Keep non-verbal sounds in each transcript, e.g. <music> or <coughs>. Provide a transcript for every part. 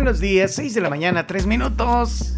buenos días. 6 de la mañana, 3 minutos.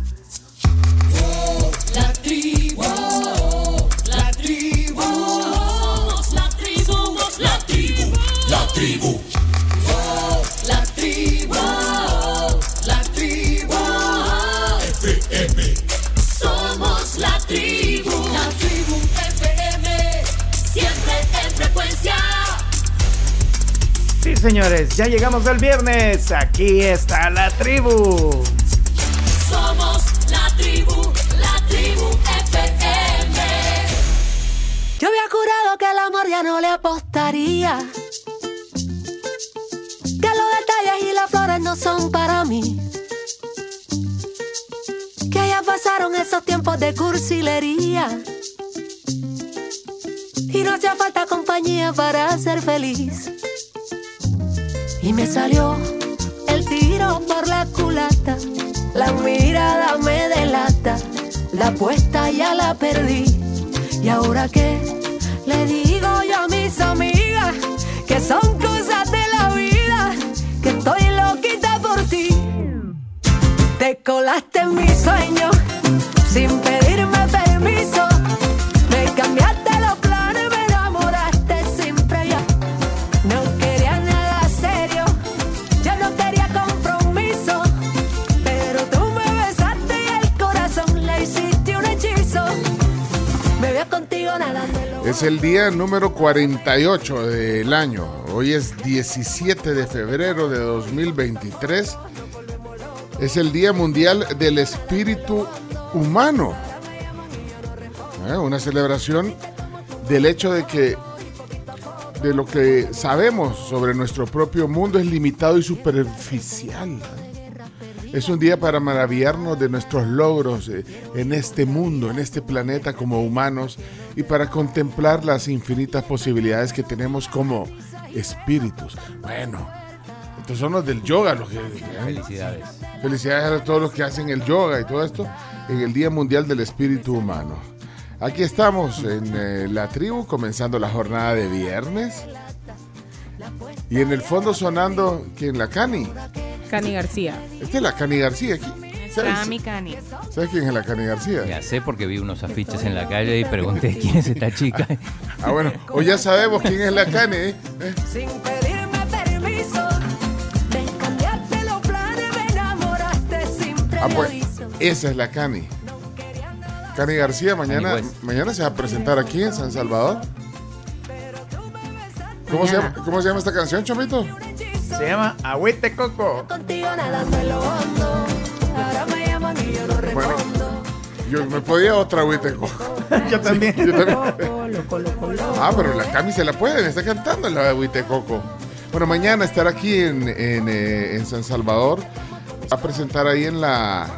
Señores, ya llegamos al viernes. Aquí está la tribu. Somos la tribu, la tribu FM. Yo había jurado que el amor ya no le apostaría. Que los detalles y las flores no son para mí. Que ya pasaron esos tiempos de cursilería. Y no hacía falta compañía para ser feliz. Y me salió el tiro por la culata. La mirada me delata. La apuesta ya la perdí. ¿Y ahora qué? Le digo yo a mis amigas que son cosas de la vida, que estoy loquita por ti. Te colaste en mis sueños sin pedirme Es el día número 48 del año. Hoy es 17 de febrero de 2023. Es el Día Mundial del Espíritu Humano. ¿Eh? Una celebración del hecho de que de lo que sabemos sobre nuestro propio mundo es limitado y superficial. Es un día para maravillarnos de nuestros logros eh, en este mundo, en este planeta como humanos y para contemplar las infinitas posibilidades que tenemos como espíritus. Bueno, estos son los del yoga, los que... Felicidades. Felicidades a todos los que hacen el yoga y todo esto en el Día Mundial del Espíritu Humano. Aquí estamos en eh, la tribu comenzando la jornada de viernes. Y en el fondo sonando, ¿quién? La Cani. Cani García. Esta es la Cani García aquí. ¿Sabes, Cami Cani. ¿Sabes quién es la Cani García? Ya sé porque vi unos afiches en la calle y pregunté <laughs> quién es esta chica. Ah, bueno, hoy ya sabemos quién es la Cani. ¿eh? ¿Eh? Sin pedirme permiso, me cambiaste los planes, me enamoraste sin Ah, pues, esa es la Cani. Cani García, mañana, Cani mañana se va a presentar aquí en San Salvador. ¿Cómo se, llama, ¿Cómo se llama esta canción, Chomito? Se llama Agüete Coco. Contigo nadando en lo hondo, ahora me llaman y yo no respondo. Yo me podía otra Huiteco. <laughs> Yo también. Yo también. Loco, loco, loco, loco. Ah, pero la Cami se la puede, está cantando la de Huitecoco. Bueno, mañana estará aquí en, en, eh, en San Salvador. Va a presentar ahí en la.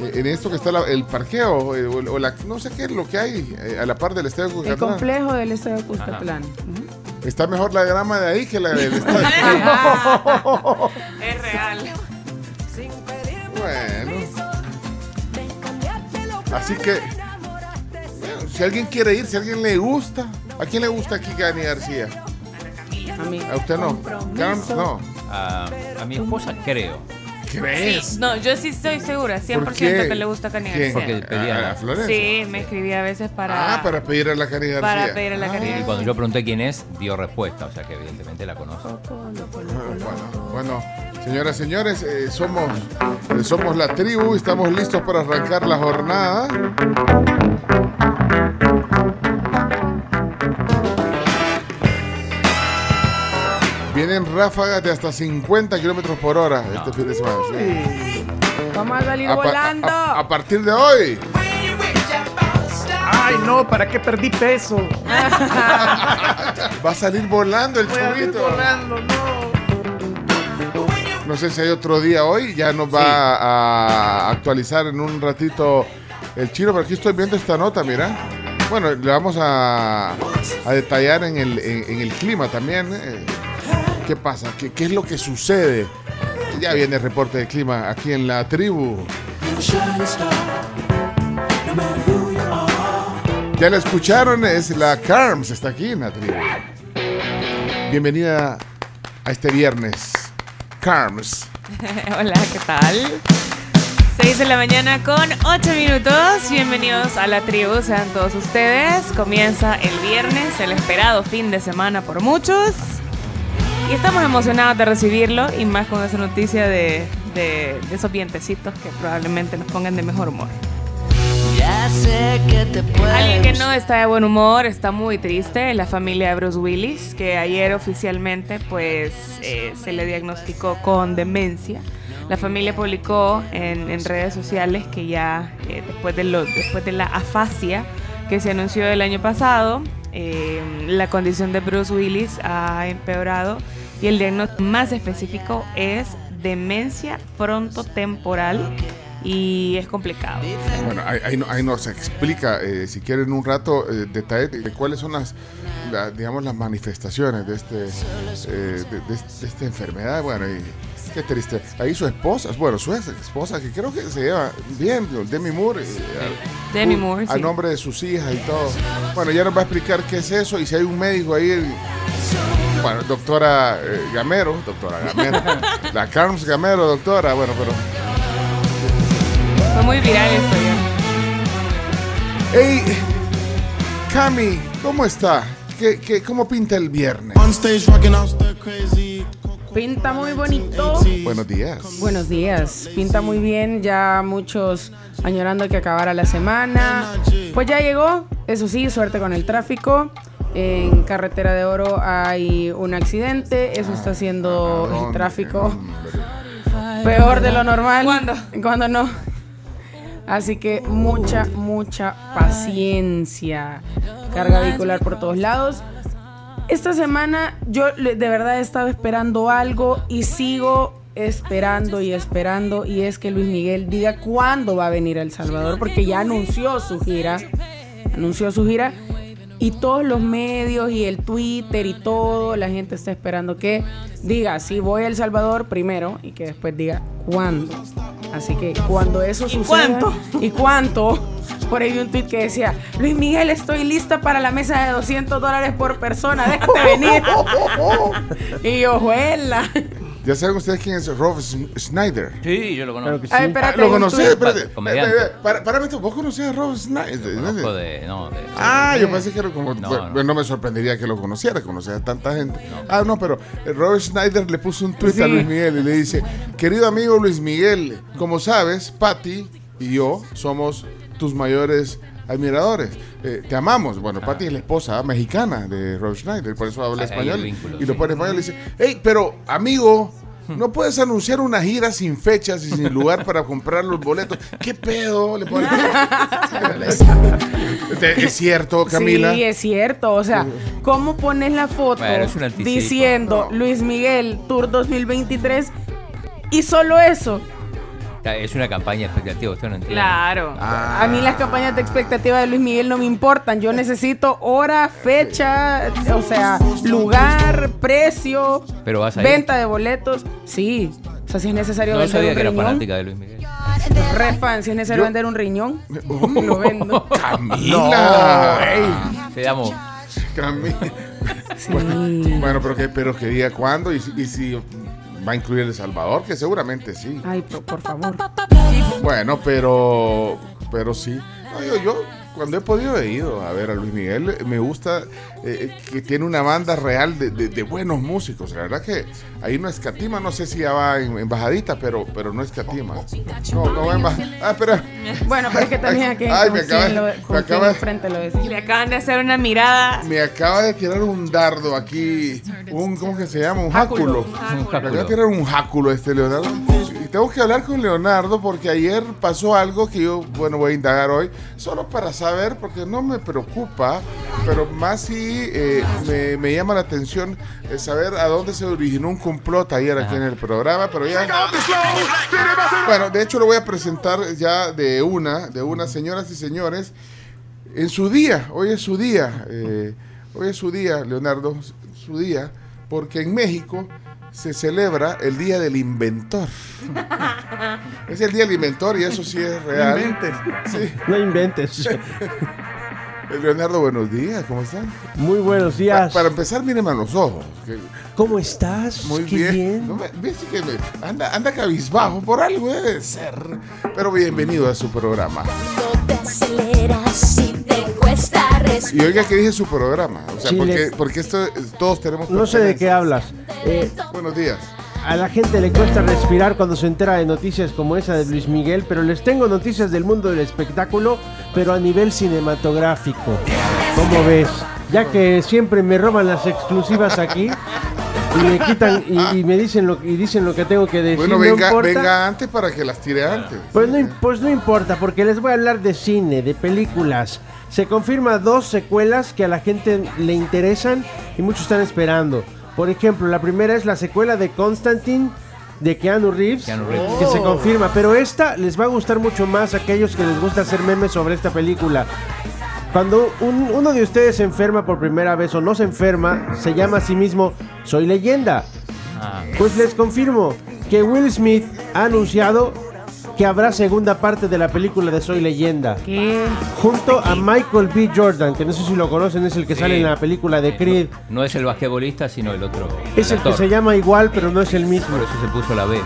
eh, En esto que está la- el parqueo, eh, o, o la, no sé qué es lo que hay, a la par del estadio de El complejo del Estadio de Cuscatlán. Ujú. Está mejor la grama de ahí que la del <laughs> estadio. Es real. Sin pedirme bueno, así que, bueno, si alguien quiere ir, si alguien le gusta, ¿a quién le gusta aquí Cani García? A mí. ¿A usted no? Carmen, no. A, a mi esposa creo. ¿Crees? No, yo sí estoy segura, 100% ¿Por qué? que le gusta Cani ¿Quién? García. Porque pedía- ¿A, a Florencia? Sí, me escribía a veces para... Ah, para pedir a la Cani García. Para pedir a la Cani Ah, Y cuando yo pregunté quién es, dio respuesta, o sea que evidentemente la conoce. Bueno, bueno, señoras, señores, eh, somos, eh, somos la tribu y estamos listos para arrancar la jornada. Vienen ráfagas de hasta 50 kilómetros por hora este fin de semana. sí. Vamos a salir A, volando. a- a partir de hoy. Ay, no, ¿para qué perdí peso? <laughs> Va a salir volando el Voy a chubito. volando, no. No sé si hay otro día hoy. Ya nos va a actualizar en un ratito el chino. Pero aquí estoy viendo esta nota, mira. Bueno, le vamos a, a detallar en el, en, en el clima también. eh. ¿Qué pasa? ¿Qué, ¿Qué es lo que sucede? Ya viene el reporte de clima aquí en la tribu. Ya la escucharon, es la Carms, está aquí en la tribu. Bienvenida a este viernes Carms. <laughs> Hola, ¿qué tal? 6 de la mañana con 8 minutos. Bienvenidos a la tribu, sean todos ustedes. Comienza el viernes, el esperado fin de semana por muchos. Y estamos emocionados de recibirlo y más con esa noticia de, de- de esos vientecitos que probablemente nos pongan de mejor humor. Ya sé que te puedes. Alguien que no está de buen humor, está muy triste, la familia de Bruce Willis, que ayer oficialmente pues eh, se le diagnosticó con demencia. La familia publicó en, en redes sociales que ya eh, después, de lo- después de la afasia que se anunció el año pasado, eh, la condición de Bruce Willis ha empeorado y el diagnóstico más específico es demencia frontotemporal y es complicado. Bueno, ahí, ahí ahí nos explica, eh, si quieren un rato, eh, detalles de cuáles son las, la- digamos, las manifestaciones de, este, eh, de, de- de esta enfermedad. Bueno, y qué triste. Ahí su esposa, bueno, su ex esposa, que creo que se lleva bien, Demi Moore. eh, a- Demi Moore, A sí. nombre de sus hijas y todo. Bueno, ya nos va a explicar qué es eso y si hay un médico ahí. Bueno, doctora eh, Gamero, doctora Gamero, <laughs> la Carms Gamero, doctora, bueno, pero Fue muy viral esto ya. Hey, Cami, ¿cómo está? ¿Qué, qué, cómo pinta el viernes? Pinta muy bonito. Buenos días. Buenos días. Pinta muy bien. Ya muchos añorando que acabara la semana. Pues ya llegó. Eso sí, suerte con el tráfico. En Carretera de Oro hay un accidente. Eso está haciendo el tráfico <laughs> peor de lo normal. ¿Cuándo? Cuando no. Así que mucha, mucha paciencia. Carga vehicular por todos lados. Esta semana yo de verdad he estado esperando algo y sigo esperando y esperando y es que Luis Miguel diga cuándo va a venir a El Salvador porque ya anunció su gira, anunció su gira y todos los medios y el Twitter y todo, la gente está esperando que diga si voy a El Salvador primero y que después diga cuándo. Así que cuando eso suceda cuánto? y cuánto por ahí vi un tweet que decía, Luis Miguel, estoy lista para la mesa de 200 dólares por persona, déjate <laughs> venir. y yo, juela. ¿Ya saben ustedes quién es Rob Schneider? Sí, yo lo conozco. Ay, espérate, ¿Lo hay un conocés? Espérate. Comediante. Para- Párame tú, ¿vos conocés a Rob Schneider? Conozco de, no, de- Ah, yo pensé que era como. No, bueno, no. no. me sorprendería que lo conociera, conocer a tanta gente. Ah, no, pero Robert Schneider le puso un tweet a Sí. Luis Miguel y le dice: Querido amigo Luis Miguel, como sabes, Patty y yo somos tus mayores admiradores. Eh, te amamos. Bueno, Patty es la esposa mexicana de Robert Schneider, por eso habla Ahí español. vínculo, y lo sí. pone en español y dice: Hey, pero amigo. No puedes anunciar una gira sin fechas y sin lugar para comprar los boletos. ¿Qué pedo? Le pone- <laughs> es cierto, Camila. Sí, es cierto. O sea, ¿cómo pones la foto Bueno, diciendo Luis Miguel Tour 2023 y solo eso? Es una campaña expectativa, usted no entiende. Claro. Ah. A mí las campañas de expectativa de Luis Miguel no me importan. Yo necesito hora, fecha, o sea, lugar, precio, Pero vas a ir. venta de boletos. Sí. O sea, si es necesario No vender sabía un que era riñón. fanática de Luis Miguel. Re fan, si es necesario Yo- vender un riñón, <laughs> lo vendo. Camila. Se llamó. Camila. Sí. Bueno, pero que, pero que diga cuándo y, si- y si va a incluir El Salvador, que seguramente sí. Ay, por, por favor. Bueno, pero pero sí. No, yo, yo cuando he podido he ido a ver a Luis Miguel. Me gusta eh, que tiene una banda real de, de- de buenos músicos. La verdad que ahí no escatima. No sé si ya va en, en bajadita, pero, pero no escatima. No, no va en bajadita. Ah, espera. Bueno, pero es que también aquí Ay, me acaba- lo- me acaba- enfrente lo decís. Le acaban de hacer una mirada. Me acaba de tirar un dardo aquí, un, ¿cómo que se llama? Un jáculo. Me acaba de tirar un jáculo este Leonardo. Y tengo que hablar con Leonardo porque ayer pasó algo que yo, bueno, voy a indagar hoy, solo para saber, porque no me preocupa, pero más sí eh, me, me llama la atención eh, saber a dónde se originó un complot ayer aquí en el programa, pero ya... Bueno, de hecho lo voy a presentar ya de una, de una, señoras y señores, en su día, hoy es su día, eh, hoy es su día, Leonardo, su día, porque en México se celebra el Día del Inventor. <laughs> es el Día del Inventor y eso sí es real. inventes. Sí. No inventes. Leonardo, buenos días, ¿cómo están? Muy buenos Pa- días. para empezar, míreme a los ojos. que- ¿Cómo estás? muy Qué bien. bien. No me- ¿Viste que me- anda, anda cabizbajo? Por algo debe de ser. Pero bienvenido a su programa. te aceleras y te cuesta Y oiga que dije su programa. O sea, Sí, porque, les- porque esto, todos tenemos. No sé de qué hablas. Eh, Buenos días. a la gente le cuesta respirar cuando se entera de noticias como esa de Luis Miguel, pero les tengo noticias del mundo del espectáculo, pero a nivel cinematográfico. ¿Cómo ves? Ya que siempre me roban las exclusivas aquí y me quitan y, y me dicen lo y dicen lo que tengo que decir. Bueno, no venga, importa. venga antes para que las tire antes. Pues no, pues no importa, porque les voy a hablar de cine, de películas. Se confirma dos secuelas que a la gente le interesan y muchos están esperando. Por ejemplo, la primera es la secuela de Constantine de Keanu Reeves, Keanu Reeves. que se confirma. Pero esta les va a gustar mucho más a aquellos que les gusta hacer memes sobre esta película. Cuando un- uno de ustedes se enferma por primera vez o no se enferma, se llama a sí mismo Soy leyenda. Ah, Pues les confirmo que Will Smith ha anunciado que habrá segunda parte de la película de Soy Leyenda. ¿Qué? Junto a Michael B. Jordan, que no sé si lo conocen, es el que Sí. sale en la película de Creed. no es el basquetbolista, sino el otro. Es el que se llama igual, pero no es el mismo. Por eso se puso la B.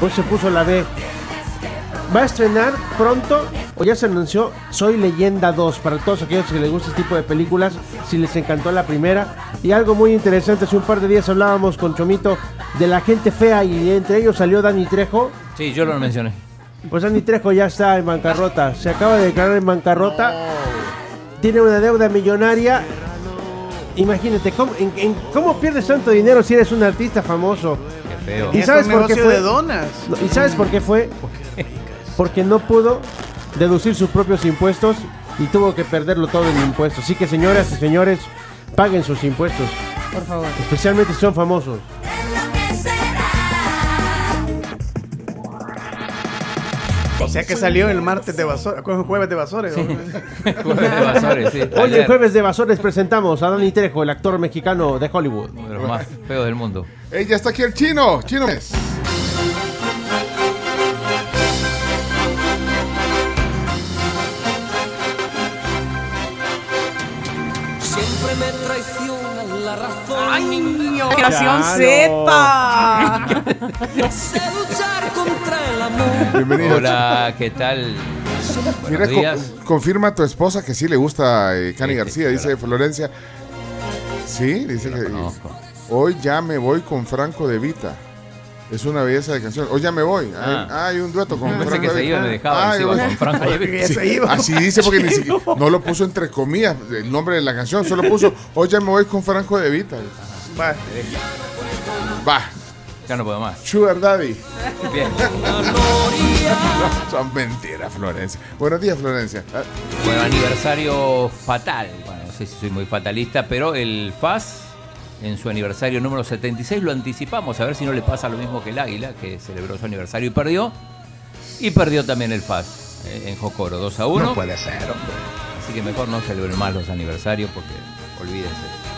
Pues se puso la B. Va a estrenar pronto, o ya se anunció, Soy Leyenda 2, para todos aquellos que les gusta este tipo de películas, si les encantó la primera. Y algo muy interesante, hace un par de días hablábamos con Chomito de la gente fea y entre ellos salió Dani Trejo. Sí, yo lo mencioné. Pues Dani Trejo ya está en bancarrota. Se acaba de declarar en bancarrota. Tiene una deuda millonaria. Imagínate, ¿cómo, en- en- ¿cómo pierdes tanto dinero si eres un artista famoso? Qué feo. ¿Y Es sabes por qué fue? de donas. ¿Y sabes por qué fue? Porque no pudo deducir sus propios impuestos y tuvo que perderlo todo en impuestos. Así que señoras y señores, paguen sus impuestos, Por favor. especialmente si son famosos. O sea que salió el martes de Basores, jueves de Basores. ¿no? <laughs> Jueves de Basores, sí. Hoy el Ayer, jueves de Basores presentamos a Dani Trejo, el actor mexicano de Hollywood. Uno de los más feos del mundo. Ey, ya está aquí el chino. Chino. Siempre Amor. Bienvenido. Hola, ¿qué tal? Mira, co- días. confirma a tu esposa que sí le gusta eh, Cani Sí, García, sí, dice Florencia. Sí, dice que conozco. hoy ya me voy con Franco de Vita. Es una belleza de canción. Hoy ya me voy. Hay, Ah. hay un dueto con Pensé Franco que de se Vita. iba me dejaba. Ah, se iba con Franco de se iba. Así dice porque ni siquiera, no lo puso entre comillas el nombre de la canción, solo puso hoy ya me voy con Franco de Vita. Va. Va, Ya no puedo más. Sugar Daddy. Bien. Son mentiras, Florencia. Buenos días, Florencia. Bueno, aniversario fatal. Bueno, no sé si soy muy fatalista, pero el FAS en su aniversario número 76 lo anticipamos, a ver si no le pasa lo mismo que el Águila, que celebró su aniversario y perdió. Y perdió también el FAS eh, en Jocoro, 2 a 1. No puede ser, Así que mejor no celebren más los aniversarios porque olvídense.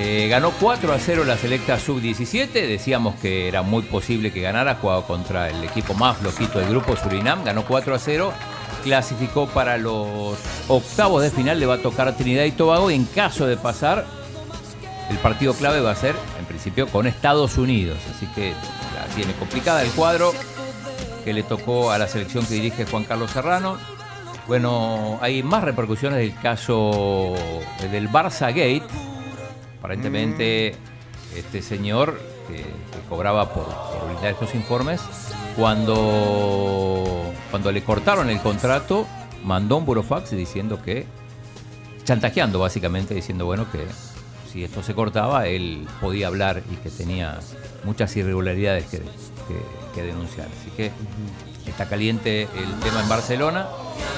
Eh, ganó 4 a 0 la selecta sub-17. Decíamos que era muy posible que ganara. Jugaba contra el equipo más flojito del grupo, Surinam. Ganó 4 a 0. Clasificó para los octavos de final. Le va a tocar a Trinidad y Tobago. Y en caso de pasar, el partido clave va a ser, en principio, con Estados Unidos. Así que la tiene complicada el cuadro que le tocó a la selección que dirige Juan Carlos Serrano. Bueno, hay más repercusiones del caso del Barça Gate. Aparentemente, este señor que, cobraba por, por brindar estos informes, cuando, cuando le cortaron el contrato, mandó un burofax diciendo que, chantajeando básicamente, diciendo, bueno, que si esto se cortaba, él podía hablar y que tenía muchas irregularidades que- que denunciar. Así que está caliente el tema en Barcelona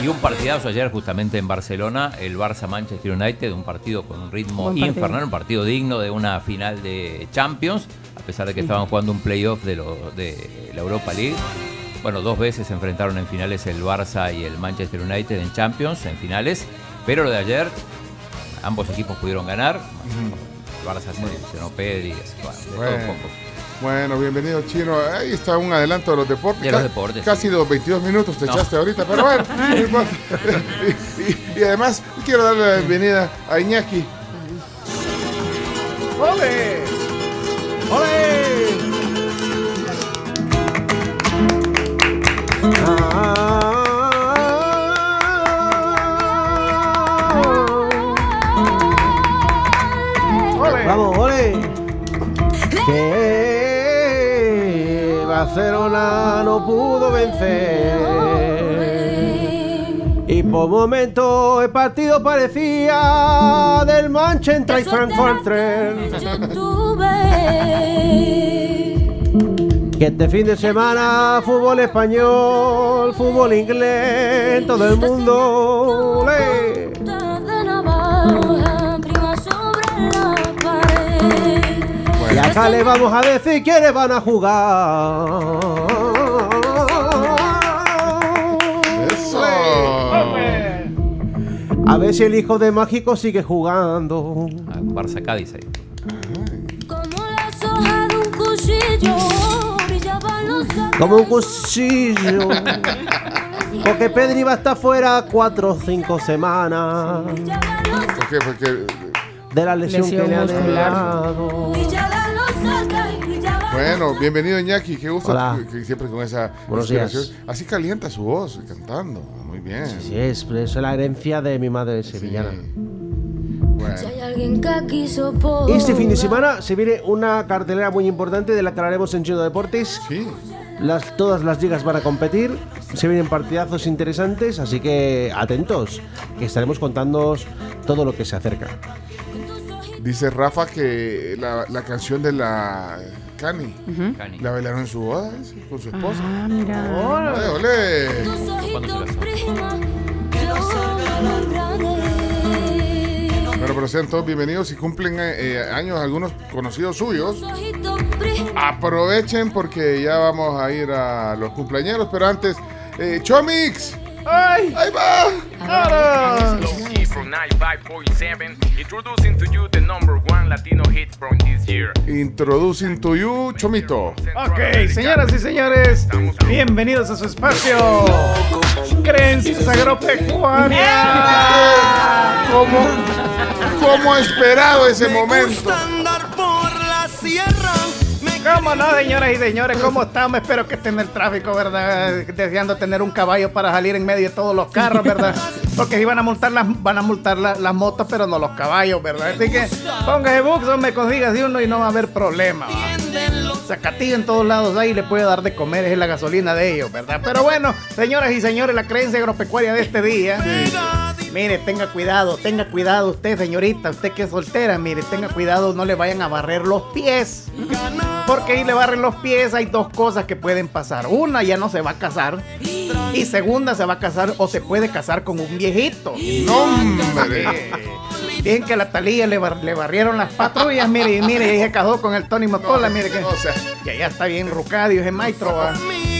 y un partidazo ayer justamente en Barcelona, el Barça Manchester United, un partido con un ritmo partido. infernal, un partido digno de una final de Champions, a pesar de que estaban jugando un playoff de, lo- de la Europa League. Bueno, dos veces se enfrentaron en finales el Barça y el Manchester United en Champions, en finales, pero lo de ayer, ambos equipos pudieron ganar. El Barça se lesionó Pedri, así bueno, todo un Bueno. poco. Bueno, bienvenido Chino. Ahí está un adelanto de los deportes. De los deportes, Casi los 22 minutos te No. echaste ahorita, pero bueno. <laughs> y, y- y además quiero darle la bienvenida a Iñaki. ¡Ole! ¡Ole! Barcelona no pudo vencer. Y por momentos el partido parecía del Manchester y Frankfurt. Que este fin de semana fútbol español, fútbol inglés, todo el mundo. Acá le vamos a decir quiénes van a jugar. Eso. A ver si el hijo de Mágico sigue jugando. Ah, Barça Cádiz ahí. Como un cuchillo. Porque Pedri va a estar fuera cuatro o cinco semanas ¿Por qué? Porque, de la lesión, Lesión que le han dado. Bueno, bienvenido Iñaki. Qué gusto Hola. que, que siempre con esa Buenos inspiración. días. Así calienta su voz cantando. Muy bien. Sí, es, eso es la herencia de mi madre sevillana. Bueno. Este fin de semana se viene una cartelera muy importante de la que hablaremos en Chino Deportes. Sí. Las, todas las ligas van a competir, se vienen partidazos interesantes, así que atentos, que estaremos contándoos todo lo que se acerca. Dice Rafa que la, la canción de la Cani Cani. la bailaron en su boda ¿sí? con su esposa. Ah, mira. Ole, ole. ¿Cuándo se Bueno, pero sean todos bienvenidos y cumplen eh, eh, años algunos conocidos suyos. Aprovechen porque ya vamos a ir a los cumpleaños, pero antes, eh, Chomix. ¡Ay! Ahí va. 95.7, introducing to you the number one Latino hit from this year. Introducing to you, Chomito. Ok, señoras y señores, bienvenidos a su espacio. Creencias agropecuarias. ¿Cómo, cómo ha esperado ese momento? ¿Cómo no, señoras y señores? ¿Cómo estamos? Espero que estén en el tráfico, ¿verdad? Deseando tener un caballo para salir en medio de todos los carros, ¿verdad? <laughs> Porque si van a multar las, van a multar la- las motos, pero no los caballos, ¿verdad? Así que póngase buxo, me consigas de uno y no va a haber problema. ¿va? Zacatilla en todos lados ahí le puede dar de comer, es la gasolina de ellos, ¿verdad? Pero bueno, señoras y señores, la creencia agropecuaria de este día. Mire, tenga cuidado, tenga cuidado usted, señorita, usted que es soltera, mire, tenga cuidado, no le vayan a barrer los pies. Porque ahí le barren los pies, hay dos cosas que pueden pasar. Una, ya no se va a casar. Y segunda, se va a casar o se puede casar con un viejito. No, hombre. Bien que a la Talía le, bar- le barrieron las patrullas, mire, y mire, y se casó con el Tony Motola, mire que O sea, ya, ya está bien rucadio ese maestro,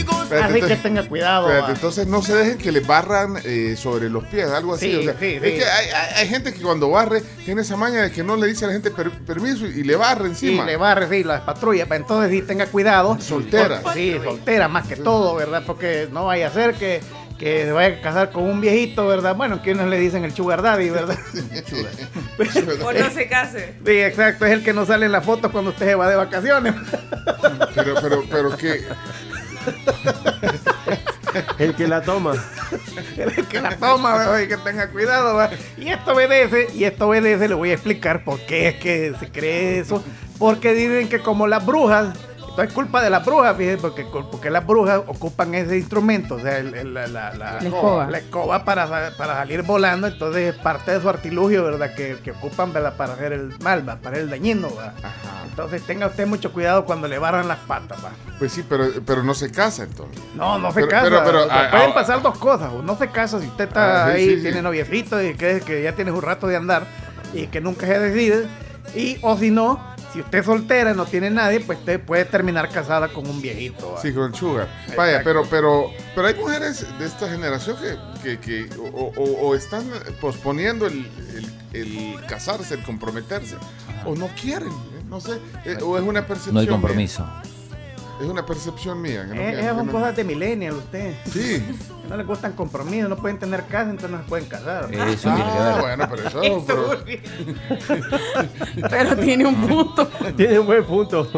espérate, Así que entonces- tenga cuidado. espérate, entonces no se dejen que le barran eh, sobre los pies, algo así. Sí, o sea, sí, es sí. que hay, hay- hay gente que cuando barre tiene esa maña de que no le dice a la gente per- permiso y le barra Sí, encima. le va a recibir las patrullas, pero entonces sí tenga cuidado. Soltera. Por- Sí, soltera más que todo, ¿verdad? Porque no vaya a ser que, que se vaya a casar con un viejito, ¿verdad? Bueno, que unos le dicen el sugar daddy, ¿verdad? <laughs> <laughs> O no se case. Sí, exacto, es el que no sale en la foto cuando usted se va de vacaciones. Pero, pero, pero que <laughs> El que la toma. el que la toma, y que tenga cuidado. ¿verdad? Y esto obedece, y esto obedece, le voy a explicar por qué es que se cree eso. Porque dicen que como las brujas, esto es culpa de las brujas, fíjense, porque, porque las brujas ocupan ese instrumento, o sea, el- el- la, la- la- La escoba. la escoba para, para salir volando, entonces es parte de su artilugio, ¿verdad? Que, que ocupan, ¿verdad? Para hacer el mal, ¿va? para el dañino, ¿va? Entonces tenga usted mucho cuidado cuando le barran las patas, ¿va? Pues sí, pero, pero no se casa entonces. No, no se Pero- casa. pero- pero, O sea, ah, pueden ah, pasar dos cosas. o No se casa si usted está Ah, sí, ahí, sí, sí. tiene noviecito y cree que ya tienes un rato de andar y que nunca se decide. Y, o si no, si usted es soltera, no tiene nadie, pues usted puede terminar casada con un viejito. ¿va? Sí, con sugar. Vaya, Exacto. pero, pero, pero hay mujeres de esta generación que, que, que o, o- o están posponiendo el, el- el casarse, el comprometerse, o no quieren, ¿eh? no sé, eh, o es una percepción. No hay compromiso. Es una percepción mía. que no- Eh, que- esas que son no- cosas de millennial, usted. Sí. Que <laughs> No les gustan compromisos, no pueden tener casa, entonces no se pueden casar. Eso tiene que Ah, ver. bueno, pero eso... Eso, pero-. <laughs> Pero tiene un punto. Tiene un buen punto.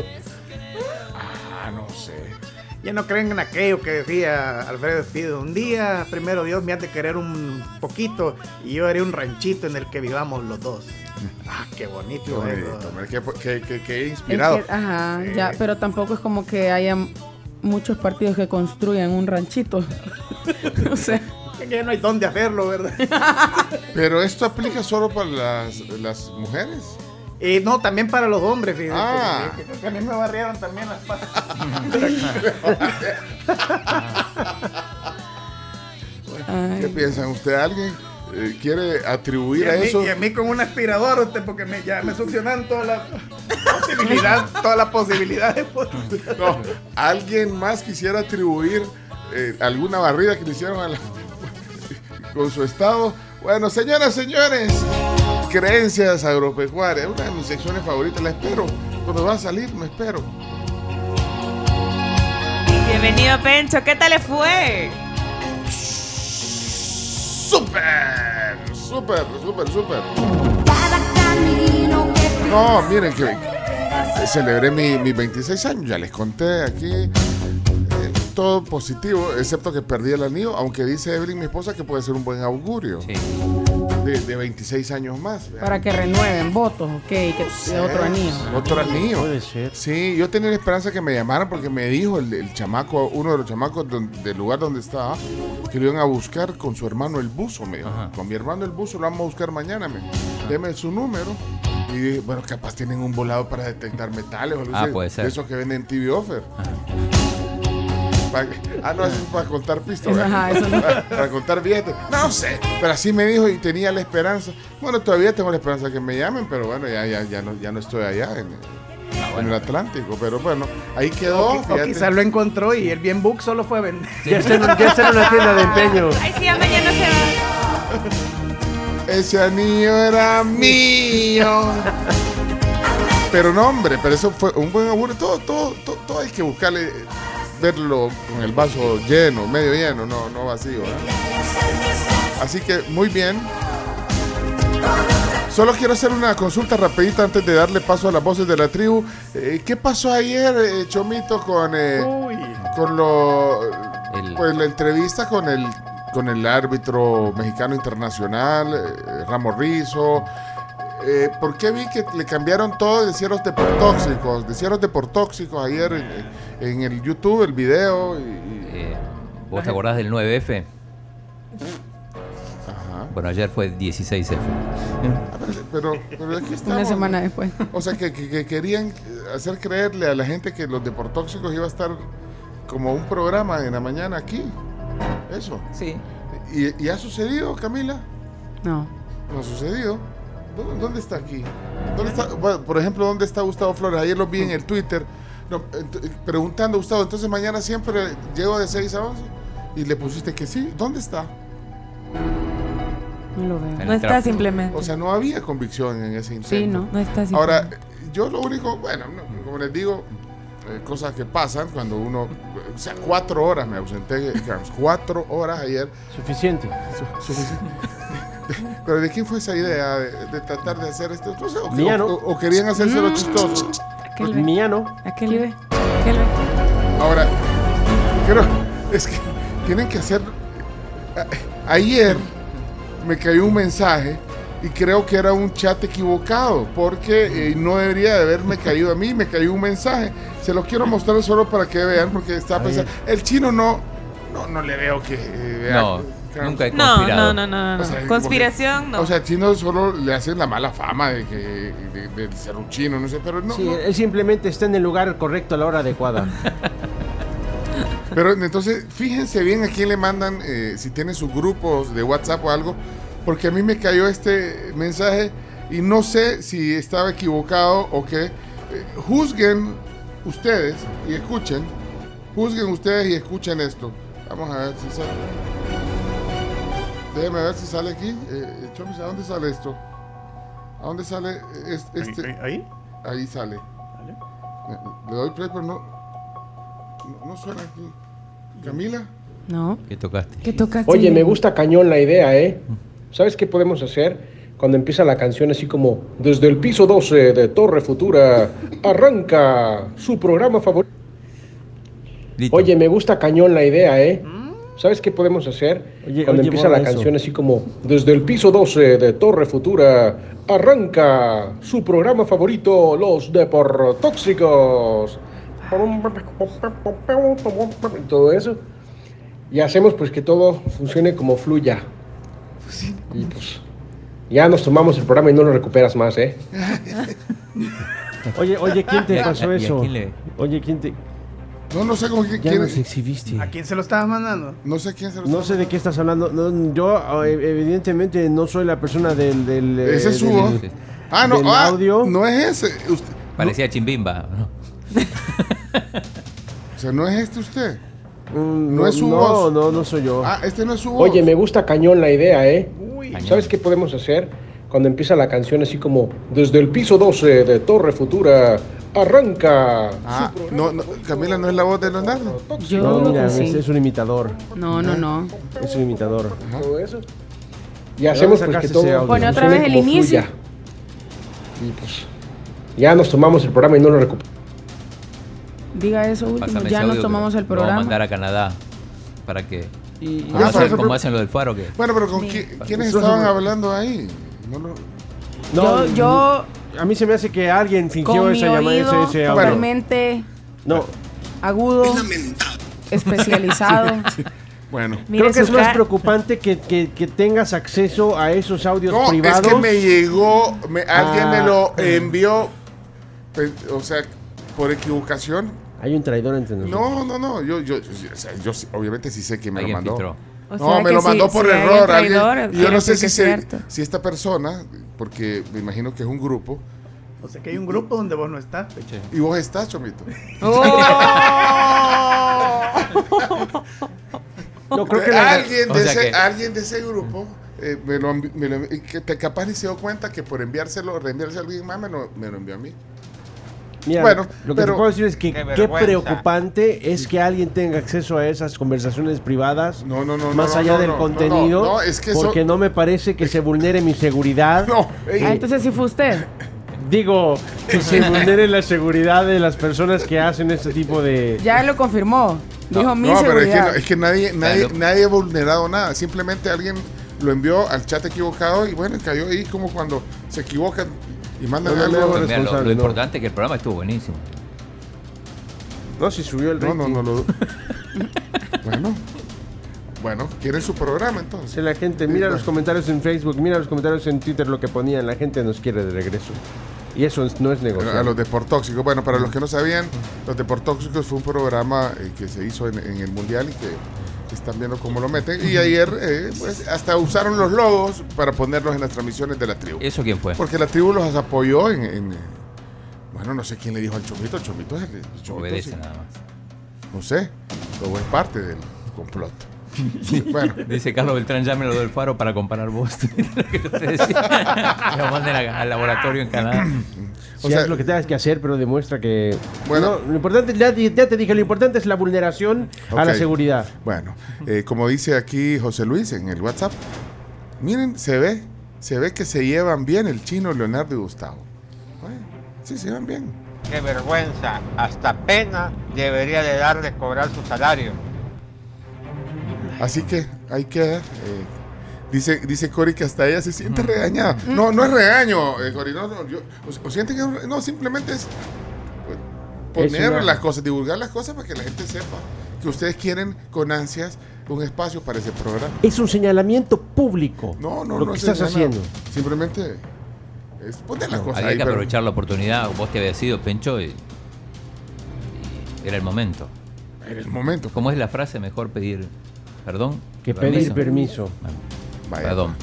Ya no creen en aquello que decía Alfredo Espido. Un día, primero Dios me ha de querer un poquito y yo haré un ranchito en el que vivamos los dos. <laughs> Ah, qué bonito. Qué eso. bonito, hombre, qué, qué, qué- qué Es inspirado. que, ajá, Sí. ya, pero tampoco es como que haya muchos partidos que construyan un ranchito. <laughs> no sé. Que ya no hay dónde hacerlo, ¿verdad? <laughs> Pero esto aplica solo para las, las mujeres. Y no, también para los hombres, fíjate. Ah. que- que- que a mí me barrieron también las patas. <laughs> ¿Qué piensan? ¿Usted alguien eh, quiere atribuir Y a a, mí, eso? y a mí con un aspirador, usted, porque me, ya me succionaron todas las posibilidades, <laughs> todas las posibilidades. No, alguien más quisiera atribuir eh, alguna barrida que le hicieron a la- <laughs> con su estado. Bueno, señoras, señores, creencias agropecuarias, una de mis secciones favoritas, la espero. Cuando va a salir, me espero. Bienvenido, Pencho. ¿Qué tal le fue? ¡Súper! ¡Súper, súper, súper! No, miren que celebré mi- mis 26 años, ya les conté aquí. eh, todo positivo, excepto que perdí el anillo, aunque dice Evelyn, mi esposa, que puede ser un buen augurio Sí. De, de 26 años más. para que renueven votos, ok, que de otro anillo. Otro anillo. Puede ser. Sí, yo tenía la esperanza que me llamaran porque me dijo el, el chamaco, uno de los chamacos del lugar donde estaba, que lo iban a buscar con su hermano el buzo, me dijo. Ajá. Con mi hermano el buzo lo vamos a buscar mañana, me. Deme su número. Y dije, bueno, capaz tienen un volado para detectar metales o algo Ah, así, puede ser. De esos que venden TV Offer. Para ah, no, eso es para contar pistas. Ajá, eso no. para, <laughs> para contar billetes. No sé, pero así me dijo y tenía la esperanza. Bueno, todavía tengo la esperanza que me llamen, pero bueno, ya, ya, ya, no, ya no estoy allá en, en el Atlántico. Pero bueno, ahí quedó. Quizás lo encontró y el bien book solo fue a vender. Ya está, en, una tienda de <laughs> empeño. Ay, sí, ya mañana se va. Ese anillo era mío. <laughs> Pero no, hombre, pero eso fue un buen augurio. Todo, todo, todo, todo hay que buscarle, verlo con el vaso lleno, medio lleno, no, no vacío. ¿eh? Así que muy bien. Solo quiero hacer una consulta rapidita antes de darle paso a las voces de la tribu. Eh, ¿Qué pasó ayer, eh, Chomito, con, eh, con lo, El- pues la entrevista con el con el árbitro mexicano internacional eh, Ramos Rizo eh, ¿por qué vi que le cambiaron todo de cierros deportóxicos de cierros deportóxicos ayer en, el YouTube el video y, y- Eh, ¿Vos te acordás del 9F? ajá Bueno, ayer fue 16F. pero pero aquí estamos Una semana después. o sea que, que- que querían hacer creerle a la gente que los deportóxicos iba a estar como un programa en la mañana aquí eso Sí. ¿Y, y ha sucedido, Camila? No. No ha sucedido. ¿Dónde, dónde está aquí? ¿Dónde está, bueno, por ejemplo, ¿dónde está Gustavo Flores? Ayer lo vi en el Twitter no, ent- preguntando, Gustavo, entonces mañana siempre llego de 6 a 11 y le pusiste que sí. ¿Dónde está? No lo veo. No está simplemente. O sea, no había convicción en ese intento. Sí, no. no está simplemente. Ahora, yo lo único, bueno, no, como les digo, eh, cosas que pasan cuando uno, o sea, cuatro horas me ausenté, digamos, cuatro horas ayer Suficiente. Su- suficiente. <laughs> Pero ¿de quién fue esa idea de, de tratar de hacer esto? No sé, o, Mía, ¿no? o- o querían hacérselo chistoso. Aquel ve. Mía no. Aquel ve. Aquel ve. Ahora, creo, es que tienen que hacer... a- Ayer me cayó un mensaje y creo que era un chat equivocado porque eh, no debería de haberme caído a mí, me cayó un mensaje. Se los quiero mostrar solo para que vean porque ver. pensando... El chino no, no, no le veo que... eh, vea- No, claro, nunca he No, conspirado. no, no, no, no. O sea, Conspiración, no. O sea, al chino solo le hacen la mala fama de que de, de ser un chino, no sé, pero no, Sí, no. él simplemente está en el lugar correcto a la hora adecuada. <laughs> Pero entonces, fíjense bien a quién le mandan, eh, si tienen sus grupos de WhatsApp o algo, porque a mí me cayó este mensaje y no sé si estaba equivocado o qué. Eh, juzguen ustedes y escuchen, juzguen ustedes y escuchen esto. Vamos a ver si sale. Déjeme ver si sale aquí. Eh, Chomis, ¿a dónde sale esto? ¿A dónde sale es- este? Ahí, ahí. Ahí sale. Vale. Le doy play, pero no. No suena aquí. ¿Camila? No. ¿Qué tocaste? ¿Qué tocaste? Oye, me gusta cañón la idea, ¿eh? ¿Sabes qué podemos hacer? Cuando empieza la canción así como, desde el piso 12 de Torre Futura, arranca su programa favorito. Oye, me gusta cañón la idea, ¿eh? ¿Sabes qué podemos hacer? Cuando oye, empieza la eso. canción así como, desde el piso 12 de Torre Futura, arranca su programa favorito, Los Deportóxicos. Y todo eso. Y hacemos pues que todo funcione como fluya. Y pues ya nos tomamos el programa y no lo recuperas más, ¿eh? <laughs> Oye, oye, ¿quién te ¿Y a- pasó eso? Oye, ¿quién te...? No, no sé con quién. Ya quién- nos exhibiste. ¿A quién se lo estabas mandando? No sé quién se lo No sé de qué estás hablando. No, yo, eh, evidentemente, no soy la persona del... del eh, Ese es su del- voz. Ah, no, del ah, audio. no es ese. Usted- Parecía chimbimba. ¿no? <laughs> o sea, no es este usted. Mm, No es su no, voz. No, no soy yo. Ah, este no es su voz. Oye, me gusta cañón la idea, ¿eh? Cañón. ¿Sabes qué podemos hacer? Cuando empieza la canción así como, desde el piso 12 de Torre Futura, arranca. Ah, no, no, Camila no es la voz de Leonardo. Yo no, mira, sí. es, es un imitador. No, no, no. Es un imitador. Todo eso. Y hacemos pues que todo? Pone otra vez el como inicio. fluya. Y pues ya nos tomamos el programa y no lo recuperamos. Diga eso último. Pásame Ya nos tomamos el lo Vamos a mandar programa. a Canadá para que. Y- ¿Cómo, Ah, hacen, pero- cómo hacen lo del faro? que Bueno, pero ¿con Sí. qui- quiénes estaban hablando ahí? No lo- No, yo, yo A mí se me hace que alguien fingió esa llamada, ese, ese audio. totalmente No, agudo, especializado. <laughs> Bueno. Mire creo que es más preocupante que, que- que tengas acceso a esos audios No, privados. es que me llegó, me- alguien Ah. me lo envió, pe- o sea, por equivocación. Hay un traidor entre nosotros. No, no, no, yo, yo, yo, o sea, yo sí- obviamente sí sé que me lo mandó. filtró. O no, sea me que lo si- mandó por si error. alguien- traidor, y yo no sé si, se- si esta persona, porque me imagino que es un grupo, O sea que hay un grupo donde vos no estás, peche. y vos estás, Chomito. <laughs> <laughs> No, creo que alguien, de ese, que- alguien de ese grupo eh, me lo, me lo que te- capaz ni se dio cuenta que por enviárselo, reenviárselo a alguien más, me lo, me lo envió a mí. Mira, Bueno, lo que pero- te puedo decir es que Qué preocupante es que alguien tenga acceso a esas conversaciones privadas No, no, no. más no, allá no, del no, no, contenido, No, es que eso. porque no me parece que se vulnere mi seguridad. No, ey, Ah, entonces sí fue usted. Digo, que se <laughs> vulnere la seguridad de las personas que hacen este tipo de... Ya lo confirmó. Dijo mi no, pero es que, seguridad. no- es que nadie, nadie, Claro. nadie ha vulnerado nada. Simplemente alguien lo envió al chat equivocado y bueno, cayó ahí como cuando se equivocan y mandan No, no, algo. no, lo, responsable, lo no. importante es que el programa estuvo buenísimo. No, si subió el No, rating. no, no lo. <laughs> bueno, bueno, quieren su programa entonces. La gente, mira los comentarios en Facebook, mira los comentarios en Twitter, lo que ponían, la gente nos quiere de regreso. Y eso es- no es negocio. A los Deportóxicos. Bueno, para los que no sabían, los Deportóxicos fue un programa eh, que se hizo en, en el Mundial y que están viendo cómo lo meten. Y ayer, eh, pues, hasta usaron los logos para ponerlos en las transmisiones de la tribu. ¿Eso quién fue? Porque la tribu los apoyó en. en, eh, bueno, no sé quién le dijo al Chomito. El Chomito es el. el Chomito, Obedece sí. nada más. No sé. Todo es parte del complot. <laughs> bueno, Dice Carlos Beltrán, llámelo del faro para comparar vos. <laughs> Lo que te decía. Lo manden a- al laboratorio en Canadá. <clears throat> Sí, o sea- haz lo que tengas que hacer, pero demuestra que... Bueno. No, lo importante, ya, ya te dije, lo importante es la vulneración a la Ok. seguridad. Bueno, eh, como dice aquí José Luis en el WhatsApp, miren, se ve, se ve que se llevan bien el chino Leonardo y Gustavo. Bueno, sí, se llevan bien. Qué vergüenza. Hasta pena debería de darle cobrar su salario. Así que hay que... eh, dice, dice Cori que hasta ella se siente regañada. No, no es regaño, eh, Cori, no, no, yo, o, o siente que no, simplemente es pues, poner una- las cosas, divulgar las cosas para que la gente sepa que ustedes quieren con ansias un espacio para ese programa. Es un señalamiento público No, no, lo no que es estás haciendo. Simplemente es poner las cosas Había ahí. que pero- aprovechar la oportunidad. Vos te habías sido Pencho y, y era el momento. En el momento. ¿Cómo es la frase? Mejor pedir perdón. Que pedir permiso. Bueno, Vaya. perdón.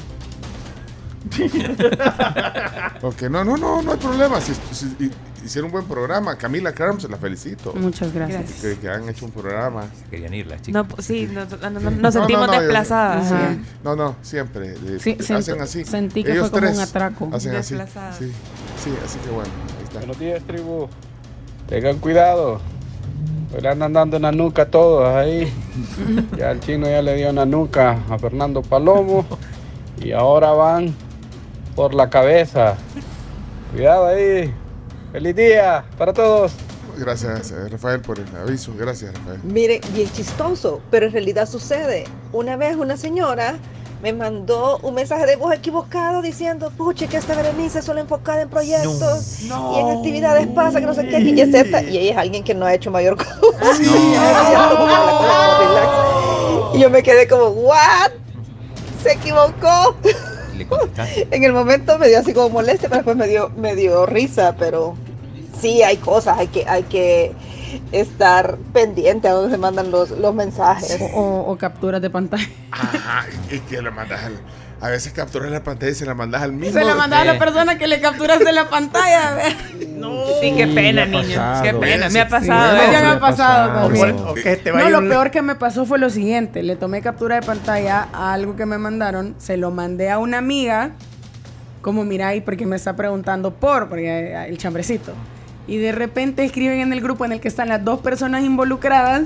<laughs> Ok, no, no, no, no hay problema. Si, si- hi- hicieron un buen programa, Camila Carms, la felicito. Muchas gracias. Que, que han hecho un programa. Querían ir las chicas. No, sí, nos, no- no- nos No, sentimos no, no, yo- desplazadas. sí. No, no, siempre. eh, Sí, hacen siento- así. sentí que Ellos fue como un atraco. Hacen así. Sí, sí, así que bueno, ahí está. Buenos días, tribu. Tengan cuidado. Le andan dando una nuca a todos ahí. <laughs> Ya el chino ya le dio una nuca a Fernando Palomo. Y ahora van por la cabeza. Cuidado ahí. Feliz día para todos. Gracias, eh, Rafael, por el aviso. Gracias, Rafael. Mire, bien chistoso, pero en realidad sucede. Una vez una señora me mandó un mensaje de voz equivocado diciendo, puche, que esta Berenice es solo enfocada en proyectos y en actividades pasa, que no sé qué, aquí y Z. Y ella es alguien que no ha hecho mayor cosa. <laughs> Y yo me quedé como, ¿what? Se equivocó. Le. <laughs> En el momento me dio así como molestia, pero después me dio, me dio risa, pero sí hay cosas, hay que, hay que estar pendiente a donde se mandan los, los mensajes. O, o capturas de pantalla. Ajá, y que le mandas al. A veces capturas la pantalla y se la mandas al mismo. Se la mandaba a la persona que le capturaste la pantalla. No. Sí, qué pena, Me ha niño. pasado. Qué pena. Sí, Me ha pasado. sí, ¿eh? Ya me me ha pasado te vaya No, lo un- peor que me pasó fue lo siguiente. Le tomé captura de pantalla a algo que me mandaron, se lo mandé a una amiga, como mira ahí, porque me está preguntando por, porque eh, el chambrecito. Y de repente escriben en el grupo en el que están las dos personas involucradas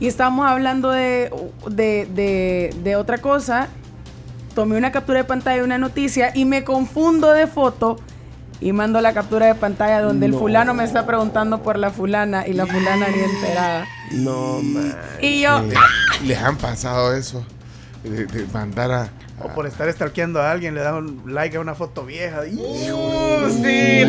y estábamos hablando de, de, de- de otra cosa. Tomé una captura de pantalla de una noticia y me confundo de foto y mando la captura de pantalla donde el No. fulano me está preguntando por la fulana y la fulana ni enterada. No, man. Y yo, Le- les han pasado eso. De, de mandar a. O por estar stalkeando a alguien, le dan un like a una foto vieja. ¡Hijo! Sí.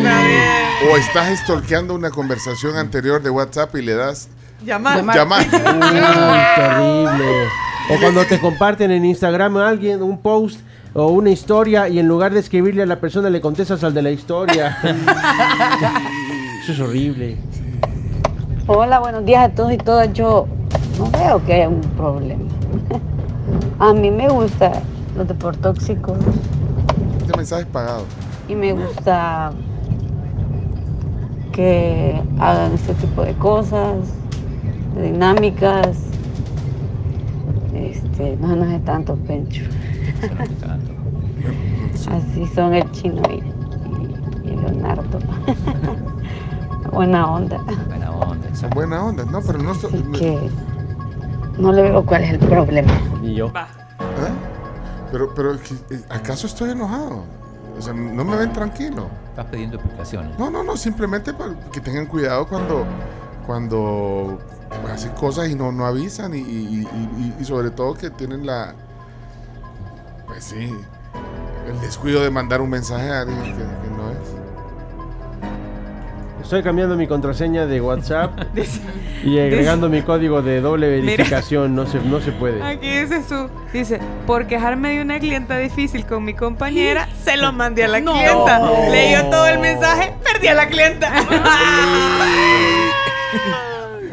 O estás stalkeando una conversación anterior de WhatsApp y le das. Llamar. Llamar. <laughs> Uy, terrible. O cuando te comparten en Instagram a alguien un post o una historia y en lugar de escribirle a la persona le contestas al de la historia. <laughs> Eso es horrible. Hola, buenos días a todos y todas. Yo no veo que haya un problema. <laughs> A mí me gusta los deportóxicos Este mensaje es pagado. y me gusta que hagan este tipo de cosas, de dinámicas. Este, no no hace tanto pencho. <laughs> Así son el chino y, y- y Leonardo. <laughs> Buena onda. Buena onda. Son buena onda. No, pero no. so- no- Que no le veo cuál es el problema. Y yo. ¿Eh? Pero, pero, eh, ¿acaso estoy enojado? O sea, no me ven tranquilo. Estás pidiendo explicaciones. No, no, no, simplemente para que tengan cuidado cuando, cuando hacen cosas y no, no avisan y, y- y- y- y sobre todo que tienen la, pues sí, el descuido de mandar un mensaje a alguien que, que. Estoy cambiando mi contraseña de WhatsApp <laughs> y agregando mi código de doble verificación. No se, no se puede. Aquí dice su, dice, por quejarme de una clienta difícil con mi compañera, <laughs> se lo mandé a la No. clienta. Leyó todo el mensaje, perdí a la clienta. <laughs>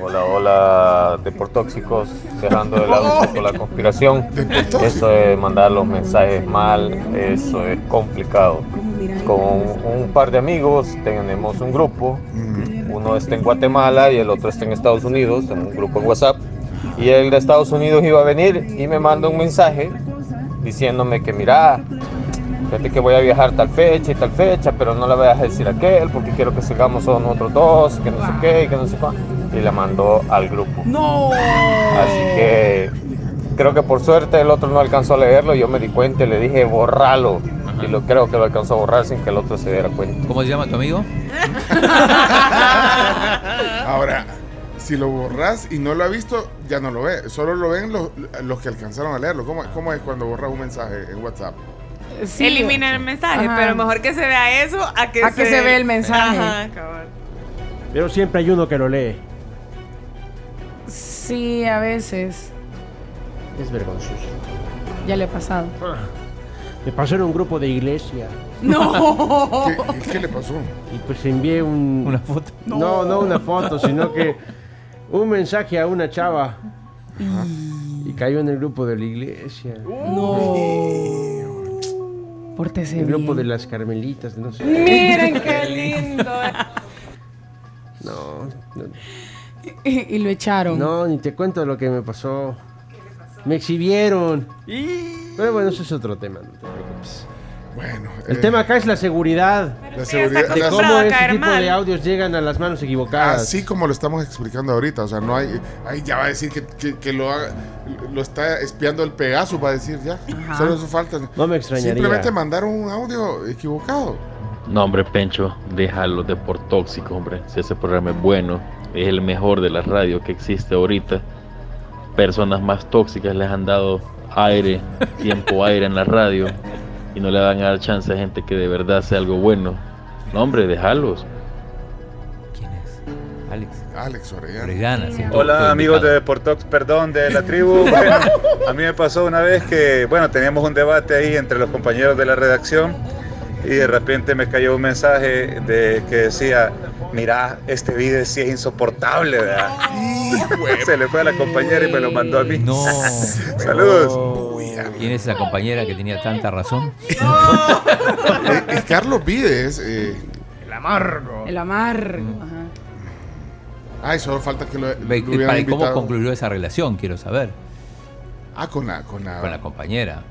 Hola, hola, deportóxicos, cerrando de lado un poco la conspiración. Eso de mandar los mensajes mal, eso es complicado. Con un par de amigos tenemos un grupo, uno está en Guatemala y el otro está en Estados Unidos, en un grupo en WhatsApp. Y el de Estados Unidos iba a venir y me manda un mensaje diciéndome que mira, fíjate que voy a viajar tal fecha y tal fecha, pero no le voy a decir a aquel porque quiero que sigamos solo nosotros dos, que no sé qué, que no sé cuánto. Y le mandó al grupo. no. Así que creo que por suerte el otro no alcanzó a leerlo. Yo me di cuenta y le dije borralo. Y lo creo que lo alcanzó a borrar sin que el otro se diera cuenta. ¿Cómo se llama tu amigo? <laughs> Ahora, si lo borras y no lo ha visto, ya no lo ve. Solo lo ven los, los que alcanzaron a leerlo. ¿Cómo, cómo es cuando borras un mensaje en WhatsApp? Sí. Elimina el mensaje, Ajá. pero mejor que se vea eso a que, A que se vea el mensaje. Ajá. Pero siempre hay uno que lo lee. Sí, a veces. Es vergonzoso. Ya le ha pasado. Me pasó en un grupo de iglesia. No. ¿Qué, qué le pasó? Y pues envié un... Una foto. No, no una foto, sino que un mensaje a una chava. Y cayó en el grupo de la iglesia. No. Pórtese El grupo bien. de las carmelitas, no sé. Miren qué lindo. No, no, Y, y lo echaron. no, ni te cuento lo que me pasó. Me exhibieron. Pero bueno, eso es otro tema, no. Bueno, El eh, tema acá es la seguridad. La seguridad- De cómo este tipo mal. de audios llegan a las manos equivocadas. Así como lo estamos explicando ahorita, o sea, no hay, ahí ya va a decir que, que- que lo haga, lo está espiando el Pegaso, va a decir ya. Ajá. Solo eso falta. No me extrañaría. Simplemente mandar un audio equivocado. No, hombre, Pencho, déjalo de por tóxico, hombre. Si ese programa es bueno, es el mejor de la radio que existe ahorita. Personas más tóxicas les han dado aire, tiempo aire en la radio y no le van a dar chance a gente que de verdad sea algo bueno. No, hombre, déjalos. Alex. Alex Orellana. Orellana, sí. Hola amigos de Portox, perdón, de la tribu. <laughs> Bueno, a mí me pasó una vez que, bueno, teníamos un debate ahí entre los compañeros de la redacción y de repente me cayó un mensaje de que decía, mira, este video sí es insoportable, ¿verdad? <laughs> Se le fue a la compañera y me lo mandó a mí. No. <laughs> Saludos. ¿Quién es esa compañera que tenía tanta razón? <laughs> Eh, eh, Carlos Vides. eh, El amargo. El amargo. Ajá. ay, solo falta que lo, lo ¿Cómo invitado. concluyó esa relación? Quiero saber. Ah, con la, con la, Con la compañera.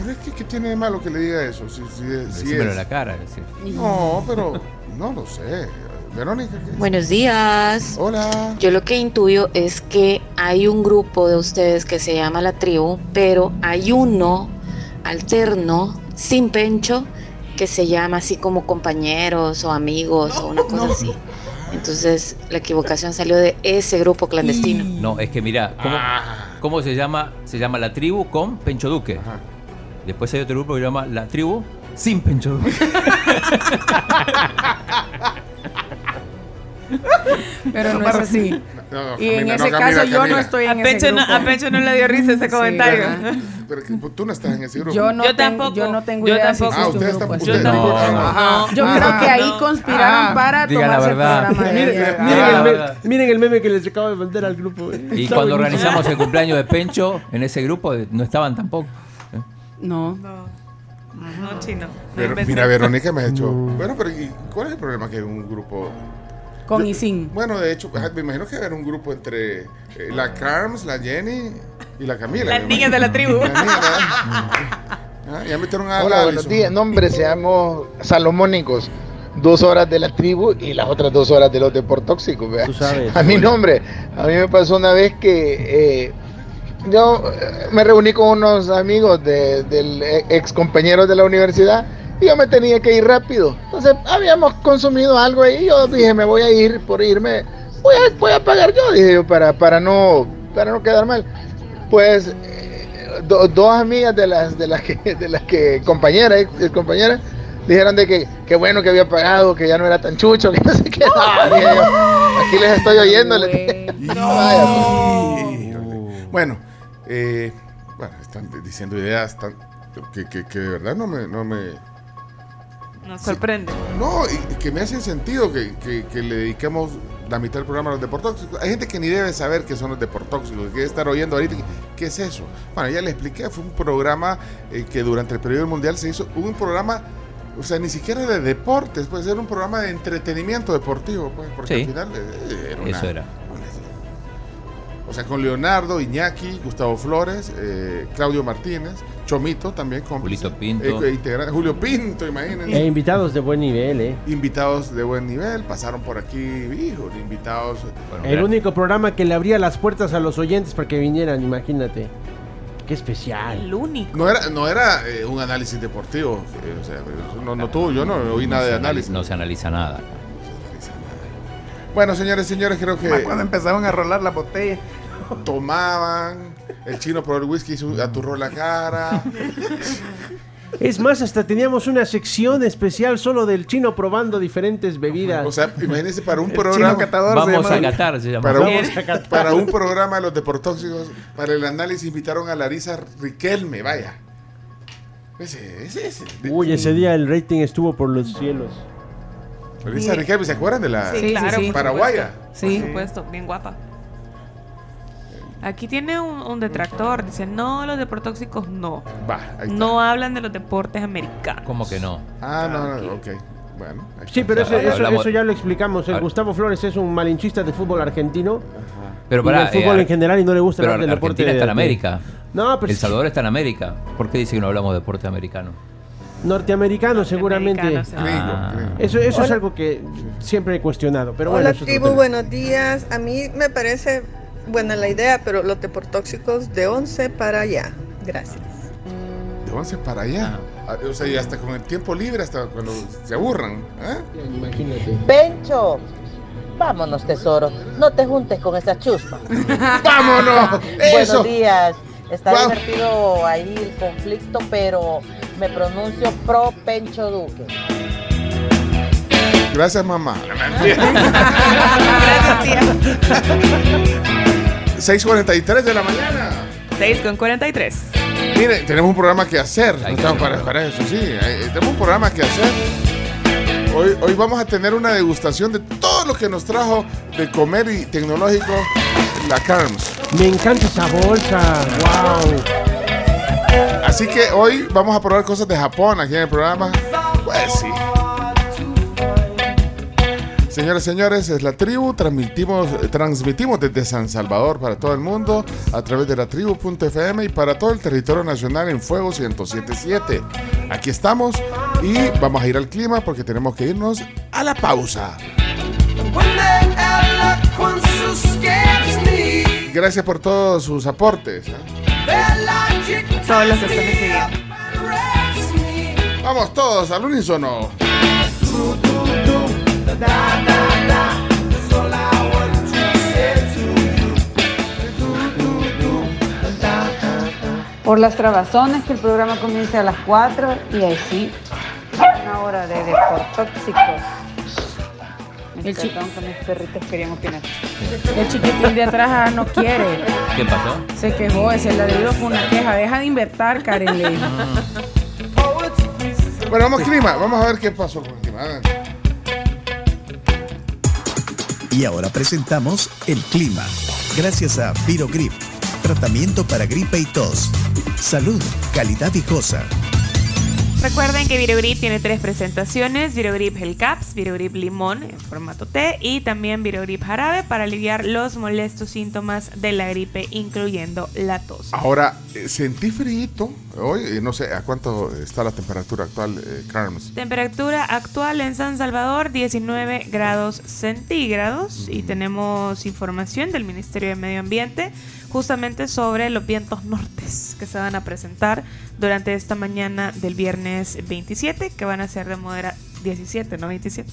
Pero es que, ¿qué tiene de malo que le diga eso? Si, si, si Decímelo es- la cara. es decir. No, pero no lo sé. Verónica. ¿qué? Buenos días. Hola. Yo lo que intuyo es que hay un grupo de ustedes que se llama la tribu, pero hay uno alterno, sin pencho, que se llama así como compañeros o amigos o una cosa así. Entonces la equivocación salió de ese grupo clandestino. No, es que mira, ¿cómo, cómo se llama? Se llama La Tribu con Pencho Duque. Después hay otro grupo que se llama La Tribu sin Pencho Duque. <laughs> Pero no es así. No, no, Y en ese no, caso Camila, yo no estoy en A ese no, grupo. a Pencho no le dio risa ese comentario. Pero que tú no estás en ese grupo. Yo no, Yo tampoco. yo no tengo Yo idea si tampoco. Ah, así. ustedes No, tampoco. no. Yo Ah, creo que ahí conspiraron Ah, para diga la tomarse el verdad. programa Miren, Ah, el la me- verdad. miren el meme que les acabo de mandar al grupo. eh. Y cuando organizamos el cumpleaños de Pencho, en ese grupo no estaban tampoco. No. No, chino. No Pero, inventes. mira, Verónica me ha hecho. Bueno, pero ¿y ¿cuál es el problema que un grupo. Con y sin. Bueno, de hecho, ajá, me imagino que era un grupo entre eh, la Carms, la Jenny y la Camila. Las niñas de la tribu. Las niñas, ¿verdad? Ah, ya metieron a Hola, la buenos días. No, hombre, seamos salomónicos. Dos horas de la tribu y las otras dos horas de los deportóxicos. ¿vea? Tú sabes. A mí no, hombre. A mí me pasó una vez que eh, yo eh, me reuní con unos amigos de- del eh, ex compañeros de la universidad y yo me tenía que ir rápido. Entonces habíamos consumido algo ahí. Yo dije, me voy a ir por irme. Voy a, voy a pagar yo, dije yo, para, para, no, para no quedar mal. Pues eh, do- dos amigas de las de las que <laughs> de las que compañeras ex compañeras dijeron de que qué bueno que había pagado que ya no era tan chucho que no sé qué <laughs> yo, aquí les estoy oyendo. Bueno, eh, bueno, están diciendo ideas tan, que, que, que de verdad no me, no me, Nos sorprende. No, y que me hacen sentido que, que- que le dediquemos la mitad del programa a los deportóxicos. Hay gente que ni debe saber qué son los deportóxicos, que debe estar oyendo ahorita. ¿Qué es eso? Bueno, ya le expliqué, fue un programa eh, que durante el periodo mundial se hizo, hubo un programa, o sea, ni siquiera de deportes, puede ser un programa de entretenimiento deportivo, pues, porque Sí. al final eh, era una- Eso era. O sea, con Leonardo, Iñaki, Gustavo Flores, eh, Claudio Martínez, Chomito también, con Julito Pinto. Julio Pinto, imagínense. E invitados de buen nivel, ¿eh? Invitados de buen nivel, pasaron por aquí, hijos, invitados. El único programa que le abría las puertas a los oyentes para que vinieran, imagínate. Qué especial. El único. No era, no era eh, un análisis deportivo, eh, o sea, no, no tuvo, yo no oí nada No de se análisis. No se analiza nada. Bueno, señores, señores, creo que cuando empezaron a rolar la botella. <laughs> tomaban, el chino probó el whisky aturró la cara. <laughs> Es más, hasta teníamos una sección especial solo del chino probando diferentes bebidas. O sea, imagínense para un El programa. chino catador se Vamos llama. a Qatar, se llama. Para un, para un programa de los deportóxicos, para el análisis invitaron a Larisa Riquelme, vaya. Ese, ese, ese. Uy, ese día el rating estuvo por los cielos. Larisa Riquelme, ¿se acuerdan de la Sí, claro. por paraguaya? supuesto. Por supuesto, bien guapa. Aquí tiene un, un detractor. Dice, no, los deportóxicos no. Va, ahí está. No hablan de los deportes americanos. ¿Cómo que no? Ah, no, no, ok. Bueno. ahí Sí, está. pero eso, eso- Hablamos- eso ya lo explicamos. El Hab- Gustavo Flores es un malinchista de fútbol argentino Pero y pará, del fútbol eh, en general y no le gusta Pero hablar del deporte. Argentina está en de- América. No, pero El Salvador está en América. ¿Por qué dice que no hablamos de deporte americano? Norteamericano, seguramente. Ah. Eso, eso es algo que siempre he cuestionado. Pero bueno, Hola eso es otro tribu, tema. buenos días. A mí me parece buena la idea, pero los deportóxicos de 11 para allá. Gracias. De 11 para allá. Ah, O sea, y hasta con el tiempo libre, hasta cuando se aburran. ¿eh? Imagínate. Pencho, vámonos tesoro, no te juntes con esa chusma. <laughs> ¡Vámonos! ¡Eso! Buenos días, está Guau. divertido ahí el conflicto, pero me pronuncio pro Pencho Duque. Gracias, mamá. <laughs> Gracias, tía. <laughs> 6.43 de la mañana. 6 con 43. Mire, tenemos un programa que hacer. No estamos para, para eso, sí. eh, tenemos un programa que hacer. Hoy, hoy vamos a tener una degustación de todo lo que nos trajo de comer y tecnológico la Carms. Me encanta esa bolsa. ¡Wow! Así que hoy vamos a probar cosas de Japón aquí en el programa. Pues sí. Señores, señores, es la tribu. Transmitimos, transmitimos desde San Salvador para todo el mundo a través de la tribu.fm y para todo el territorio nacional en Fuego 1077. Aquí estamos y vamos a ir al clima porque tenemos que irnos a la pausa. Gracias por todos sus aportes. ¿eh? Todos los que están. Vamos todos al unísono. Por las trabazones que el programa comienza a las 4 y así una hora de deportóxicos. El Perdón que mis perritos querían opinar. El chiquitín de atrás ah, no quiere. ¿Qué pasó? Se quejó, ese ladrido fue una queja. Deja de invertir, Karen. dijo. Bueno, vamos clima. Vamos a ver qué pasó con el clima. Y ahora presentamos el clima. Gracias a Virogrip, tratamiento para gripe y tos. Salud, calidad viejosa. Recuerden que Virogrip tiene tres presentaciones: Virogrip Gel Caps, Virogrip Limón en formato té y también Virogrip Jarabe para aliviar los molestos síntomas de la gripe, incluyendo la tos. Ahora, eh, sentí frío hoy. eh, No sé a cuánto está la temperatura actual, eh, Carms. Temperatura actual en San Salvador 19 grados centígrados y tenemos información del Ministerio de Medio Ambiente justamente sobre los vientos nortes que se van a presentar durante esta mañana del viernes 27 que van a ser de modera 17, no 27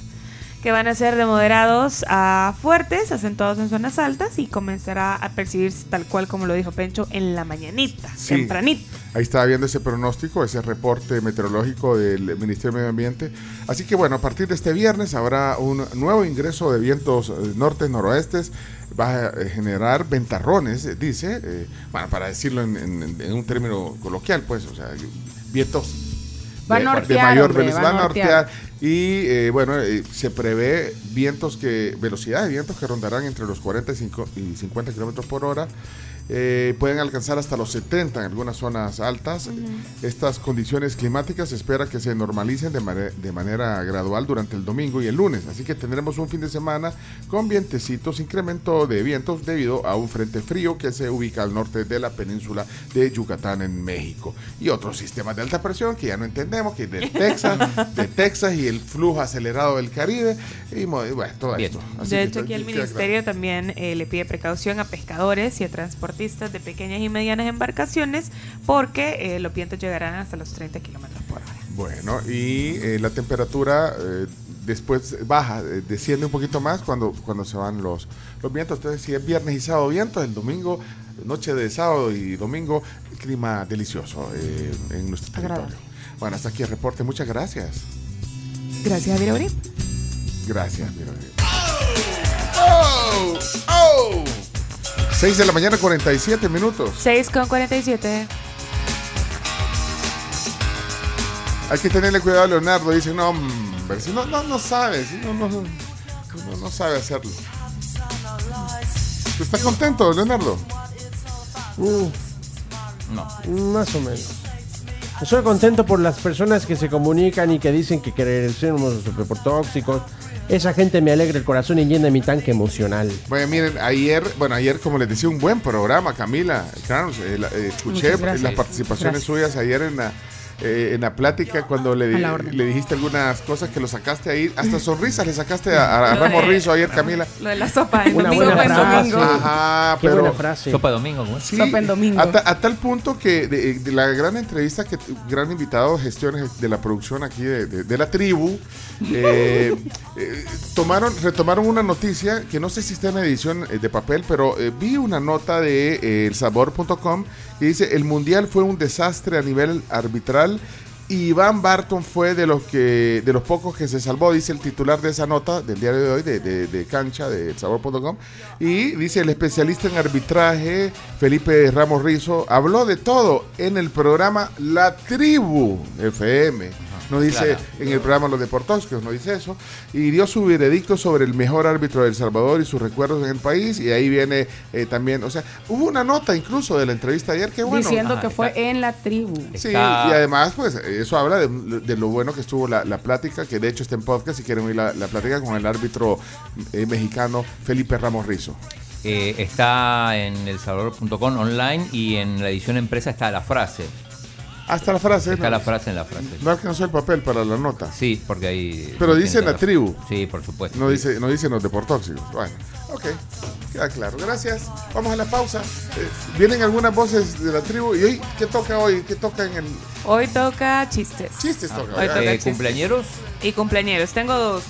que van a ser de moderados a fuertes, acentuados en zonas altas y comenzará a percibirse tal cual como lo dijo Pencho en la mañanita, Sí. tempranito. Ahí estaba viendo ese pronóstico, ese reporte meteorológico del Ministerio de Medio Ambiente. Así que bueno, a partir de este viernes habrá un nuevo ingreso de vientos eh, nortes, noroestes. Va a eh, generar ventarrones, eh, dice, eh, bueno, para decirlo en, en- en un término coloquial, pues, o sea, vientos de, nortear, de mayor hombre, velocidad, van a nortear. Y eh, bueno, eh, se prevé vientos que, velocidad de vientos que rondarán entre los 40 y, cinco- y 50 kilómetros por hora. Eh, pueden alcanzar hasta los 70 en algunas zonas altas. Estas condiciones climáticas se espera que se normalicen de, de manera gradual durante el domingo y el lunes. Así que tendremos un fin de semana con vientecitos, incremento de vientos debido a un frente frío que se ubica al norte de la península de Yucatán en México. Y otros sistemas de alta presión que ya no entendemos, que es de Texas, <laughs> de Texas y el flujo acelerado del Caribe. Y bueno, todo esto. Así de que hecho, aquí el queda claro. ministerio también eh, le pide precaución a pescadores y a transportistas de pequeñas y medianas embarcaciones porque eh, los vientos llegarán hasta los 30 kilómetros por hora. Bueno, y eh, la temperatura eh, después baja, eh, desciende un poquito más cuando, cuando se van los, los vientos. Entonces, si es viernes y sábado vientos, el domingo, noche de sábado y domingo, clima delicioso eh, en nuestro territorio. Agradable. Bueno, hasta aquí el reporte. Muchas gracias. Gracias Virogrip. Gracias, mira. ¡Oh! ¡Oh! 6 de la mañana, 47 minutos. 6 con 47. Hay que tenerle cuidado a Leonardo. Dice, no, hombre, si no, no, no sabe, si no, no, no, no- sabe hacerlo. ¿Tú estás contento, Leonardo? No. Más o menos. Estoy contento por las personas que se comunican y que dicen que queremos super tóxicos, Esa gente me alegra el corazón y llena mi tanque emocional. Bueno, miren, ayer, bueno, ayer, como les decía, un buen programa, Camila. Carlos, eh, la- eh, escuché las participaciones Gracias. suyas ayer en la, eh, en la plática cuando le, le dijiste algunas cosas que lo sacaste ahí. Hasta sonrisas le sacaste a, a Ramos Rizo ayer, Camila. Lo de la sopa en Una domingo. buena en frase. domingo. Ajá, Qué pero... buena frase. Sopa de domingo. Sí, Sopa en domingo. A, ta- a tal punto que de, de la gran entrevista que gran invitado gestiones de la producción aquí de, de- de la tribu eh, <laughs> eh, tomaron retomaron una noticia que no sé si está en edición eh, de papel pero eh, vi una nota de eh, elsabor.com que dice el mundial fue un desastre a nivel arbitral y Iván Barton fue de los que de los pocos que se salvó, dice el titular de esa nota del diario de hoy, de, de- de cancha, de elsabor.com. Y dice el especialista en arbitraje, Felipe Ramos Rizo, habló de todo en el programa La Tribu FM. No dice claro. en el programa Los Deportóxicos, no dice eso. Y dio su veredicto sobre el mejor árbitro de El Salvador y sus recuerdos en el país. Y ahí viene eh, también, o sea, hubo una nota incluso de la entrevista ayer que bueno. Diciendo Ajá, que fue está- en la tribu. Sí, Está- y además, pues, eso habla de, de lo bueno que estuvo la, la plática, que de hecho está en podcast, si quieren oír la, la plática con el árbitro eh, mexicano Felipe Ramos Rizo. Eh, está en elsalvador.com online y en la edición empresa está la frase. Hasta la frase. Está ¿no? la frase en la frase. No alcanzó el papel para la nota. Sí, porque ahí. Pero dice la razón. tribu. Sí, por supuesto. No sí. dice, no dicen los deportóxicos. Bueno, ok, queda claro. Gracias. Vamos a la pausa. Eh, vienen algunas voces de la tribu. ¿Y hoy qué toca hoy? ¿Qué toca en el Hoy toca chistes. chistes? Toca, Hoy toca Eh, chistes. ¿Cumpleañeros? Y cumpleaños. Tengo dos.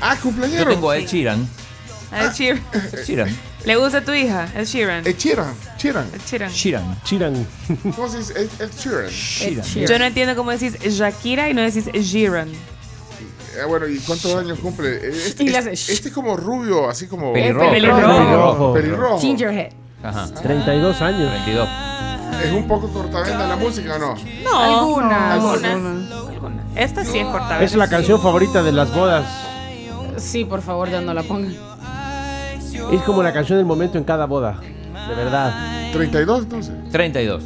Ah, Yo cumpleaños. tengo a Ed Sheeran. Ed Sheeran. Ed <laughs> Sheeran. ¿Le gusta a tu hija? Ed Sheeran. Eh, Chiran, Chiran. Ed Sheeran. Sheeran. Chiran. <laughs> ¿Cómo se dice? El, el Sheeran. Sheeran. Yo no entiendo cómo decís Shakira y no decís Sheeran. Ah, bueno, ¿y cuántos años cumple? Eh, Este, Y este- hace este es como rubio, así como... Pelirrojo. Pelirrojo. Pelirrojo. Gingerhead. Ajá. 32 años. 22. ¿Es un poco cortavenda la música o no? No, Algunas. algunas. Algunas. Esta sí es cortada. Es la canción favorita de las bodas. Sí, por favor, ya no la pongan. Es como la canción del momento en cada boda. De verdad. 32 entonces. 32.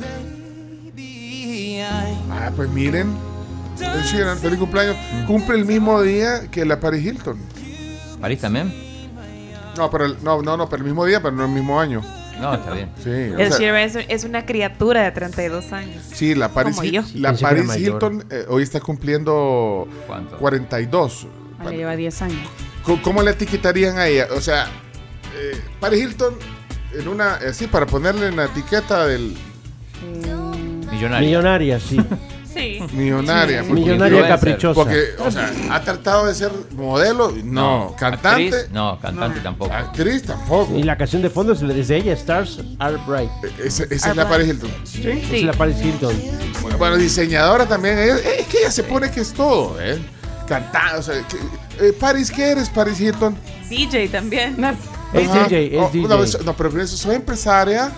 Ah, pues miren. El Sheeran, feliz cumpleaños. Cumple el mismo día que la Paris Hilton. ¿París también? No, pero el- no, no, no, pero el mismo día, pero no el mismo año. No, está bien. Sí, sea, Sheeran es, es una criatura de 32 años. sí, la Paris, Como yo. la Paris. Hilton eh, hoy está cumpliendo ¿Cuánto? 42. Ah, Le lleva 10 años. ¿Cómo, cómo le etiquetarían a ella? O sea, eh, Paris Hilton, en una, así para ponerle en la etiqueta del Millonario. Millonaria, sí. <laughs> Sí. millonaria. porque- Millonaria caprichosa. Porque, o sea, ha tratado de ser modelo, no, cantante, Actriz, no, cantante tampoco. actriz tampoco. Y la canción de fondo es de ella, Stars Are Bright. Esa, esa es la Paris Hilton. Es la Paris Hilton. Bueno, bueno, diseñadora también. Es, es que ella se pone que es todo, ¿eh? Cantando, o sea, que- eh, Paris, ¿qué eres, Paris Hilton? DJ también. <laughs> Es Ajá. DJ, es Oh, DJ. No, no, pero eso, soy empresaria.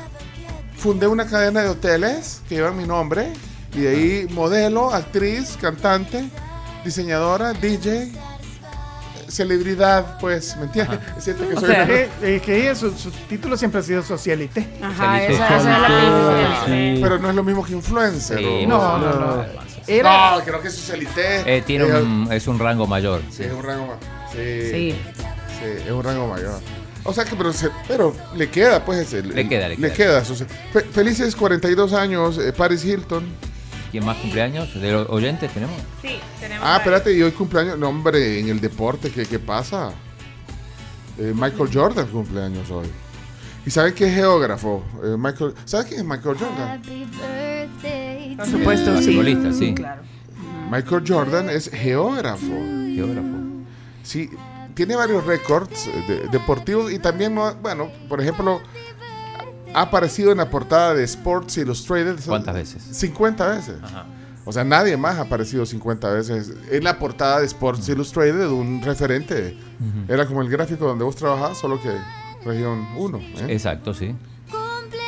Fundé una cadena de hoteles que llevan mi nombre. Y de ahí modelo, actriz, cantante, diseñadora, DJ, celebridad, pues, ¿me entiendes? <laughs> Siento que O soy sea, una- eh, eh, que ella, su, su título siempre ha sido socialite. Ajá, Socialite. esa, esa es la que Sí. Pero no es lo mismo que influencer. No, no, no. no. Era, No, creo que socialité. Eh, tiene es- un, es un rango mayor. Sí, es un rango. Sí, Sí. sí, es un rango mayor. O sea que, pero, se- pero le queda, pues. el- Le queda, le Le queda. queda. su- fe- felices 42 años, eh, Paris Hilton. ¿Quién más cumpleaños? ¿De los oyentes tenemos? Sí, tenemos. Ah, espérate, y hoy cumpleaños. No, hombre, en el deporte, ¿qué, qué pasa? Eh, Michael Jordan cumpleaños hoy. ¿Y saben qué es geógrafo? Eh, Michael, ¿Sabes quién es Michael Jordan? Por supuesto, sí. Basquetbolista, sí. Claro. Michael Jordan es geógrafo. Geógrafo. Sí, tiene varios récords eh, de- deportivos y también, no- bueno, por ejemplo, ha aparecido en la portada de Sports Illustrated. ¿Cuántas veces? 50 veces. Ajá. O sea, nadie más ha aparecido 50 veces en la portada de Sports Illustrated un referente. Era como el gráfico donde vos trabajás, solo que región 1. Exacto, sí.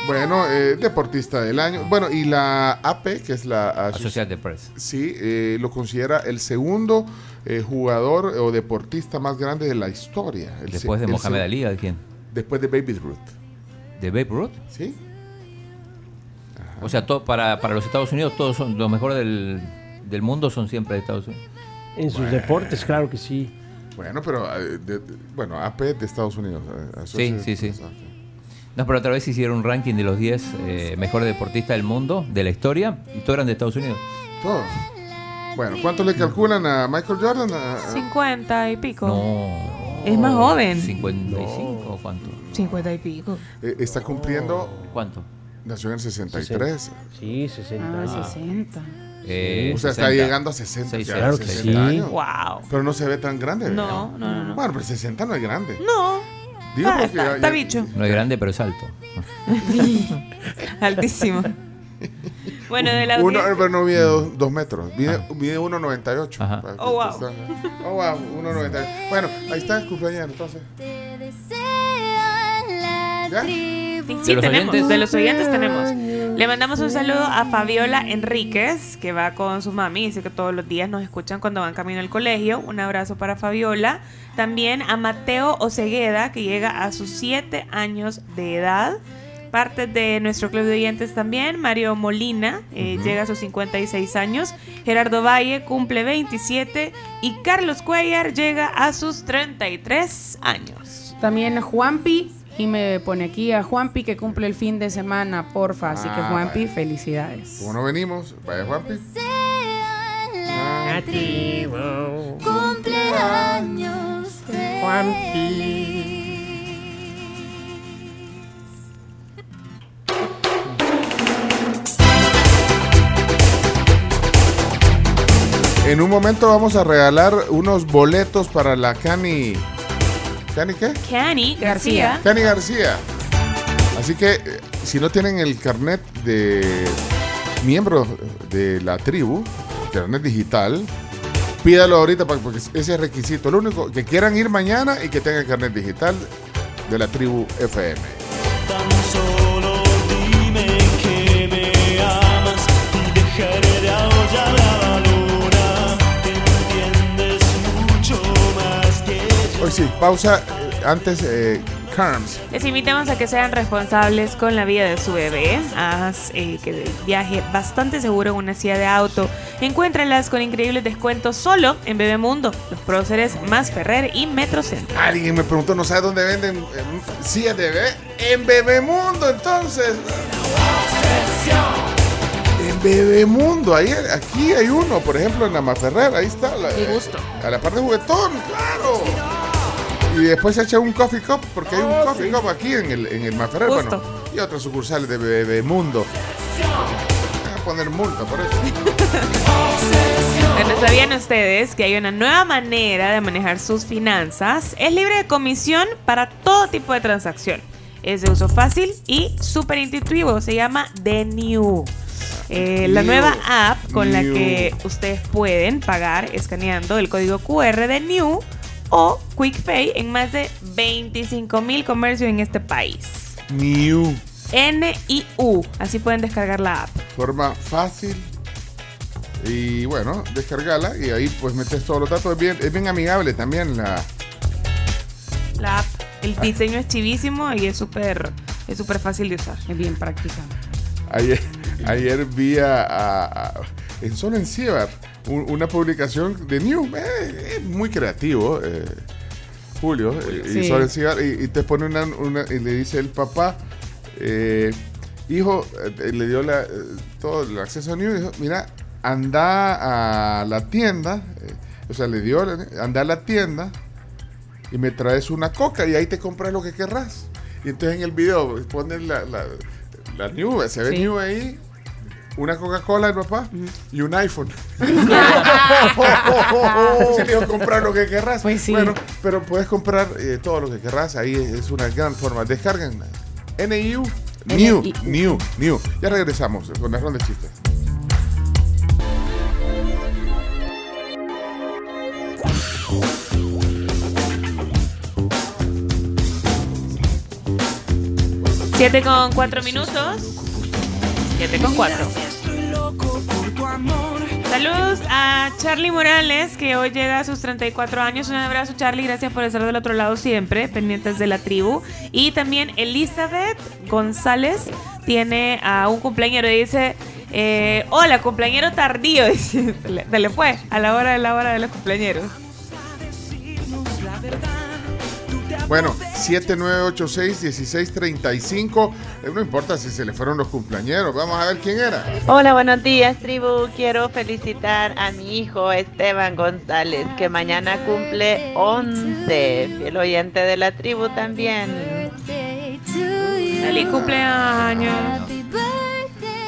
Bueno, eh, deportista del año. Bueno, y la AP, que es la Associated Press. Sí, eh, lo considera el segundo eh, jugador o deportista más grande de la historia. El Después de Mohamed Ali, ¿de quién? Después de Baby Ruth. ¿De Babe Ruth? Sí. O sea, to- para, para los Estados Unidos, todos son los mejores del, del mundo son siempre de Estados Unidos. En sus deportes, claro que sí. Bueno, pero eh, de- de- bueno, AP de Estados Unidos. eh, Sí, sí, sí. No, pero otra vez hicieron un ranking de los 10 eh, mejores deportistas del mundo, de la historia, y todos eran de Estados Unidos. Todos. Bueno, ¿cuánto le calculan a Michael Jordan? A- a- 50 y pico. No. Es más joven. 55 o cuánto. 50 y pico. eh, está cumpliendo. ¿Cuánto? Nació en el 63. Sí, 60. Ah, 60. Eh, o sea, está 60. llegando a 60. Seis ya. Claro que 60 sí. años. Wow. Pero no se ve tan grande. No, no, no, no. Bueno, pero 60 no es grande. No. Digo Ah, porque está, ya- está ya- bicho. No es grande, pero es alto. <laughs> Altísimo. <laughs> Bueno, de la Uno, audiencia- pero no mide dos, dos metros, mide, mide 1,98. Ajá. Para que Oh, wow. Oh, wow, 1,98. Bueno, ahí está el cumpleaños entonces. ¿Ya? Sí, ¿De los tenemos. oyentes? De los oyentes tenemos. Le mandamos un saludo a Fabiola Enríquez, que va con su mami. Dice que todos los días nos escuchan cuando van camino al colegio. Un abrazo para Fabiola. También a Mateo Ocegueda, que llega a sus 7 años de edad. Parte de nuestro club de oyentes también. Mario Molina eh, llega a sus 56 años. Gerardo Valle cumple 27. Y Carlos Cuellar llega a sus 33 años. También Juanpi, y me pone aquí a Juanpi que cumple el fin de semana, porfa. Así que Ah, Juanpi, vaya. felicidades. Como no venimos, vaya Juanpi. Ah, Cumpleaños En un momento vamos a regalar unos boletos para la Cani. ¿Cani qué? Cani García. Cani García. Así que eh, si no tienen el carnet de miembros de la tribu, carnet digital, pídalo ahorita porque ese es requisito. Lo único que quieran ir mañana y que tengan carnet digital de la tribu FM. Solo dime que me amas y dejaré de Hoy sí, pausa. eh, Antes, eh, Carms. Les invitamos a que sean responsables con la vida de su bebé. Haz eh, que viaje bastante seguro en una silla de auto. Encuéntralas con increíbles descuentos solo en Bebemundo, los próceres más Ferrer y Metrocentro. Alguien me preguntó, ¿no sabe dónde venden eh, sillas de bebé? En Bebemundo, entonces. En Bebemundo, ahí, aquí hay uno, por ejemplo, en la Maferrer, ahí está. La, gusto. A la parte de juguetón, claro. Y después se echa un coffee cup, porque hay un coffee cup aquí en el, en el Maferrer, bueno, y otras sucursales de Bebemundo. Voy a poner multa por eso. <laughs> Bueno, ¿sabían ustedes que hay una nueva manera de manejar sus finanzas? Es libre de comisión para todo tipo de transacción. Es de uso fácil y súper intuitivo. Se llama The New. Eh, la New. nueva app con la que ustedes pueden pagar escaneando el código QR de New o QuickPay en más de 25 mil comercios en este país. New. N-I-U. Así pueden descargar la app. Forma fácil. Y bueno, descargala y ahí pues metes todos los datos. Es bien, es bien amigable también la. La app. El diseño es chivísimo y es súper es súper fácil de usar. Es bien práctica. Ayer, ayer vi a, a- a- en solo en Cibar un- una publicación de New. eh, es muy creativo, eh, Julio. eh, Sí. Y solo en Cibar y, y te pone una, una- y le dice el papá, eh, hijo, le dio la, todo el acceso a New y dijo, mira, anda a la tienda, o sea, le dio, anda a la tienda y me traes una coca y ahí te compras lo que querrás. Y entonces en el video ponen la, la, la New, se ve Sí. New ahí, una Coca-Cola del papá y un iPhone. <laughs> Se le dijo comprar lo que querrás. Bueno, pero puedes comprar eh, todo lo que querrás, ahí es, una gran forma. Descargan NIU, New. New, New. Ya regresamos con la ronda de chistes. Siete con cuatro minutos. Siete con cuatro. Saludos a Charlie Morales, que hoy llega a sus 34 años. Un abrazo, Charlie. Gracias por estar del otro lado siempre, pendientes de la tribu. Y también Elizabeth González tiene a un cumpleañero y dice: eh, Hola, cumpleañero tardío. <laughs> Se, le, se fue a la hora de la hora de los cumpleañeros. Bueno, 7986-1635. Eh, no importa si se le fueron los cumpleañeros. Vamos a ver quién era. Hola, buenos días, tribu. Quiero felicitar a mi hijo Esteban González, que mañana cumple 11. Fiel oyente de la tribu también. Feliz cumpleaños.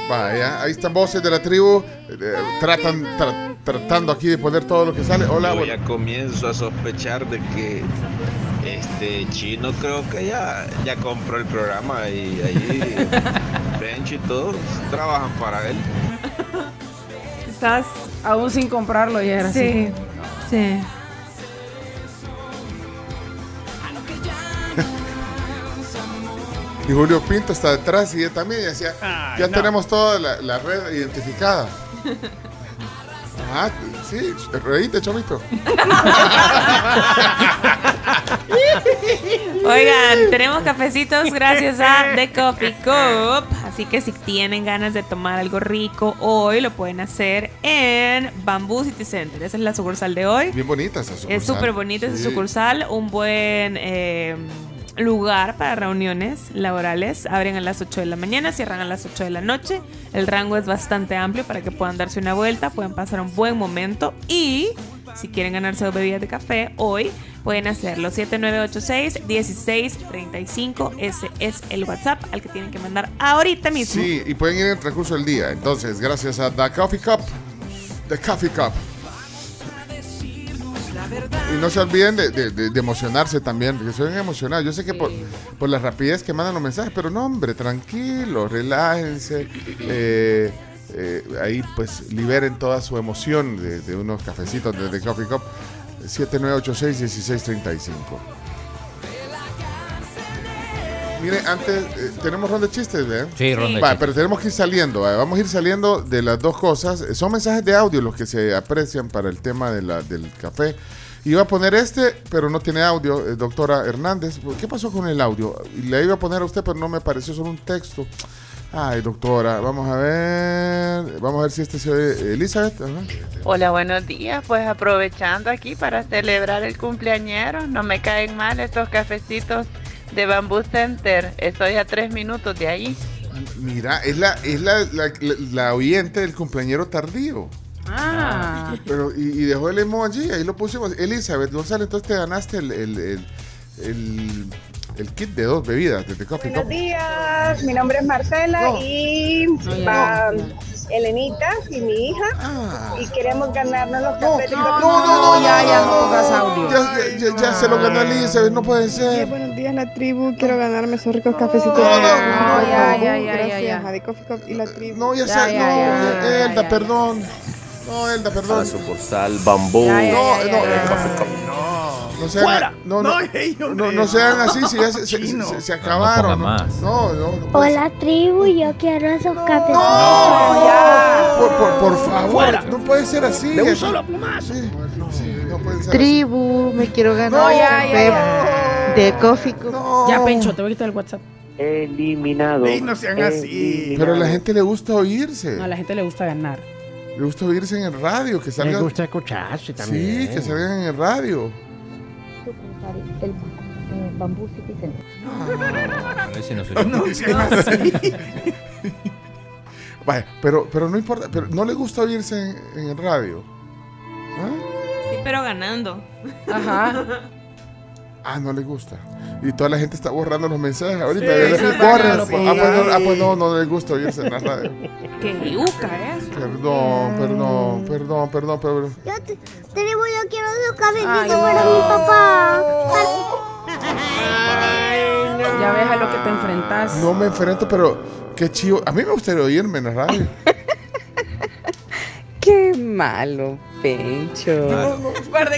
Vaya, ahí están voces de la tribu. eh, tratan, tra- tratando aquí de poner todo lo que sale. Hola, Yo ya comienzo a sospechar de que este chino creo que ya, ya compró el programa y ahí <laughs> Bench y todos trabajan para él. Estás. Aún sin comprarlo ya era Sí, así. sí. <laughs> Y Julio Pinto está detrás y él también decía, ya no. tenemos toda la, la red identificada. <laughs> Ah, sí, reíte, chomito. Oigan, tenemos cafecitos gracias a The Coffee Cup. Así que si tienen ganas de tomar algo rico hoy, lo pueden hacer en Bamboo City Center. Esa es la sucursal de hoy. Bien bonita esa sucursal. Es súper bonita esa sucursal. Un buen eh, lugar para reuniones laborales. Abren a las 8 de la mañana, cierran a las 8 de la noche. El rango es bastante amplio para que puedan darse una vuelta, pueden pasar un buen momento. Y si quieren ganarse dos bebidas de café hoy, pueden hacerlo. 7986-1635. Ese es el WhatsApp al que tienen que mandar ahorita mismo. Sí, y pueden ir en el transcurso del día. Entonces, gracias a The Coffee Cup. The Coffee Cup. Y no se olviden de, de- de- de emocionarse también, que se ven emocionados. Yo sé que por, por la rapidez que mandan los mensajes, pero no, hombre, tranquilos, relájense. eh, eh, ahí pues liberen toda su emoción de, de unos cafecitos de The Coffee Cup. 7986-1635. Mire, antes eh, tenemos ronda de chistes, ¿verdad? Sí, ronda de Va, chistes. pero tenemos que ir saliendo. ¿va? Vamos a ir saliendo de las dos cosas. Eh, Son mensajes de audio los que se aprecian para el tema de la, del café. Iba a poner este, pero no tiene audio, eh, doctora Hernández. ¿Qué pasó con el audio? Le iba a poner a usted, pero no me pareció solo un texto. Ay, doctora, vamos a ver. Vamos a ver si este se oye. Elizabeth. ajá. Hola, buenos días. Pues aprovechando aquí para celebrar el cumpleañero, no me caen mal estos cafecitos de Bamboo Center. Estoy a tres minutos de ahí. Mira, es la, es la, la, la- la oyente del cumpleañero tardío. Ah. Pero, y, y dejó el emoji, ahí lo pusimos. Elizabeth González, entonces te ganaste el, el, el, el- el kit de dos bebidas de The Coffee Buenos Cup. días, mi nombre es Marcela y va Elenita y mi hija y queremos ganarnos los cafés de No, no, no, ya, ya, no audio. Ya, ya- ya- ya se lo ganó Elizabeth, no puede ser. buenos días, la tribu. Quiero ganarme esos ricos cafecitos. No, no, no, ya, ya, ya, ya, Gracias ya. a The Coffee Cup y la tribu. No, ya, Ya, sé, ya, no, ya, ya, Elda, ya, perdón. No, Elda, perdón. la sucursal Bambú. Ya, ya, No, ya, no, ya, ya. No sean, ¡Fuera! no, no, No, no, hombre. no sean <laughs> así, si ya se, se- se- se acabaron. No, no, ser. Hola tribu, yo quiero esos cafés. No, ya. Por, por, por favor, Fuera. no puede ser así. De un solo plumazo. Sí, sí, no puede ser así. Tribu, me quiero ganar ya, café ya, de Coffee. Ya, Pencho, te voy a quitar el WhatsApp. Eliminado. Ey, no sean así. Pero a la gente le gusta oírse. No, a la gente le gusta ganar. Le gusta oírse en el radio, que salgan. gusta escucharse también. Sí, que salgan en el radio. El Bamboo City Center. Ese <laughs> no soy yo. No así. Vaya, pero, pero no importa, pero no le gusta oírse en, en el radio. ¿Ah? Sí, pero ganando. Ajá. Ah, no le gusta. Y toda la gente está borrando los mensajes ahorita. Sí, sí, sí. Ah, pues no, ah, pues no, no le gusta oírse en la radio. Qué yuca es. Perdón, perdón, perdón, perdón, perdón. Yo te, tribu, yo quiero esos cafecitos Ay, para no. mi papá. Ya ves a lo que te enfrentas. No me enfrento, pero qué chivo. A mí me gustaría oírme en la radio. <laughs> Qué malo, Pencho.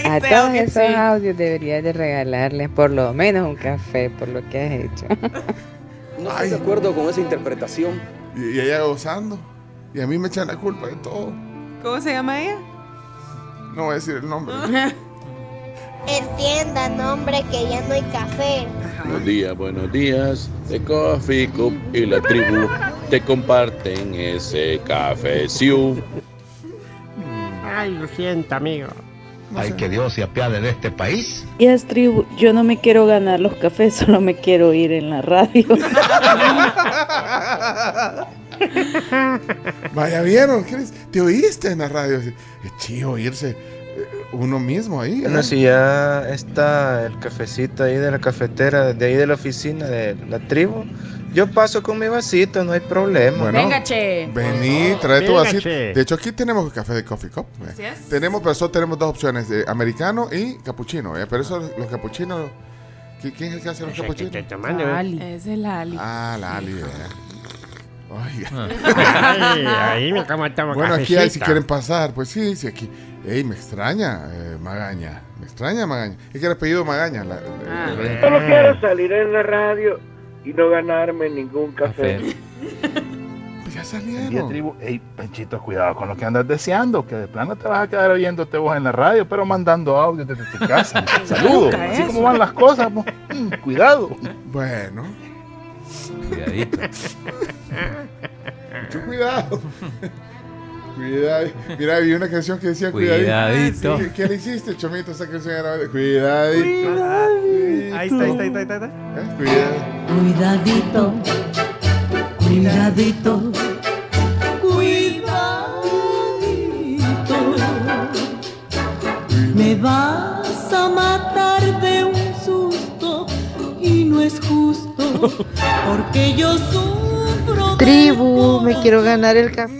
A este todos audio, esos sí. audios deberías de regalarles por lo menos un café por lo que has hecho. No estoy de acuerdo con esa interpretación. Y, y ella gozando. Y a mí me echan la culpa de todo. ¿Cómo se llama ella? No voy a decir el nombre. <laughs> Entiendan, hombre, que ya no hay café. Buenos días, buenos días. The Coffee Cup y la tribu te comparten ese café. Ay, lo siento, amigo. Ay, que Dios se apiade de este país. Y es tribu, yo no me quiero ganar los cafés, <laughs> solo me quiero ir en la radio. <laughs> <laughs> Vaya, ¿vieron? ¿Te oíste en la radio? Es chido oírse eh, uno mismo ahí. ¿eh? Bueno, si ya está el cafecito ahí de la cafetera, de ahí de la oficina de la tribu, yo paso con mi vasito, no hay problema. Bueno, Venga, che. Vení, trae tu Venga, vasito. che. De hecho, aquí tenemos café de Coffee Cup. ¿eh? Es. Tenemos, pero solo tenemos dos opciones, eh, americano y capuchino. ¿eh? Pero eso, los capuchinos... ¿qui- ¿Quién es el que hace los capuchinos? Es el Ali. Ah, la Ali. ¿eh? Oiga. Ay, <laughs> ahí me como tomo Bueno, aquí hay si quieren pasar. Pues sí, sí, aquí. Ey, me extraña, eh, Magaña. Me extraña, Magaña. Es que era apellido Magaña. la- la- la- Solo quiero salir en la radio y no ganarme ningún café. <laughs> Pues ya salieron. tribu, ey, Penchito, cuidado con lo que andas deseando, que de plano te vas a quedar oyéndote vos en la radio, pero mandando audio desde tu casa. <laughs> Saludos. Así como van las cosas, pues, mm, cuidado. Bueno. Cuidadito. Mucho cuidado. Cuidado. Mira, vi una canción que decía Cuidadito. ¿Qué, qué le hiciste, Chomito? Esa canción era de Cuidadito. Ahí está, ahí está, ahí está, ahí está. Eh, Cuidado. Cuidadito, cuidadito, cuidadito. Me vas a matar de un susto y no es justo porque yo sufro. Tribu, me quiero ganar el café.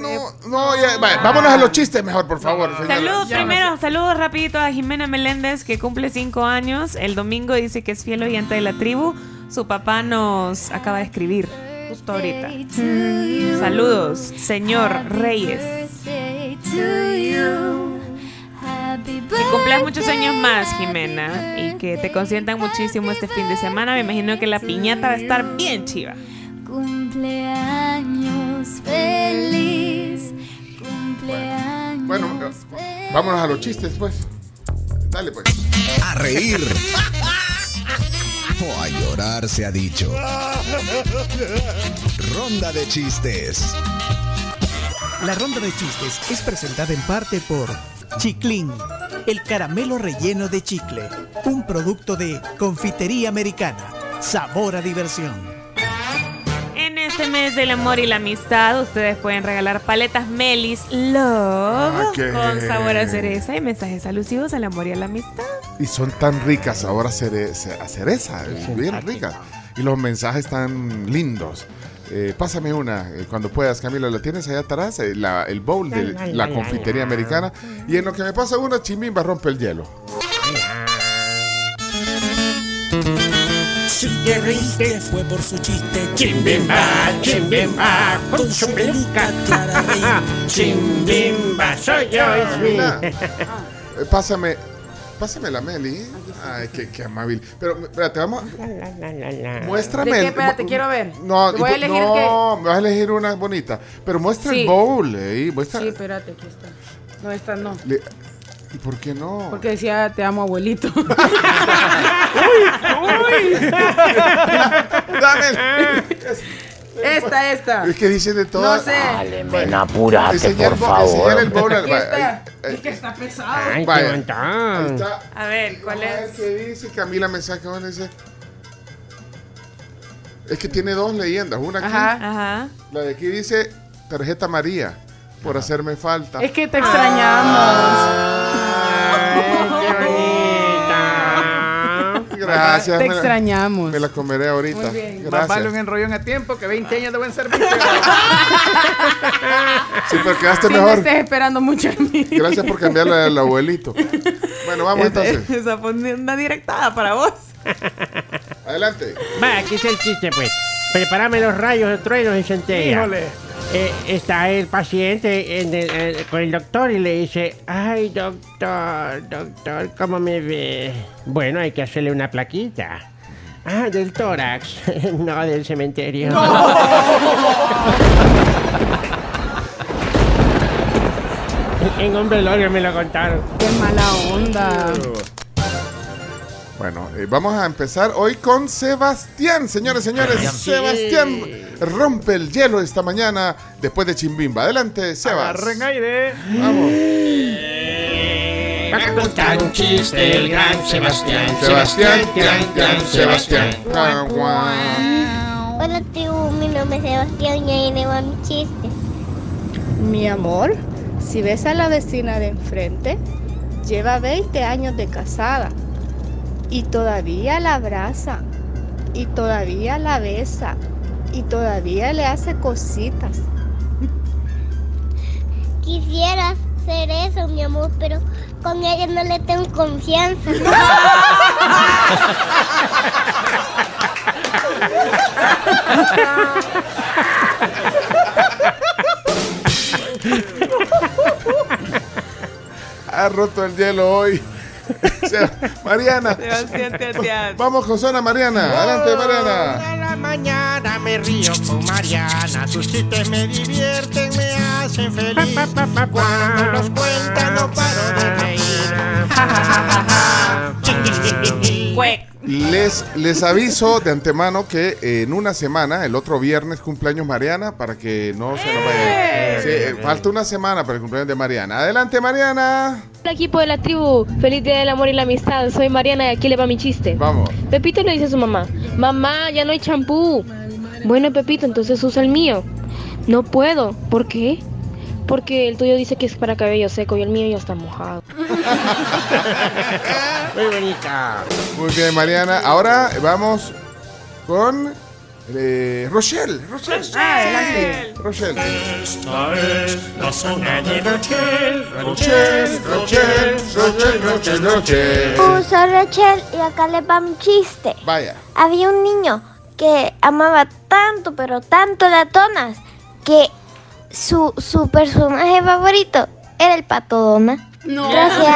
No, ya, va, vámonos a los chistes mejor, por favor. señora. Saludos Ya no primero, saludos rapidito a Jimena Meléndez que cumple cinco años. El domingo dice que es fiel oyente de la tribu. Su papá nos acaba de escribir justo ahorita. Saludos, señor Reyes. Que cumplas muchos años más, Jimena, y que te consientan muchísimo este fin de semana. Me imagino que la piñata va a estar bien chiva. Cumpleaños feliz, cumpleaños. Bueno, vámonos a los chistes, pues. Dale, pues. A reír o a llorar se ha dicho. Ronda de chistes. La ronda de chistes es presentada en parte por Chiclin, el caramelo relleno de chicle, un producto de confitería americana. Sabor a diversión. En este mes del amor y la amistad, ustedes pueden regalar paletas Melis Love qué- con sabor a cereza y mensajes alusivos al amor y a la amistad. Y son tan ricas ahora cere- a cereza, bien ricas. Y los mensajes tan lindos. Eh, pásame una eh, cuando puedas, Camila. ¿La tienes allá atrás? Eh, la- el bowl de La, la, la la, confitería americana. Y en lo que me pasa una, Chimimba rompe el hielo. Si te reíste fue por su chiste. Chimbimba, chimbimba, con su peluca. <laughs> Chimbimba, soy yo, es Camila, mi. eh, pásame, pásame la Meli. Ay, qué, qué amable. Pero, espérate, vamos. Muéstrame. ¿De qué? Espérate, quiero ver. No, Te voy a elegir no, me vas a elegir una bonita. Pero muestra Sí. el bowl, eh. Muestra, Sí, espérate, aquí está. No, esta no. le- ¿Y por qué no? Porque decía, te amo, abuelito. <laughs> <laughs> <laughs> Dame. Esta, esta. Es que dicen de todo. No sé. Dale, men, apúrate, por favor. el bowl. Aquí está. Es que está pesado. Ay, qué montón. Ahí está. A ver, ¿cuál A ver es? qué dice Camila me saca una dice. Es que tiene dos leyendas. Una aquí. Ajá. Ajá. La de aquí dice tarjeta María por hacerme falta. Es que te extrañamos. Gracias. Te me la- extrañamos. Me la comeré ahorita. Muy bien. Más vale un Gracias. enrollón a tiempo que 20 años de buen servicio. <laughs> Sí, pero quedaste Sí, me mejor. estés esperando mucho de mí. Gracias por cambiarle al abuelito. <laughs> Bueno, vamos entonces. Esa fue una directada para vos. Adelante. Va, aquí está el chiste, pues. Prepárame los rayos, los truenos y centella. Híjole. Eh, está el paciente en el- eh, con el doctor y le dice, ay doctor, doctor, ¿cómo me ve? Bueno, hay que hacerle una plaquita. Ah, del tórax, <laughs> no del cementerio. <laughs> en hombre logro me lo contaron. Qué mala onda. Bueno, eh, vamos a empezar hoy con Sebastián. Señores, señores, Sebastián rompe el hielo esta mañana después de Chimbimba. Adelante, Sebas. Agarren aire. Vamos. va a contar un chiste el gran Sebastián. Sebastián, Tian, Tian, Sebastián. Hola, tribu. Mi nombre es Sebastián y ahí le va mi chiste. Mi amor, si ves a la vecina de enfrente, lleva 20 años de casada y todavía la abraza y todavía la besa y todavía le hace cositas. Quisiera hacer eso, mi amor, pero con ella no le tengo confianza. <laughs> Ha roto el hielo hoy. <laughs> O sea, Mariana. Sebastián. Vamos con zona Mariana. Adelante, Mariana. Toda la mañana me río con Mariana. Sus chistes me divierten, me hacen feliz. Cuando los cuenta no paro de reír. <laughs> Les, les aviso de antemano que en una semana, el otro viernes, cumpleaños Mariana, para que no se nos vaya. Sí, eh, falta una semana para el cumpleaños de Mariana. Adelante, Mariana. Hola equipo de la tribu, feliz día del amor y la amistad. Soy Mariana y aquí le va mi chiste. Vamos. Pepito le dice a su mamá, mamá, ya no hay champú. Bueno, Pepito, entonces usa el mío. No puedo. ¿Por qué? Porque el tuyo dice que es para cabello seco y el mío ya está mojado. <laughs> Muy bonita. Muy bien, Mariana. Ahora vamos con eh, Rochelle. Rochelle. Adelante. Rochelle. Esta es la zona de Rochelle. Rochelle, Rochelle, Rochelle, Rochelle, Rochelle. Uh, soy Rachel y acá le va mi chiste. Vaya. Había un niño que amaba tanto, pero tanto las donas, que su, su personaje favorito era el pato Dona. No. Gracias.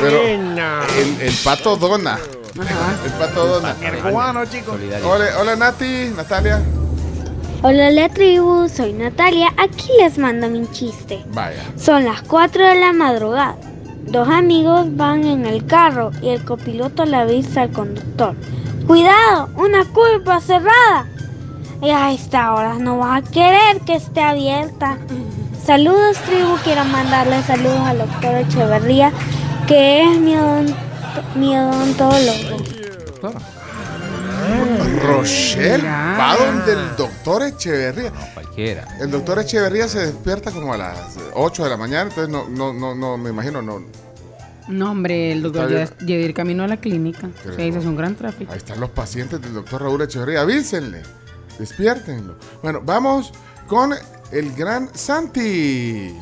Pero el, el pato dona. El pato dona. Cubano, chicos. Hola, hola, Nati, Natalia. Hola la tribu, soy Natalia. Aquí les mando mi chiste. Vaya. Son las 4 de la madrugada. Dos amigos van en el carro y el copiloto le avisa al conductor. Cuidado, una curva cerrada. Y a esta hora no vas a querer que esté abierta. Saludos tribu, quiero mandarle saludos al doctor Echeverría, que es mi, odont- mi odontólogo. Rochelle va donde el doctor Echeverría. Cualquiera. El doctor Echeverría se despierta como a las 8 de la mañana, entonces no, no, no, no me imagino, no. No, hombre, el doctor ya, ir camino a la clínica. Pero Se dice, es un gran tráfico. Ahí están los pacientes del doctor Raúl Echeverría. Avísenle, despiértenlo. Bueno, vamos con el gran Santi.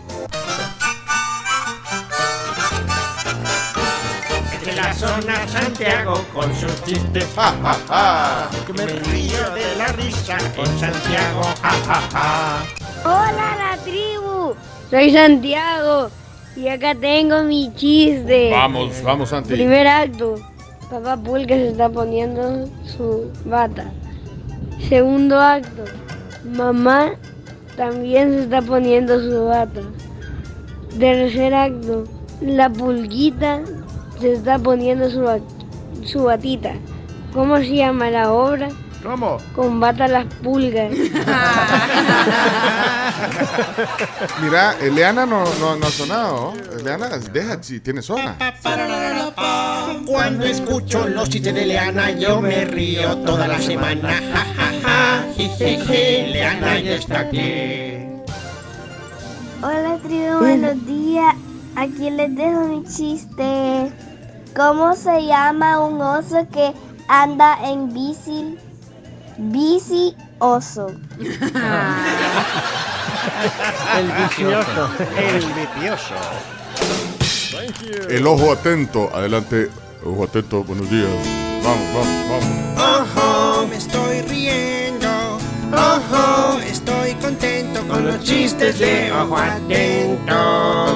De la zona Santiago con sus chistes. Que me río de la risa en Santiago. Ja, ja, ja. Hola la tribu, soy Santiago y acá tengo mi chiste. Vamos, vamos, Santi. Primer acto, papá Pulga se está poniendo su bata. Segundo acto, mamá también se está poniendo su bata. Tercer acto, la pulguita se está poniendo su, su batita. ¿Cómo se llama la obra? ¿Cómo? Combata las pulgas. <laughs> Mira, Eliana no, no, no ha sonado. Eliana, deja si tiene zona. Cuando escucho los chistes de Leana, yo me río toda la semana. Leana ya está aquí. Hola tribu, buenos días. Aquí les dejo mi chiste. ¿Cómo se llama un oso que anda en bici? Bici oso. <laughs> El vicioso. El vicioso. El ojo atento. Adelante, ojo atento. Buenos días. Vamos, vamos, vamos. Ojo, estoy contento con los chistes de Ojo Atento.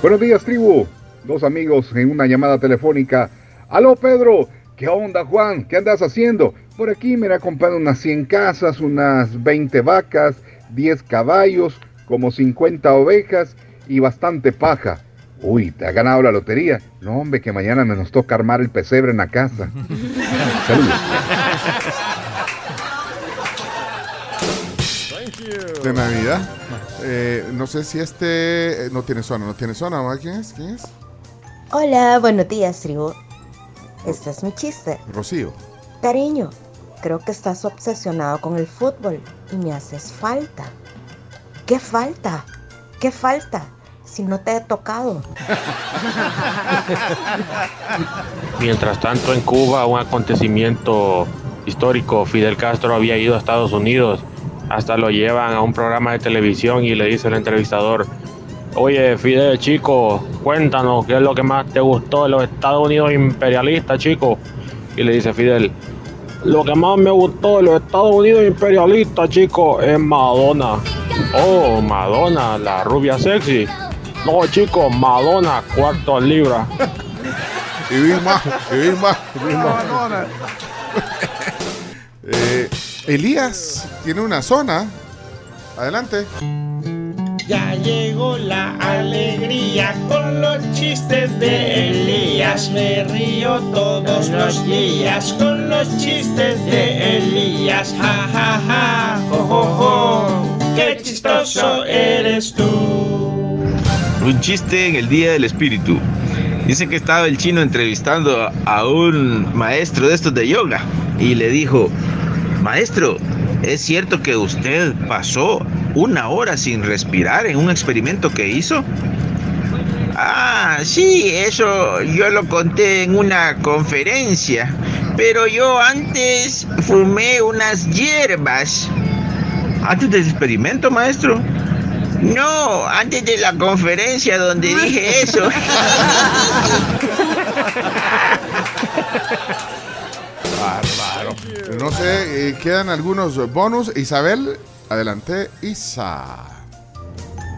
Buenos días, tribu. Dos amigos en una llamada telefónica. Aló, Pedro. ¿Qué onda, Juan? ¿Qué andas haciendo? Por aquí me he comprado unas 100 casas, unas 20 vacas, 10 caballos, como 50 ovejas y bastante paja. Uy, ¿te ha ganado la lotería? No, hombre, que mañana me nos toca armar el pesebre en la casa. <laughs> Saludos. De Navidad. Eh, no sé si este eh, no tiene zona, no tiene zona. ¿verdad? ¿Quién es? ¿Quién es? Hola, buenos días, tribu. Este es mi chiste. Rocío. Cariño, creo que estás obsesionado con el fútbol y me haces falta. ¿Qué falta? ¿Qué falta? Si no te he tocado. <laughs> Mientras tanto, en Cuba, un acontecimiento histórico, Fidel Castro había ido a Estados Unidos. Hasta lo llevan a un programa de televisión y le dice el entrevistador, oye Fidel, chico, cuéntanos qué es lo que más te gustó de los Estados Unidos imperialistas, chico. Y le dice Fidel, lo que más me gustó de los Estados Unidos imperialistas, chico, es Madonna. Oh, Madonna, la rubia sexy. No, chico, Madonna, cuarto libra. Y Vilma, y Vilma, y Vilma. <laughs> Eh, Elías tiene una zona. Adelante. Ya llegó la alegría con los chistes de Elías. Me río todos los días con los chistes de Elías. Ja, ja, ja, jo, jo, jo. Qué chistoso eres tú. Un chiste en el Día del Espíritu. Dice que estaba el chino entrevistando a un maestro de estos de yoga y le dijo, maestro, ¿es cierto que usted pasó una hora sin respirar en un experimento que hizo? Ah, sí, eso yo lo conté en una conferencia, pero yo antes fumé unas hierbas. ¿Antes del experimento, maestro? No, antes de la conferencia donde dije eso. <laughs> No sé, eh, quedan algunos bonus. Isabel, adelante, Isa.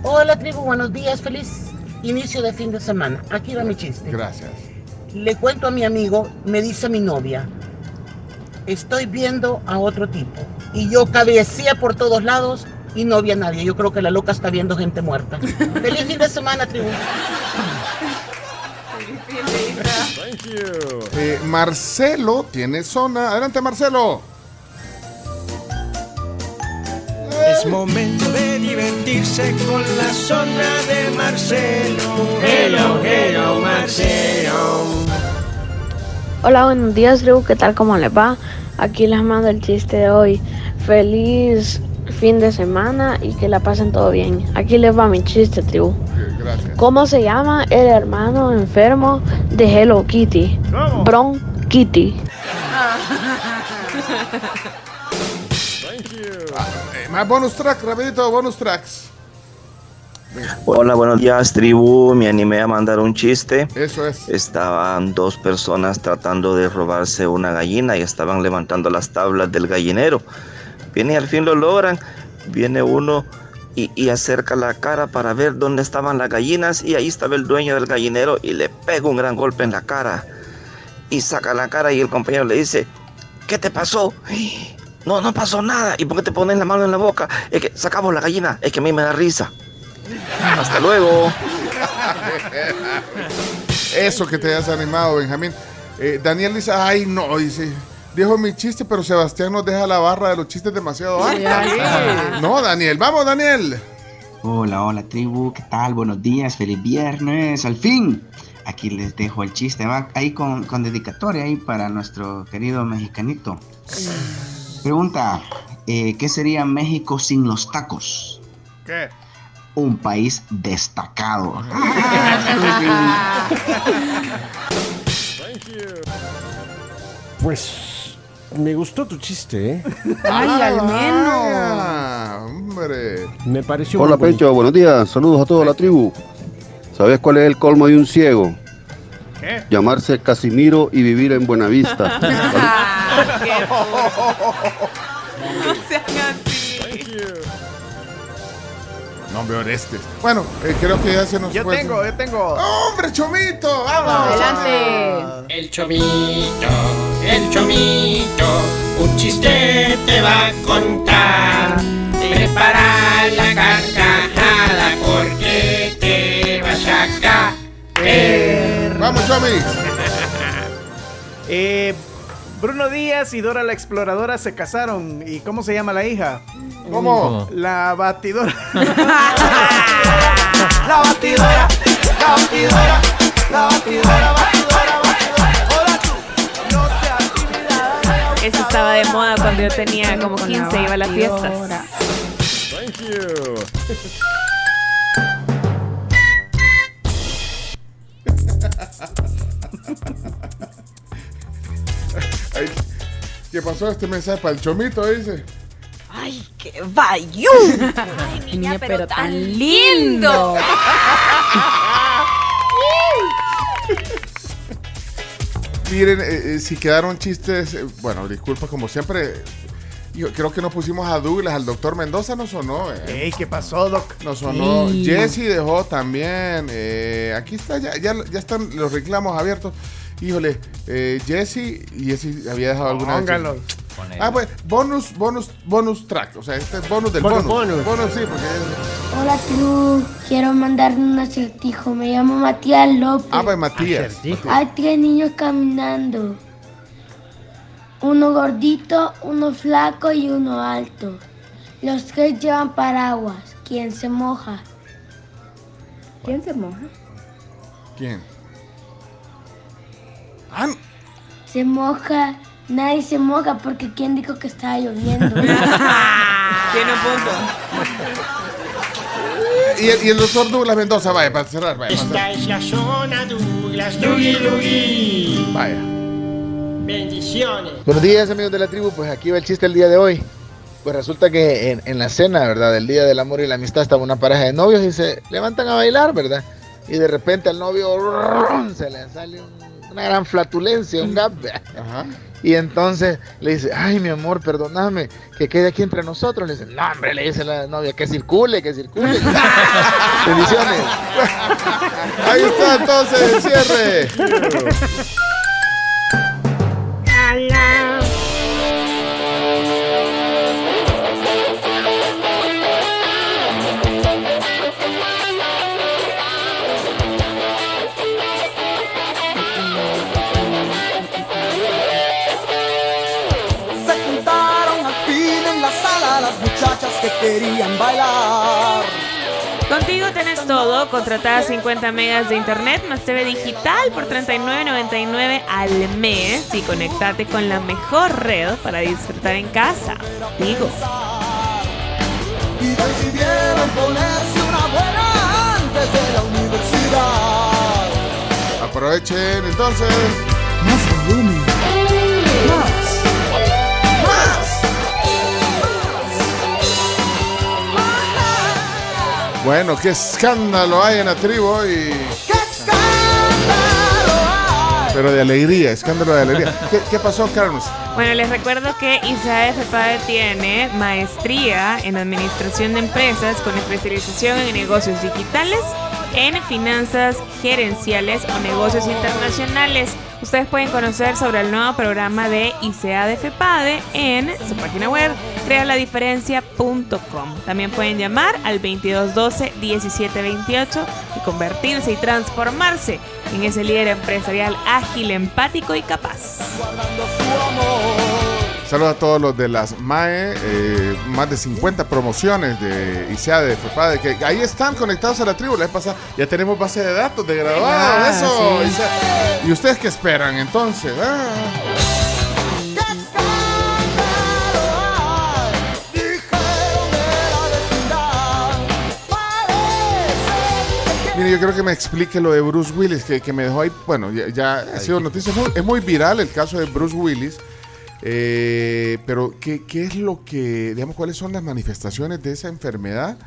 Hola tribu, buenos días, feliz inicio de fin de semana. Aquí va mi chiste. Gracias. Le cuento a mi amigo, me dice mi novia, estoy viendo a otro tipo. Y yo cabecía por todos lados y no vi a nadie. Yo creo que la loca está viendo gente muerta. <laughs> feliz fin de semana, tribu. Eh, Marcelo tiene zona. Adelante, Marcelo. Es momento de divertirse con la zona de Marcelo. Hello, hello, Marcelo. Hola, buenos días, tribu. ¿Qué tal? ¿Cómo les va? Aquí les mando el chiste de hoy. Feliz fin de semana y que la pasen todo bien. Aquí les va mi chiste, tribu. Gracias. ¿Cómo se llama el hermano enfermo de Hello Kitty? Bron Kitty. Eh, más bonus track, rapidito, bonus tracks. Hola, buenos días, tribu. Me animé a mandar un chiste. Eso es. Estaban dos personas tratando de robarse una gallina y estaban levantando las tablas del gallinero. Viene y al fin lo logran. Viene uno y, acerca la cara para ver dónde estaban las gallinas y ahí estaba el dueño del gallinero y le pega un gran golpe en la cara. Y saca la cara y el compañero le dice, ¿qué te pasó? No, no pasó nada. ¿Y por qué te pones la mano en la boca? Es que sacamos la gallina. Es que a mí me da risa. Hasta luego. Eso que te has animado, Benjamín. Eh, Daniel dice, ay, no, dice. Dijo mi chiste, pero Sebastián nos deja la barra de los chistes demasiado alta. <laughs> No, Daniel, vamos, Daniel. Hola, hola tribu, ¿qué tal? Buenos días, feliz viernes, al fin. Aquí les dejo el chiste, va ahí con, con dedicatoria ahí para nuestro querido mexicanito. Pregunta, eh, ¿qué sería México sin los tacos? ¿Qué? Un país destacado. <laughs> Pues me gustó tu chiste, ¿eh? <laughs> Ay, al menos. Ah, hombre. Me pareció Hola muy. Pecho, buenos días, saludos a toda la tribu. ¿Sabes cuál es el colmo de un ciego? ¿Qué? Llamarse Casimiro y vivir en Buenavista. <laughs> No, hombre, Orestes. Bueno, eh, creo que ya se nos Yo fue. tengo, yo tengo. ¡Hombre, Chomito! ¡Vamos! Adelante. El chomito, el chomito, un chiste te va a contar. Prepara la carcajada porque te vas a caer. ¡Vamos, Chomis! <laughs> Eh, Bruno Díaz y Dora la exploradora se casaron. ¿Y cómo se llama la hija? ¿Cómo? La batidora. <laughs> La batidora, la batidora, la batidora, batidora, Eso estaba de moda cuando yo tenía como 15 iba a las fiestas. Thank you. <laughs> Ay, ¿Qué pasó este mensaje para el chomito? Dice. ¡Ay, qué bayún! <laughs> Ay, niña, pero, tan lindo. <laughs> Miren, eh, eh, si quedaron chistes, eh, bueno, disculpa como siempre. Yo creo que nos pusimos a Douglas, al doctor Mendoza nos sonó. eh. Ey, ¿qué pasó, Doc? Nos sonó. Jesse dejó también. eh, aquí está, ya, ya, ya están los reclamos abiertos. Híjole, eh, Jesse y Jesse había dejado alguna. Póngalo. Ah, pues, bonus, bonus, bonus track. O sea, este es bonus del Bonus, bonus. bonus. sí, porque. Hola, True. Quiero mandarle un acertijo. Me llamo Matías López. Ah, pues Matías. Hay tres niños caminando. Uno gordito, uno flaco y uno alto. Los tres llevan paraguas. ¿Quién se moja? ¿Quién se moja? ¿Quién? Ah, Se moja. Nadie se moja porque ¿quién dijo que estaba lloviendo? <laughs> Tiene un punto. y, el, y el doctor Douglas Mendoza, vaya, para cerrar, vaya. para cerrar. Esta es la zona Douglas, Dougie Dougie. Vaya. Bendiciones. Buenos días amigos de la tribu, pues aquí va el chiste el día de hoy. Pues resulta que en, en la cena, ¿verdad? Del Día del Amor y la Amistad estaba una pareja de novios y se levantan a bailar, ¿verdad? Y de repente al novio ¡rum! se le sale un- una gran flatulencia, un gap. Y entonces le dice, ay mi amor, perdóname, que quede aquí entre nosotros. Le dice, no hombre, le dice la novia, que circule, que circule. <laughs> Bendiciones. Ahí está entonces el cierre. <laughs> querían bailar. Contigo tenés todo, contratada 50 megas de internet más TV digital por 39.99 al mes y conectate con la mejor red para disfrutar en casa. Digo. Y decidieron ponerse una buena antes de la universidad. Aprovechen entonces. Más volumen. Bueno, qué escándalo hay en la tribu hoy. Pero de alegría, escándalo de alegría. ¿Qué, qué pasó, Carlos? Bueno, les recuerdo que ISAE FEPADE tiene maestría en administración de empresas con especialización en negocios digitales, en finanzas gerenciales o negocios internacionales. Ustedes pueden conocer sobre el nuevo programa de ICA de FEPADE en su página web crealadiferencia.com. También pueden llamar al 2212-1728 y convertirse y transformarse en ese líder empresarial ágil, empático y capaz. Saludos a todos los de las MAE, eh, más de 50 promociones de ICEA de FEPADE, que ahí están conectados a la tribu. La vez pasada ya tenemos base de datos de graduados, Ah, eso. sí. ¿Y ustedes qué esperan entonces? Ah. Mire, yo creo que me explique lo de Bruce Willis, que, que me dejó ahí. Bueno, ya, ya ha sido noticia. Es muy, es muy viral el caso de Bruce Willis. Eh, pero, ¿qué, ¿qué es lo que, digamos, cuáles son las manifestaciones de esa enfermedad?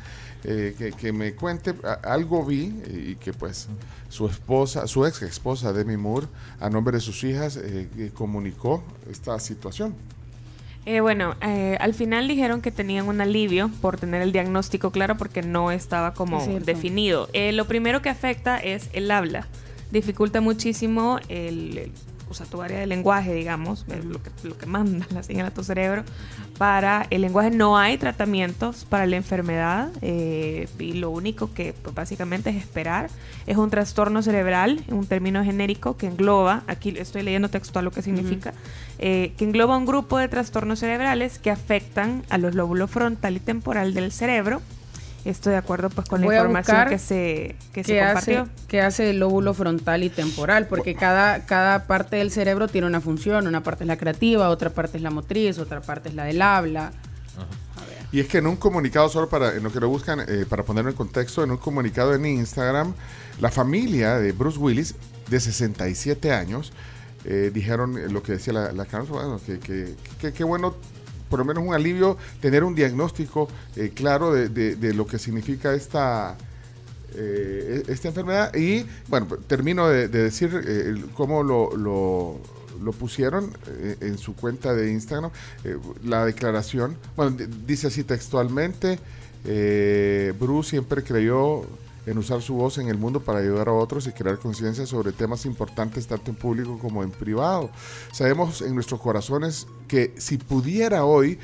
Eh, que, que me cuente, algo vi y que pues su esposa, su ex esposa Demi Moore, a nombre de sus hijas, eh, eh, comunicó esta situación. Eh, bueno, eh, al final dijeron que tenían un alivio por tener el diagnóstico claro porque no estaba como Es definido. Eh, lo primero que afecta es el habla. Dificulta muchísimo el, el usa tu área de lenguaje, digamos, eh, lo que, lo que manda <laughs> la señal a tu cerebro. Para el lenguaje no hay tratamientos para la enfermedad eh, y lo único que pues, básicamente es esperar. Es un trastorno cerebral, un término genérico que engloba, aquí estoy leyendo textual lo que significa, eh, que engloba un grupo de trastornos cerebrales que afectan a los lóbulos frontal y temporal del cerebro. Estoy de acuerdo pues con la Voy información que se, que se ¿Qué compartió. hace, qué hace el lóbulo frontal y temporal? Porque cada, cada parte del cerebro tiene una función. Una parte es la creativa, otra parte es la motriz, otra parte es la del habla. Y es que en un comunicado, solo para en lo que lo buscan, eh, para ponerlo en contexto, en un comunicado en Instagram, la familia de Bruce Willis, de 67 años, eh, dijeron lo que decía la, la Carlos, bueno, que, que, que- que bueno, por lo menos un alivio, tener un diagnóstico eh, claro de, de- lo que significa esta, eh, esta enfermedad. Y bueno, termino de, de decir eh, cómo lo, lo- lo pusieron eh, en su cuenta de Instagram, eh, la declaración. Bueno, dice así textualmente, eh, Bruce siempre creyó en usar su voz en el mundo para ayudar a otros y crear conciencia sobre temas importantes tanto en público como en privado. Sabemos en nuestros corazones que si pudiera hoy,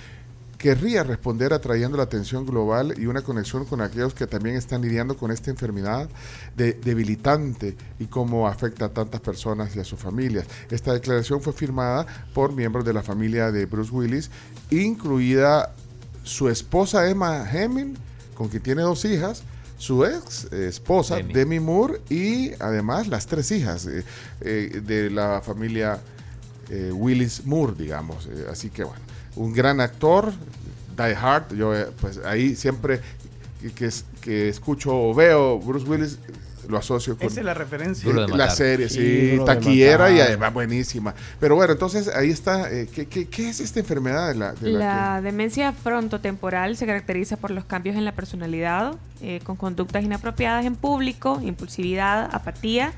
querría responder atrayendo la atención global y una conexión con aquellos que también están lidiando con esta enfermedad de- debilitante y cómo afecta a tantas personas y a sus familias. Esta declaración fue firmada por miembros de la familia de Bruce Willis, incluida su esposa Emma Hemming, con quien tiene dos hijas, su ex esposa Demi. Demi Moore y además las tres hijas eh, eh, de la familia eh, Willis Moore, digamos. Así que bueno, un gran actor, Die Hard, yo pues ahí siempre que, que escucho o veo Bruce Willis lo asocio con Esa es la referencia. Duro de la matar. serie, Sí, taquillera y además buenísima. Pero bueno, entonces ahí está, eh, ¿qué, qué, qué es esta enfermedad de la, de la La demencia frontotemporal se caracteriza por los cambios en la personalidad, eh, con conductas inapropiadas en público, impulsividad, apatía,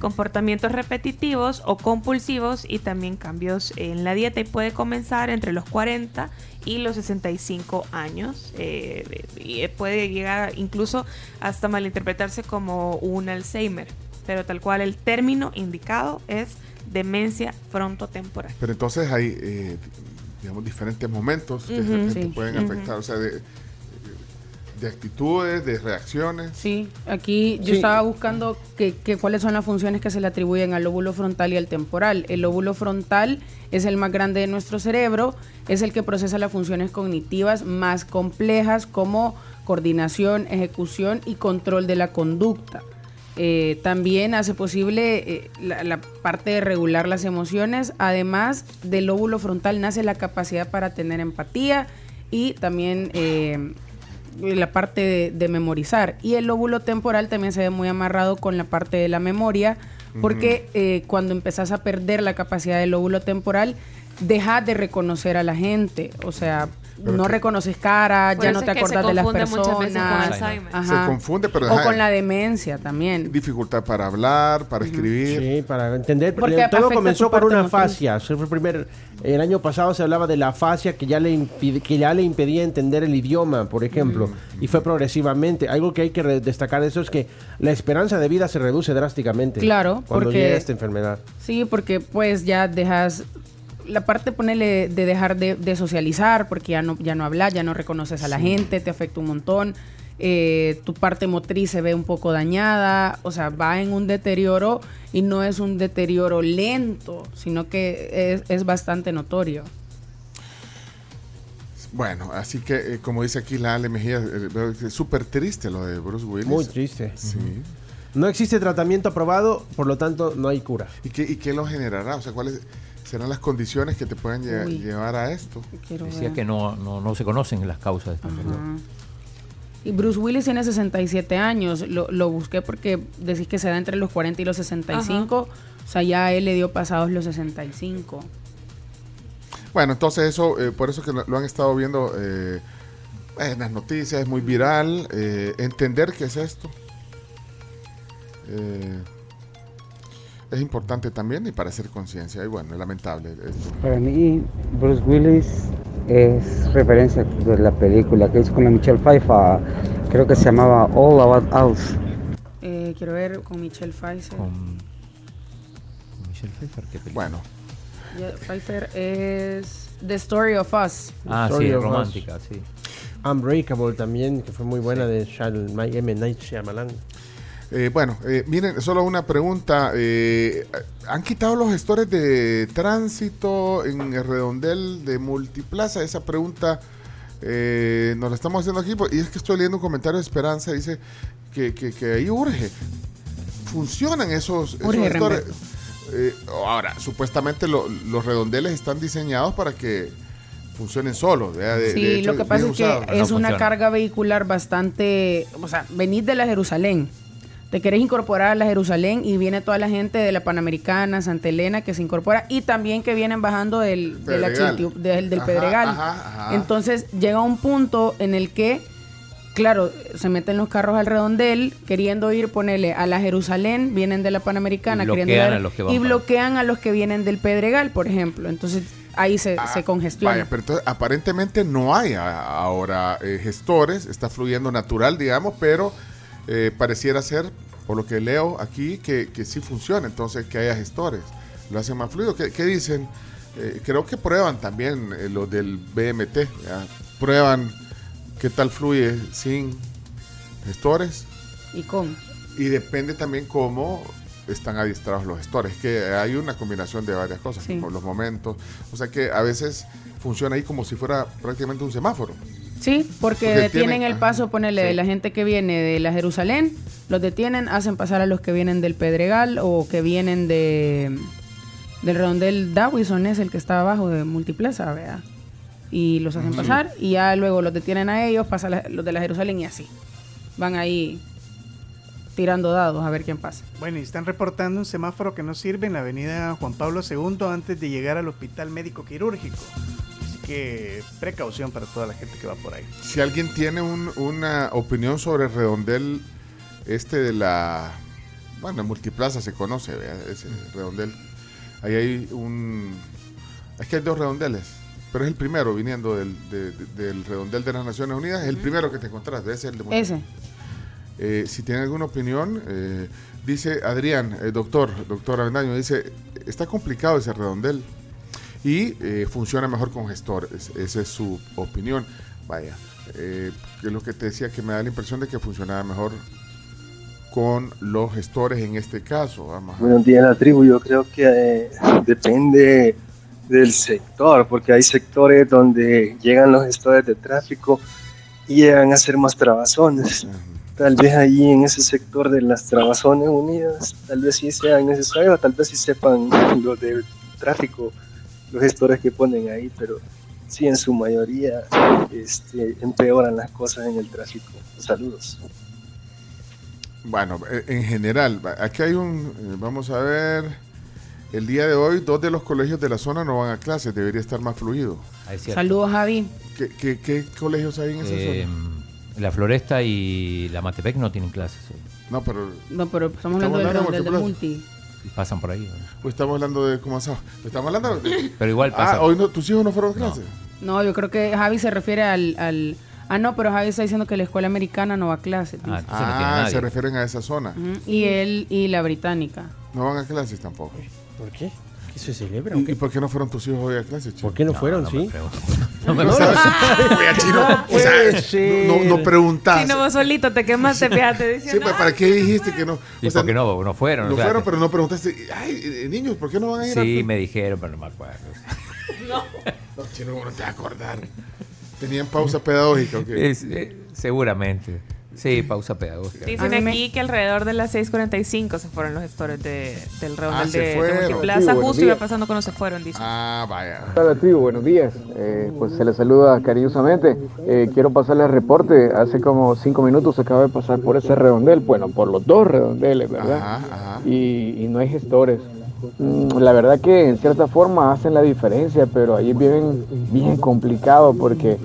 comportamientos repetitivos o compulsivos y también cambios en la dieta y puede comenzar entre los 40 y los 65 años eh, y puede llegar incluso hasta malinterpretarse como un Alzheimer, pero tal cual el término indicado es demencia frontotemporal. Pero entonces hay, eh, digamos, diferentes momentos que sí. pueden afectar, o sea, de, de actitudes, de reacciones. Sí, aquí yo Sí. estaba buscando que, que cuáles son las funciones que se le atribuyen al lóbulo frontal y al temporal. El lóbulo frontal es el más grande de nuestro cerebro, es el que procesa las funciones cognitivas más complejas como coordinación, ejecución y control de la conducta. Eh, también hace posible eh, la, la parte de regular las emociones. Además del lóbulo frontal nace la capacidad para tener empatía y también eh, la parte de, de memorizar. Y el lóbulo temporal también se ve muy amarrado con la parte de la memoria, porque eh, cuando empezás a perder la capacidad del lóbulo temporal, dejas de reconocer a la gente. O sea, Pero no que- reconoces cara, Por ya no te acuerdas de las confunde muchas veces con personas. Se confunde, pero O ajá, con la demencia también. dificultad para hablar, para escribir. Sí, para entender. Porque Todo comenzó por una fascia. Eso fue el, primer, el año pasado se hablaba de la fascia que ya le, impide- que ya le impedía entender el idioma, por ejemplo. Y fue progresivamente. Algo que hay que destacar de eso es que la esperanza de vida se reduce drásticamente. Claro, cuando porque- llega esta enfermedad. Sí, porque pues ya dejas la parte ponele de dejar de, de socializar, porque ya no, ya no hablas, ya no reconoces a la gente, te afecta un montón. eh, tu parte motriz se ve un poco dañada, o sea, va en un deterioro y no es un deterioro lento, sino que es, es bastante notorio. Bueno, así que, eh, como dice aquí la Ale Mejía, eh, es súper triste lo de Bruce Willis. Muy triste. Sí. No existe tratamiento aprobado, por lo tanto no hay cura. ¿Y qué, ¿Y qué lo generará? O sea, ¿cuáles serán las condiciones que te puedan lle- Uy. llevar a esto? Decía ver. que no, no, no se conocen las causas de esta enfermedad. Ajá. Y Bruce Willis tiene 67 años. Lo, lo busqué porque decís que se da entre los 40 y los 65. O sea, ya a él le dio pasados los 65. Bueno, entonces eso, eh, por eso que lo, lo han estado viendo eh, en las noticias, es muy viral. eh, entender qué es esto eh, es importante también y para hacer conciencia. Y bueno, es lamentable esto. Para mí, Bruce Willis es referencia de la película que hizo con la Michelle Pfeiffer, creo que se llamaba All About Us. Eh, quiero ver con Michelle Pfizer. Con Michelle Pfeiffer, qué película. Bueno. Yeah, Pfeiffer es The Story of Us. Ah, Story sí, Us. romántica, sí. Unbreakable también, que fue muy buena de Shal- My- M. Night Shyamalan. Eh, bueno, eh, miren, solo una pregunta. eh, ¿Han quitado los gestores de tránsito en el redondel de Multiplaza? Esa pregunta eh, nos la estamos haciendo aquí. pues, Y es que estoy leyendo un comentario de Esperanza. Dice que, que, que ahí urge. Funcionan esos, esos Urge, gestores. Eh, ahora, supuestamente lo- los redondeles están diseñados para que funcionen solos. De- Sí, de hecho, lo que pasa es que es una carga vehicular bastante, o sea, venís de la Jerusalén, te querés incorporar a la Jerusalén y viene toda la gente de la Panamericana, Santa Elena que se incorpora y también que vienen bajando del, del, del Ajá, Pedregal. ajá, ajá. Entonces llega un punto en el que, claro, se meten los carros al redondel queriendo ir, ponerle a la Jerusalén, vienen de la Panamericana Y queriendo bloquean ir- a los que van y bloquean a los que vienen del Pedregal, por ejemplo. Entonces ahí se, se congestiona. Ah, Vaya, pero entonces, aparentemente no hay ahora eh, gestores, está fluyendo natural, digamos, pero eh, pareciera ser, por lo que leo aquí, que, que sí funciona, entonces que haya gestores, lo hacen más fluido. ¿Qué, qué dicen? Eh, creo que prueban también eh, los del BMT, ¿ya? prueban qué tal fluye sin gestores Y con. y depende también cómo están adiestrados los gestores, que hay una combinación de varias cosas, Sí. como los momentos, o sea que a veces funciona ahí como si fuera prácticamente un semáforo. Sí, porque, Porque detienen tienen- el paso, ponele de la gente que viene de la Jerusalén, los detienen, hacen pasar a los que vienen del Pedregal o que vienen de del redondel Dawison es el que está abajo de Multiplaza, ¿verdad? Y los hacen pasar y ya luego los detienen a ellos, pasan la- los de la Jerusalén y así. Van ahí tirando dados a ver quién pasa. Bueno, y están reportando un semáforo que no sirve en la avenida Juan Pablo II antes de llegar al hospital médico quirúrgico. Que precaución para toda la gente que va por ahí. Si alguien tiene un- una opinión sobre el redondel este de la... Bueno, en Multiplaza se conoce, ¿verdad? ese redondel. Ahí hay un... Es que hay dos redondeles, pero es el primero viniendo del, de- de- del redondel de las Naciones Unidas, es el primero que te encontraste, ese es el de Multiplaza. Ese. Eh, si tiene alguna opinión, eh, dice Adrián, eh, doctor, doctor Avendaño, dice, está complicado ese redondel y eh, funciona mejor con gestores. Esa es su opinión. Vaya, eh, que es lo que te decía, que me da la impresión de que funcionaba mejor con los gestores en este caso. Vamos Buenos días, la tribu. Yo creo que eh, depende del sector, porque hay sectores donde llegan los gestores de tráfico y llegan a ser más trabazones. Tal vez allí en ese sector de las trabazones unidas, tal vez sí sean necesarios, tal vez sí sepan los de tráfico, los gestores que ponen ahí, pero sí en su mayoría este, empeoran las cosas en el tráfico. Saludos. Bueno, eh, en general, aquí hay un, eh, vamos a ver, el día de hoy dos de los colegios de la zona no van a clases, debería estar más fluido. Es. Saludos, Javi. ¿Qué, qué, qué colegios hay en esa Eh, zona? la Floresta y la Matepec no tienen clases hoy. No, pero No, pero estamos hablando de del Multiplaza. multi. Y pasan por ahí. ¿no? Pues estamos hablando de cómo asado. Estamos hablando de... Pero igual pasa. Ah, hoy no, tus hijos no fueron a clase. No, yo creo que Javi se refiere al, al- Ah, no, pero Javi está diciendo que la escuela americana no va a clases. dice. Ah, se refieren a esa zona. Y él y la británica. No van a clases tampoco. ¿Por qué? ¿Qué se celebra? ¿Y, y por qué no fueron tus hijos hoy a clases? ¿Por qué no fueron, sí? <laughs> No me <laughs> <laughs> No, sabes. no. Oye, chino, o Puede sea, ser. no, no preguntas. Si no, vos solito te quemaste, fíjate. Sí, pero ¿para qué dijiste que no? ¿Y O sea, por qué no, no fueron? No O sea, fueron, pero no preguntaste. Ay, eh, niños, ¿por qué no van a ir a Sí, me dijeron, pero no me acuerdo. No, chino, ¿cómo no te vas a acordar? ¿Tenían pausa pedagógica o qué? Eh, seguramente. Sí, pausa pedagógica. Dicen aquí que alrededor de las 6.45 se fueron los gestores de, del redondel Ah, de, de. Multiplaza. Justo iba pasando cuando se fueron, dice. Ah, vaya. Hola tribu, buenos días. Eh, pues se les saluda cariñosamente. Eh, quiero pasarle el reporte. Hace como cinco minutos acabo de pasar por ese redondel, bueno, por los dos redondeles, ¿verdad? Y, y no hay gestores. Mm, La verdad que en cierta forma hacen la diferencia, pero ahí es bien, bien complicado porque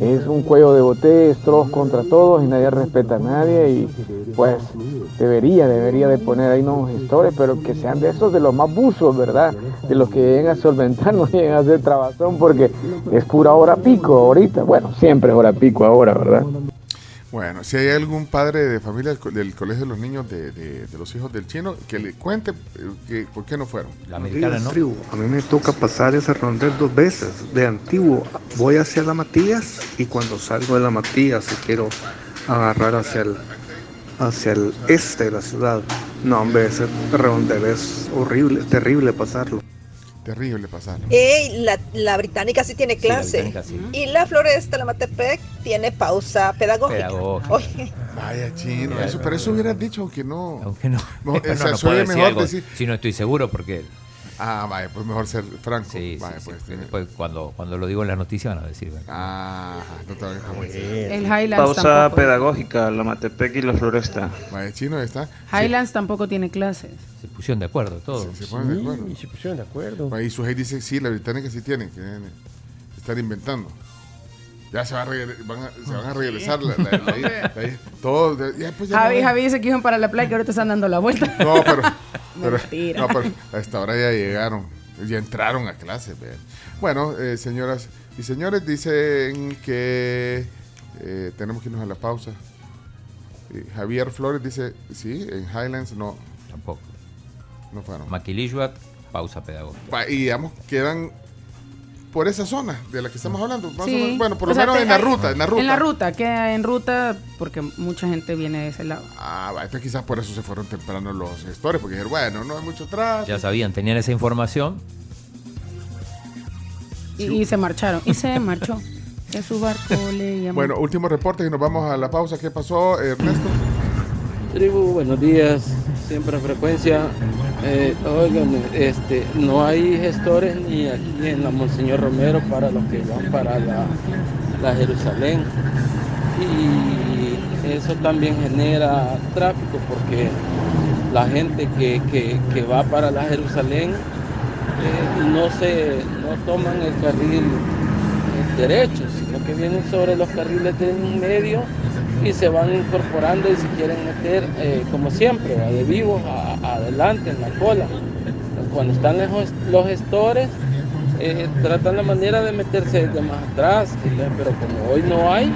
es un cuello de botella, todos contra todos y nadie respeta a nadie y pues debería, debería de poner ahí unos gestores, pero que sean de esos de los más buzos, ¿verdad? De los que lleguen a solventar, <laughs> no lleguen a hacer trabazón porque es pura hora pico ahorita. Bueno, siempre es hora pico ahora, ¿verdad? Bueno, si hay algún padre de familia del, co- del colegio de los niños de, de- de los hijos del chino, que le cuente eh, que, por qué no fueron. La Días, tribu. A mí me toca pasar ese rondel dos veces. De antiguo voy hacia la Matías y cuando salgo de la Matías y quiero agarrar hacia el, hacia el este de la ciudad. No, hombre, ese rondel es horrible, terrible pasarlo. Terrible pasarlo. Ey, la, la británica sí tiene Sí, la clase. sí. Y la floresta, la Matepec, tiene pausa pedagógica. Pedagógica. Oye, Vaya chino, eso, pero eso hubieras dicho que no. Aunque no. No, <laughs> o sea, no soy puedo decir mejor algo decir. Si no estoy seguro, porque. Ah, vaya, pues mejor ser franco. Sí, sí, Vaya, sí. pues, Después, cuando, cuando lo digo en la noticia, van a decir. Ah, no te vayas a El Highlands Pausa tampoco. pedagógica, la Matepec y la Floresta. Vaya, chino está. Highlands tampoco tiene clases. Se pusieron de acuerdo todos. Se, se ponen de acuerdo. se pusieron de acuerdo. Ahí Suhey dice, sí, la británica sí tiene, que estar inventando. Ya se, va a van a, se van a regresar la, la- la- la- la- todo, ya, pues, ya Javi, Javi dice que iban para la playa que ahorita están dando la vuelta. <laughs> No, pero, <laughs> pero, Mentira. no, pero a esta hora ya llegaron, ya entraron a clase. vean. Bueno, eh, señoras y señores, dicen que eh, tenemos que irnos a la pausa. Eh, Javier Flores dice, sí, en Highlands no. Tampoco. No fueron. Maquilishuac, pausa pedagógica. Y digamos, quedan por esa zona de la que estamos hablando. más o menos. bueno, por lo O sea, menos te- en la hay- ruta, en la ruta. En la ruta, queda en ruta porque mucha gente viene de ese lado. Ah, va, entonces quizás por eso se fueron temprano los gestores, porque dijeron, bueno, no hay mucho tráfico. Ya sabían, tenían esa información. Y, y se marcharon. Y se <laughs> marchó. En su barco le llamó. Bueno, último reporte y nos vamos a la pausa. ¿Qué pasó, Ernesto? Tribu, buenos días, siempre en frecuencia. Eh, óigame, este, no hay gestores ni aquí en la Monseñor Romero para los que van para la, la Jerusalén. Y eso también genera tráfico porque la gente que, que- que va para la Jerusalén eh, no, se, no toman el carril eh, derecho, sino que vienen sobre los carriles de en medio y se van incorporando y se quieren meter, eh, como siempre, ¿va? de vivos adelante en la cola. Cuando están lejos los gestores, eh, tratan la manera de meterse de más atrás, pero como hoy no hay,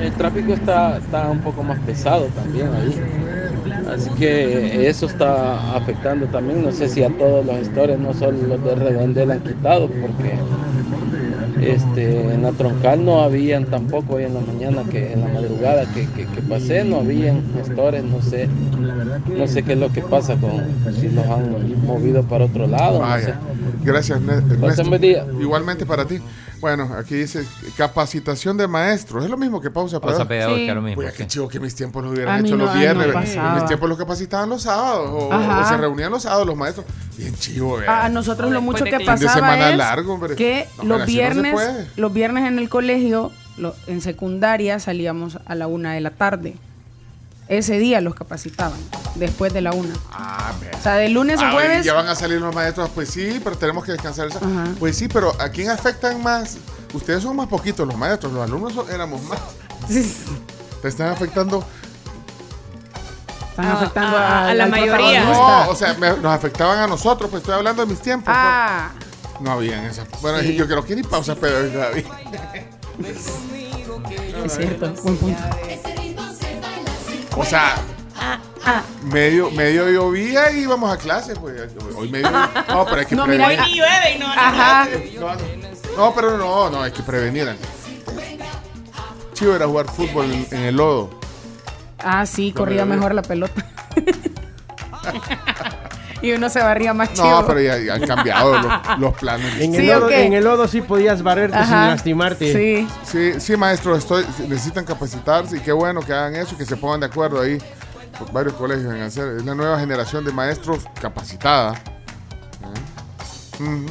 el tráfico está, está un poco más pesado también ahí. Así que eso está afectando también. No sé si a todos los gestores, no solo los de Redondel han quitado, porque este, en la troncal no habían tampoco hoy en la mañana, que en la madrugada que, que- que pasé, no habían gestores. No sé, no sé qué es lo que pasa con si los han movido para otro lado. no sé. Gracias, Ne- Ernesto. Igualmente para ti. Bueno, aquí dice capacitación de maestros. Es lo mismo que pausa Pausa pedagógica. pedagógica, Sí. lo mismo, Oye, qué chivo que mis tiempos los hubieran hecho no- los no viernes. Mis tiempos los capacitaban los sábados. O, se reunían los sábados los maestros. Bien chivo, vea. A, a nosotros lo mucho que pasaba semana es largo, hombre. que No, los viernes, los viernes en el colegio, lo- en secundaria salíamos a la una de la tarde. Ese día los capacitaban, después de la una. Ah, vea. O sea, de lunes a Ah, jueves. Ya van a salir los maestros, pues sí, pero tenemos que descansar. Ajá. Pues sí, pero ¿a quién afectan más? Ustedes son más poquitos los maestros, los alumnos son- éramos más. Te están afectando. Están Ah, afectando a- a, a la mayoría. No, o sea, me- nos afectaban a nosotros, pues estoy hablando de mis tiempos. Ah, pues. No habían esas. Bueno, Sí. yo creo que ni pausa, pero David. es cierto, buen punto. O sea, Ah, medio, medio llovía y íbamos a clase, pues. Hoy medio. No, pero hay que No, mira, prevenir. Hoy ni llueve y no Ajá. No, no. No, pero no, no, hay que prevenir. Chivo era jugar fútbol en, en el lodo. ah, sí, No, corría mejor la pelota. y uno se barría más chido. No, pero ya, ya han cambiado los, los planes. En, el Sí, lodo, en el lodo sí podías barrerte sin lastimarte. Sí. Sí, sí, maestro, estoy, necesitan capacitarse y qué bueno que hagan eso y que se pongan de acuerdo ahí. Por varios colegios en hacer. Es la nueva generación de maestros capacitada. ¿Eh?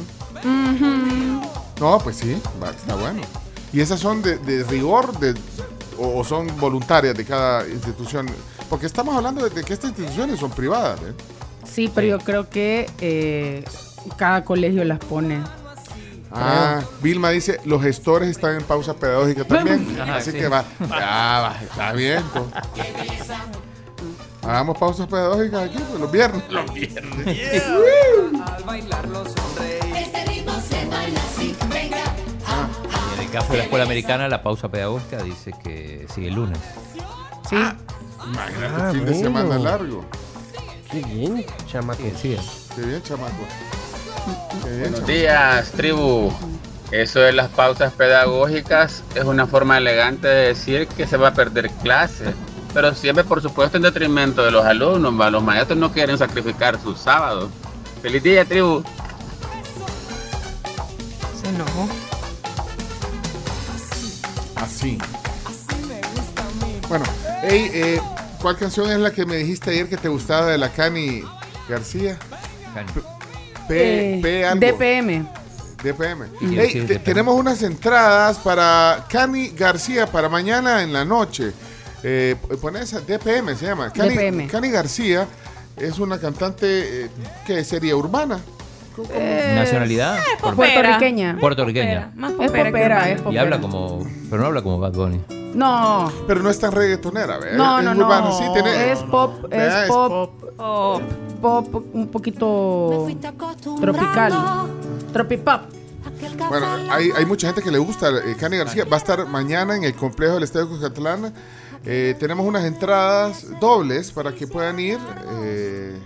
No, pues sí, va, está bueno. ¿Y esas son de, de rigor de, o, o son voluntarias de cada institución? Porque estamos hablando de, de que estas instituciones son privadas. ¿eh? Sí, pero yo creo que eh, cada colegio las pone. Ah, Vilma dice, los gestores están en pausa pedagógica también. Ajá, <laughs> Así sí. que va, ya va, está bien. pues. Hagamos pausas pedagógicas aquí pues, los viernes. Los viernes. Al bailarlo sonreír. Este ritmo se baila así. Venga. Y en el caso de la escuela americana, la pausa pedagógica dice que sigue el lunes. Sí. Imagínate, Ah, fin de bueno. semana largo. Qué bien, chamaco. Sí, Qué bien, chamaco. Qué bien, Buenos chamaco. días, tribu. Eso de las pausas pedagógicas es una forma elegante de decir que se va a perder clase, pero siempre por supuesto en detrimento de los alumnos, ¿va? los maestros no quieren sacrificar sus sábados. Feliz día, tribu. Se enojó. Así. Bueno, hey, eh, ¿cuál canción es la que me dijiste ayer que te gustaba de la Cani García? P, Eh, P algo. DPM. DPM. Hey, Sí, te- DPM. tenemos unas entradas para Cani García para mañana en la noche. Eh, pon esa, DPM se llama. Cani, DPM. Cani García es una cantante eh, que sería urbana. ¿Nacionalidad? Eh, Por- puertorriqueña. Puertorriqueña. Más Es popera que popera, es Y popera. habla como. Pero no habla como Bad Bunny. No. Pero no es tan reggaetonera, ¿ve? No, Es no, urbana, no. sí, tiene- es pop, es es pop, pop, un poquito tropical. Tropipop. Bueno, hay, hay mucha gente que le gusta eh, Cani García. Va a estar mañana en el complejo del Estadio Cuscatlán. Eh, tenemos unas entradas dobles para que puedan ir. eh,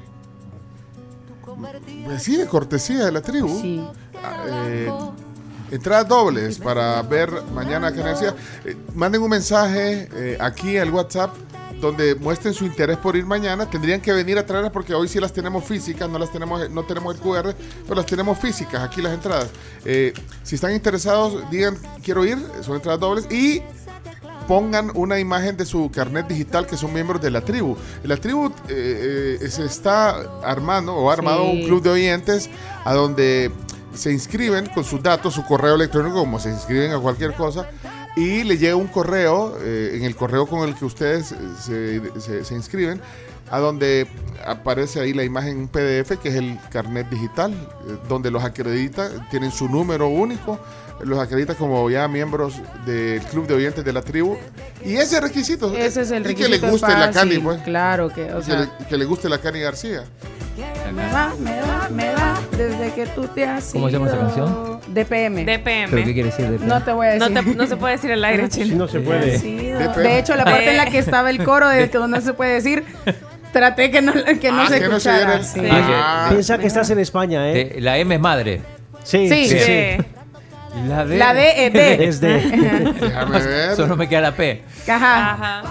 pues sí, de cortesía de la tribu. Ah, eh, entradas dobles para ver mañana a Cani García. Eh, manden un mensaje eh, aquí al WhatsApp donde muestren su interés por ir mañana. Tendrían que venir a traerlas porque hoy sí las tenemos físicas, no las tenemos, no tenemos el QR, pero las tenemos físicas aquí las entradas. Eh, si están interesados, digan quiero ir, son entradas dobles y pongan una imagen de su carnet digital que son miembros de la tribu. La tribu eh, eh, se está armando o ha armado Sí. un club de oyentes a donde se inscriben con sus datos, su correo electrónico, como se inscriben a cualquier cosa, y le llega un correo, eh, en el correo con el que ustedes se, se- se inscriben, a donde aparece ahí la imagen, un PDF, que es el carnet digital, donde los acredita, tienen su número único, los acredita como ya miembros del club de oyentes de la tribu, y ese requisito, Ese es el y que requisito. le es guste la fácil, Cani, pues. Claro que, o Y que, sea, le, que le guste la Cani García. me va, me va, me va, desde que tú te has ¿Cómo se llama esa canción? DPM. DPM. ¿Pero qué quiere decir DPM? No te voy a decir. No, te- no se puede decir al aire, <laughs> chino. No se puede. De hecho, la parte en la que estaba el coro de que no se puede decir, traté que no, que no Ah, se que no se escuchara. el- sí. Ah, Piensa que estás en España, ¿eh? Eh, la M es madre. Sí, Sí, sí, sí. La D. La D <laughs> es D. Es de. Déjame <laughs> ver. Solo me queda la P. Ajá. Ajá.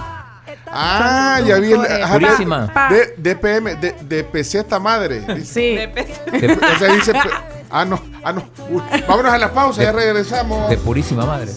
Ah, ya vi el. ajá, de- Purísima. De, DPM, de, de peseta madre. Sí. De, <laughs> O sea, dice. pe- Ah, no, ah, no. Uy, vámonos a la pausa, ya regresamos. de purísima madre.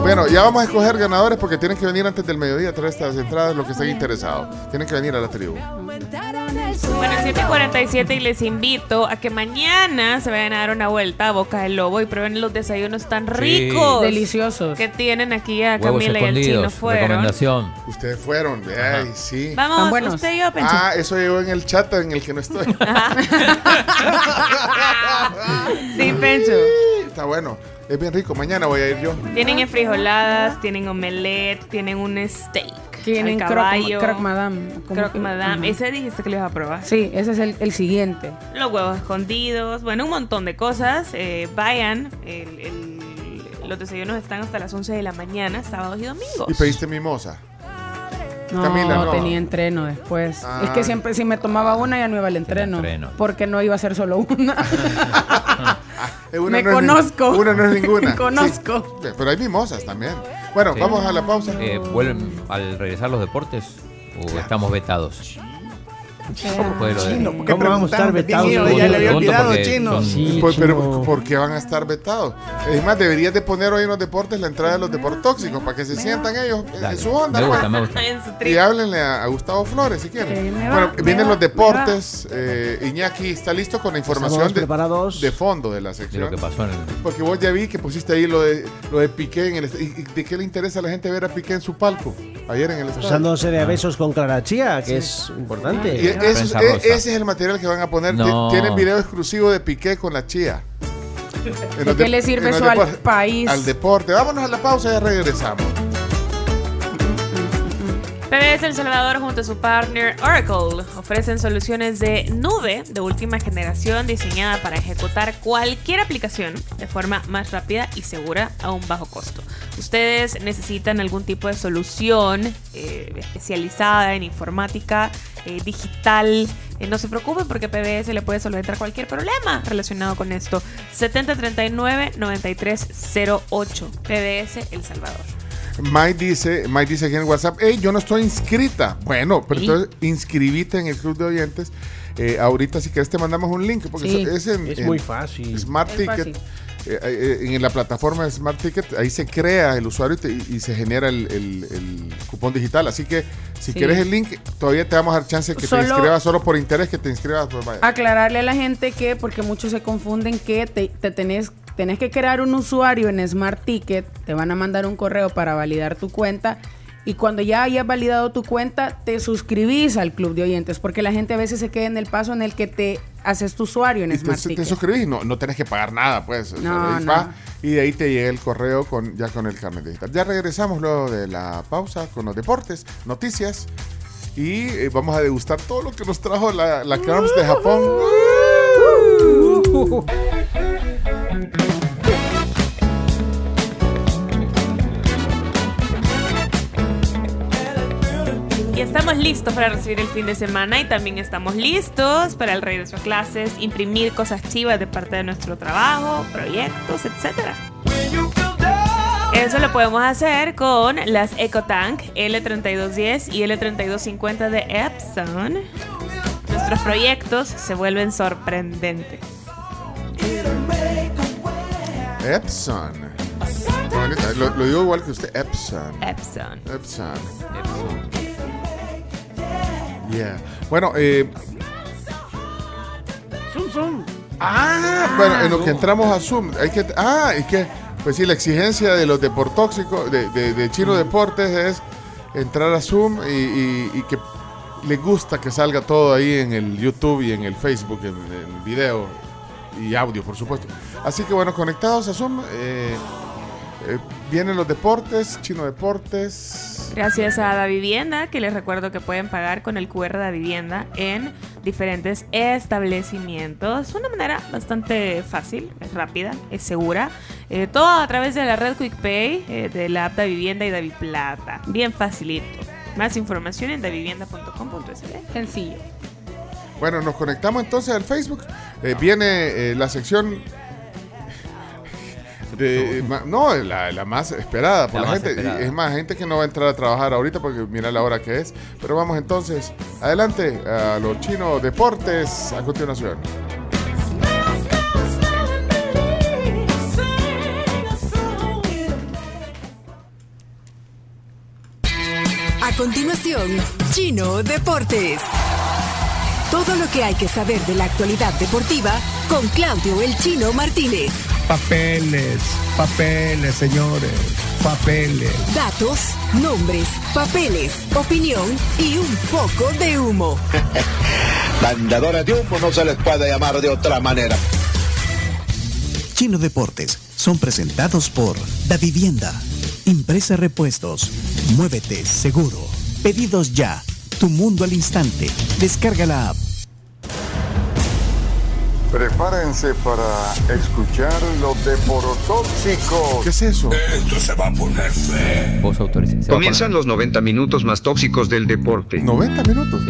Bueno, ya vamos a escoger ganadores porque tienen que venir antes del mediodía a traer estas entradas, los que estén interesados. Tienen que venir a la tribu. Bueno, 7:47 y les invito a que mañana se vayan a dar una vuelta a Boca del Lobo y prueben los desayunos tan ricos. Deliciosos. Que tienen aquí a Huevos Camila y al chino fueron. Recomendación. Ustedes fueron, ay, sí. Vamos, buenos. usted y yo, Pencho. Ah, eso llegó en el chat en el que no estoy. <laughs> Sí, Pencho. Está bueno. Es bien rico. Mañana voy a ir yo. Tienen enfrijoladas, tienen omelette, tienen un steak. Tienen al caballo. croque madame. ¿Cómo Croque que? madame. Ese dijiste que lo ibas a probar. Sí, ese es el, el siguiente. Los huevos escondidos. Bueno, un montón de cosas. Eh, vayan. el- el- los desayunos están hasta las 11 de la mañana, sábados y domingos. Y pediste mimosa. No, Camila, no. tenía entreno después. Ah. Es que siempre si me tomaba una ya no iba al entreno. entreno. Porque no iba a ser solo una. <laughs> <laughs> Una Me no es conozco. una no es <laughs> ninguna. Me conozco. Sí, pero hay mimosas también. Bueno, Sí. vamos a la pausa. Eh, ¿Vuelven al regresar los deportes o estamos vetados? ¿Cómo fue lo de- Chino, ¿por qué ¿Cómo vamos a estar vetados? Ya le había olvidado, porque chino. Pues, pero, chino. ¿por qué van a estar vetados? Es más, deberías de poner hoy en los deportes la entrada de los deportes tóxicos para que se sientan ellos en su onda. Me pues. gusta, me gusta. En su Y háblenle a, a Gustavo Flores si quieren. Eh, va, bueno, vienen va, los deportes. eh, Iñaki está listo con la información de, fondo de la de sección. lo que pasó en el. Porque vos ya vi que pusiste ahí lo de, lo de Piqué en el ¿Y, y de qué le interesa a la gente ver a Piqué en su palco? Ayer en el estadio. Usándose de besos con Clara Chía, que es importante. Y eso es- Prensa e- rosa. ese es el material que van a poner. No. Tienen video exclusivo de Piqué con la chía. <laughs> ¿De qué le sirve eso al país? Al deporte. Vámonos a la pausa y ya regresamos. PBS El Salvador junto a su partner Oracle ofrecen soluciones de nube de última generación diseñada para ejecutar cualquier aplicación de forma más rápida y segura a un bajo costo. Ustedes necesitan algún tipo de solución eh, especializada en informática eh, digital. eh, no se preocupen porque PBS le puede solventar cualquier problema relacionado con esto. 7039-9308. PBS El Salvador. Mike dice, Mike dice aquí en WhatsApp, hey, yo no estoy inscrita. Bueno, pero ¿Y? entonces inscribite en el club de oyentes. Eh, ahorita si quieres te mandamos un link. Porque Sí, es, en- es en muy fácil. Smart Es Ticket. fácil. eh, eh, en la plataforma de Smart Ticket, ahí se crea el usuario y, te- y se genera el, el- el cupón digital. Así que si Sí. quieres el link, todavía te vamos a dar chance que Solo- te inscribas solo por interés, que te inscribas. Pues vaya. Aclararle a la gente que, porque muchos se confunden, que te, te tenés, tenés que crear un usuario en Smart Ticket, te van a mandar un correo para validar tu cuenta. Y cuando ya hayas validado tu cuenta, te suscribís al club de oyentes, porque la gente a veces se queda en el paso en el que te haces tu usuario en Y te, Smart te Ticket. suscribís y no, no tenés que pagar nada, pues. O sea, No, no. va, y de ahí te llega el correo con, ya con el carnet digital. Ya regresamos luego de la pausa con los deportes, noticias. Y eh, vamos a degustar todo lo que nos trajo la, la de Japón. Y estamos listos para recibir el fin de semana y también estamos listos para el regreso a clases, imprimir cosas chivas de parte de nuestro trabajo, proyectos, etc. Eso lo podemos hacer con las EcoTank L3210 y L3250 de Epson. Nuestros proyectos se vuelven sorprendentes. Epson. Bonita, Lo, lo digo igual que usted, Epson. Epson. Epson. Yeah. Bueno, eh, Zoom, zoom. Ah, bueno, en lo que entramos a Zoom, hay que, ah, es que, pues sí, la exigencia de los deportóxicos, de, de, de Chino Deportes es entrar a Zoom y, y- y que les gusta que salga todo ahí en el YouTube y en el Facebook, en, en video y audio, por supuesto. Así que bueno, conectados a Zoom, eh, eh, vienen los deportes, Chino Deportes. Gracias a Da Vivienda, que les recuerdo que pueden pagar con el QR Da Vivienda en diferentes establecimientos. Una manera bastante fácil, es rápida, es segura. Eh, todo a través de la red QuickPay, eh, de la app Da Vivienda y Da Plata. Bien facilito. Más información en davivienda.com.sb. Sencillo. Bueno, nos conectamos entonces al Facebook. Eh, viene eh, la sección. de- ma- no, la, la más esperada por La gente. esperada. Es más, gente que no va a entrar a trabajar ahorita porque mira la hora que es. Pero vamos entonces, adelante a los chinos deportes a continuación. A continuación, Chino Deportes. Que hay que saber de la actualidad deportiva con Claudio El Chino Martínez. Papeles, papeles, señores, papeles. Datos, nombres, papeles, opinión y un poco de humo. <laughs> Vendedores de humo no se les puede llamar de otra manera. Chino Deportes son presentados por Da Vivienda, Impresa Repuestos, Muévete Seguro, Pedidos Ya, Tu Mundo al Instante, descarga la app. Prepárense para escuchar los deporotóxicos. ¿Qué es eso? Esto se va a poner feo. Vos. Comienzan los 90 minutos más tóxicos del deporte. 90 minutos.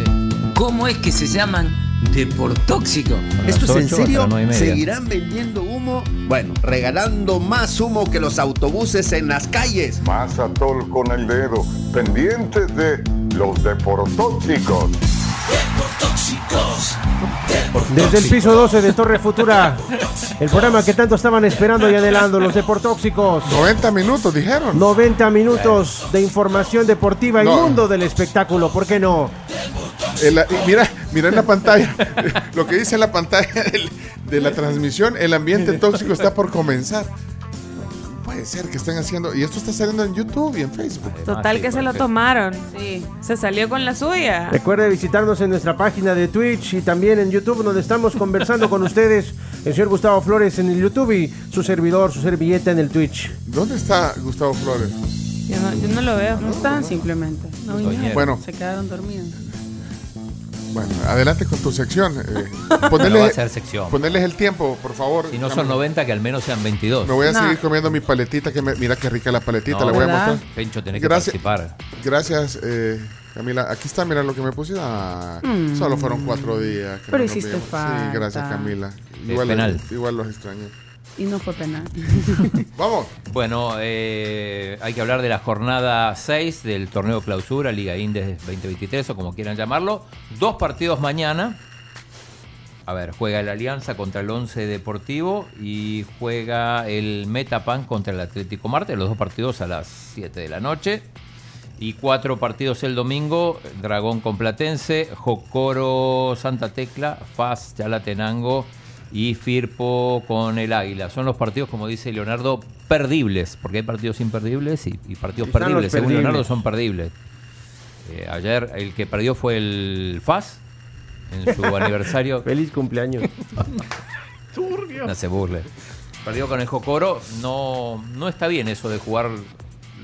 ¿Cómo es que se llaman deportóxicos? ¿Esto es en serio? ¿Seguirán? ¿Seguirán vendiendo humo? Bueno, regalando más humo que los autobuses en las calles. Más atol con el dedo, pendientes de los deporotóxicos. Desde el piso 12 de Torre Futura, el programa que tanto estaban esperando y anhelando, los Deportóxicos. 90 minutos, dijeron. 90 minutos de información deportiva y No. mundo del espectáculo, ¿por qué no? Mira, mira en la pantalla, <laughs> lo que dice en la pantalla de la transmisión, el ambiente tóxico está por comenzar. Puede ser que estén haciendo, y esto está saliendo en YouTube y en Facebook. Total que se lo tomaron. Sí. Se salió con la suya. Recuerde visitarnos en nuestra página de Twitch y también en YouTube, donde estamos conversando con ustedes. El señor Gustavo Flores en el YouTube y su servidor, su servilleta en el Twitch. ¿Dónde está Gustavo Flores? Yo no, yo no lo veo. No están simplemente. No vinieron. Bueno. Se quedaron dormidos. Bueno, adelante con tu sección. eh. <laughs> No va a Ponerle- ser sección. Ponerles el tiempo, por favor. Si no son Camila. 90, que al menos sean 22. Me voy a No. seguir comiendo mi paletita, que me- mira qué rica la paletita, No, la voy a mostrar. Pencho, tenés que Gracias. participar. Gracias, eh, Camila. Aquí está, mira lo que me puse. Ah, Mm. Solo fueron cuatro días. que Pero hiciste falta. Sí, gracias, Camila. Es Igual, penal. igual los extrañé. Y no fue penal. <laughs> Vamos. Bueno, eh, hay que hablar de la jornada 6 del torneo clausura, Liga Indes 2023 o como quieran llamarlo. Dos partidos mañana. A ver, juega el Alianza contra el Once Deportivo y juega el Metapan contra el Atlético Marte. Los dos partidos a las 7 de la noche. Y cuatro partidos el domingo: Dragón con Platense, Jocoro Santa Tecla, FAS Chalatenango y Firpo con el Águila. Son los partidos, como dice Leonardo, perdibles, porque hay partidos imperdibles y, y partidos Están perdibles. Según perdibles. Leonardo, son perdibles. Eh, ayer el que perdió fue el FAS en su <laughs> aniversario. Feliz cumpleaños. <laughs> No se burle. Perdió con el Jocoro. No, no está bien eso de jugar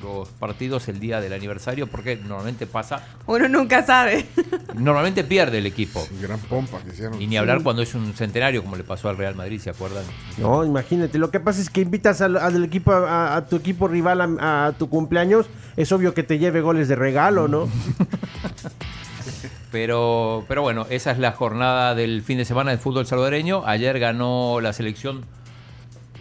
los partidos el día del aniversario porque normalmente pasa, Uno nunca sabe. <laughs> normalmente pierde el equipo. Gran pompa que hicieron. Y ni hablar cuando es un centenario como le pasó al Real Madrid, ¿se acuerdan? No, imagínate. Lo que pasa es que invitas al, al equipo, a, a tu equipo rival a, a tu cumpleaños. Es obvio que te lleve goles de regalo, ¿no? <laughs> Pero, pero bueno, esa es la jornada del fin de semana del fútbol salvadoreño. Ayer ganó la selección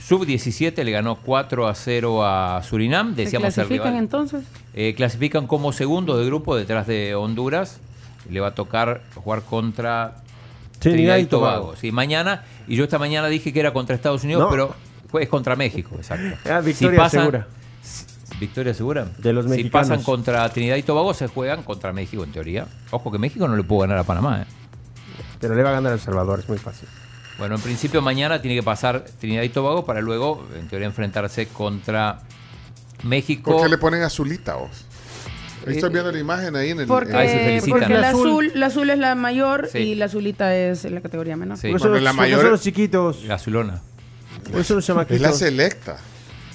sub-17, le ganó 4 a 0 a Surinam. ¿Se Decíamos el clasifican rival. entonces? Eh, clasifican como segundo de grupo detrás de Honduras. Le va a tocar jugar contra Trinidad y Tobago. Sí, mañana. Y yo esta mañana dije que era contra Estados Unidos, No. pero fue- es contra México, exacto. <laughs> Ah, victoria segura. Victoria segura. De los si mexicanos. pasan contra Trinidad y Tobago, se juegan contra México, en teoría. Ojo que México no le pudo ganar a Panamá. ¿eh? Pero le va a ganar a El Salvador, es muy fácil. Bueno, en principio mañana tiene que pasar Trinidad y Tobago para luego, en teoría, enfrentarse contra México. ¿Por qué le ponen azulita vos? Ahí Estoy Eh, viendo la imagen ahí en el. Porque, Ahí se felicitan. porque el La azul, la azul es la mayor Sí. y la azulita es la categoría menor. Sí. Por eso Bueno, los- la mayor- son los chiquitos. La azulona. Por eso los Es la selecta.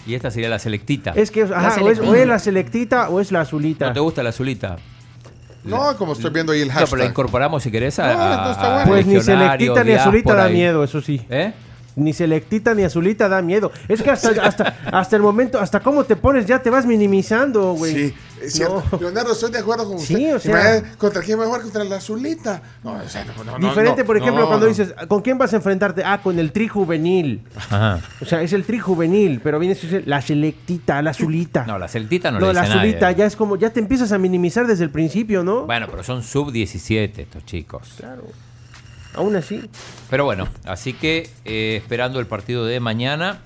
Y esta sería la selectita. Es que, ajá, o es, o es la selectita o es la azulita. ¿No te gusta la azulita? No, como estoy viendo ahí el No, pero la hashtag. incorporamos si querés a, No, no está a- bueno. a Pues ni selectita ni azulita da miedo, eso sí. ¿Eh? Ni selectita ni azulita da miedo. Es que hasta, hasta, hasta el momento, hasta cómo te pones, ya te vas minimizando, güey. Sí, es cierto. No. Leonardo, estoy de acuerdo con usted. Sí, o sea- ¿Contra quién va a jugar? Contra la azulita. No, o sea, no, no, no, Diferente, no, por ejemplo, no, cuando no. dices, ¿con quién vas a enfrentarte? Ah, con el tri juvenil. Ajá. O sea, es el tri juvenil, pero viene la selectita, la azulita. No, la selectita no, No, le la dice a nadie. azulita ya es como, ya te empiezas a minimizar desde el principio, ¿no? Bueno, pero son sub-17 estos chicos. Claro. Aún así. Pero bueno, así que eh, esperando el partido de mañana.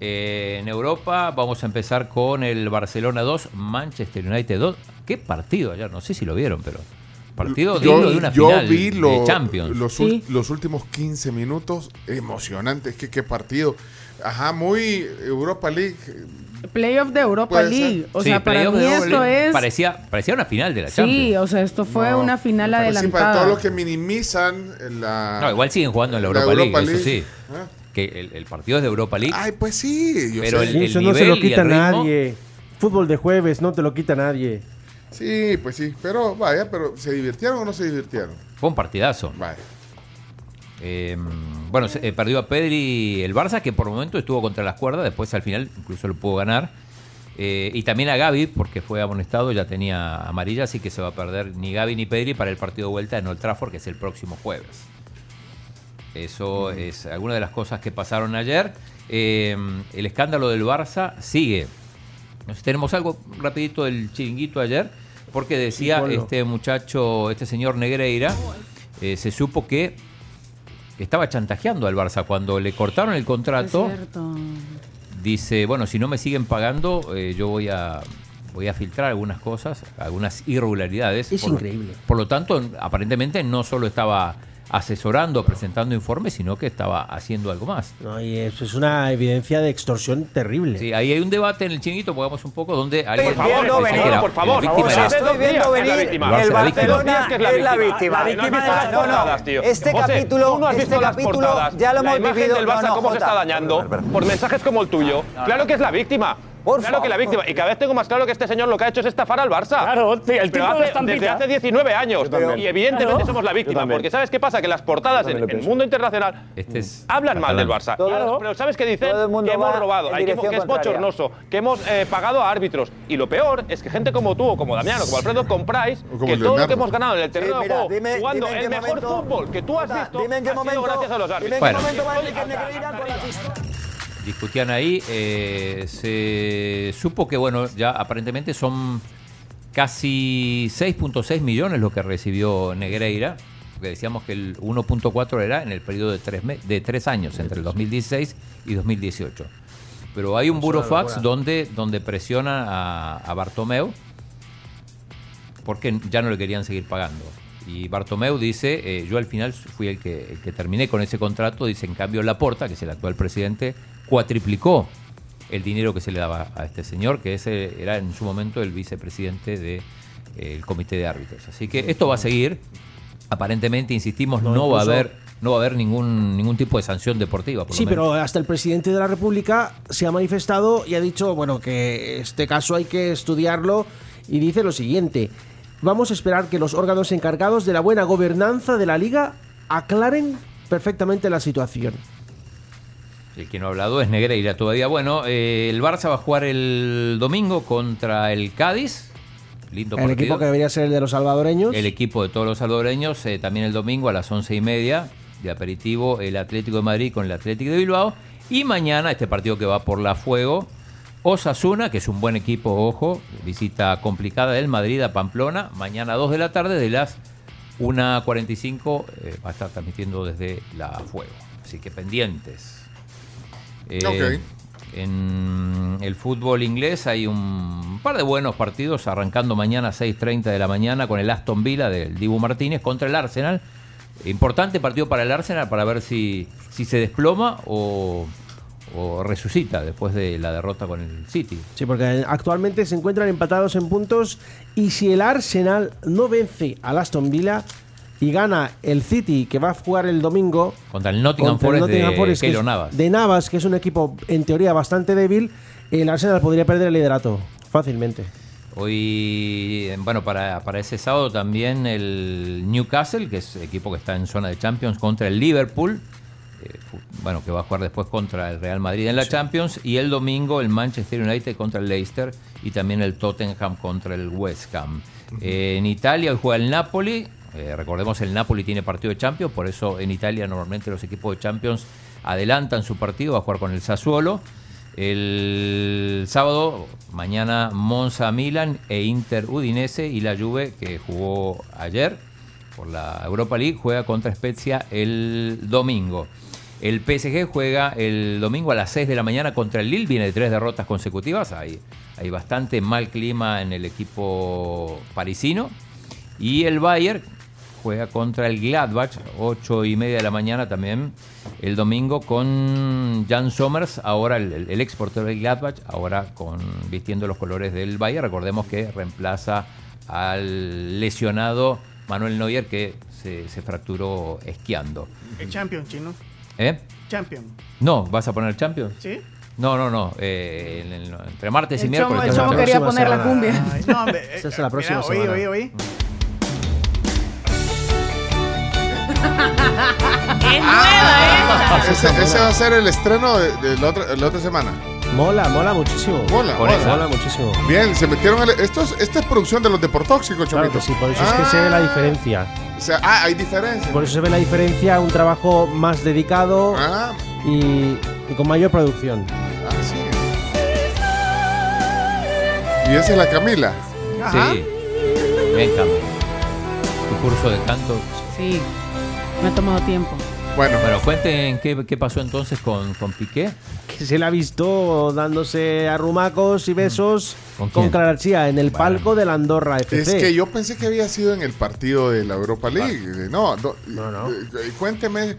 Eh, en Europa vamos a empezar con el Barcelona 2, Manchester United 2. ¿Qué partido ayer? No sé si lo vieron, pero partido digno de una yo final vi lo- de Champions. Los, ul- los últimos 15 minutos, emocionantes. Que qué partido. Ajá, muy Europa League. Playoff de Europa League. ser. O Sí, sea, para playoff mí de Europa esto League. es... Parecía, parecía una final de la Sí, Champions. o sea, esto fue No, una final pero sí, para adelantada. todos los que minimizan la. No, igual siguen jugando en la la Europa, Europa League, eso League. sí. Ah. Que el, el partido es de Europa League. Ay, pues sí. yo Pero sé. el- Sí, eso no se nivel lo el quita ritmo- nadie. Fútbol de jueves, no te lo quita nadie. Sí, pues sí. Pero vaya, pero ¿se divirtieron o no se divirtieron? Fue un partidazo. Vaya. Eh, bueno, se- eh, perdió a Pedri el Barça, que por el momento estuvo contra las cuerdas, después al final incluso lo pudo ganar. Eh, y también a Gaby, porque fue amonestado, ya tenía amarilla, así que se va a perder ni Gaby ni Pedri para el partido de vuelta en Old Trafford, que es el próximo jueves. Eso es alguna de las cosas que pasaron ayer. Eh, el escándalo del Barça sigue. Nos- Tenemos algo rapidito del chiringuito ayer, porque decía Sí, este muchacho, este señor Negreira, eh, se supo que estaba chantajeando al Barça cuando le cortaron el contrato. Dice, bueno, si no me siguen pagando, eh, yo voy a voy a filtrar algunas cosas, algunas irregularidades. Es Por increíble. Por lo tanto, aparentemente no solo estaba asesorando, presentando informes, sino que estaba haciendo algo más. No, y eso es una evidencia de extorsión terrible. Sí, ahí hay un debate en el chinguito, pongamos un poco, donde alguien Estoy viendo decía venir, por favor, el víctima era- Estoy viendo venir. El Barça. Barcelona es la es la víctima. No, La no víctima es- las no, no. portadas, tío. Este José, capítulo, no este visto las capítulo portadas. ya lo La hemos imagen vivido. del Barça, No, no, cómo se está dañando por mensajes como el tuyo. Claro que es la víctima. Claro que la víctima. Y cada vez tengo más claro que este señor lo que ha hecho es estafar al Barça. Claro, sí, el Pero de desde hace 19 años. Y evidentemente Claro. somos la víctima. Porque ¿sabes qué pasa? Que las portadas en, el mundo internacional Este es hablan mal del Barça. Todo- pero ¿sabes qué dicen? todo el mundo Que hemos robado, que, es bochornoso, que hemos eh, pagado a árbitros. Y lo peor es que gente como tú, o como Damián, o como Alfredo compráis, como que todo lo que hemos ganado en el terreno Sí, de mira, juego, dime- jugando dime en el mejor momento- fútbol que tú has visto, dime en qué ha sido momento- gracias a los dime árbitros. en Bueno. qué momento va Enrique Discutían ahí, eh, se supo que, bueno, ya aparentemente son casi 6.6 millones lo que recibió Negreira, porque decíamos que el 1.4 era en el periodo de tres, de tres años, entre el 2016 y 2018. Pero hay un burofax donde, donde presiona a, a Bartomeu porque ya no le querían seguir pagando. Y Bartomeu dice, eh, yo al final fui el que, el que terminé con ese contrato, dice, en cambio Laporta, que es el actual presidente, cuatriplicó el dinero que se le daba a este señor, que ese era en su momento el vicepresidente del comité de árbitros. Así que esto va a seguir. Aparentemente, insistimos, no, No, va a haber, no va a haber ningún, ningún tipo de sanción deportiva. Por lo Sí, menos. pero hasta el presidente de la República se ha manifestado y ha dicho, bueno, que este caso hay que estudiarlo y dice lo siguiente, vamos a esperar que los órganos encargados de la buena gobernanza de la liga aclaren perfectamente la situación. El que no ha hablado es Negreira todavía. Bueno, eh, el Barça va a jugar el domingo contra el Cádiz. Lindo El partido. equipo que debería ser el de los salvadoreños. El equipo de todos los salvadoreños, eh, también el domingo a las once y media de aperitivo, el Atlético de Madrid con el Atlético de Bilbao. Y mañana este partido que va por la fuego, Osasuna, que es un buen equipo, ojo, visita complicada del Madrid a Pamplona, mañana a 2 de la tarde, de las 1.45 eh, va a estar transmitiendo desde la fuego. Así que pendientes. Eh. En el fútbol inglés hay un par de buenos partidos, arrancando mañana a 6.30 de la mañana con el Aston Villa del Dibu Martínez contra el Arsenal. Importante partido para el Arsenal para ver si, si se desploma o, o resucita después de la derrota con el City. Sí, porque actualmente se encuentran empatados en puntos y si el Arsenal no vence al Aston Villa y gana el City, que va a jugar el domingo Contra el Nottingham contra el Forest de Forest, Navas. de Navas, que es un equipo en teoría bastante débil, el Arsenal podría perder el liderato fácilmente. Hoy, bueno, para, para ese sábado también el Newcastle, que es equipo que está en zona de Champions, contra el Liverpool, eh, bueno, que va a jugar después contra el Real Madrid en la Champions, y el domingo el Manchester United contra el Leicester y también el Tottenham contra el West Ham. Eh, en Italia hoy juega el Napoli, eh, recordemos el Napoli tiene partido de Champions, por eso en Italia normalmente los equipos de Champions adelantan su partido, va a jugar con el Sassuolo. El sábado, mañana Monza Milan e Inter Udinese y la Juve que jugó ayer por la Europa League juega contra Spezia el domingo. El PSG juega el domingo a las 6 de la mañana contra el Lille, viene de tres derrotas consecutivas, hay, hay bastante mal clima en el equipo parisino. Y el Bayern juega contra el Gladbach, 8 y media de la mañana también, el domingo con Jan Somers, ahora el, el, ex portero del Gladbach, ahora con vistiendo los colores del Bayern. Recordemos que reemplaza al lesionado Manuel Neuer que se, se fracturó esquiando. El champion chino. ¿Eh? Champion. No, ¿vas a poner Champions? ¿Sí? No, no, no. eh, en entre martes y miércoles. chomo- el chomo quería Champions. poner la cumbia. Ay, no, hombre, <laughs> Esa es eh, la próxima mira, oí, oí, oí. <laughs> Es nueva esa. Ese, ese va a ser el estreno de, de la, otra, la otra semana. Mola, mola muchísimo. Mola, mola. Mola muchísimo. Bien, se metieron. al- esto es, esta es producción de los deportóxicos, Chomito. sí, por eso es que se ve la diferencia. O sea, ah, hay diferencia. Por eso se ve la diferencia, un trabajo más dedicado Ah, y, y con mayor producción. ah, sí. Y esa es la Camila. Ajá. Sí. Bien, Cami. Tu curso de canto. Sí, me ha tomado tiempo. Bueno, Bueno, cuenten qué, qué pasó entonces con, con Piqué. Que se le ha visto dándose arrumacos y besos ¿Con con, quién? En el palco del Andorra FC. es que yo pensé que había sido en el partido de la Europa League. No, no. eh, eh, Cuénteme.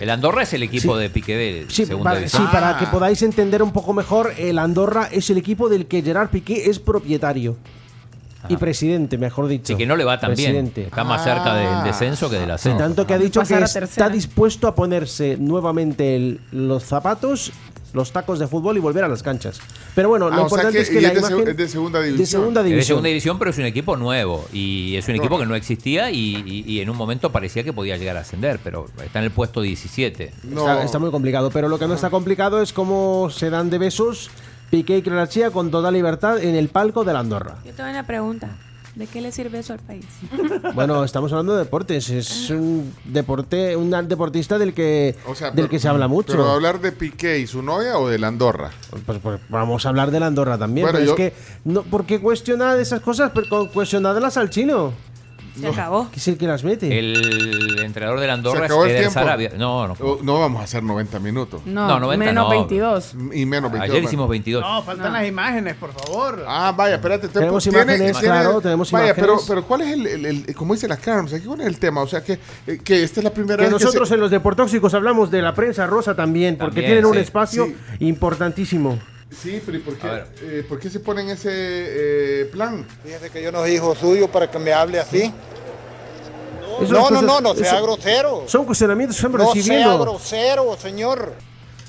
El Andorra es el equipo Sí. de Piqué de Sí, segunda para, sí, división. para Ah. que podáis entender un poco mejor, el Andorra es el equipo del que Gerard Piqué es propietario. Y presidente, mejor dicho. Sí, que no le va tan bien. Presidente. Está más cerca del descenso que del ascenso. tanto que ha dicho que está dispuesto a ponerse nuevamente el- los zapatos los tacos de fútbol y volver a las canchas. Pero bueno, lo Ah, o sea importante que- es que y la es de imagen es de segunda de división. segunda Es de división. segunda división, pero es un equipo nuevo. Y es un equipo No. que no existía y, y- y en un momento parecía que podía llegar a ascender, pero está en el puesto 17. Está, está muy complicado, pero lo que no está complicado es cómo se dan de besos Piqué y Clarachía con toda libertad en el palco de la Andorra. Yo tengo una pregunta. ¿De qué le sirve eso al país? <laughs> Bueno, estamos hablando de deportes, es un deporte, un deportista del que O sea, del pero- que se habla mucho. ¿Pero hablar de Piqué y su novia o de la Andorra? Pues, pues, vamos a hablar de la Andorra también, Bueno, pero yo- es que no, ¿por qué cuestionar esas cosas? Pero cuestionadas al chino. Se acabó. Que es el que las mete. El entrenador de la ¿Se Andorra es Eder tiempo? Sarabia. No, no. O- No vamos a hacer 90 minutos. No, No, 90 menos no. 22. Y menos 22. Ayer hicimos 22. No, faltan las imágenes, por favor. Ah, vaya, espérate. te- Tenemos tiene- imágenes, tiene- claro, tenemos Vaya, imágenes. pero, pero ¿cuál es el, el- el- como dice las Carms, aquí cuál es el tema? O sea, que, eh, que esta es la primera Que vez nosotros que se- en los deportóxicos hablamos de la prensa rosa también, porque También, tienen un espacio Sí. importantísimo. Sí, pero ¿y por qué, eh, ¿por qué se ponen ese eh, plan? Fíjese que yo no soy hijo suyo para que me hable así. No, no, cosas- no, no sea eso- grosero. Son cuestionamientos que estamos No sea recibiendo. grosero, señor.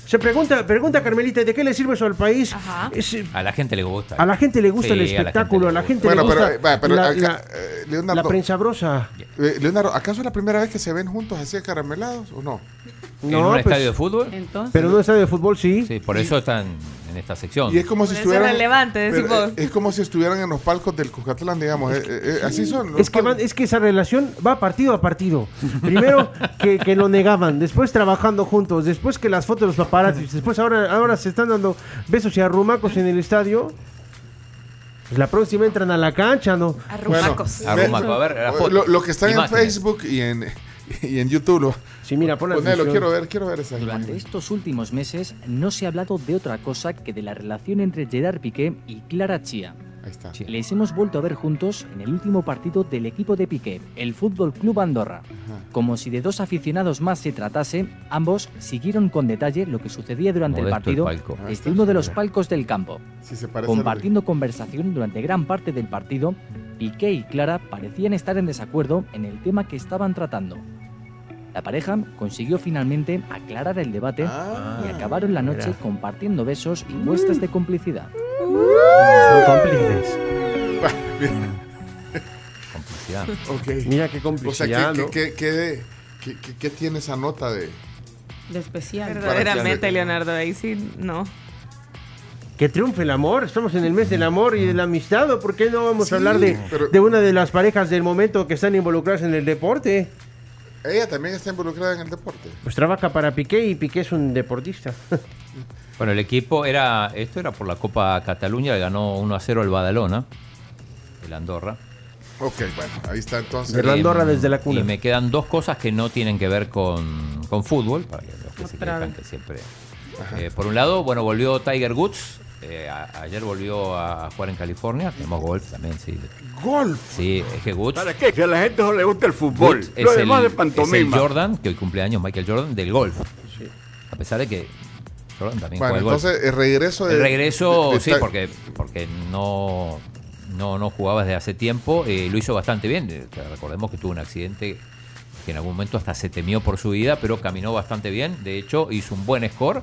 Se pregunta, pregunta Carmelita, ¿de qué le sirve eso al país? Ajá. Es, A la gente le gusta. a la gente le gusta Sí, el a la gente espectáculo, a la gente, Bueno, le gusta pero la, acá, prensa brosa. eh, Leonardo, ¿acaso es la primera vez que se ven juntos así acaramelados o no? ¿En No, un pues, estadio de fútbol? Entonces, Pero en un estadio de fútbol sí. Sí, por eso están en esta sección. Y es como si estuvieran. relevante, pero, eh, es como si estuvieran en los palcos del Cucatlán, digamos. eh, eh, eh, así son. los Es que, es que esa relación va partido a partido. Primero que, que lo negaban, después trabajando juntos, después que las fotos de los paparazzis, después ahora, ahora se están dando besos y arrumacos en el estadio. Pues la próxima entran a la cancha, ¿no? Arrumacos. Ve- Arrumaco, a ver, la foto. Lo, lo que está en Facebook y en, <laughs> y en YouTube. Lo, Sí, mira, pon la ponelo, quiero ver, quiero ver esa Durante imagen. estos últimos meses no se ha hablado de otra cosa que de la relación entre Gerard Piqué y Clara Chia. Ahí está. Sí. Les hemos vuelto a ver juntos en el último partido del equipo de Piqué, el Fútbol Club Andorra. Como si de dos aficionados más se tratase, ambos siguieron con detalle lo que sucedía durante el Modesto el partido palco. desde uno de los palcos del campo. Sí, se parece al- Compartiendo conversación durante gran parte del partido, Piqué y Clara parecían estar en desacuerdo en el tema que estaban tratando. La pareja consiguió finalmente aclarar el debate Ah, y acabaron la noche mira. compartiendo besos y muestras de complicidad. Son cómplices. Complicidad. ok. Mira qué O sea, complicidad, ¿qué, qué, qué, qué- qué- qué tiene esa nota de...? de especial. Verdaderamente, Leonardo, ahí sí, no. Que triunfe el amor. Estamos en el mes del amor y de la amistad. ¿o ¿Por qué no vamos Sí, a hablar de, pero- de una de las parejas del momento que están involucradas en el deporte? Ella también está involucrada en el deporte. Pues trabaja para Piqué y Piqué es un deportista. <laughs> Bueno, el equipo era. Esto era por la Copa Cataluña, le ganó 1 a 0 el Badalona, el Andorra. Ok, bueno, ahí está entonces. De la Andorra desde la cuna. Y me quedan dos cosas que no tienen que ver con, con fútbol, para que los que se Otra quejan vez. que siempre. Eh, por un lado, bueno, volvió Tiger Woods. Eh, a- ayer volvió a, jugar en California. Tenemos golf también, sí. Golf. Sí, es que Woods. ¿Para qué? Si a la gente no le gusta el fútbol. Lo es, demás el, de es el pantomima. Jordan, que hoy cumpleaños Michael Jordan, del golf. A pesar de que Jordan también Bueno, juega al golf. entonces el regreso de... El regreso, de- de- sí, porque, porque no, no, no jugaba desde hace tiempo. eh, lo hizo bastante bien. eh, recordemos que tuvo un accidente que en algún momento hasta se temió por su vida, pero caminó bastante bien. De hecho, hizo un buen score.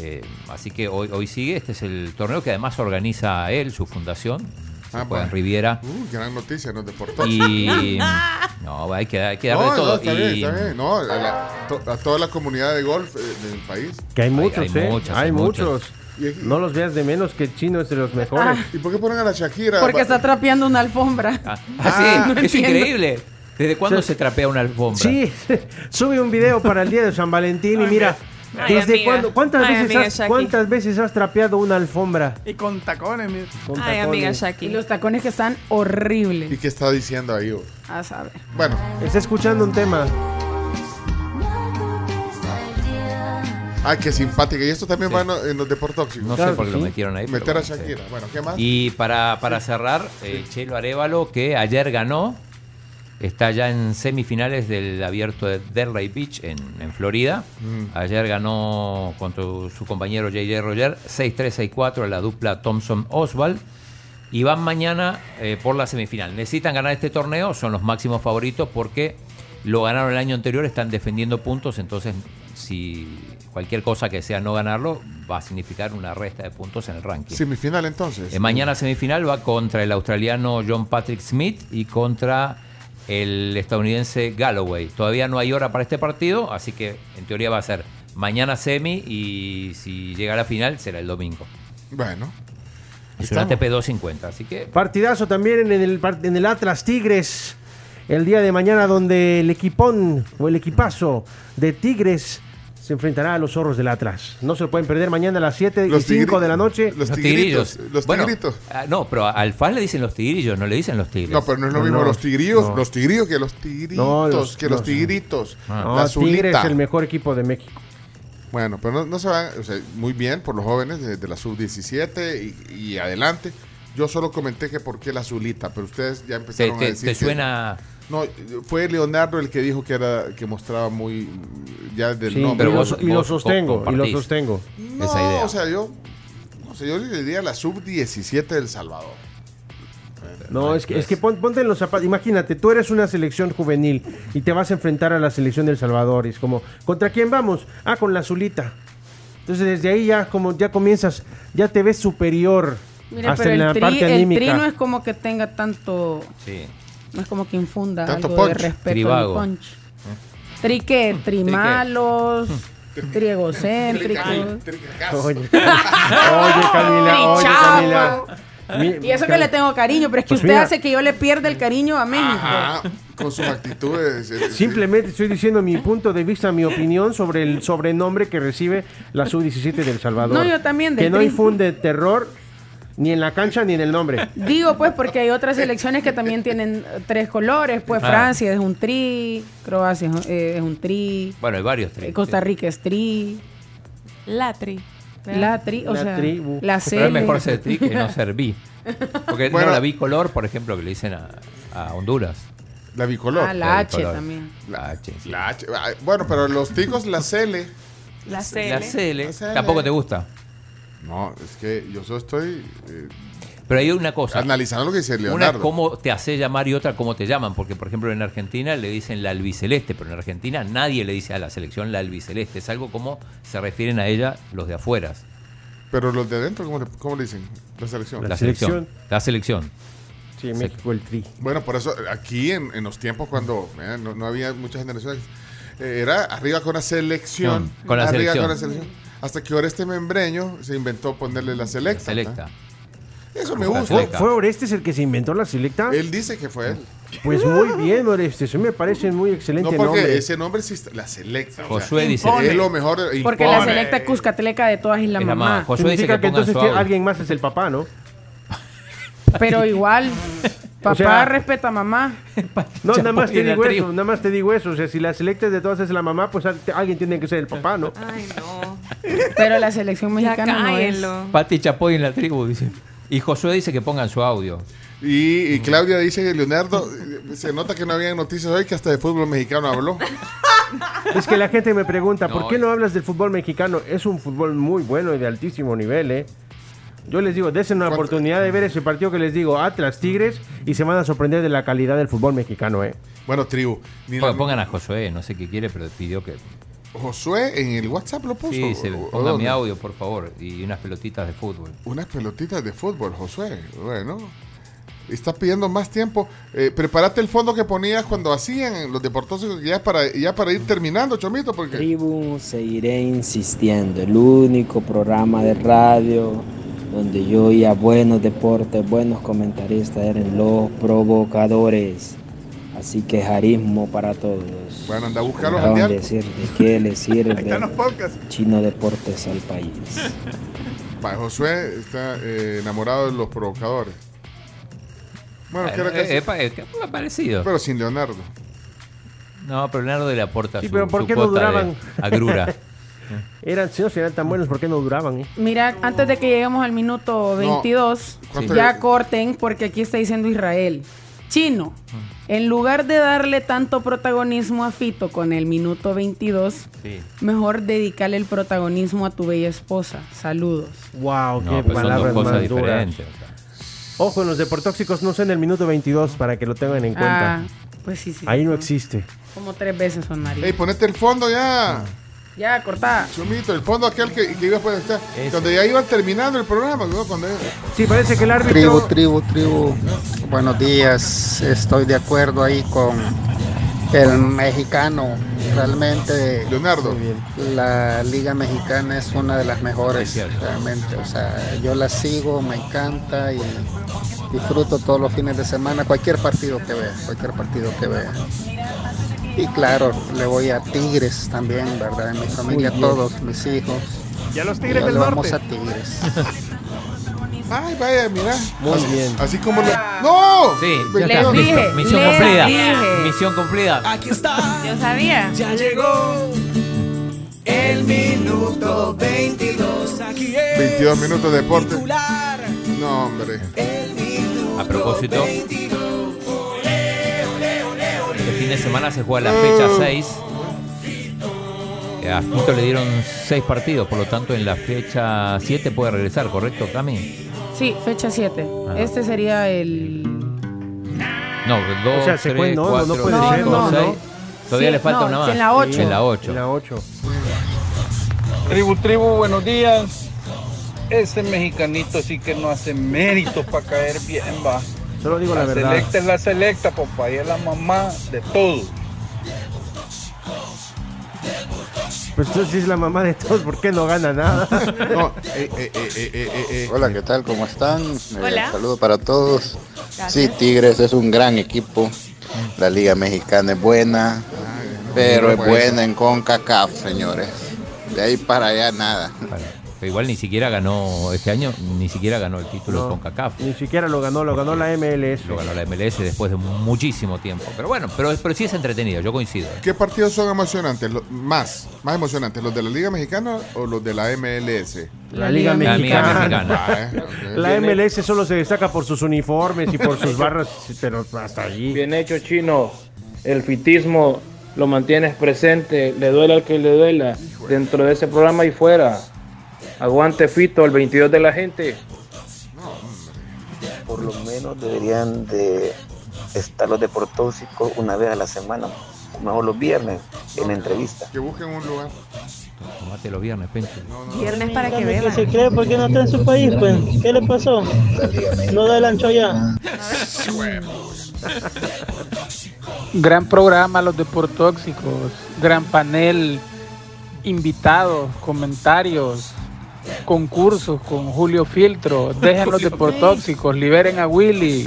Eh, así que hoy, hoy sigue. Este es el torneo que además organiza él, su fundación. Ah, en. Riviera. Uh, gran noticia, no deportes. Y. <laughs> No, hay que, hay que dar No, todo. no, está bien, y, está bien. No, a, la- to- a toda la comunidad de golf eh, del país. Que hay muchos, hay ¿eh? muchos, hay hay muchos. muchos. No los veas de menos que el chino es de los mejores. ¿Y por qué ponen a la Shakira? Porque está trapeando una alfombra. Ah, sí, no es entiendo. increíble. ¿Desde cuándo se trapea una alfombra? Sí, <laughs> sube un video para el día de San Valentín y mira, Ay, ¿desde amiga. cuándo? ¿Cuántas, Ay, veces has, Shaki. ¿Cuántas veces has trapeado una alfombra? Y con tacones, mira. Con Ay, amiga tacones? Y Shaki. los tacones que están horribles. ¿Y qué está diciendo ahí? oh? A saber. Bueno, Está escuchando un tema. ah, qué simpática. Y esto también va en, lo- en los deportóxicos. No Claro sé por qué lo metieron ahí. Meter a bueno, sí. Shakira. Bueno, ¿qué más? Y para, para cerrar, eh, Chelo Arevalo, que ayer ganó, está ya en semifinales del abierto de Delray Beach en, en Florida. Mm. Ayer ganó contra su compañero JJ Roger 6-3, 6-4 en la dupla Thompson-Oswald. Y van mañana eh, por la semifinal. Necesitan ganar este torneo, son los máximos favoritos porque lo ganaron el año anterior, están defendiendo puntos, entonces si cualquier cosa que sea no ganarlo, va a significar una resta de puntos en el ranking. Semifinal entonces. Eh, mañana semifinal va contra el australiano John Patrick Smith y contra el estadounidense Galloway. Todavía no hay hora para este partido, así que en teoría va a ser mañana semi y si llega a la final será el domingo. Bueno. Es una ATP 250, así que Partidazo también en el, en el Atlas Tigres el día de mañana donde el equipón o el equipazo de Tigres se enfrentará a los zorros del Atlas. No se lo pueden perder mañana a las 7 y Los 5 tigri- de la noche. los tigrillos, los Bueno, tigritos. ah, no, pero al FAS le dicen los tigrillos, no le dicen los tigres. No, pero no es lo No, mismo no, los tigrillos, no. los tigrillos que los tigritos, No, los- que los tigritos. Ah. No, La Tigres azulita. es el mejor equipo de México. Bueno, pero no, no se van, o sea, muy bien por los jóvenes de, de la sub-17 y, y adelante. Yo solo comenté que por qué la azulita, pero ustedes ya ¿Te, empezaron te- a decir te que- suena? No, fue Leonardo el que dijo que era que mostraba muy ya del Sí, nombre. y, lo, vos- y lo vos sostengo, y lo sostengo. No, esa idea. o sea, yo no sé, yo le diría la sub-17 del Salvador. No, es que, es que pon- ponte en los zapatos. Imagínate, tú eres una selección juvenil y te vas a enfrentar a la selección del Salvador. Y es como, ¿contra quién vamos? Ah, con la azulita. Entonces desde ahí ya como ya comienzas, ya te ves superior Mira, hasta pero en el la tri, parte el tri no es como que tenga tanto. Sí. No es como que infunda Tanto algo de respeto Trivago. al punch. Tri qué? Tri malos, tri egocéntricos. Oye, <laughs> oye, Camila, oye, Camila. Mi- Y eso que le tengo cariño, pero es que Pues usted mira. hace que yo le pierda el cariño a México. Ajá, con sus actitudes. eh, Simplemente estoy diciendo mi punto de vista, mi opinión sobre el sobrenombre que recibe la sub-17 del Salvador. No, yo también, del Que no infunde terror ni en la cancha ni en el nombre. Digo, pues, porque hay otras selecciones que también tienen eh, tres colores. Pues Ah. Francia es un tri, Croacia es, eh, es un tri, Bueno, hay varios eh, tris. Costa Rica es tri, La tri. la tri, o La sea, tribu. la Pero es mejor ser tri que no ser bi. Porque Bueno. no, la bicolor, por ejemplo, que le dicen a, a Honduras. La bicolor. Ah, la H bicolor. también. La H. sí. La H. Bueno, pero los ticos, la Cele. La La. Cele. La Cele. Tampoco te gusta. No, es que yo solo estoy eh, Pero hay una cosa. analizando lo que dice Una Leonardo. cómo te hace llamar y otra cómo te llaman. Porque, por ejemplo, en Argentina le dicen la albiceleste, pero en Argentina nadie le dice a la selección la albiceleste. Es algo como se refieren a ella los de afuera. Pero los de adentro, ¿cómo, le- cómo le dicen? La selección. La, selección. selección. La selección. Sí, México el tri. Bueno, por eso aquí en, en los tiempos cuando eh, no, no había muchas generaciones, eh, era arriba con la selección. Con la arriba selección. con la selección. Hasta que ahora este membreño se inventó ponerle la selecta. Selecta. Eso me gusta. ¿Fue, fue Orestes el que se inventó la selecta? Él dice que fue él. Pues muy bien, Orestes. Eso me parece muy excelente No porque nombre. ese nombre sí está- la selecta. o sea, Josué dice. es lo mejor. Porque impone. la selecta cuscatleca de todas es la Es la mamá. mamá. Josué dice que que, entonces alguien más es el papá, ¿no? Pero igual, <laughs> papá sea- respeta a mamá. <laughs> No, nada más te digo eso, nada más te digo eso. O sea, si la selecta de todas es la mamá, pues al- alguien tiene que ser el papá, ¿no? Ay, no. Pero la selección mexicana no es. Pati Chapoy en la tribu, dice. Y Josué dice que pongan su audio. Y, y Claudia dice que Leonardo, se nota que no había noticias hoy que hasta de fútbol mexicano habló. <laughs> Es que la gente me pregunta, No, ¿por qué no hablas del fútbol mexicano? Es un fútbol muy bueno y de altísimo nivel, ¿eh? Yo les digo, desen una ¿Cuánto? oportunidad de ver ese partido que les digo, Atlas Tigres, y se van a sorprender de la calidad del fútbol mexicano, ¿eh? Bueno, tribu. Ni Pongan, a Josué, no sé qué quiere, pero pidió que. Josué en el WhatsApp lo puso. Sí, se ¿O- o ponga mi audio, por favor. Y unas pelotitas de fútbol. Unas pelotitas de fútbol, Josué. Bueno. Está pidiendo más tiempo. Eh, prepárate el fondo que ponías cuando hacían los deportosos ya para, ya para ir terminando, Chomito, porque... Tribu, seguiré insistiendo. El único programa de radio donde yo oía buenos deportes, buenos comentaristas eran los provocadores. Así que jarismo para todos. Bueno, anda a buscarlos al decir de qué le <laughs> sirve están los podcasts. Chino Deportes al país. <laughs> Va, Josué está eh, enamorado de los provocadores. Bueno, que Bueno, era casi- eh, eh, pa- que- parecido. pero sin Leonardo. No, pero Leonardo le aporta Sí, su, pero ¿por su qué no cuota de duraban? agrura. <laughs> Eran, si no eran tan buenos, ¿por qué no duraban, eh? Mira, antes de que lleguemos al minuto 22, ¿Cuánto ya corten porque aquí está diciendo Israel. Chino, en lugar de darle tanto protagonismo a Fito con el minuto 22, Sí. mejor dedicarle el protagonismo a tu bella esposa. Saludos. Wow, No, qué pero son dos palabras cosas más duras. Ojo, en los deportóxicos no sé en el minuto 22 para que lo tengan en cuenta. Ah, pues sí, sí. Ahí no existe. Como tres veces sonaría. Ey, ponete el fondo ya. Ya, cortá. Chumito, el fondo aquel que, que iba a poder estar. Cuando ya iban terminando el programa, ¿no? Cuando Sí, parece que el árbitro. Tribu, tribu, tribu. Buenos días. Estoy de acuerdo ahí con el mexicano. Realmente. Leonardo. La Liga Mexicana es una de las mejores. Realmente. O sea, yo la sigo, me encanta y disfruto todos los fines de semana. Cualquier partido que vea. Cualquier partido que vea. Y claro, le voy a Tigres también, ¿verdad? En mi familia, todos mis hijos. Ya los Tigres ya del le vamos Norte. a Tigres. <laughs> Ay, vaya, mira. Muy así, bien. Así como lo. ¡No! Sí, ya está, dije. Misión cumplida. dije. Misión cumplida. Aquí está, Yo sabía. ya llegó el minuto 22. Aquí es 22 minutos de deporte. titular. No, hombre. A propósito, este fin de semana se juega la fecha 6. A Fito le dieron 6 partidos, por lo tanto en la fecha 7 puede regresar, ¿correcto, Cami? Sí, fecha 7. Ah. Este sería el. No, 2, O sea, se 3, puede- no, no 4, puede 5, ser, no, 6. no. Todavía Sí, le falta no, una más. en la ocho. En la 8. En la 8. Tribu, tribu, buenos días. Ese mexicanito sí que no hace méritos para caer bien, va. Solo digo la, La verdad. selecta es la selecta, papá, y es la mamá de todo. Pues entonces si es la mamá de todos, ¿por qué no gana nada? <laughs> No, eh, eh, eh, eh, eh, eh. Hola, ¿qué tal? ¿Cómo están? Eh, Hola. saludo para todos. Gracias. Sí, Tigres es un gran equipo. La Liga Mexicana es buena, pero es buena en CONCACAF, señores. De ahí para allá nada. Pero igual ni siquiera ganó este año, ni siquiera ganó el título No. con CACAF. Ni siquiera lo ganó, lo ganó la MLS. Lo ganó la MLS después de muchísimo tiempo. Pero bueno, pero, pero sí es entretenido, yo coincido. ¿Qué partidos son emocionantes? Lo- más, más emocionantes, los de la Liga Mexicana o los de la MLS? La Liga La Liga Mexicana. Mexicana. Ah, eh. La MLS solo se destaca por sus uniformes y por sus barras, pero hasta allí. Bien hecho, chino. El fitismo lo mantienes presente, le duela al que le duela, dentro de ese programa y fuera. Aguante Fito, el 22 de la gente. Por lo menos deberían de estar los deportóxicos una vez a la semana, mejor los viernes, en entrevista. Que busquen un lugar. Tomate los viernes, Pencho. Viernes para que ¿Qué vean. se cree? ¿Por qué no está en su país? Pues? ¿Qué le pasó? Lo del ancho ya. <laughs> Gran programa, los deportóxicos. Gran panel, invitados, comentarios, concursos con Julio Filtro. Dejen los deportóxicos, liberen a Willy.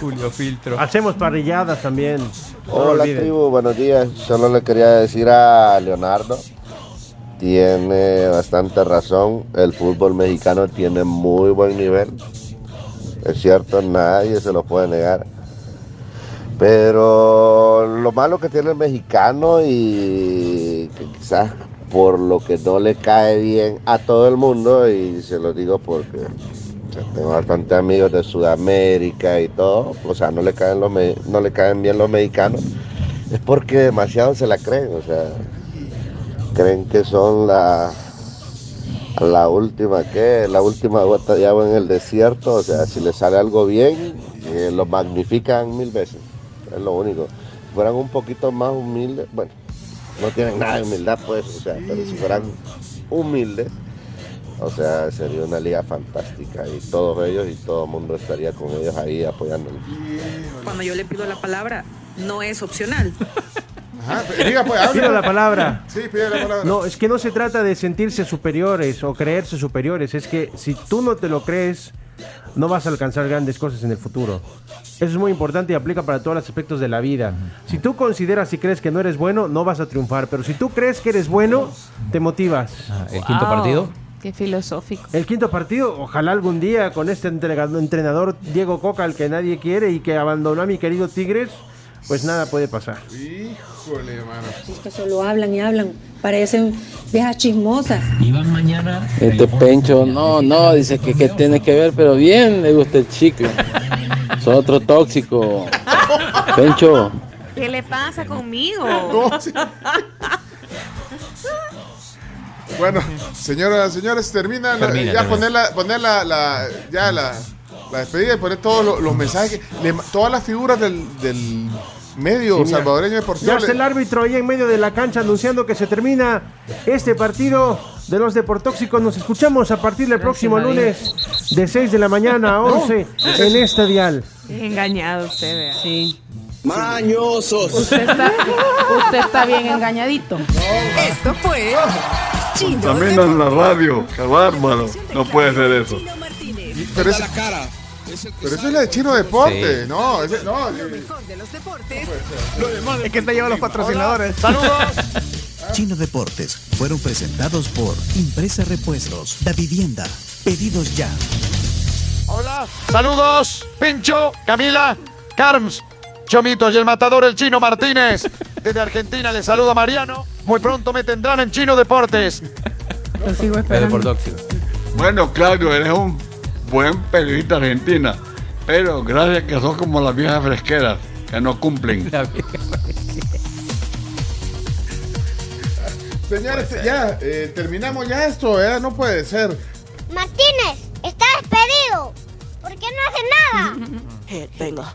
Julio Filtro. Hacemos parrilladas también. No Hola tribu, buenos días. Solo le quería decir a Leonardo, tiene bastante razón. El fútbol mexicano tiene muy buen nivel. Es cierto, nadie se lo puede negar. Pero lo malo que tiene el mexicano y que quizás por lo que no le cae bien a todo el mundo, y se lo digo porque tengo bastantes amigos de Sudamérica y todo, o sea, no le caen, los no le caen bien los mexicanos, es porque demasiado se la creen, o sea, creen que son la, la última, ¿qué? La última gota de agua en el desierto, o sea, si le sale algo bien, eh, lo magnifican mil veces, es lo único. Si fueran un poquito más humildes, bueno, no tienen nada de humildad pues, o sea, pero si fueran humildes, o sea, sería una liga fantástica y todos ellos y todo el mundo estaría con ellos ahí apoyándolos. Cuando yo le pido la palabra, no es opcional. <laughs> Ajá, diga pues, hable. Pido la palabra. Sí, pide la palabra. No, es que no se trata de sentirse superiores o creerse superiores. Es que si tú no te lo crees, no vas a alcanzar grandes cosas en el futuro. Eso es muy importante y aplica para todos los aspectos de la vida. Si tú consideras y crees que no eres bueno, no vas a triunfar. Pero si tú crees que eres bueno, te motivas. ¿El quinto Wow, partido? Qué filosófico. El quinto partido, ojalá algún día con este entrenador Diego Coca, al que nadie quiere y que abandonó a mi querido Tigres, pues nada puede pasar. Híjole, hermano. Es que solo hablan y hablan, parecen viejas chismosas. Iban mañana. Este Pencho, no, no, dice que, que tiene que ver, pero bien le gusta el chicle. Es otro tóxico. Pencho, ¿Qué le pasa conmigo? Bueno, señoras, señores, termina, la- Termina, ya termina. poner la, poner la, la- ya la, la despedida y poner todos los, los mensajes, que- le- todas las figuras del, del, medio Sí, salvadoreño deportivo. Ya está el árbitro ahí en medio de la cancha anunciando que se termina este partido de los deportóxicos. Nos escuchamos a partir del próximo María. lunes de 6 de la mañana a <laughs> 11 en este dial. Engañado usted, vea. Sí. Mañosos. Usted está, usted está bien engañadito. Esto fue Chino Contaminan la radio. Qué bárbaro. No puede ser eso. Pero, es- pero eso es la de Chino Deporte, Sí. no, ese- no. Lo mejor de los deportes. Es que te lleva los patrocinadores. Chino Deportes fueron presentados por Impresa Repuestos, Da Vivienda, Pedidos Ya. Hola, saludos, Pincho, Camila, Carms, Chomito y el matador el Chino Martínez. Desde Argentina les saluda Mariano. Muy pronto me tendrán en Chino Deportes. Lo sigo esperando. Bueno, Claudio, eres un buen periodista argentina. Pero gracias que son como las viejas fresqueras, que no cumplen. La vieja. Señores, ya, eh, terminamos ya esto, ¿eh? No puede ser. Martínez, está despedido. ¿Por qué no hace nada? <laughs> Venga.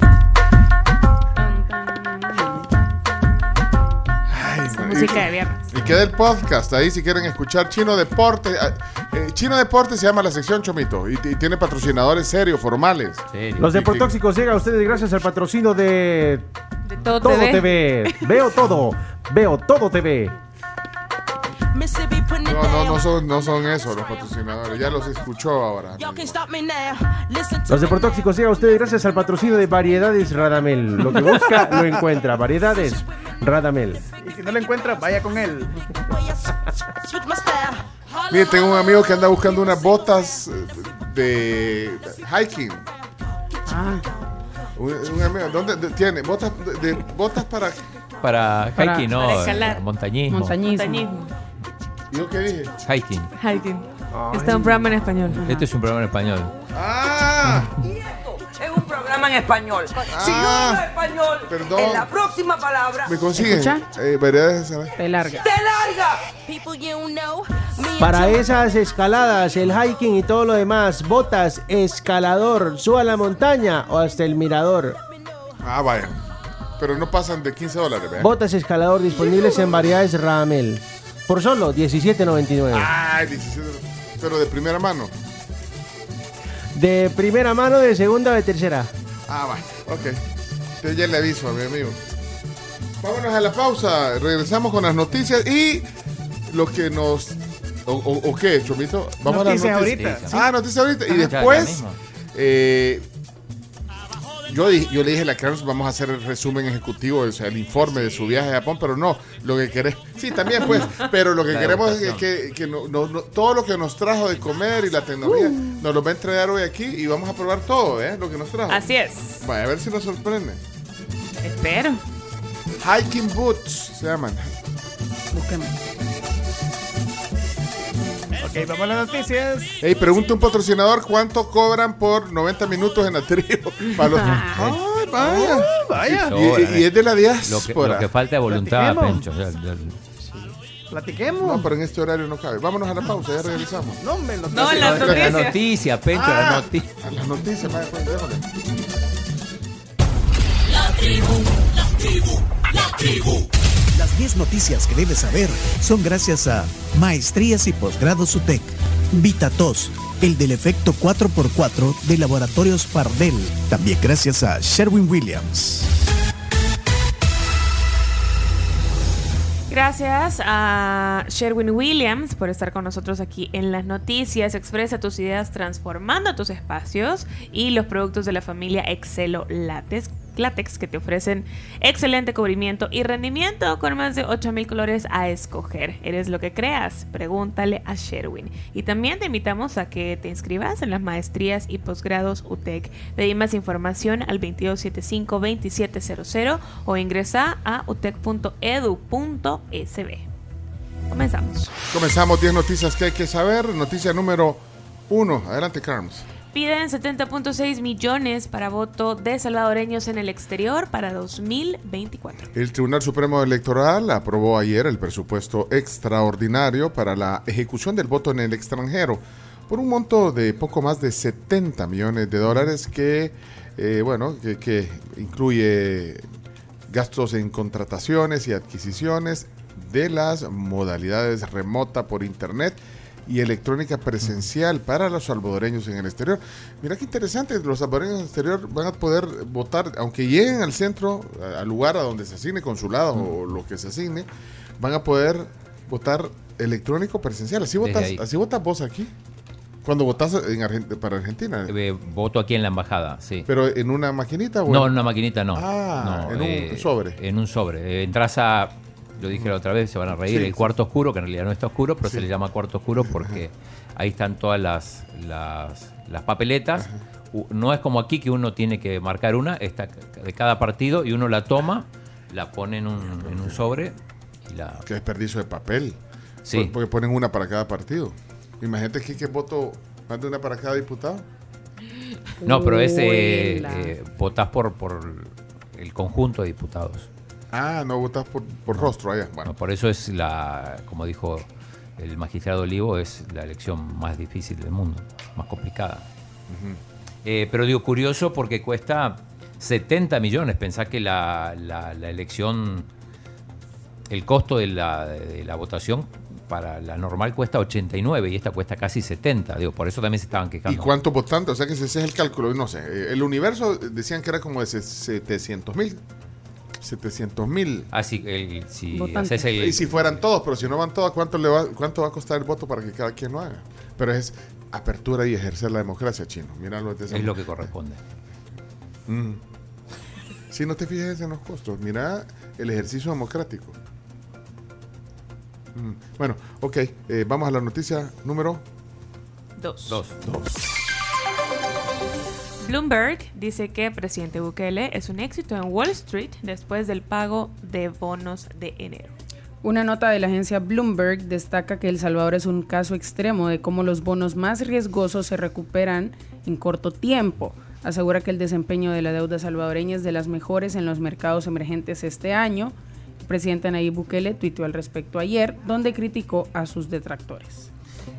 Música y- de viernes. Y queda el podcast ahí si quieren escuchar Chino Deporte. Ah, eh, Chino Deporte se llama la sección Chomito y, y tiene patrocinadores serios, formales. Los deportóxicos llegan a ustedes gracias al patrocinio de De todo, Todo TV. TV. Veo todo. <laughs> Veo todo TV. No, son, no son esos los patrocinadores. Ya los escuchó ahora. Los deportóxicos llegan a ustedes gracias al patrocinio de Variedades Radamel. Lo que busca lo encuentra. Variedades Radamel. Y si no lo encuentras, vaya con él. Mire, tengo un amigo que anda buscando unas botas eh, de hiking. Ah, Un, un amigo, ¿dónde de- tiene? Botas, de, de- botas para. Para Para- hiking, no. para escalar. Montañismo. montañismo. ¿Yo qué dije? Hiking. Hiking. Está en un programa en español. Este es un programa en español. ¡Ah! Es un programa en español. Si yo Ah, hablo español, perdón. en la próxima palabra ¿Me consiguen? Eh, variedades, ¿sabes? Te larga. te larga. Para esas escaladas, el hiking y todo lo demás, botas, escalador, suba a la montaña o hasta el mirador. Ah, vaya. Pero no pasan de 15 dólares, ¿verdad? Botas escalador disponibles en Variedades Radamel. Por solo 17.99. Ay, 17 Pero de primera mano. De primera mano, de segunda o de tercera. Ah, va. Ok. Entonces ya le aviso a mi amigo. Vámonos a la pausa. Regresamos con las noticias y lo que nos. ¿O, o- o qué, Chomito? Vamos Noticias a las noticias. ahorita. Ah, noticias ahorita. Y Ah, ya, después. eh, yo, yo le dije a la Carlos, vamos a hacer el resumen ejecutivo, o sea, el informe de su viaje a Japón, pero no, lo que queremos, sí, también pues, <laughs> pero lo que La queremos es que, que no- no- no- todo lo que nos trajo de comer y la tecnología, Uh. nos lo va a entregar hoy aquí y vamos a probar todo, ¿eh? Lo que nos trajo. Así es. Vaya, a ver si nos sorprende. Espero. Hiking Boots se llaman. Busquemos. Ok, vamos a las noticias. Hey, pregunta un patrocinador cuánto cobran por 90 minutos en la tribu. <laughs> Para los- Ay, vaya. Vaya. Y, es de la Lo que, diáspora. lo que falta es voluntad. Pencho. Platiquemos. No, pero en este horario no cabe. Vámonos a la pausa, ya regresamos. No, me lo No, la, las la noticias. noticia, Pencho, Ah, la noticia. a las noticias, vaya, pues, déjale. Las 10 noticias que debes saber son gracias a Maestrías y Posgrados UTEC, VitaTos, el del efecto 4x4 de Laboratorios Pardel, también gracias a Sherwin Williams. Gracias a Sherwin Williams por estar con nosotros aquí en las noticias. Expresa tus ideas transformando tus espacios y los productos de la familia Excelo Látex. Látex que te ofrecen excelente cubrimiento y rendimiento con más de 8000 colores a escoger. ¿Eres lo que creas? Pregúntale a Sherwin. Y también te invitamos a que te inscribas en las maestrías y posgrados UTEC. Pedí más información al 2275-2700 o ingresa a utec.edu.sb. Comenzamos. Comenzamos 10 noticias que hay que saber. Noticia número 1. Adelante, Carms. Piden 70.6 millones para voto de salvadoreños en el exterior para 2024. El Tribunal Supremo Electoral aprobó ayer el presupuesto extraordinario para la ejecución del voto en el extranjero por un monto de poco más de 70 millones de dólares que, eh, bueno, que, que incluye gastos en contrataciones y adquisiciones de las modalidades remota por internet y electrónica presencial para los salvadoreños en el exterior. Mira qué interesante, los salvadoreños en el exterior van a poder votar, aunque lleguen al centro, al lugar a donde se asigne, consulado o lo que se asigne, van a poder votar electrónico presencial. Así Desde votas, ahí. así votas vos aquí. Cuando votas en para Argentina. Eh, voto aquí en la embajada, sí. Pero en una maquinita o No, en una maquinita no. Ah, No, en un sobre. En un sobre. Eh, entras a, lo dije la otra vez, se van a reír, Sí, el cuarto oscuro, que en realidad no está oscuro, pero Sí. se le llama cuarto oscuro porque ahí están todas las, las, las papeletas. No es como aquí que uno tiene que marcar una, está de cada partido y uno la toma, la pone en un, en un sobre y la... Qué desperdicio de papel. Sí. Por- Porque ponen una para cada partido. Imagínate aquí que voto más de una para cada diputado. No, pero es, eh, eh, votás por, por el conjunto de diputados. Ah, no votas por, por rostro allá. Bueno, por eso es la, como dijo el magistrado Olivo, es la elección más difícil del mundo, más complicada. Eh, pero digo, curioso porque cuesta 70 millones. Pensá que la, la- la elección, el costo de la, de la votación para la normal cuesta 89 y esta cuesta casi 70. Digo, por eso también se estaban ¿y quejando. cuántos votantes? O sea que ese es el cálculo. No sé. eh, El universo decían que era como de 700 mil. 700 mil. Ah, sí, el- si haces el- Y si fueran todos, pero si no van todos, ¿cuánto, le va, ¿cuánto va a costar el voto para que cada quien lo haga? Pero es apertura y ejercer la democracia, chino. Míralo desde es lo que corresponde. Mm. Si no te fijas en los costos, mira el ejercicio democrático. Mm. Bueno, ok, eh, vamos a la noticia número Dos. Dos. Bloomberg dice que presidente Bukele es un éxito en Wall Street después del pago de bonos de enero. Una nota de la agencia Bloomberg destaca que El Salvador es un caso extremo de cómo los bonos más riesgosos se recuperan en corto tiempo. Asegura que el desempeño de la deuda salvadoreña es de las mejores en los mercados emergentes este año. El presidente Nayib Bukele tuiteó al respecto ayer, donde criticó a sus detractores.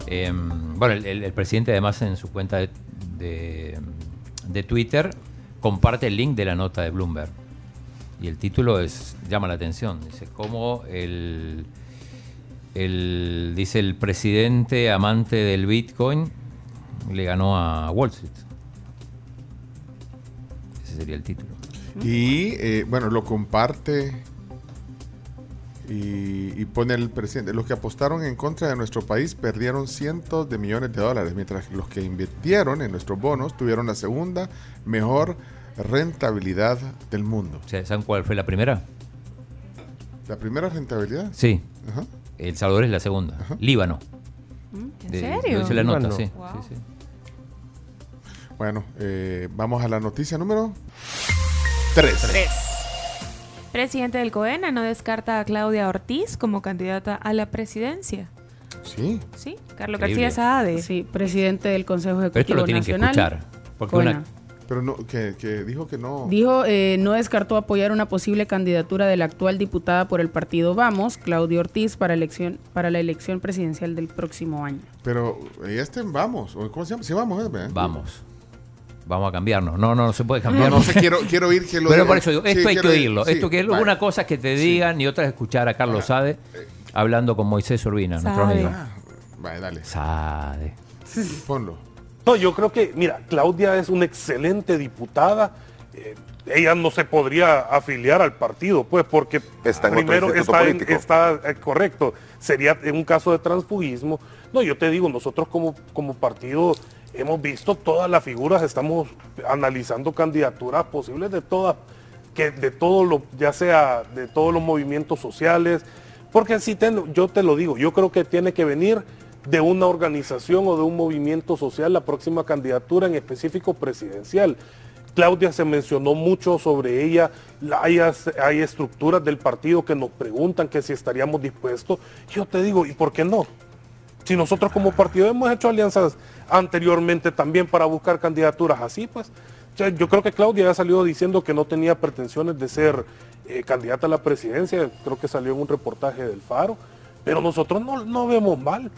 Eh, bueno, el, el- el presidente además en su cuenta de, de- de Twitter comparte el link de la nota de Bloomberg. Y el título es llama la atención. Dice, cómo el, el- dice el presidente amante del Bitcoin le ganó a Wall Street. Ese sería el título. Y eh, bueno, lo comparte y, y pone el presidente. Los que apostaron en contra de nuestro país perdieron cientos de millones de dólares, mientras que los que invirtieron en nuestros bonos tuvieron la segunda mejor rentabilidad del mundo. O sea, ¿Saben cuál fue la primera? La primera rentabilidad. Sí. Ajá. El Salvador es la segunda. Líbano. ¿En De- serio? dice la nota, Líbano. sí. Wow. sí, sí. Bueno, eh, vamos a la noticia número 3. Presidente del COENA no descarta a Claudia Ortiz como candidata a la presidencia. Sí. Sí, Carlos Increíble. García Saade. Sí, presidente del Consejo Pero esto Ejecutivo lo tienen Nacional. que escuchar. Porque Coena. una, Pero no, que, que dijo que no. Dijo, eh, no descartó apoyar una posible candidatura de la actual diputada por el partido Vamos, Claudio Ortiz, para, elección, para la elección presidencial del próximo año. Pero ella está en Vamos. ¿o ¿Cómo se llama? Sí, Vamos. ¿eh? Vamos. Vamos a cambiarnos. No, no, no se puede No, cambiar. no sé, quiero, quiero oír que lo <laughs> Pero diga. por eso digo, Sí, esto hay que oírlo. sí, esto que es vale. una cosa es que te digan y otra es escuchar a Carlos Sade hablando con Moisés Urbina, nuestro Sade. amigo. Ah, vale, dale. Sade. Ponlo. No, yo creo que, mira, Claudia es una excelente diputada. eh, ella no se podría afiliar al partido, pues, porque Está primero está, en- está, eh, correcto. Sería en un caso de transfugismo. No, yo te digo, nosotros como, como partido hemos visto todas las figuras, estamos analizando candidaturas posibles de todas, que de todo lo, ya sea de todos los movimientos sociales, porque si te, yo te lo digo, yo creo que tiene que venir de una organización o de un movimiento social la próxima candidatura en específico presidencial. Claudia se mencionó mucho sobre ella, la- hay, hay estructuras del partido que nos preguntan que si estaríamos dispuestos. Yo te digo, ¿y por qué no? Si nosotros como partido hemos hecho alianzas anteriormente también para buscar candidaturas así, pues yo creo que Claudia ya salió diciendo que no tenía pretensiones de ser eh, candidata a la presidencia, creo que salió en un reportaje del Faro, pero nosotros no, no vemos mal.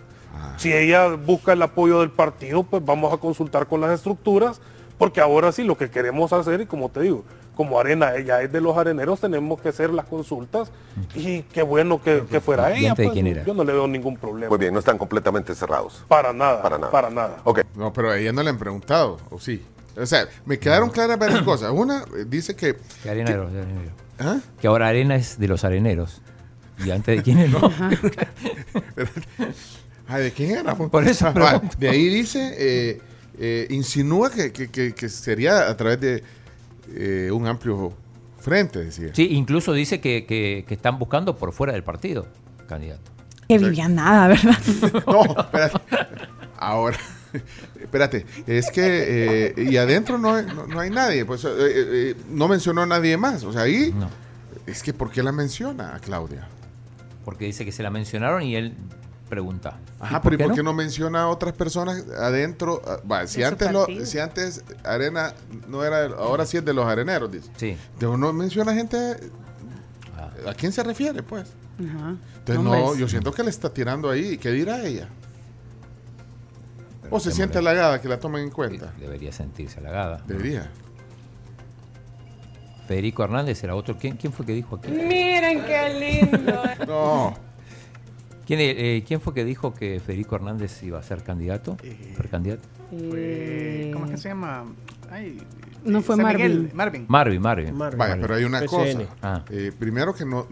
Si ella busca el apoyo del partido, pues vamos a consultar con las estructuras, porque ahora sí lo que queremos hacer, y como te digo, como arena ella es de los areneros, tenemos que hacer las consultas y qué bueno que, que fuera ella. ¿Cliente de pues, quién era? Yo no le veo ningún problema. Muy bien, no están completamente cerrados. Para nada, Para nada. para nada. Ok. No, pero a ella no le han preguntado, ¿o sí? O sea, me quedaron claras varias cosas. Una, eh, dice que... Que arena de los areneros. ¿Ah? Que ahora arena es de los areneros. ¿Y antes de quién era? <laughs> Ay, ¿de quién era? Por eso Ah, De ahí dice, eh, eh, insinúa que, que- que- que sería a través de eh, un amplio frente, decía. Sí, incluso dice que, que- que están buscando por fuera del partido candidato. Que vivía nada, ¿verdad? <laughs> No, espérate. Ahora, <laughs> espérate, es que, eh, y adentro no hay, no, no hay nadie, pues eh, eh, no mencionó a nadie más, o sea, ahí, es que ¿por qué la menciona a Claudia? Porque dice que se la mencionaron y él pregunta. Ajá, ¿Y pero ¿y por qué no menciona a otras personas adentro? Ah, si, antes lo- si antes Arena no era, ahora sí es de los areneros, dice. Sí. Pero no menciona gente, Ah. ¿a quién se refiere, pues? Ajá. Entonces, no, yo siento que le está tirando ahí, ¿qué dirá ella? ¿O se siente halagada que la tomen en cuenta? Debería sentirse halagada. Debería. Federico Hernández era otro. ¿Quién, quién fue que dijo aquí? Miren qué lindo. No. ¿Quién, eh, ¿Quién fue que dijo que Federico Hernández iba a ser candidato? ¿Precandidato? Eh, ¿Cómo es que se llama? Ay, No fue Marvin. Miguel, Marvin. Marvin, Marvin. Vaya, pero hay una PCN. cosa. Ah. Eh, primero que no...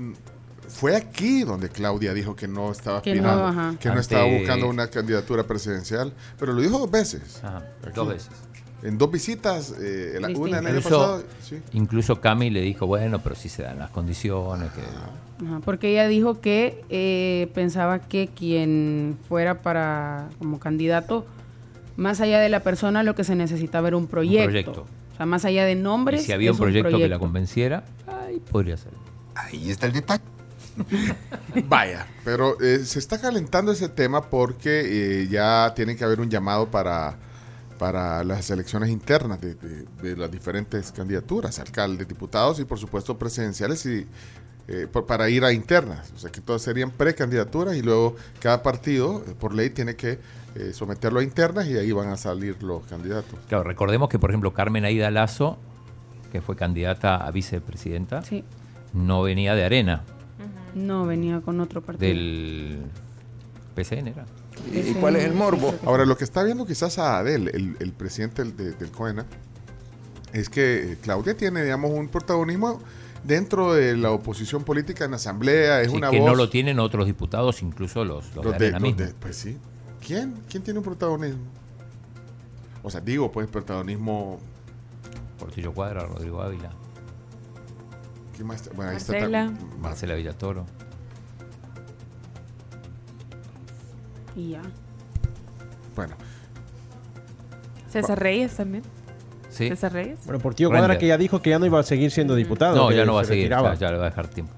Fue aquí donde Claudia dijo que no estaba Que no, aspirando, que no estaba buscando una candidatura presidencial, pero lo dijo dos veces. Ajá, dos veces. En dos visitas, eh, la- una el año Incluso, pasado. sí. incluso Cami le dijo, bueno, pero si se dan las condiciones. Que... Ajá, porque ella dijo que eh, pensaba que quien fuera para como candidato, más allá de la persona, lo que se necesitaba era un proyecto. proyecto. O sea, más allá de Y nombres. si había es un proyecto, que la convenciera, ahí podría ser. Ahí está el detalle. <laughs> Vaya, pero eh, se está calentando ese tema porque eh, ya tiene que haber un llamado para, para las elecciones internas de, de- de las diferentes candidaturas, alcaldes, diputados y por supuesto presidenciales y eh, por- para ir a internas. O sea que todas serían precandidaturas y luego cada partido eh, por ley tiene que eh, someterlo a internas y de ahí van a salir los candidatos. Claro, recordemos que, por ejemplo, Carmen Aida Lazo, que fue candidata a vicepresidenta, Sí. no venía de Arena, No, venía con otro partido. del PCN, era. ¿Y cuál es el morbo? Ahora, lo que está viendo quizás a Adel, el, el presidente del, de- del COENA, es que eh, Claudia tiene, digamos, un protagonismo dentro de la oposición política en la asamblea, es Sí, una que voz... no lo tienen otros diputados, incluso los, los, los de de- los de- pues sí. ¿Quién? ¿Quién tiene un protagonismo? O sea, digo, pues, protagonismo... Portillo Cuadra, Rodrigo Ávila, ¿Quién más? Bueno, ahí está Marcela. tam- Marcela Villatoro. Y ya. Bueno, César Reyes también. Sí. César Reyes. Bueno, por tío Cuadra Render. que ya dijo que ya no iba a seguir siendo diputado. No, que ya no va a se seguir, retiraba. ya, ya le va a dejar tiempo.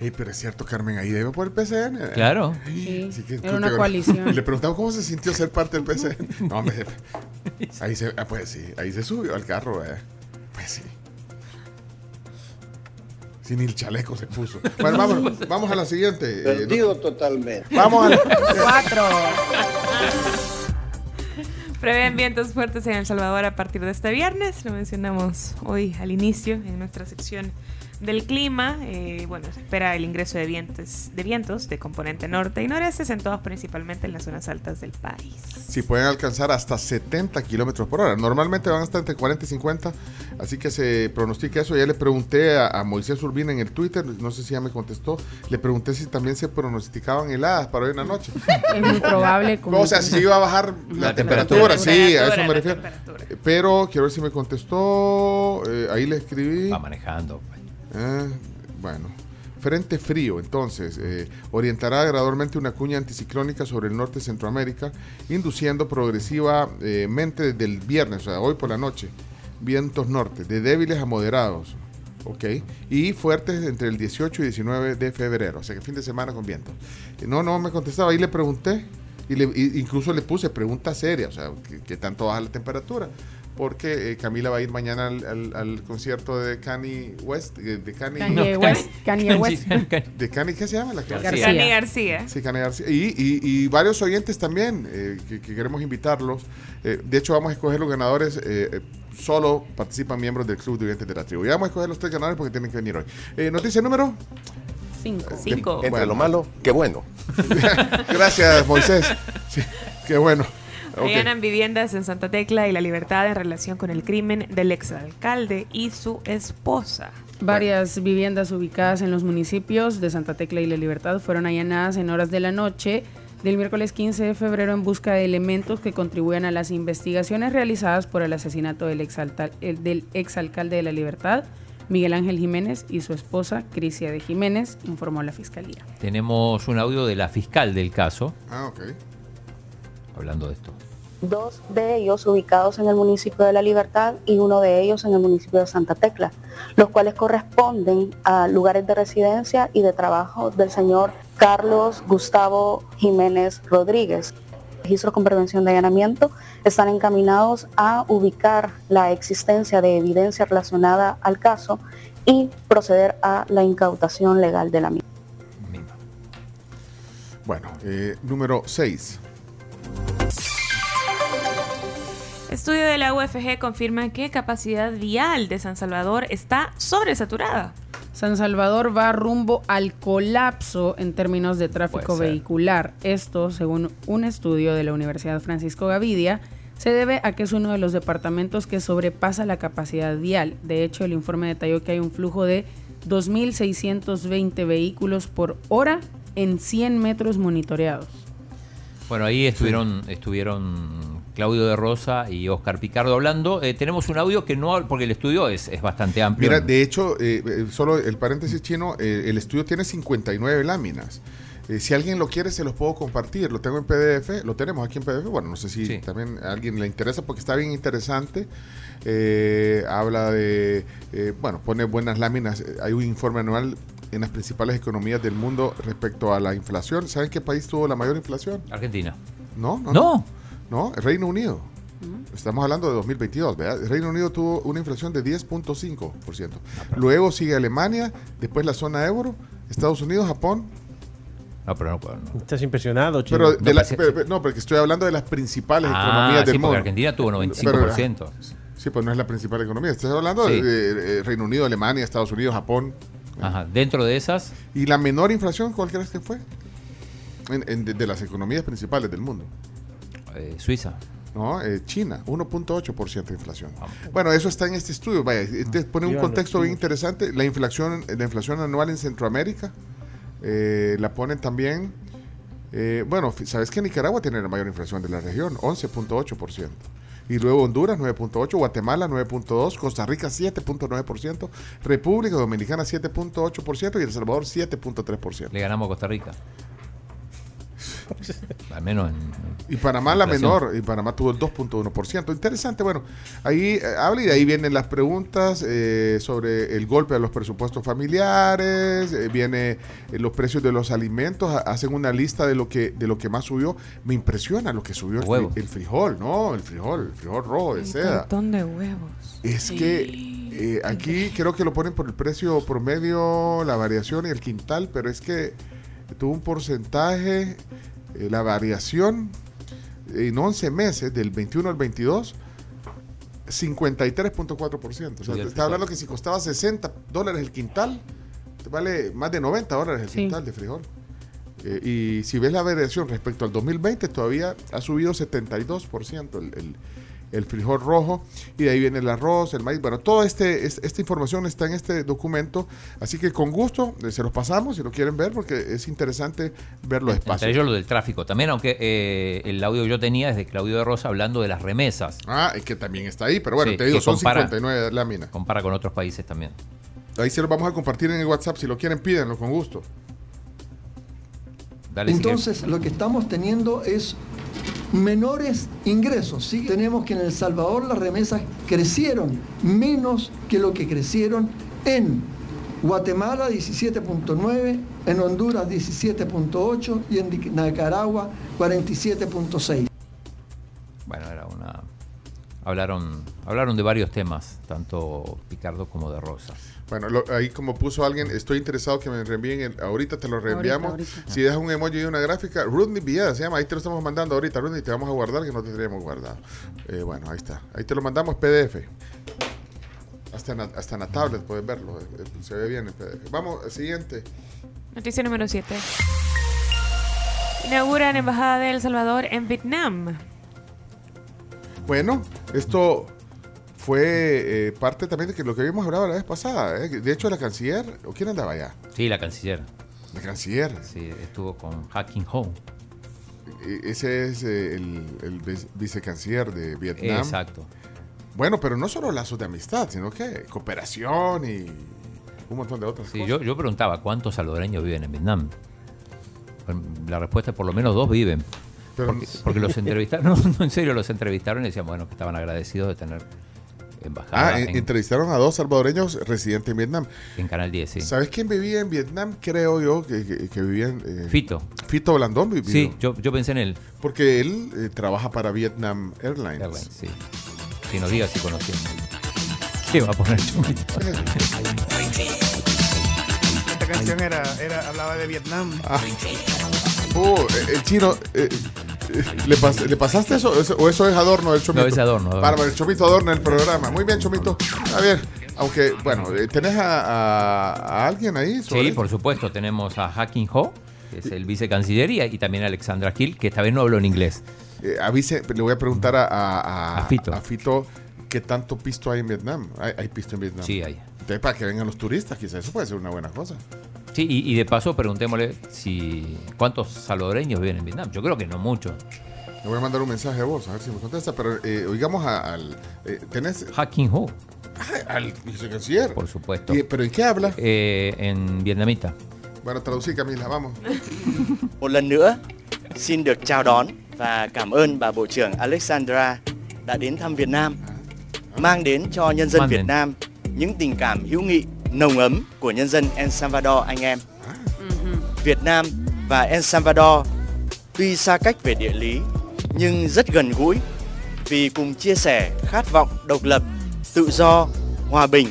Ey, pero es cierto, Carmen, ahí debe por el PCN. ¿eh? Claro. Sí, que- era una que- coalición. Y <laughs> le preguntamos cómo se sintió ser parte del PCN. <laughs> No, hombre. Ahí se, ah, pues sí, ahí se subió al carro, eh. Pues sí. Sí, ni el chaleco se puso. Bueno, vamos, <laughs> vamos a la siguiente. eh, Perdido totalmente. Vamos a la, Cuatro. Prevén vientos fuertes en El Salvador a partir de este viernes. Lo mencionamos hoy al inicio en nuestra sección del clima. Eh, bueno, se espera el ingreso de vientos, de vientos de componente norte y noreste, acentuados principalmente en las zonas altas del país. Sí, pueden alcanzar hasta 70 kilómetros por hora. Normalmente van hasta entre 40 y 50, así que se pronostica eso. Ya le pregunté a, a Moisés Urbina en el Twitter, no sé si ya me contestó. Le pregunté si también se pronosticaban heladas para hoy en la noche. <laughs> Es muy probable. como O sea, si iba a bajar la, La temperatura, temperatura. sí, a eso me refiero. Pero quiero ver si me contestó. eh, ahí le escribí. Va manejando. Ah, bueno. Frente frío, entonces, eh, orientará gradualmente una cuña anticiclónica sobre el norte de Centroamérica, induciendo progresivamente desde el viernes, o sea, hoy por la noche, vientos norte, de débiles a moderados, ¿ok? Y fuertes entre el 18 y 19 de febrero, o sea que fin de semana con vientos. No, no me contestaba, ahí le pregunté, y le- incluso le puse pregunta seria, o sea, ¿qué, qué tanto baja la temperatura? Porque eh, Camila va a ir mañana al, al- al concierto de Kanye West, eh, de Kanye, Kanye West, Kanye West. ¿De Kanye qué se llama? La? García. Kanye García. Sí, Kanye García. Y, y- y varios oyentes también eh, que, que queremos invitarlos. Eh, de hecho, vamos a escoger los ganadores. eh, eh, solo participan miembros del Club de Oyentes de la Tribu. Y vamos a escoger los tres ganadores porque tienen que venir hoy. Eh, noticia número. Cinco. Cinco. Entre lo malo, qué bueno. <laughs> Gracias, Moisés. Sí, qué bueno. Allanan viviendas en Santa Tecla y La Libertad en relación con el crimen del exalcalde y su esposa. Varias viviendas ubicadas en los municipios de Santa Tecla y La Libertad fueron allanadas en horas de la noche del miércoles 15 de febrero en busca de elementos que contribuyan a las investigaciones realizadas por el asesinato del, exalta- el- del exalcalde de La Libertad, Miguel Ángel Jiménez, y su esposa, Crisia de Jiménez, informó la Fiscalía. Tenemos un audio de la fiscal del caso Ah, ok. Hablando de esto. dos de ellos ubicados en el municipio de La Libertad y uno de ellos en el municipio de Santa Tecla, los cuales corresponden a lugares de residencia y de trabajo del señor Carlos Gustavo Jiménez Rodríguez. Registros con prevención de allanamiento están encaminados a ubicar la existencia de evidencia relacionada al caso y proceder a la incautación legal de la misma. Bueno, eh, número 6. Estudio de la UFG confirma que capacidad vial de San Salvador está sobresaturada. San Salvador va rumbo al colapso en términos de tráfico vehicular. Esto, según un estudio de la Universidad Francisco Gavidia, se debe a que es uno de los departamentos que sobrepasa la capacidad vial. De hecho, el informe detalló que hay un flujo de 2.620 vehículos por hora en 100 metros monitoreados. Bueno, ahí estuvieron, estuvieron Claudio de Rosa y Oscar Picardo hablando. Eh, tenemos un audio que no, porque el estudio es, es bastante amplio. Mira, de hecho, eh, eh, solo el paréntesis chino, eh, el estudio tiene 59 láminas. Si alguien lo quiere, se los puedo compartir. Lo tengo en PDF, lo tenemos aquí en PDF. Bueno, no sé si también a alguien le interesa porque está bien interesante. Eh, habla de, bueno, pone buenas láminas. Hay un informe anual en las principales economías del mundo respecto a la inflación. ¿Saben qué país tuvo la mayor inflación? Argentina. No, no. No. No, el Reino Unido. Estamos hablando de 2022, ¿verdad? El Reino Unido tuvo una inflación de 10.5%. Luego sigue Alemania, después la zona euro, Estados Unidos, Japón. No, pero no puedo. no. Estás impresionado, chico. Pero de No, la- pues, pero- pero- no, porque estoy hablando de las principales Ah, economías del sí, porque mundo. Argentina tuvo 95%. sí, pues no es la principal economía. Estás hablando Sí. de, de, eh, Reino Unido, Alemania, Estados Unidos, Japón. Ajá. Dentro de esas, ¿Y la menor inflación cuál crees que fue? En- en- de, de las economías principales del mundo. eh, Suiza. No, eh, China, 1.8% de inflación. Bueno, eso está en este estudio. Vaya, este pone un contexto bien interesante. La inflación, la inflación anual en Centroamérica eh, la ponen también. eh, bueno, sabes que Nicaragua tiene la mayor inflación de la región, 11.8%. Y luego Honduras 9.8, Guatemala 9.2, Costa Rica 7.9%, República Dominicana 7.8% y El Salvador 7.3%. Le ganamos a Costa Rica. <laughs> Al menos en. Y Panamá la menor, y Panamá tuvo el 2.1%. Interesante, bueno, ahí eh, habla y de ahí vienen las preguntas eh, sobre el golpe a los presupuestos familiares, eh, viene eh, los precios de los alimentos, ha- hacen una lista de lo que de lo que más subió. Me impresiona lo que subió el, el frijol, ¿no? El frijol, el frijol rojo de Un seda. montón de huevos. Es que eh, aquí creo que lo ponen por el precio promedio, la variación y el quintal, pero es que tuvo un porcentaje, eh, la variación en 11 meses, del 21 al 22, 53.4%. O sea, te está hablando que si costaba 60 dólares el quintal, te vale más de 90 dólares el Sí. quintal de frijol. Eh, y si ves la variación respecto al 2020, todavía ha subido 72% el, el, el frijol rojo. Y de ahí viene el arroz, el maíz. Bueno, toda este, es- esta información está en este documento. Así que con gusto eh, se los pasamos si lo quieren ver, porque es interesante verlo Entre despacio. ellos lo del tráfico. También, aunque eh, el audio que yo tenía es de Claudio de Rosa hablando de las remesas. Ah, es que también está ahí, pero bueno, Sí, te digo, son compara- 59 láminas. Compara con otros países también. Ahí se los vamos a compartir en el WhatsApp. Si lo quieren, pídanlo con gusto. Dale, sigue. Entonces, lo que estamos teniendo es menores ingresos. ¿sí? Tenemos que en El Salvador las remesas crecieron menos que lo que crecieron en Guatemala 17.9, en Honduras 17.8 y en Nicaragua 47.6. Bueno, era una hablaron, hablaron de varios temas, tanto Picardo como de Rosas. Bueno, lo- ahí como puso alguien, estoy interesado que me reenvíen, el- ahorita te lo reenviamos. Ahorita, ahorita. Si dejas un emoji y una gráfica, Rodney Villada se llama, ahí te lo estamos mandando ahorita, Rodney, te vamos a guardar que no te teníamos guardado. Eh, bueno, ahí está, ahí te lo mandamos PDF. Hasta en, la- hasta en la tablet puedes verlo, eh, eh, se ve bien en PDF. Vamos, siguiente. Noticia número 7. Inauguran Embajada de El Salvador en Vietnam. Bueno, esto fue eh, parte también de que lo que habíamos hablado la vez pasada. eh, De hecho, la canciller, ¿o quién andaba allá? Sí, la canciller. La canciller. Sí, estuvo con Hacking Home. E- Ese es eh, el, el vice- vicecanciller de Vietnam. Exacto. Bueno, pero no solo lazos de amistad, sino que cooperación y un montón de otras Sí, cosas. yo, yo preguntaba cuántos salvadoreños viven en Vietnam. La respuesta es por lo menos dos viven. Porque, porque los entrevistaron, <laughs> no, no, en serio, los entrevistaron y decían, bueno, que estaban agradecidos de tener embajada Ah, en- en, entrevistaron a dos salvadoreños residentes en Vietnam. en Canal 10, sí. ¿Sabes quién vivía en Vietnam? Creo yo que, que- que vivía en... eh, Fito. Fito Blandón vivió. Sí, yo, yo pensé en él. Porque él eh, trabaja para Vietnam Airlines. Airlines, sí. Que nos diga si conocíamos. ¿Qué va a poner? Esta canción era, era, hablaba de Vietnam. Ah. Oh, eh, el chino, eh, eh, <laughs> ¿le, pas- le pasaste eso? ¿Eso- ¿O eso es adorno del Chomito? No, es adorno. Bárbaro, el Chomito adorna el programa. Muy bien, Chomito. A ver, aunque, bueno, eh, ¿tenés a, a- a alguien ahí? sobre Sí, esto? por supuesto. Tenemos a Hacking Ho, que es el vicecancillería, y también a Alexandra Gil, que esta vez no habló en inglés. Eh, avise, le voy a preguntar a, a, a- A Fito. a Fito qué tanto pisto hay en Vietnam. ¿Hay, hay pisto en Vietnam? Sí, hay. Entonces, para que vengan los turistas, quizás eso puede ser una buena cosa. Sí, y, y de paso preguntémosle si cuántos salvadoreños viven en Vietnam. Yo creo que no mucho. Le voy a mandar un mensaje a vos, a ver si me contesta. Pero eh, oigamos a- al. eh, ¿Tenés Hacking Ho, Ah, al vicecanciller? por supuesto. Y- ¿Pero en qué habla? Eh, en vietnamita. Bueno, traducí, Camila, vamos. <laughs> Một lần nữa, xin được chào đón và cảm ơn bà Bộ trưởng Alexandra đã đến thăm Việt Nam, mang đến cho nhân dân Việt. Nam những tình cảm hữu nghị nồng ấm của nhân dân El Salvador anh em. Việt Nam và El Salvador tuy xa cách về địa lý nhưng rất gần gũi vì cùng chia sẻ khát vọng độc lập, tự do, hòa bình,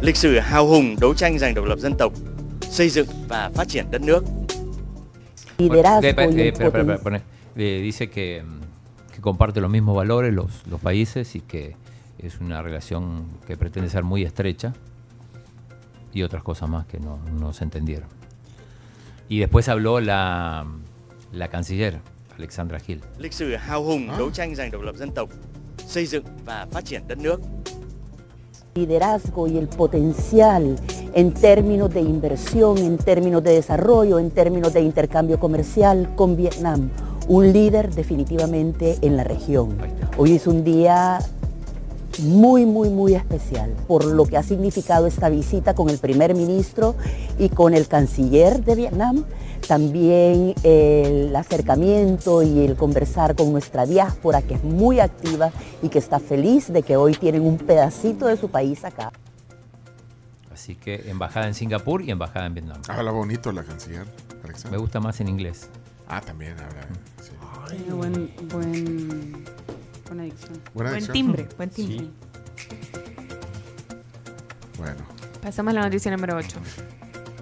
lịch sử hào hùng đấu tranh giành độc lập dân tộc, xây dựng và phát triển đất nước. Dice que, mm, que comparte los mismos valores los, los países y que es una relación que pretende ser muy estrecha y otras cosas más que no, no se entendieron. Y después habló la, la canciller, Alexandra Gil. lịch sử hào hùng đấu tranh giành độc lập dân tộc, xây dựng và phát triển đất nước. liderazgo y el potencial en términos de inversión, en términos de desarrollo, en términos de intercambio comercial con Vietnam. Un líder definitivamente en la región. Hoy es un día muy, muy, muy especial por lo que ha significado esta visita con el primer ministro y con el canciller de Vietnam. También el acercamiento y el conversar con nuestra diáspora que es muy activa y que está feliz de que hoy tienen un pedacito de su país acá. Así que embajada en Singapur y embajada en Vietnam. Habla bonito la canciller, Me Alexandra. gusta más en inglés. Ah, también habla. sí. Tiene buen, buen, buena dicción. Buena Buen dicción. timbre, buen timbre. Bueno. Pasamos a la noticia número 8.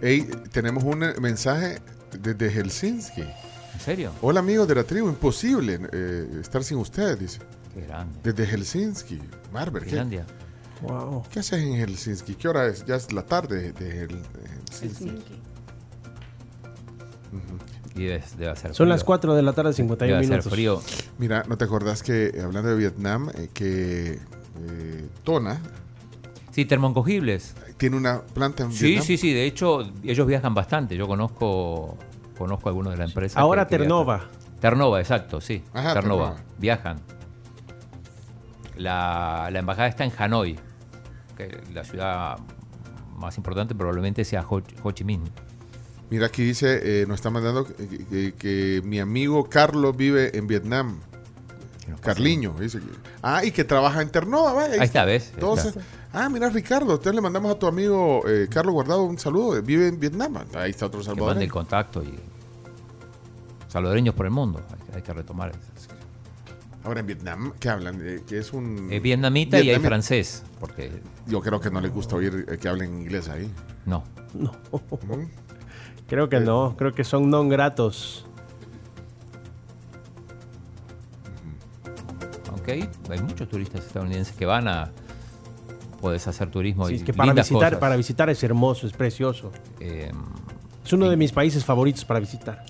Hey, tenemos un eh, mensaje desde Helsinki. ¿En serio? Hola amigos de la tribu, imposible eh, estar sin ustedes, dice. Qué grande. Desde Helsinki. Marber, ¿qué, Finlandia. Wow. ¿qué haces en Helsinki? ¿Qué hora es? Ya es la tarde de Hel- de Helsinki. Y debe, debe ser Son frío. las 4 de la tarde, 51 Debe ser minutos. frío. Mira, ¿no te acordás que hablando de Vietnam, eh, que eh, Tona Sí, termoncogibles. tiene una planta en Sí, Vietnam? sí, sí. De hecho, ellos viajan bastante. Yo conozco conozco algunos de la empresa. Ahora que- Ternova. Ternova, exacto, sí. Ajá, Ternova. Ternova. Viajan. La, la embajada está en Hanoi, que la ciudad más importante probablemente sea Ho, Ho Chi Minh. Mira, aquí dice, eh, nos está mandando que, que- que mi amigo Carlos vive en Vietnam. Carliño, dice. que- Ah, y que trabaja en Ternova, vaya. Ahí está, ¿ves? Entonces, está. ah, mira, Ricardo, entonces le mandamos a tu amigo eh, Carlos Guardado un saludo. Vive en Vietnam. Ahí está otro Que mande salvadoreño. el contacto y salvadoreños por el mundo. Hay, que- hay que retomar. eso. Ahora en Vietnam, ¿qué hablan? Eh, que es un... Es vietnamita y hay francés. Porque Yo creo que no les gusta oír eh, que hablen inglés ahí. no. No. Creo que no, creo que son non gratos. Ok, hay muchos turistas estadounidenses que van a. Puedes hacer turismo Sí, y es que para visitar, cosas. para visitar es hermoso, es precioso. Eh, es uno de mis países favoritos para visitar.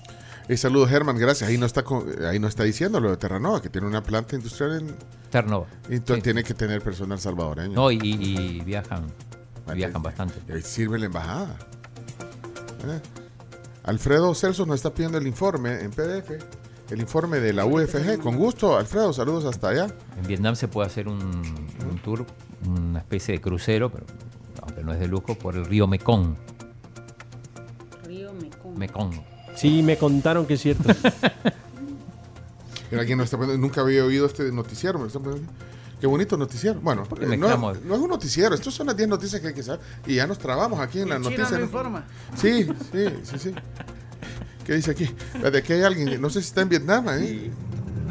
Eh, saludos, Germán, gracias. Ahí no está con- ahí no está diciendo lo de Terranova, que tiene una planta industrial en... Terranova. Entonces tiene que tener personal salvadoreño. No, y, y viajan. Viajan bastante. Y sirve la embajada. Eh. Alfredo Celso nos está pidiendo el informe en PDF. El informe de la UFG. Con gusto, Alfredo, saludos hasta allá. En Vietnam se puede hacer un, un tour, una especie de crucero, pero aunque no es de lujo, por el río Mekong. Río Mekong. Mekong. Sí, me contaron que es cierto. <laughs> Mira, alguien nos está poniendo- nunca había oído este noticiero. me lo están poniendo aquí. Qué bonito noticiero. Bueno, eh, no, es un noticiero. Estos son las 10 noticias que hay que saber. Y ya nos trabamos aquí en la Chino noticia. no informa. Sí, sí, sí, sí. ¿Qué dice aquí? De que hay alguien, no sé si está en Vietnam, ¿eh?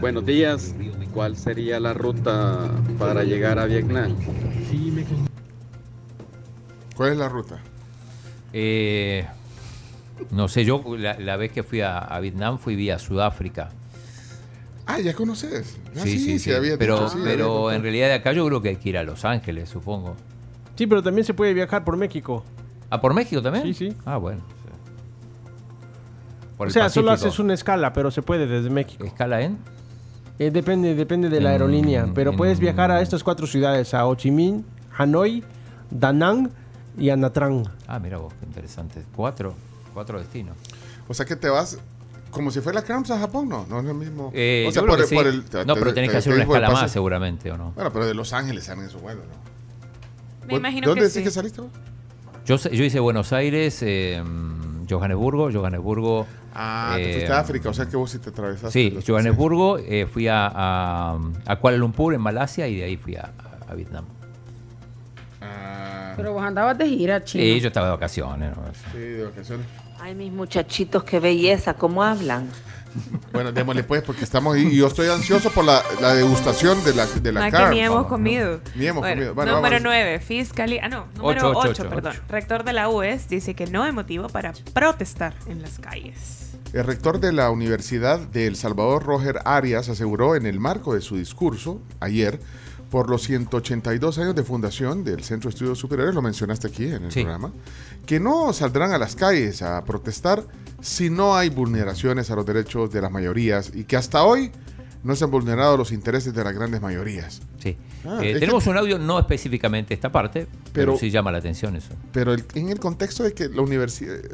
Buenos días. ¿Cuál sería la ruta para llegar a Vietnam? ¿Cuál es la ruta? Eh, no sé, yo la, la vez que fui a, a Vietnam fui vía Sudáfrica. Ah, ya conoces. Ah, sí, sí, sí. había pero dicho, sí, había pero en realidad de acá yo creo que hay que ir a Los Ángeles, supongo. Sí, pero también se puede viajar por México. ¿Ah, por México también? Sí, sí. Ah, bueno. Por o sea, solo haces una escala, pero se puede desde México. ¿Escala en? Eh, depende, depende de la En- aerolínea. Pero en- puedes viajar a estas cuatro ciudades: a Ho Chi Minh, Hanoi, Da Nang y a Nha Trang. Ah, mira vos, qué interesante. Cuatro, cuatro destinos. O sea que te vas como si fuera Cramps a Japón, no, no es lo mismo. Eh, o sea, por, que sí. por el, no, pero tenés que hacer una escala más seguramente, ¿o no? Bueno, pero de Los Ángeles salen esos vuelos, ¿no? Me ¿Vos- imagino ¿De dónde que decís sí. que saliste vos? Yo, sé- yo hice Buenos Aires, eh, Johannesburgo, Johannesburgo. Ah, te eh, fuiste a África, o sea que vos sí te atravesaste. Sí, Johannesburgo, eh, fui a, a, a Kuala Lumpur en Malasia y de ahí fui a, a- Vietnam. Pero vos andabas de gira, chino. Sí, yo estaba de vacaciones. ¿no? Sí, de vacaciones. Ay, mis muchachitos, qué belleza, cómo hablan. Bueno, démosle pues, porque estamos ahí y yo estoy ansioso por la, la degustación de la, de la Ah, que ni hemos comido. Ni hemos Bueno, comido. Bueno, número vamos. 9, fiscalía. Ah, no, número Ocho, 8, ocho, ocho, perdón. ocho. Rector de la UES dice que no hay motivo para protestar en las calles. El rector de la Universidad de El Salvador, Roger Arias, aseguró en el marco de su discurso ayer por los 182 años de fundación del Centro de Estudios Superiores, lo mencionaste aquí en el Sí. programa, que no saldrán a las calles a protestar si no hay vulneraciones a los derechos de las mayorías y que hasta hoy no se han vulnerado los intereses de las grandes mayorías. Sí. Ah, Eh, que- tenemos un audio, no específicamente esta parte, pero, Pero- sí llama la atención eso. Pero el- en el contexto de que la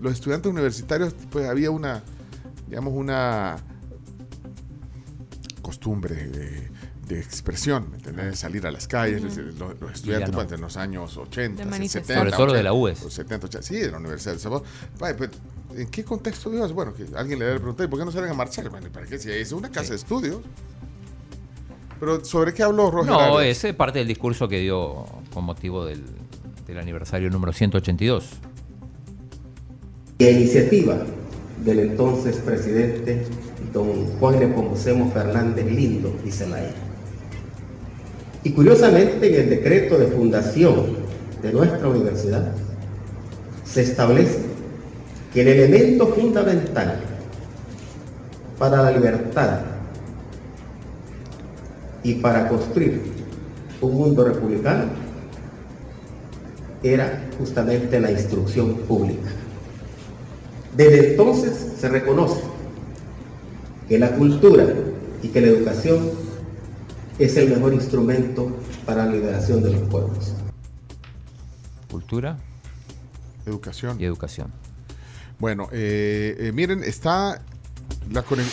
los estudiantes universitarios, pues había una, digamos, una costumbre de, de expresión, ¿me entendés? Salir a las calles, los, los estudiantes no. en los años 80, De manifestar. 70. Sobre todo de la 80, UES. los 70, 80, sí, de la Universidad de Salvador. Pues, ¿En qué contexto vivas? Bueno, que alguien le debe preguntar, ¿y por qué no salen a marchar? Bueno, ¿para qué? Si es una casa de estudios. Pero, ¿sobre qué habló Roger No, Arias? ese es parte del discurso que dio con motivo del, del aniversario número 182. Y a iniciativa del entonces presidente don Juan Nepomucemo Fernández Lindo y Zelaya. Y curiosamente en el decreto de fundación de nuestra universidad se establece que el elemento fundamental para la libertad y para construir un mundo republicano era justamente la instrucción pública. Desde entonces se reconoce que la cultura y que la educación es el mejor instrumento para la liberación de los pueblos. Cultura. Educación. Y educación. Bueno, eh, eh, miren, está la eh,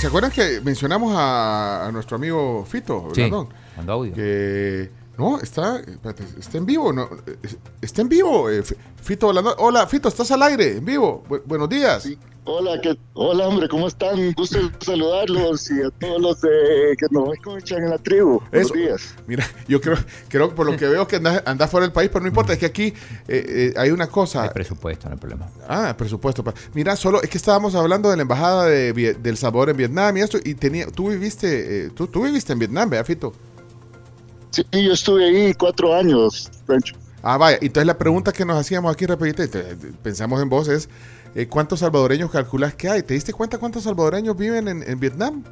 ¿Se acuerdan que mencionamos a, a nuestro amigo Fito? Sí, mandó audio. Que no, está, espérate, está en vivo, no, eh, está en vivo. eh, Fito Blandón. Hola, Fito, estás al aire, en vivo. Bu- buenos días. Hola, que, hola hombre, ¿cómo están? Gusto saludarlos y a todos los eh, que nos escuchan en la tribu. Buenos días. Mira, yo creo, creo que por lo <laughs> que veo que andas anda fuera del país, pero no importa, es que aquí eh, eh, hay una cosa. Hay presupuesto, no hay problema. Ah, presupuesto. Mira, solo es que estábamos hablando de la embajada de, del Salvador en Vietnam y esto, y tenía, tú viviste, eh, tú, tú viviste en Vietnam, ¿verdad, Fito? Sí, yo estuve ahí cuatro años, Pencho. Ah, vaya. Entonces la pregunta que nos hacíamos aquí, rapidito, y te- pensamos en vos, es eh, ¿cuántos salvadoreños calculas que hay? ¿Te diste cuenta cuántos salvadoreños viven en, en Vietnam?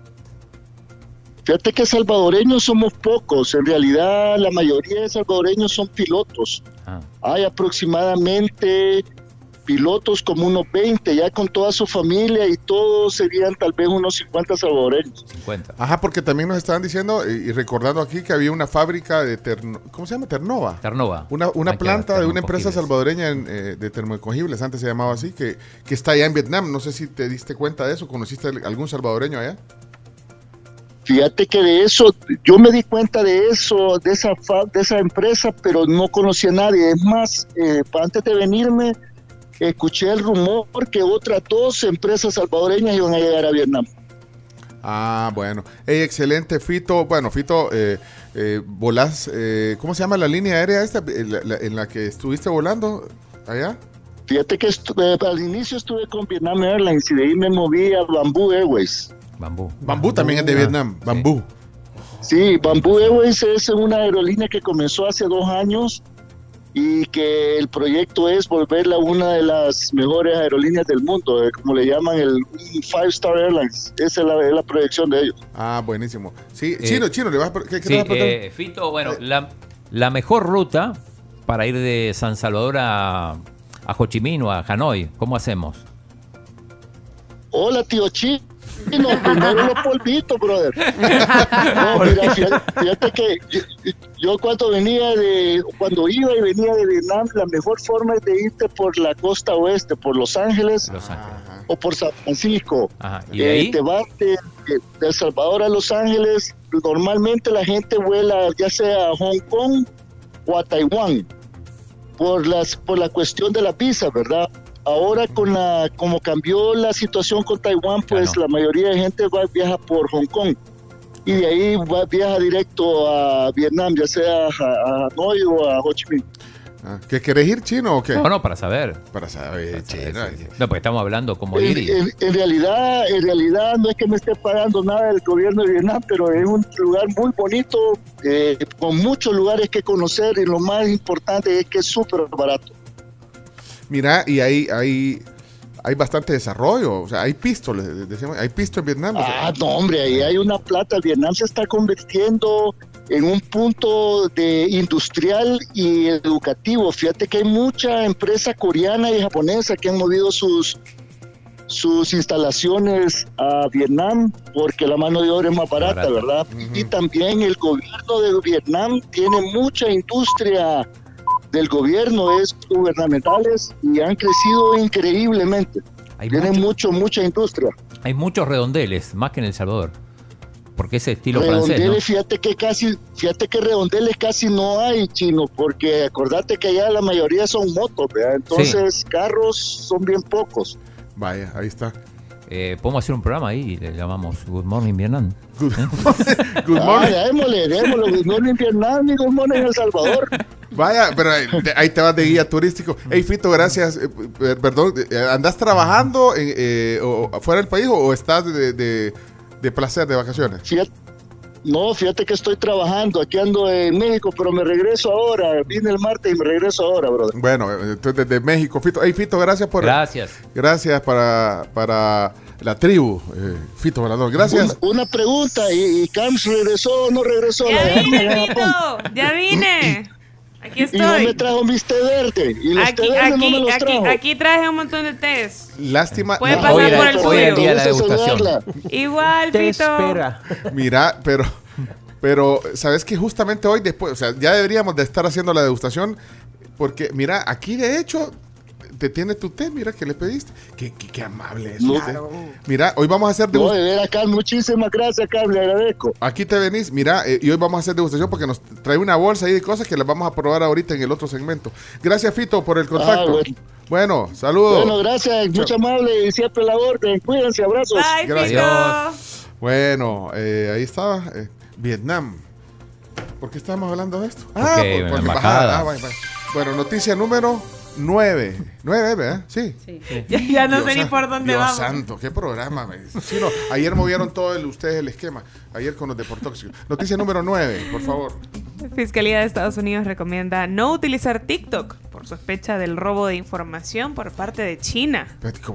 Fíjate que salvadoreños somos pocos, en realidad la mayoría de salvadoreños son pilotos. Ah. Hay aproximadamente pilotos como unos 20, ya con toda su familia y todos serían tal vez unos 50 salvadoreños. 50. Ajá, porque también nos estaban diciendo eh, y recordando aquí que había una fábrica de Terno- ¿cómo se llama? Ternova. Ternova. Una, una planta de una empresa salvadoreña en, eh, de termocogibles, antes se llamaba así, que, que está allá en Vietnam. No sé si te diste cuenta de eso, conociste algún salvadoreño allá. Fíjate que de eso, yo me di cuenta de eso, de esa, fa- de esa empresa, pero no conocía a nadie. Es más, eh, antes de venirme, escuché el rumor que otras dos empresas salvadoreñas iban a llegar a Vietnam. Ah, bueno. Ey, excelente, Fito. Bueno, Fito, eh, eh, volás, eh, ¿cómo se llama la línea aérea esta en la, la- en la que estuviste volando allá? Fíjate que eh, al inicio estuve con Vietnam Airlines y de ahí me moví a Bamboo Airways. Bambú. Bambú también es de Ah, Vietnam, Bambú. Sí, Bamboo Airways es una aerolínea que comenzó hace dos años y que el proyecto es volverla una de las mejores aerolíneas del mundo, eh, como le llaman el Five Star Airlines. Esa es la, es la proyección de ellos. Ah, buenísimo. Sí, Eh, Chino, Chino, ¿le vas a, ¿qué, qué Sí, vas a eh, Fito, bueno, la, la mejor ruta para ir de San Salvador a, a Ho Chi Minh o a Hanoi, ¿cómo hacemos? Hola, tío Los polvitos, brother. <laughs> No, mira, fíjate, fíjate que yo, yo cuando venía de, cuando iba y venía de Vietnam, la mejor forma es de irte por la costa oeste, por Los Ángeles, o por San Francisco. ¿Y de Eh, ahí? te vas de, de- de El Salvador a Los Ángeles. Normalmente la gente vuela ya sea a Hong Kong o a Taiwán por las por la cuestión de la visa, ¿verdad? Ahora con la como cambió la situación con Taiwán, pues la mayoría de gente va viaja por Hong Kong y de ahí va, viaja directo a Vietnam, ya sea a, a Hanoi o a Ho Chi Minh. Ah, ¿Que querés ir, Chino, o qué? No, no, para saber. Para saber, Chino. No, porque estamos hablando cómo En, ir y... en- en realidad, en realidad no es que me esté pagando nada el gobierno de Vietnam, pero es un lugar muy bonito, eh, con muchos lugares que conocer y lo más importante es que es súper barato. Mira, y hay, hay, hay bastante desarrollo. O sea, hay pisto, le decimos, hay pisto en Vietnam. o sea. Ah, no, hombre, ahí hay una plata. Vietnam se está convirtiendo en un punto de industrial y educativo. Fíjate que hay mucha empresa coreana y japonesa que han movido sus sus instalaciones a Vietnam porque la mano de obra es más barata, Barata. ¿verdad? Y también el gobierno de Vietnam tiene mucha industria del gobierno, es gubernamentales y han crecido increíblemente. Tienen mucho, mucha industria. Hay muchos redondeles, más que en El Salvador. Porque ese estilo francés, redondeles, ¿no? fíjate que casi, fíjate que redondeles casi no hay chino, porque acordate que allá la mayoría son motos, ¿verdad? Entonces carros son bien pocos. Vaya, ahí está. Eh, Podemos hacer un programa ahí y le llamamos Good Morning Vietnam. Good, Ah, démosle, démosle, Good Morning Vietnam y Good Morning El Salvador. <laughs> Vaya, pero ahí te, vas de guía turístico. Hey, Fito, gracias. Eh, perdón, eh, ¿andás trabajando en, eh, o, fuera del país o, estás de, de- de placer, de vacaciones? Fíjate, no, fíjate que estoy trabajando, aquí ando en México, pero me regreso ahora, vine el martes y me regreso ahora, brother. Bueno, eh, entonces desde México, Fito. Hey, Fito, gracias por. Gracias. Gracias para, para la tribu, eh, Fito Volador. Gracias. Una, una pregunta, ¿y, y Camps regresó o no regresó? Ya vine, <laughs> Fito, ya vine. Aquí Y no me estoy. trajo mis té verde. Y los té Aquí, verdes no me aquí, los aquí, trajo. aquí traje un montón de tés. Lástima. Puede no, pasar hoy por el hoy el día de la degustación. Igual, Te Fito. espera. Mira, pero, pero, ¿sabes que Justamente hoy después, o sea, ya deberíamos de estar haciendo la degustación, porque, mira, aquí de hecho, te tiene tu té, mira, que le pediste. Qué, qué, qué amable es No. usted. Mira, hoy vamos a hacer No, degustación. de ver acá, muchísimas gracias, Carlos, le agradezco. Aquí te venís, mira, eh, y hoy vamos a hacer degustación porque nos trae una bolsa ahí de cosas que las vamos a probar ahorita en el otro segmento. Gracias, Fito, por el contacto. Ah, bueno. Bueno, saludos. Bueno, gracias, mucho amable y siempre la orden. Cuídense, abrazos. Bye, Gracias. Bueno, eh, ahí estaba. eh, Vietnam. ¿Por qué estamos hablando de esto? Ah, por- porque embajada. bajada. Ah, vaya, vaya. Bueno, noticia número 9. 9, ¿verdad? Sí. Ya, ya no sé Dios ni san- por dónde Dios vamos. santo, qué programa. Sí, no, ayer movieron todo el, ustedes el esquema. Ayer con los deportóxicos. Noticia número 9, por favor. Fiscalía de Estados Unidos recomienda no utilizar TikTok por sospecha del robo de información por parte de China.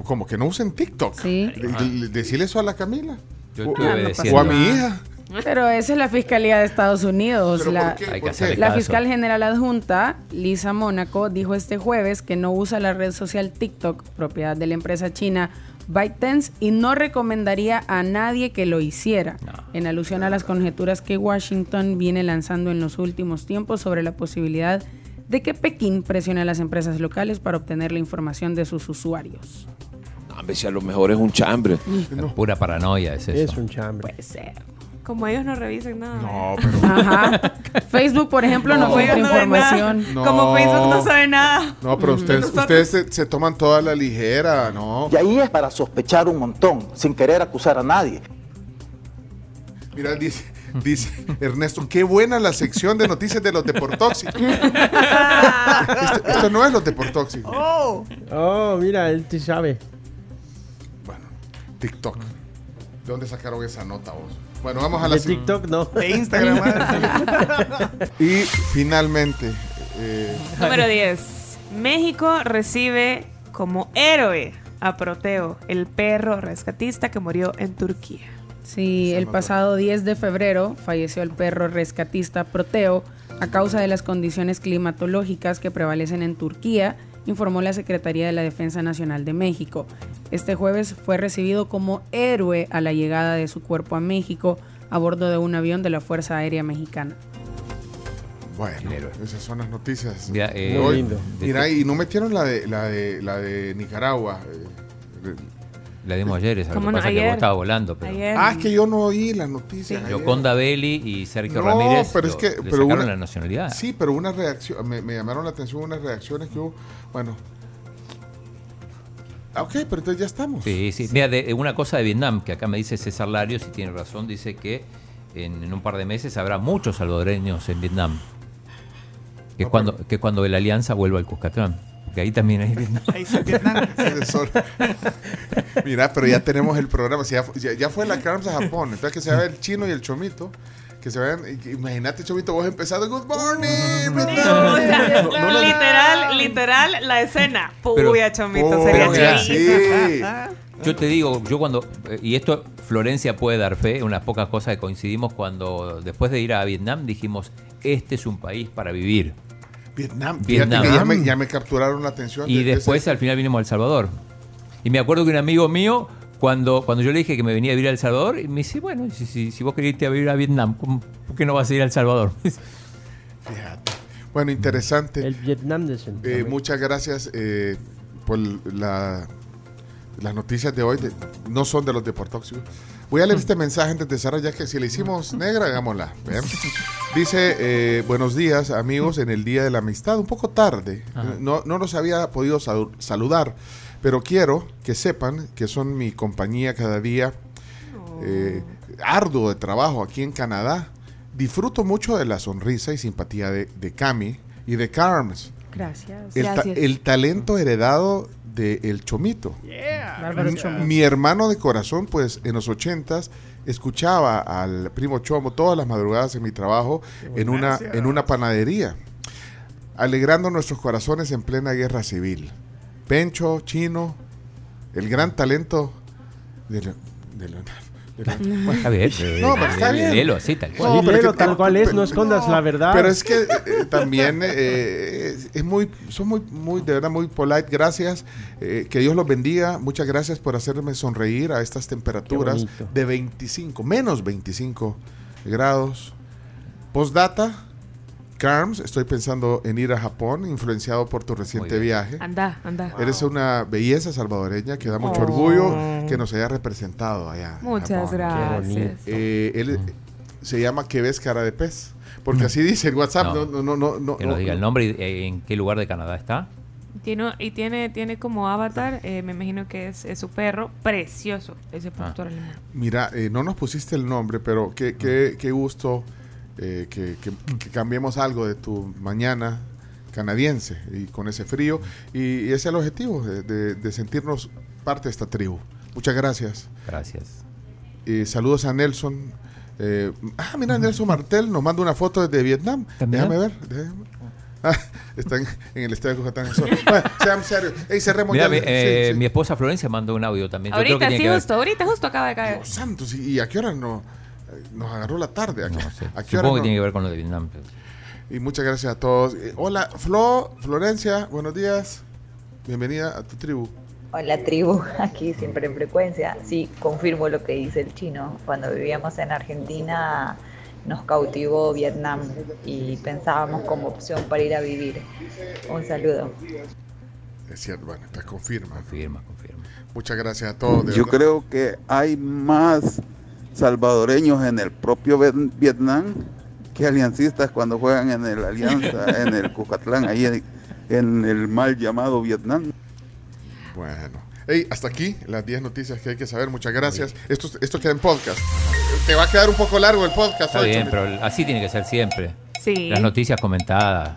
Como, que no usen TikTok. Sí. De- de- Decirle eso a la Camila. Yo O- diciendo- o a mi hija. Pero esa es la Fiscalía de Estados Unidos. ¿Pero La, fiscal general adjunta, Lisa Mónaco, dijo este jueves que no usa la red social TikTok, propiedad de la empresa china ByteDance, y no recomendaría a nadie que lo hiciera, en alusión a las conjeturas que Washington viene lanzando en los últimos tiempos sobre la posibilidad de que Pekín presione a las empresas locales para obtener la información de sus usuarios. A ver si a lo mejor es un chambre. Pura paranoia es eso. Es un chambre. Puede ser. Como ellos no revisan nada. No, pero. Ajá. Facebook, por ejemplo, no, No. filtra Ellos no información. nada. Como Facebook no sabe nada. No, pero ustedes, ustedes se, se toman toda la ligera, ¿no? Y ahí es para sospechar un montón, sin querer acusar a nadie. Mira, dice, dice Ernesto, qué buena la sección de noticias de los deportóxicos. <laughs> esto, esto no es los deportóxicos. Oh. Oh, mira, él sí sabe. TikTok. ¿De dónde sacaron esa nota vos? Bueno, vamos a la De TikTok, no. De Instagram. <laughs> <laughs> Y finalmente, eh, Número 10. México recibe como héroe a Proteo, el perro rescatista que murió en Turquía. Sí, el pasado 10 de febrero falleció el perro rescatista Proteo a causa de las condiciones climatológicas que prevalecen en Turquía, informó la Secretaría de la Defensa Nacional de México. Este jueves fue recibido como héroe a la llegada de su cuerpo a México a bordo de un avión de la Fuerza Aérea Mexicana. bueno, esas son las noticias. Ya, eh, lindo. Mira, y no metieron la de la de la de Nicaragua. eh, La dimos ayer, esa. Lo ¿Cómo que no? pasa que vos estabas volando. Pero... Ayer. Ah, es que yo no oí las noticias. Yoconda Belli y Sergio No, Ramírez pero es lo- que le pero sacaron una- la nacionalidad. Sí, pero una reacción, me, me llamaron la atención unas reacciones que hubo. Bueno. Ah, Ok, pero entonces ya estamos. Sí, sí. Mira, de, una cosa de Vietnam, que acá me dice César Larios, y tiene razón, dice que en, en un par de meses habrá muchos salvadoreños en Vietnam. Que, es cuando, que es cuando la alianza vuelva al Cuscatlán. Porque ahí también hay Vietnam. Ahí está Vietnam. <laughs> Sol. Mira, pero ya tenemos el programa. si ya, ya, ya fue la Carms a Japón. Entonces que se vea el chino y el chomito. Que se que- Imagínate, chomito, vos empezando. Good morning. <laughs> No, o sea, <laughs> No, no, no. literal, literal, la escena. Puya, chomito, Oh, sería mira. Yo te digo, yo cuando, eh, y esto Florencia puede dar fe, unas pocas cosas que coincidimos cuando después de ir a Vietnam dijimos, este es un país para vivir. Vietnam. Vietnam. que ya me, ya me capturaron la atención. Y de- de después ese- al final vinimos a El Salvador. Y me acuerdo que un amigo mío, cuando, cuando yo le dije que me venía a vivir a El Salvador, y me dice, bueno, si, si, si vos querés irte a vivir a Vietnam, ¿cómo- ¿por qué no vas a ir a El Salvador? <laughs> Fíjate. Bueno, interesante. El Vietnam de Eh, muchas gracias eh, por la, las noticias de hoy. de- no son de los deportóxicos. Voy a leer este mensaje antes de cerrar, ya que si le hicimos <laughs> negra, hagámosla. Dice, eh, buenos días amigos, en el Día de la Amistad, un poco tarde. Ajá. No, no los había podido sal- saludar, pero quiero que sepan que son mi compañía cada día eh, arduo de trabajo aquí en Canadá. Disfruto mucho de la sonrisa y simpatía de, de Cami y de Carms. Gracias. El, ta- el talento heredado de El Chomito. Bárbaro Mi- hermano de corazón, pues en los ochentas escuchaba al primo Chomo todas las madrugadas en mi trabajo en una, en una panadería, alegrando nuestros corazones en plena guerra civil. Pencho, Chino, el gran talento de, la- <laughs> Está bien, <laughs> eh, No, pero está eh, bien. léelo así, tal cual. No, pero que- tal cual es, pero- no escondas la verdad. Pero es que eh, también eh, es, es muy, son muy, muy, de verdad, muy polite. Gracias. eh, que Dios los bendiga. Muchas gracias por hacerme sonreír a estas temperaturas de 25, menos 25 grados. Postdata. Carms, estoy pensando en ir a Japón, influenciado por tu reciente viaje. Anda, anda. Eres una belleza salvadoreña que da mucho Oh. orgullo que nos haya representado allá. Muchas Japón. gracias. Eh, él se llama Que ves cara de pez. Porque así dice el WhatsApp. No, no, no, no. no, Que nos no, diga el no. nombre y eh, en qué lugar de Canadá está. Tiene, y tiene, tiene como avatar, eh, me imagino que es, es su perro, precioso, ese Ah. pastor alemán. Mira, eh, no nos pusiste el nombre, pero qué, qué, qué gusto eh, que, que- que cambiemos algo de tu mañana canadiense y con ese frío. Y, y ese es el objetivo, de, de- de sentirnos parte de esta tribu. Muchas gracias. Gracias. Y saludos a Nelson. Eh, ah, mira, Nelson Martel nos manda una foto desde Vietnam. ¿También? Déjame ver. déjame- Ah, están en el estadio de Cujatán. Bueno, sean serios. Ey, cerremos Mira, ya. mi, Sí, eh, sí. mi esposa Florencia mandó un audio también. Yo creo que Ahorita, sí, justo, ahorita, justo acaba de caer. Dios santos, ¿y y a qué hora no, nos agarró la tarde? ¿A qué, a qué hora Supongo que tiene que ver con lo de Vietnam. pero- Y muchas gracias a todos. Eh, hola, Flo, Florencia, buenos días. Bienvenida a tu tribu. Hola tribu, <laughs> aquí siempre en frecuencia. Sí, confirmo lo que dice el chino. Cuando vivíamos en Argentina nos cautivó Vietnam y pensábamos como opción para ir a vivir. Un saludo. Es cierto, bueno, te confirma. Confirma, confirma. Muchas gracias a todos. Yo verdad. creo que hay más salvadoreños en el propio Viet- Vietnam que aliancistas cuando juegan en el Alianza, <laughs> en el Cucatlán, ahí en, en el mal llamado Vietnam. Bueno. Hey, hasta aquí las 10 noticias que hay que saber. Muchas gracias. Esto, esto queda en podcast. Te va a quedar un poco largo el podcast. Está hoy, bien, pero así tiene que ser siempre. Sí. Las noticias comentadas.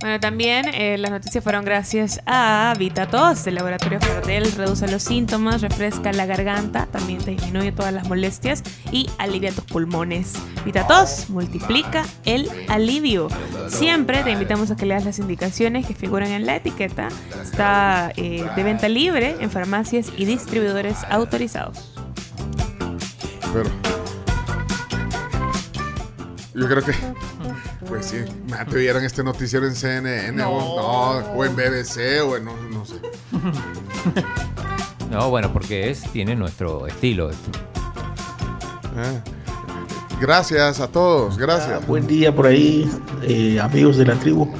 Bueno, también eh, las noticias fueron gracias a VitaTos, el laboratorio Fardel reduce los síntomas, refresca la garganta, también te disminuye todas las molestias y alivia tus pulmones. VitaTos multiplica el alivio. Siempre te invitamos a que leas las indicaciones que figuran en la etiqueta. Está eh, de venta libre en farmacias y distribuidores autorizados. Pero. Yo creo que. Pues sí, te vieran este noticiero en CNN o, no, o en BBC o en no, no sé. No, bueno, porque es tiene nuestro estilo. Ah. Gracias a todos, gracias. Ah, Buen día por ahí, eh, amigos de la tribu.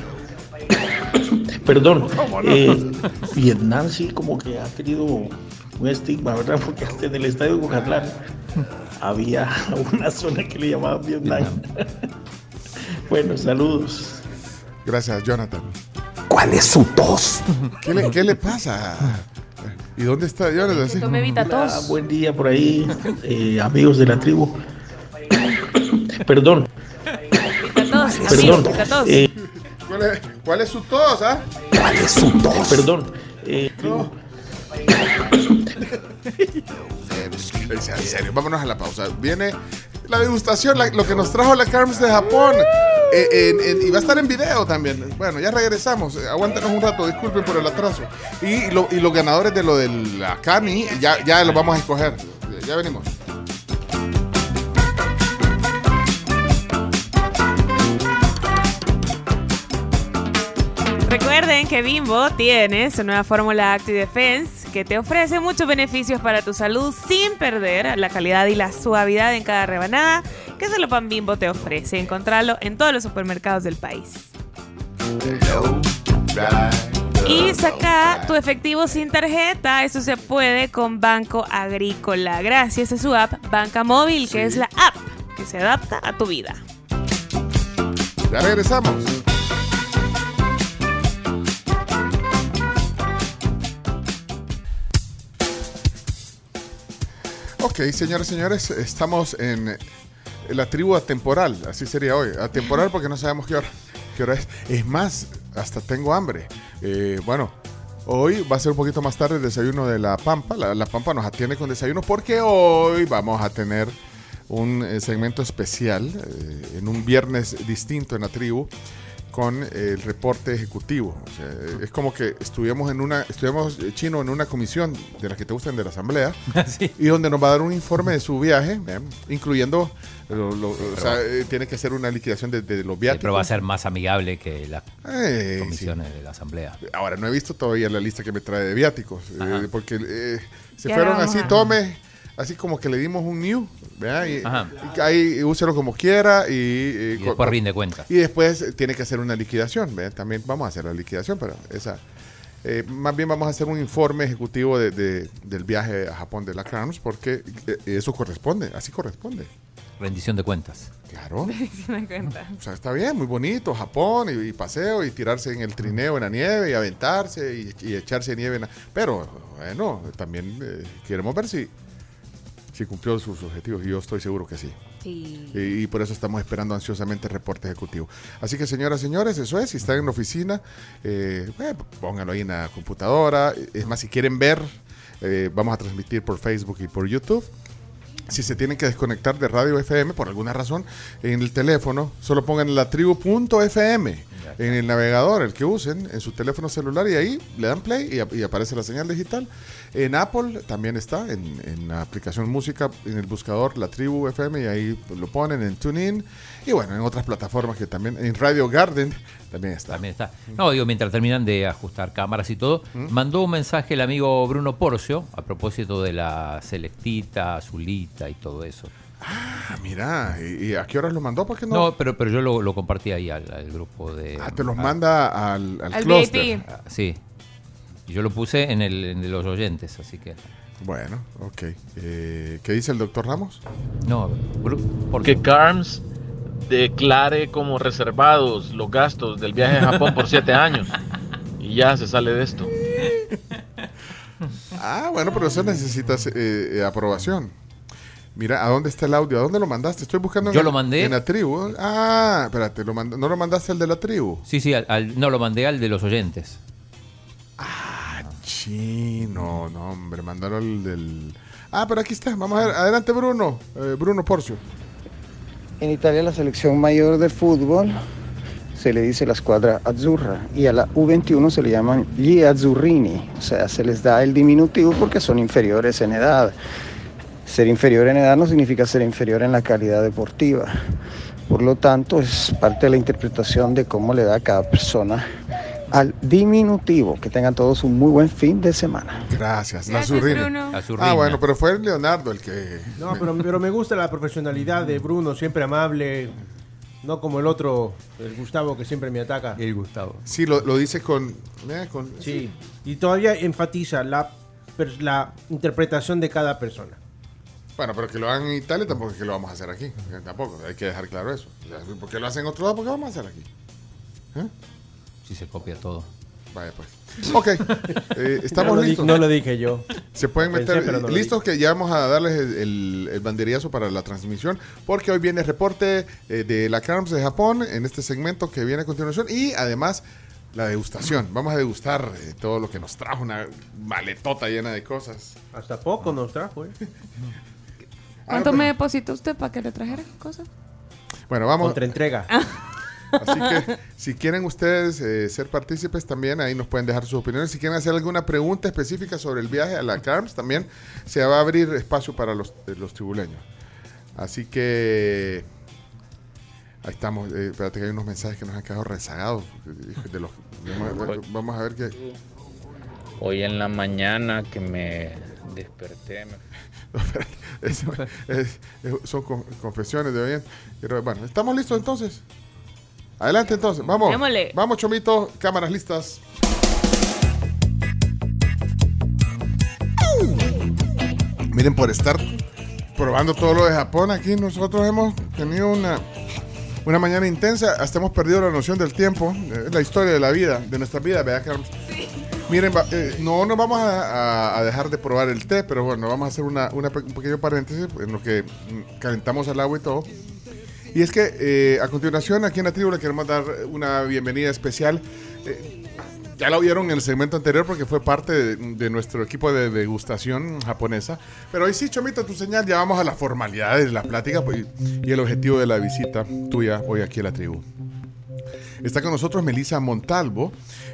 <coughs> Perdón, eh, Vietnam sí como que ha tenido un estigma, ¿verdad? Porque hasta en el estadio de Cucatlán había <laughs> una zona que le llamaban Vietnam. Bueno, saludos. Gracias, Jonathan. ¿Cuál es su tos? ¿Qué le, qué le pasa? ¿Y dónde está Jonathan? Tome. Hola, buen día por ahí, eh, amigos de la tribu. <coughs> Perdón, VitaTos, Perdón, eh, ¿Cuál es, cuál es su tos, ah? ¿cuál es su tos? Perdón, eh. <coughs> En serio, vámonos a la pausa. Viene la degustación, la- lo que nos trajo la Carms de Japón. Eh, en- en- y va a estar en video también. Bueno, ya regresamos. Eh, Aguántenos un rato, disculpen por el atraso. Y, lo- y los ganadores de lo de la Cani, ya, ya los vamos a escoger. Ya venimos. Recuerden que Bimbo tiene su nueva fórmula Active Defense que te ofrece muchos beneficios para tu salud sin perder la calidad y la suavidad en cada rebanada que solo Pan Bimbo te ofrece. Encontrarlo en todos los supermercados del país. Y saca tu efectivo sin tarjeta. Eso se puede con Banco Agrícola gracias a su app Banca Móvil, que es la app que se adapta a tu vida. Ya regresamos. Ok, señores, señores, estamos en la tribu atemporal, así sería hoy. Atemporal porque no sabemos qué hora, qué hora es. Es más, hasta tengo hambre. Eh, bueno, hoy va a ser un poquito más tarde el desayuno de la Pampa. La, Pampa nos atiende con desayuno porque hoy vamos a tener un eh, segmento especial eh, en un viernes distinto en la tribu con el reporte ejecutivo. O sea, es como que estuvimos en una, estuvimos eh, chino en una comisión de las que te gustan de la asamblea <laughs> y donde nos va a dar un informe de su viaje, ¿eh? incluyendo, lo- lo- o sea, eh, tiene que hacer una liquidación de, de los viáticos. Pero va a ser más amigable que las Eh, comisiones de la asamblea. Ahora, no he visto todavía la lista que me trae de viáticos, eh, porque eh, se fueron así, tome, así como que le dimos un new, ¿verdad? Y, Ajá. y ahí úselo como quiera y, Y después rinde cuentas. Y después tiene que hacer una liquidación, ¿verdad? También vamos a hacer la liquidación, pero esa... eh, más bien vamos a hacer un informe ejecutivo de, de- del viaje a Japón de la Crowns porque eh, eso corresponde, así corresponde. rendición de cuentas. Claro. Se me cuenta. O sea, está bien, muy bonito, Japón y, y paseo y tirarse en el trineo en la nieve y aventarse y, y echarse nieve. en la- Pero, bueno, también eh, queremos ver si, si cumplió sus objetivos y yo estoy seguro que sí. Sí. Y, y por eso estamos esperando ansiosamente el reporte ejecutivo. Así que, señoras y señores, eso es. Si están en la oficina, eh, eh, pónganlo ahí en la computadora. Es más, si quieren ver, eh, vamos a transmitir por Facebook y por YouTube. Si se tienen que desconectar de radio FM por alguna razón, en el teléfono, solo pongan la tribu.fm en el navegador, el que usen, en su teléfono celular, y ahí le dan play y aparece la señal digital. En Apple también está, en, en la aplicación música, en el buscador La Tribu FM, y ahí lo ponen en TuneIn. Y bueno, en otras plataformas que también, en Radio Garden también está. También está. No, digo, mientras terminan de ajustar cámaras y todo, mandó un mensaje el amigo Bruno Porcio a propósito de la selectita, azulita y todo eso. Ah, mira, ¿y, y a qué horas lo mandó? ¿Por qué no? No, pero, pero yo lo, lo compartí ahí al, al grupo de... Ah, te los manda al, al, Al. VIP. Ah, Sí. Y yo lo puse en el en de los oyentes, así que... Bueno, ok. Eh, ¿Qué dice el doctor Ramos? No, Bru- por Que Carms declare como reservados los gastos del viaje a Japón por siete <laughs> años. Y ya se sale de esto. Ah, bueno, pero eso necesitas eh, aprobación. Mira, ¿a dónde está el audio? ¿A dónde lo mandaste? Estoy buscando en Yo el- lo mandé. En la tribu. Ah, espérate, lo mand- ¿no lo mandaste el de la tribu? Sí, sí, al- al- no, lo mandé al de los oyentes. Sí, no, hombre, mandaron el del... Ah, pero aquí está, vamos a ver. Adelante, Bruno. Eh, Bruno Porcio. En Italia la selección mayor de fútbol se le dice la squadra azzurra y a la U21 se le llaman gli azzurrini, o sea, se les da el diminutivo porque son inferiores en edad. Ser inferior en edad no significa ser inferior en la calidad deportiva. Por lo tanto, es parte de la interpretación de cómo le da a cada persona al diminutivo. Que tengan todos un muy buen fin de semana. Gracias, la zurrina. Ah, bueno, pero fue Leonardo el que... No, pero, pero me gusta la profesionalidad de Bruno, siempre amable. No como el otro, el Gustavo, que siempre me ataca. El Gustavo. Sí, lo, lo dice con... eh, con Sí. Y todavía enfatiza la, la interpretación de cada persona. Bueno, pero que lo hagan en Italia tampoco es que lo vamos a hacer aquí. Tampoco, hay que dejar claro eso. O sea, ¿Por qué lo hacen en otro lado? ¿Por qué lo vamos a hacer aquí? ¿Eh? Si se copia todo. Vaya pues. <laughs> Ok, eh, estamos no lo di- listos. no lo dije yo. Se pueden Pensé, meter no listos que ya vamos a darles el, el, el banderillazo para la transmisión porque hoy viene el reporte eh, de la CARMS de Japón en este segmento que viene a continuación y además la degustación. Vamos a degustar eh, todo lo que nos trajo una maletota llena de cosas. Hasta poco nos trajo, ¿eh? <laughs> ¿Cuánto Ah, me depositó usted para que le trajera cosas? Bueno, vamos. Contra entrega. Así que si quieren ustedes eh, ser partícipes también, ahí nos pueden dejar sus opiniones. Si quieren hacer alguna pregunta específica sobre el viaje a la CARMS, también se va a abrir espacio para los, eh, los tribuleños. Así que ahí estamos. Eh, espérate que hay unos mensajes que nos han quedado rezagados. eh, de los- vamos, a ver, vamos a ver qué. Hoy en la mañana que me desperté, me <laughs> Eso es- es- son con- confesiones de. Pero bueno, ¿estamos listos entonces? Adelante entonces, vamos. Démosle. Vamos, Chomito, cámaras listas. Miren, por estar probando todo lo de Japón, aquí nosotros hemos tenido una, una mañana intensa, hasta hemos perdido la noción del tiempo, eh, la historia de la vida, de nuestra vida, ¿verdad, Carlos? Miren, eh, no nos vamos a, dejar de probar el té, pero bueno, vamos a hacer una, una un pequeño paréntesis en lo que mm, calentamos el agua y todo. Y es que eh, a continuación aquí en la tribu le queremos dar una bienvenida especial. Eh, ya lo vieron en el segmento anterior porque fue parte de, nuestro equipo de degustación japonesa. Pero hoy sí, Chomito, tu señal, ya vamos a las formalidades de la plática pues, y el objetivo de la visita tuya hoy aquí a la tribu. Está con nosotros Melissa Montalvo.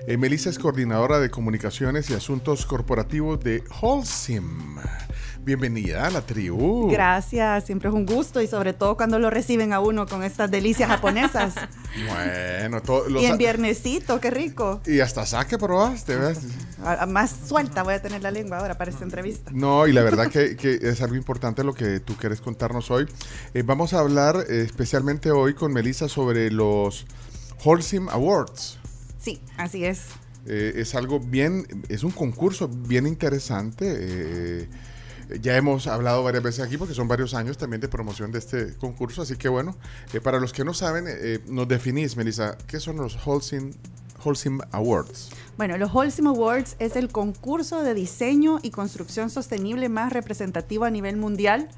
Eh, Melissa es coordinadora de comunicaciones y asuntos corporativos de Holcim. Bienvenida a la tribu. Gracias, siempre es un gusto y sobre todo cuando lo reciben a uno con estas delicias japonesas. <laughs> Bueno, todo, los- y en viernesito, qué rico. y hasta saque probaste, ¿ves? Más suelta voy a tener la lengua ahora para esta entrevista. No, y la verdad que, que es algo importante lo que tú quieres contarnos hoy. Eh, vamos a hablar eh, especialmente hoy con Melissa sobre los Holcim Awards. Sí, así es. Eh, es algo bien, es un concurso bien interesante. Eh, Ya hemos hablado varias veces aquí porque son varios años también de promoción de este concurso, así que bueno, eh, para los que no saben, eh, nos definís, Melissa, ¿qué son los Holcim, Holcim Awards? Bueno, los Holcim Awards es el concurso de diseño y construcción sostenible más representativo a nivel mundial.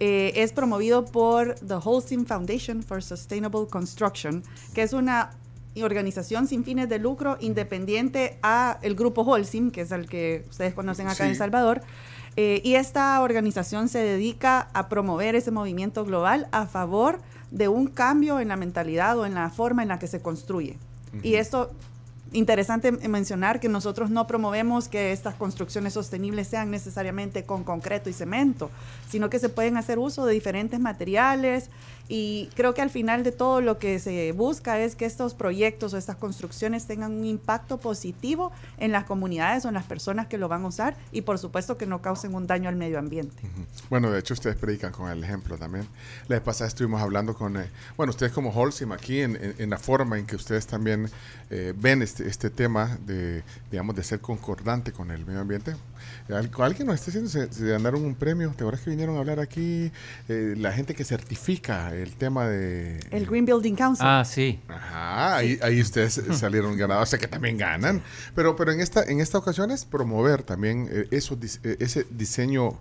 Eh, es promovido por The Holcim Foundation for Sustainable Construction, que es una organización sin fines de lucro independiente a el grupo Holcim, que es el que ustedes conocen acá en El Sí. Salvador. Eh, y esta organización se dedica a promover ese movimiento global a favor de un cambio en la mentalidad o en la forma en la que se construye. Y esto, interesante mencionar que nosotros no promovemos que estas construcciones sostenibles sean necesariamente con concreto y cemento, sino que se pueden hacer uso de diferentes materiales y creo que al final de todo lo que se busca es que estos proyectos o estas construcciones tengan un impacto positivo en las comunidades o en las personas que lo van a usar y por supuesto que no causen un daño al medio ambiente. Bueno, de hecho ustedes predican con el ejemplo también. La vez pasada estuvimos hablando con, eh, bueno, ustedes como Holcim aquí en, en- la forma en que ustedes también eh, ven este, este tema de, digamos, de ser concordante con el medio ambiente. Al- Alguien nos está diciendo, se, se ganaron un premio, ¿te acuerdas que vinieron a hablar aquí? Eh, la gente que certifica el tema de... El Green Building Council. Ah, sí. Ajá, ahí, ahí ustedes <laughs> salieron ganados, o sea que también ganan. Pero, pero en esta en esta ocasión es promover también eh, eso, eh, ese diseño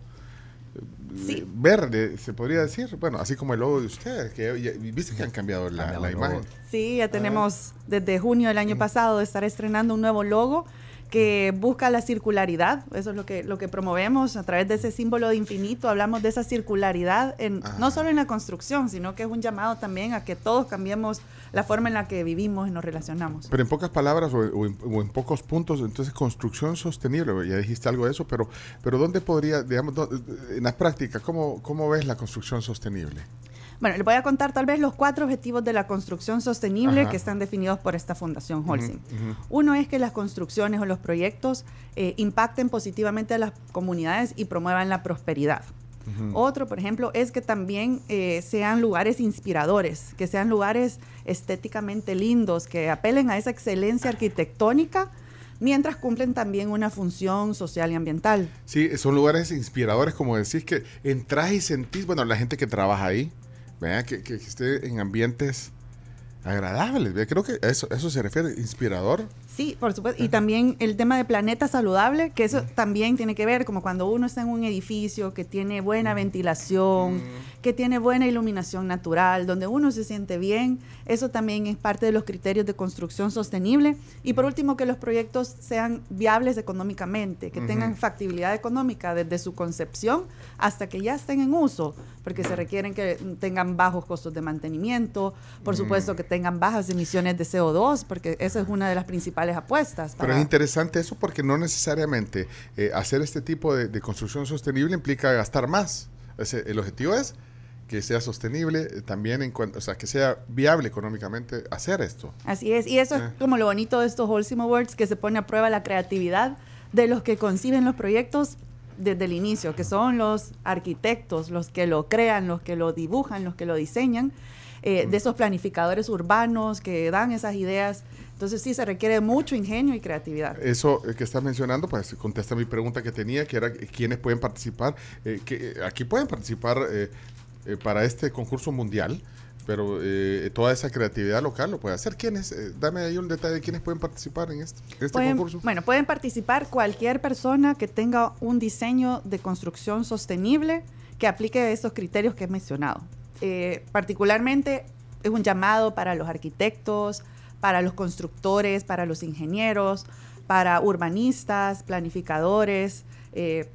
eh, verde, se podría decir. Bueno, así como el logo de ustedes, que ya- viste que han cambiado la, la imagen. Sí, ya tenemos desde junio del año pasado de estar estrenando un nuevo logo que busca la circularidad, eso es lo que, lo que promovemos a través de ese símbolo de infinito, hablamos de esa circularidad en, no solo en la construcción, sino que es un llamado también a que todos cambiemos la forma en la que vivimos y nos relacionamos. Pero en pocas palabras o, o en, o en pocos puntos, entonces construcción sostenible, ya dijiste algo de eso, pero, pero ¿dónde podría, digamos, en la práctica, cómo, cómo ves la construcción sostenible? Bueno, les voy a contar tal vez los cuatro objetivos de la construcción sostenible Ajá. que están definidos por esta Fundación Holcim. Uno es que las construcciones o los proyectos eh, impacten positivamente a las comunidades y promuevan la prosperidad. Otro, por ejemplo, es que también eh, sean lugares inspiradores, que sean lugares estéticamente lindos, que apelen a esa excelencia arquitectónica, mientras cumplen también una función social y ambiental. Sí, son lugares inspiradores, como decís, que entras y sentís, bueno, la gente que trabaja ahí. Que, que esté en ambientes agradables. ¿verdad? Creo que eso, eso se refiere, inspirador. Sí, por supuesto. Y también el tema de planeta saludable, que eso también tiene que ver, como cuando uno está en un edificio que tiene buena ventilación, que tiene buena iluminación natural, donde uno se siente bien, eso también es parte de los criterios de construcción sostenible. Y por último, que los proyectos sean viables económicamente, que tengan factibilidad económica desde su concepción hasta que ya estén en uso, porque se requieren que tengan bajos costos de mantenimiento, por Mm. supuesto que tengan bajas emisiones de CO2, porque esa es una de las principales apuestas. Pero para- es interesante eso porque no necesariamente eh, hacer este tipo de, de construcción sostenible implica gastar más. Ese- el objetivo es que sea sostenible eh, también, en cuanto, o sea, que sea viable económicamente hacer esto. Así es, y eso Eh. es como lo bonito de estos Holcim Awards, que se pone a prueba la creatividad de los que conciben los proyectos desde el inicio, que son los arquitectos, los que lo crean, los que lo dibujan, los que lo diseñan, eh, de esos planificadores urbanos que dan esas ideas. Entonces sí, se requiere mucho ingenio y creatividad. Eso eh, que estás mencionando, pues contesta mi pregunta que tenía, que era eh, quiénes pueden participar. Eh, que, aquí pueden participar eh, eh, para este concurso mundial, pero toda esa creatividad local lo puede hacer. ¿Quiénes? Dame ahí un detalle de quiénes pueden participar en este, este Pueden- concurso. Bueno, pueden participar cualquier persona que tenga un diseño de construcción sostenible que aplique esos criterios que he mencionado. Particularmente es un llamado para los arquitectos, para los constructores, para los ingenieros, para urbanistas, planificadores. eh,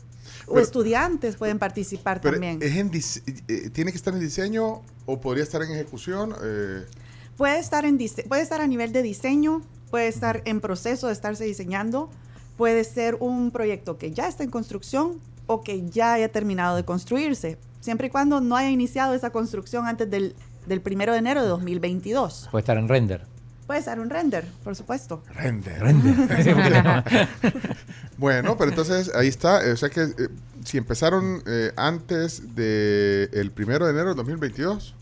o Pero- estudiantes pueden participar Pero también. es en dise- eh, ¿Tiene que estar en diseño o podría estar en ejecución? Eh, Puede estar, en puede estar a nivel de diseño, puede estar en proceso de estarse diseñando, puede ser un proyecto que ya está en construcción o que ya haya terminado de construirse, siempre y cuando no haya iniciado esa construcción antes del, del primero de enero de 2022. Puede estar en render. Puede ser un render, por supuesto. Render. Render. <laughs> bueno, pero entonces ahí está. O sea que eh, si empezaron eh, antes del primero de enero de 2022.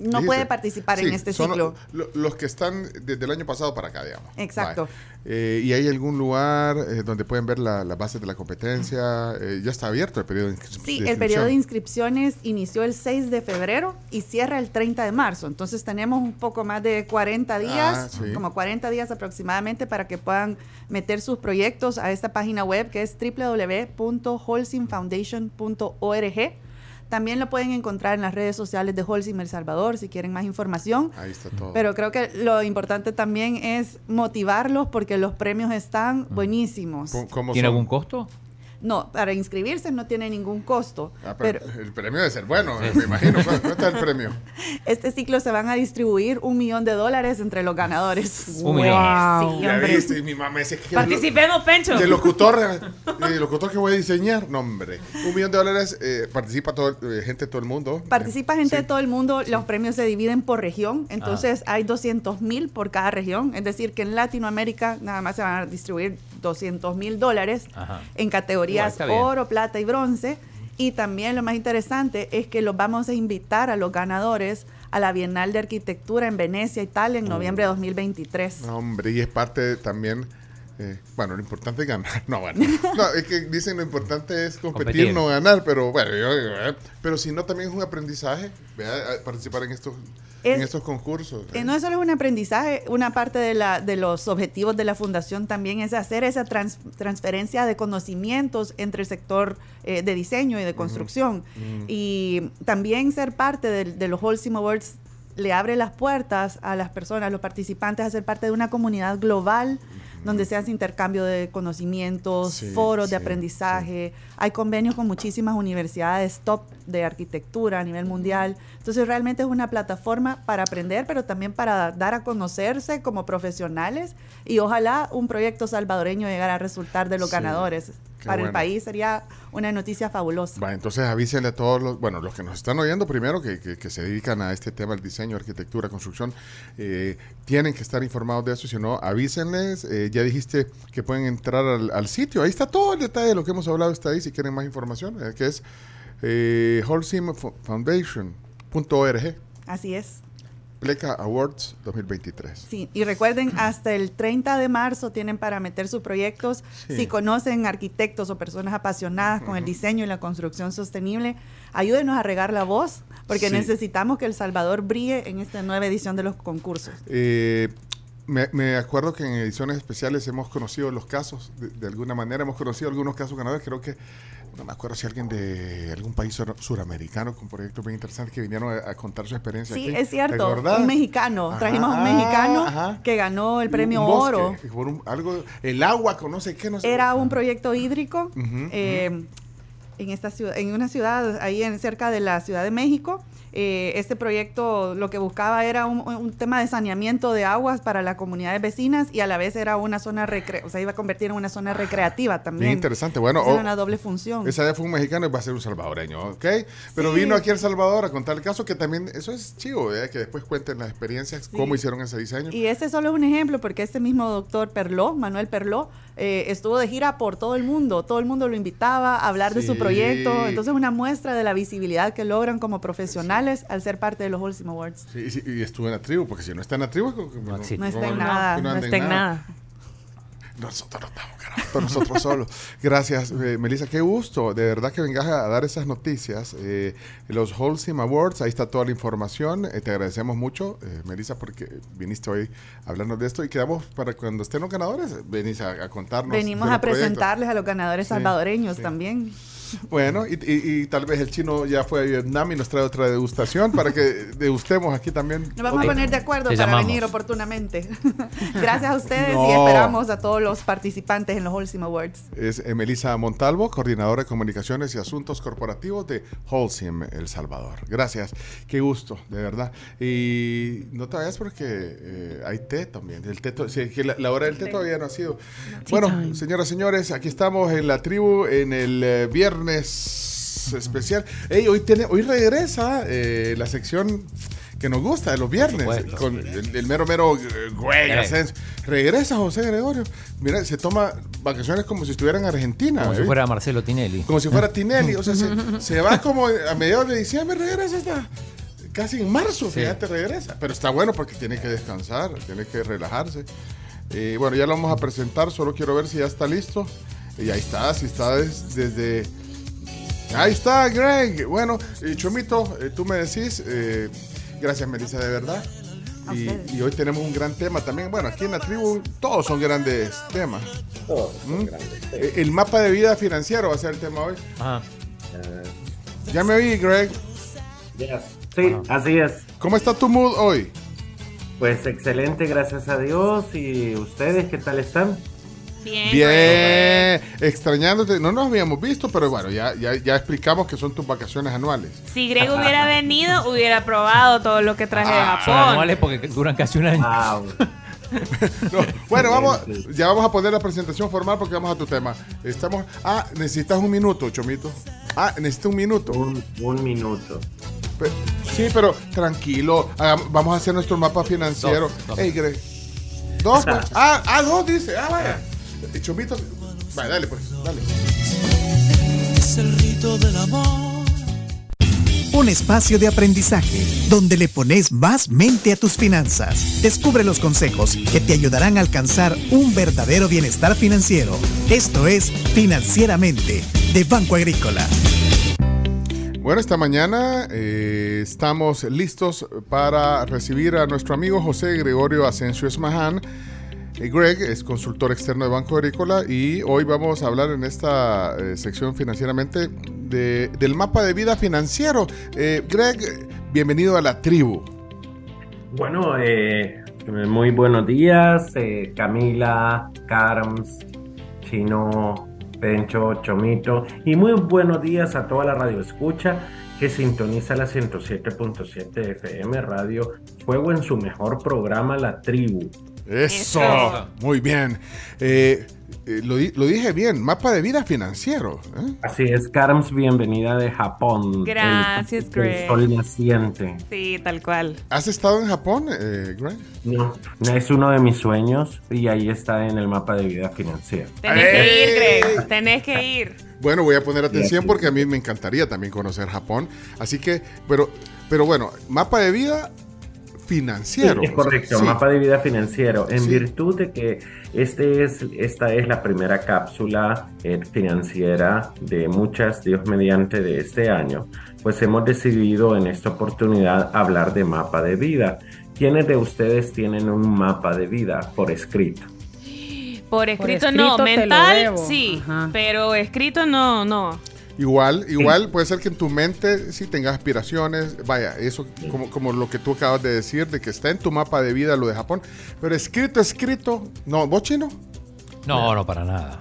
No Dijiste. puede participar en este son ciclo. lo- los que están desde el año pasado para acá, digamos. Exacto. Eh, ¿Y hay algún lugar eh, donde pueden ver la- las bases de la competencia? Eh, ya está abierto el periodo de, inscri- Sí, de el periodo de inscripción. inscripciones inició el 6 de febrero y cierra el 30 de marzo. Entonces tenemos un poco más de 40 días, Ah, sí. como 40 días aproximadamente, para que puedan meter sus proyectos a esta página web que es www.holcimfoundation.org. También lo pueden encontrar en las redes sociales de Holcim El Salvador si quieren más información. Ahí está todo. Pero creo que lo importante también es motivarlos porque los premios están buenísimos. ¿Cómo- cómo ¿Tiene son? algún costo? No, para inscribirse no tiene ningún costo. Ah, pero pero el premio debe ser bueno, eh, me imagino. ¿Cuánto cuánto es el premio? <laughs> este ciclo se van a distribuir un millón de dólares entre los ganadores. Un millón. Sí, Ya hombre. viste, y mi mamá dice que... Participemos, Pencho. De locutor, eh, de locutor que voy a diseñar, no hombre. Un millón de dólares, eh, participa todo, eh, gente de todo el mundo. Participa gente de todo el mundo, los premios se dividen por región, entonces hay 200 mil por cada región, es decir, que en Latinoamérica nada más se van a distribuir 200 mil dólares Ajá. en categorías oro, plata y bronce. Y también lo más interesante es que los vamos a invitar a los ganadores a la Bienal de Arquitectura en Venecia, Italia, en noviembre de 2023. No, hombre, y es parte también. eh, bueno, lo importante es ganar. <laughs> No, bueno. No, es que dicen lo importante es competir, Competir. no ganar, pero bueno, yo, eh, pero si no, también es un aprendizaje vea, a- participar en estos, en Es- estos concursos. Eh, no es solo un aprendizaje, una parte de, la, de los objetivos de la fundación también es hacer esa trans- transferencia de conocimientos entre el sector eh, de diseño y de construcción. Y también ser parte del- de, los Holcim Awards le abre las puertas a las personas, a los participantes, a ser parte de una comunidad global donde se hace intercambio de conocimientos, Sí, foros de sí, aprendizaje. Hay convenios con muchísimas universidades top de arquitectura a nivel mundial. Entonces realmente es una plataforma para aprender, pero también para dar a conocerse como profesionales y ojalá un proyecto salvadoreño llegara a resultar de los ganadores. Qué Para el país sería una noticia fabulosa. Va, entonces avísenle a todos los, bueno, los que nos están oyendo primero, que, que- que se dedican a este tema, el diseño, arquitectura, construcción, eh, tienen que estar informados de eso, si no, avísenles. Eh, ya dijiste que pueden entrar al, al sitio, ahí está todo el detalle de lo que hemos hablado, está ahí si quieren más información, eh, que es eh, holcimfoundation.org, Así es. Pleca Awards 2023. Sí, y recuerden, hasta el 30 de marzo tienen para meter sus proyectos. Sí. Si conocen arquitectos o personas apasionadas con el diseño y la construcción sostenible, ayúdenos a regar la voz, porque Sí. necesitamos que El Salvador brille en esta nueva edición de los concursos. Eh, me, me acuerdo que en ediciones especiales hemos conocido los casos, de, de alguna manera hemos conocido algunos casos ganadores, creo que, no me acuerdo si alguien de algún país sur- suramericano con proyectos bien interesantes que vinieron a, a contar su experiencia. Sí, aquí. es ¿Te cierto, un mexicano. Ajá, Trajimos un ah, mexicano ajá. que ganó el Un- premio un bosque, oro. por un- algo, el agua, con no sé qué, no sé. Era un proyecto hídrico eh, en esta ciudad, en una ciudad ahí en, cerca de la Ciudad de México. Eh, este proyecto lo que buscaba era un, un tema de saneamiento de aguas para las comunidades vecinas y a la vez era una zona recre o sea, iba a convertir en una zona recreativa también. Bien interesante. Bueno, era oh, una doble función. Esa vez fue un mexicano y va a ser un salvadoreño, ¿ok? Pero Sí. vino aquí a El Salvador a contar el caso, que también, eso es chivo, ¿eh? que después cuenten las experiencias, cómo hicieron ese diseño. Y este solo es un ejemplo porque este mismo doctor Perló, Manuel Perló, eh, estuvo de gira por todo el mundo. Todo el mundo lo invitaba a hablar de su proyecto. Entonces, una muestra de la visibilidad que logran como profesionales al ser parte de los Holcim Awards. Sí, sí, y estuvo en la tribu, porque si no está en la tribu, no, No está en nada, no está en nada. Nosotros no estamos, carajo, nosotros solos. <laughs> Gracias, eh, Melissa, qué gusto. De verdad que vengas a dar esas noticias. Eh, los Holcim Awards, ahí está toda la información. Eh, te agradecemos mucho, eh, Melissa, porque viniste hoy a hablarnos de esto y quedamos para cuando estén los ganadores, venís a, a contarnos. Venimos a proyectos. presentarles a los ganadores Sí, salvadoreños sí. también. Bueno, y, y- y tal vez el chino ya fue a Vietnam y nos trae otra degustación para que degustemos aquí también. Nos vamos a poner de acuerdo Te para llamamos. venir oportunamente. <laughs> Gracias a ustedes y No. esperamos a todos los participantes en los Holcim Awards. Es Melissa Montalvo, coordinadora de comunicaciones y asuntos corporativos de Holcim El Salvador. Gracias, qué gusto, de verdad. Y no te vayas porque eh, hay té también. El té sí, que la, la hora del té todavía no ha sido. Bueno, señoras y señores, aquí estamos en la tribu en el eh, viernes especial. Ey, hoy, tiene, hoy regresa eh, la sección que nos gusta de los viernes supuesto. con el, el mero mero eh, güey. Asensio. regresa José Gregorio mira se toma vacaciones como si estuviera en Argentina Como si ¿eh? fuera Marcelo Tinelli. como si fuera <laughs> Tinelli o sea se, <laughs> se va como a mediados de diciembre regresa esta casi en marzo, Sí. fíjate, regresa. Pero está bueno porque tiene que descansar, tiene que relajarse. Eh, bueno, ya lo vamos a presentar, solo quiero ver si ya está listo. Y ahí está, si está des- desde... Ahí está, Greg. Bueno, eh, Chomito, eh, tú me decís, eh, gracias Melissa, de verdad. Y, y hoy tenemos un gran tema también. Bueno, aquí en la tribu todos son grandes temas. ¿Mm? Eh, El mapa de vida financiero va a ser el tema hoy. Ya me oí, Greg. Sí, así es. ¿Cómo está tu mood hoy? Pues excelente, gracias a Dios. ¿Y ustedes qué tal están? Bien. Bien, extrañándote. No nos habíamos visto, pero bueno, ya, ya, ya explicamos que son tus vacaciones anuales. Si Greg hubiera venido, hubiera probado todo lo que traje de Son Japón. anuales porque duran casi un año. <laughs> No, bueno, vamos, ya vamos a poner la presentación formal porque vamos a tu tema. Estamos. Ah, necesitas un minuto, Chomito. Ah, necesitas un minuto. Un, minuto. Pe- sí, pero tranquilo. hagam- vamos a hacer nuestro mapa financiero. Dos, dos. Hey, Greg. Dos, pues. Ah, ah, dos, dice. Ah, vaya. Chomito. Vaya, dale, pues. Dale. Es el rito del amor. Un espacio de aprendizaje donde le pones más mente a tus finanzas. Descubre los consejos que te ayudarán a alcanzar un verdadero bienestar financiero. Esto es Financieramente de Banco Agrícola. Bueno, esta mañana eh, estamos listos para recibir a nuestro amigo José Gregorio Asensio Esmaján. Eh, Greg es consultor externo de Banco Agrícola y hoy vamos a hablar en esta eh, sección financieramente de- del mapa de vida financiero. Eh, Greg, bienvenido a la tribu. Bueno, eh, muy buenos días, Camila, Carms, Chino, Pencho, Chomito, y muy buenos días a toda la radio escucha que sintoniza la 107.7 FM Radio Fuego en su mejor programa La Tribu. Eso, muy bien. Eh, eh, lo, di- lo dije bien, mapa de vida financiero. ¿eh? Así es, Carms, bienvenida de Japón. Gracias, el, Greg. el sol naciente. Sí, tal cual. ¿Has estado en Japón, eh, Greg? No, es uno de mis sueños y ahí está en el mapa de vida financiera. Tenés que ir, Greg. Tenés que ir. Bueno, voy a poner atención porque a mí me encantaría también conocer Japón. Así que, pero, pero bueno, mapa de vida financiero. Sí, es correcto, Sí. mapa de vida financiero. En Sí. virtud de que este es, esta es la primera cápsula eh, financiera de muchas, Dios mediante, de este año, pues hemos decidido en esta oportunidad hablar de mapa de vida. ¿Quiénes de ustedes tienen un mapa de vida por escrito? Por escrito, escrito no, mental sí, pero escrito no, no. Igual, igual puede ser que en tu mente sí tengas aspiraciones, vaya, eso como, como lo que tú acabas de decir, de que está en tu mapa de vida lo de Japón, pero escrito, escrito, no, ¿vos chino? No, no, para nada.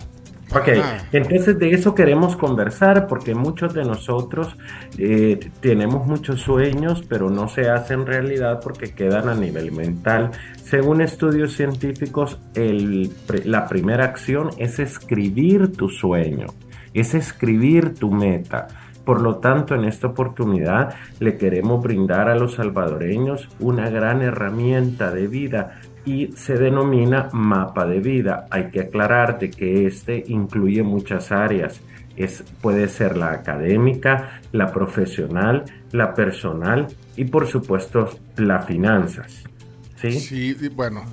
Ok, entonces de eso queremos conversar porque muchos de nosotros eh, tenemos muchos sueños, pero no se hacen realidad porque quedan a nivel mental. Según estudios científicos, el pre- la primera acción es escribir tu sueño, es escribir tu meta. Por lo tanto, en esta oportunidad le queremos brindar a los salvadoreños una gran herramienta de vida y se denomina mapa de vida. Hay que aclararte que este incluye muchas áreas. Es, puede ser la académica, la profesional, la personal y por supuesto las finanzas. ¿sí? Sí, bueno,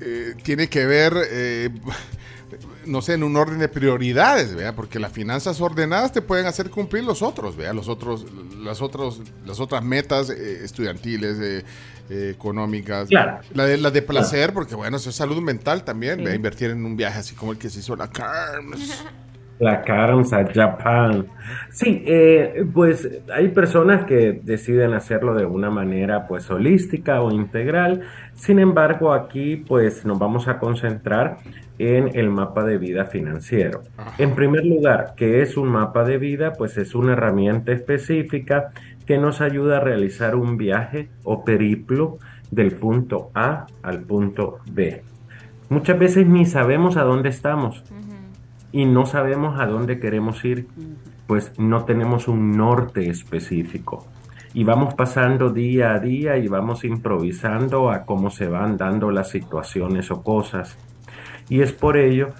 eh, tiene que ver, eh, no sé, en un orden de prioridades, ¿vea? Porque las finanzas ordenadas te pueden hacer cumplir los otros, ¿vea? Los otros, las otros, las otras metas eh, estudiantiles, eh, eh, económicas. Claro. La de, la de placer, porque bueno, eso es salud mental también, ¿vea? Invertir en un viaje así como el que se hizo la Carms. <laughs> La Carms a Japan. Sí, eh, pues hay personas que deciden hacerlo de una manera pues holística o integral. Sin embargo, aquí pues nos vamos a concentrar en el mapa de vida financiero. En primer lugar, ¿qué es un mapa de vida? Pues es una herramienta específica que nos ayuda a realizar un viaje o periplo del punto A al punto B. Muchas veces ni sabemos a dónde estamos y no sabemos a dónde queremos ir, pues no tenemos un norte específico. Y vamos pasando día a día y vamos improvisando a cómo se van dando las situaciones o cosas. Y es por ello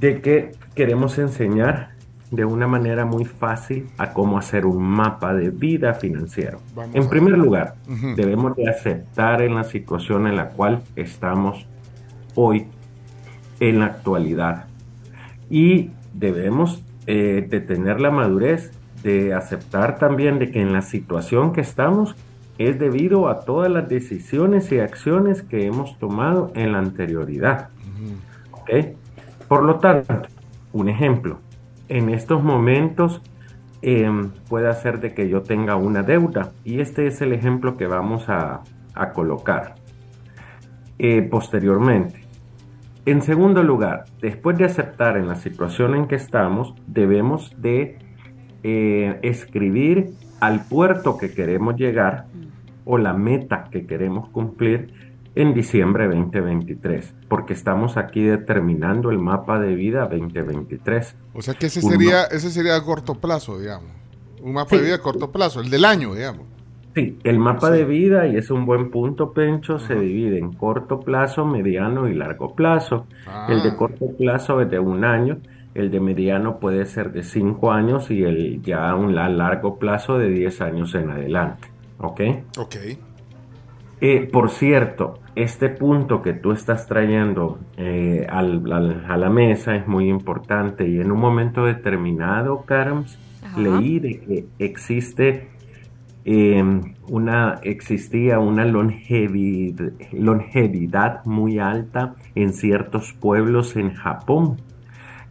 de que queremos enseñar de una manera muy fácil a cómo hacer un mapa de vida financiero. Vamos en a primer lugar, debemos de aceptar en la situación en la cual estamos hoy, en la actualidad. Y debemos eh, de tener la madurez de aceptar también de que en la situación que estamos es debido a todas las decisiones y acciones que hemos tomado en la anterioridad. Por lo tanto, un ejemplo, en estos momentos em, puede hacer de que yo tenga una deuda y este es el ejemplo que vamos a, a colocar eh, posteriormente. En segundo lugar, después de aceptar en la situación en que estamos, debemos de eh, escribir al puerto que queremos llegar o la meta que queremos cumplir en diciembre 2023, porque estamos aquí determinando el mapa de vida 2023. O sea que ese sería, ese sería a corto plazo, digamos. Un mapa de vida a corto plazo, el del año, digamos. Sí, el mapa de vida, y es un buen punto, Pencho, se divide en corto plazo, mediano y largo plazo. El de Ah. corto plazo es de un año, el de mediano puede ser de cinco años y el ya un la- largo plazo de 10 años en adelante. ¿Ok? Ok. Eh, por cierto, este punto que tú estás trayendo eh, al- al- a la mesa es muy importante y en un momento determinado, Carms, Ajá. leí de que existe eh, una, existía una longevid- longevidad muy alta en ciertos pueblos en Japón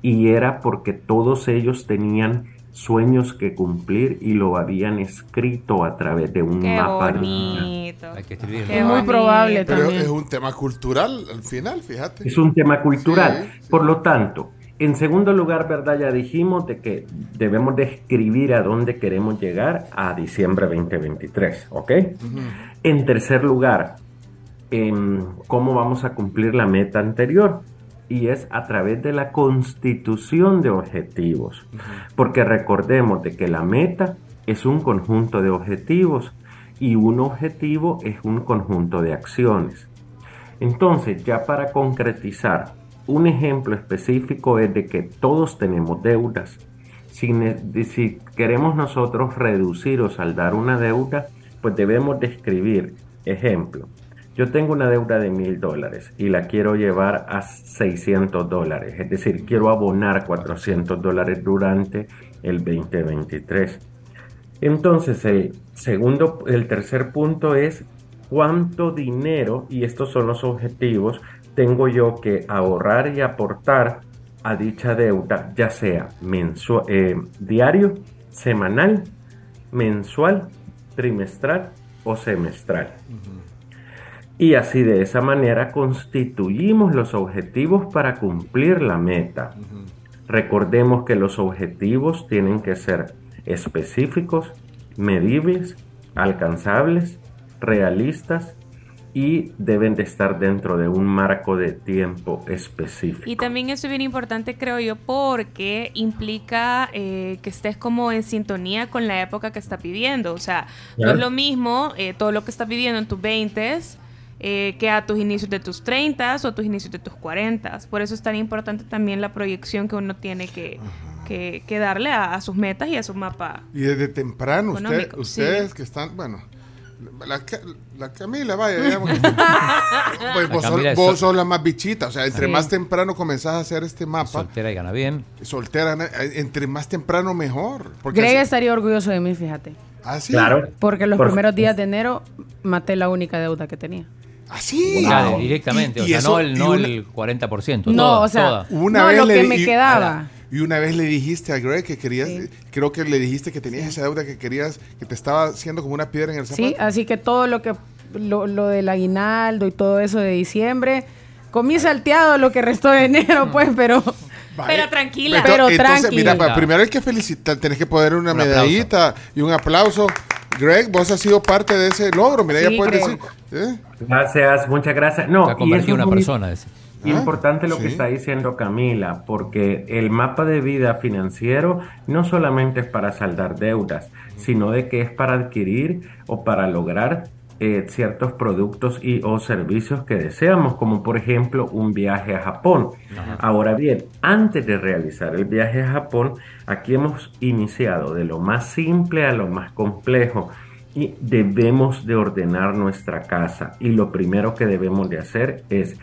y era porque todos ellos tenían sueños que cumplir y lo habían escrito a través de un Qué mapa bonito. Hay que escribirlo. Es muy probable Pero también. es un tema cultural al final, fíjate. Es un tema cultural. Sí, sí. Por lo tanto, en segundo lugar, ¿verdad? Ya dijimos de que debemos de escribir a dónde queremos llegar a diciembre 2023, ¿ok? En tercer lugar, em, ¿cómo vamos a cumplir la meta anterior? Y es a través de la constitución de objetivos. Porque recordemos de que la meta es un conjunto de objetivos y un objetivo es un conjunto de acciones. Entonces, ya para concretizar, un ejemplo específico es de que todos tenemos deudas. Si, queremos nosotros reducir o saldar una deuda, pues debemos describir, ejemplo, yo tengo una deuda de mil dólares y la quiero llevar a 600 dólares, es decir, quiero abonar 400 dólares durante el 2023. Entonces, el segundo, el tercer punto es cuánto dinero, y estos son los objetivos, tengo yo que ahorrar y aportar a dicha deuda, ya sea mensua- eh, diario, semanal, mensual, trimestral o semestral. Y así de esa manera constituimos los objetivos para cumplir la meta. Recordemos que los objetivos tienen que ser específicos, medibles, alcanzables, realistas y deben de estar dentro de un marco de tiempo específico. Y también eso es bien importante, creo yo, porque implica eh, que estés como en sintonía con la época que estás viviendo. O sea, no es lo mismo eh, todo lo que estás viviendo en tus 20 que a tus inicios de tus 30 o tus inicios de tus 40. Por eso es tan importante también la proyección que uno tiene que, que, que darle a, a sus metas y a su mapa. Y desde temprano, usted- ustedes sí. que están, bueno, la, la Camila, vaya, digamos que- <laughs> pues La vos, es vos sol- sos la más bichita, o sea, entre Sí. más temprano comenzás a hacer este mapa, Soltera y gana bien. soltera, eh, entre más temprano mejor. Porque Greg así- estaría orgulloso de mí, fíjate. ¿Ah, sí? Claro. Porque los Por primeros días de enero maté la única deuda que tenía. ¿Así? Ya, directamente, Y- o y sea, eso- no el, no una- el 40%. No, toda, o sea, toda. Una No, vez lo le que me y- quedaba. Y una vez le dijiste a Greg que querías, creo que le dijiste que tenías esa deuda que querías, que te estaba haciendo como una piedra en el zapato. Sí, así que todo lo que lo, lo del aguinaldo y todo eso de diciembre, comí salteado lo que restó de enero, pues, pero Pero tranquila. Pero Entonces, tranqui. mira, pa- primero hay que felicitar, tenés que poner una Un medallita y un aplauso. Greg, vos has sido parte de ese logro, mira, Sí, ya puedes Greg. decir. ¿eh? Gracias, muchas gracias. No, Se ha convertido en una muy persona ese. Importante lo Ah, que está diciendo Camila, porque el mapa de vida financiero no solamente es para saldar deudas, sino de que es para adquirir o para lograr eh, ciertos productos y o servicios que deseamos, como por ejemplo un viaje a Japón. Ahora bien, antes de realizar el viaje a Japón, aquí hemos iniciado de lo más simple a lo más complejo y debemos de ordenar nuestra casa. Y lo primero que debemos de hacer es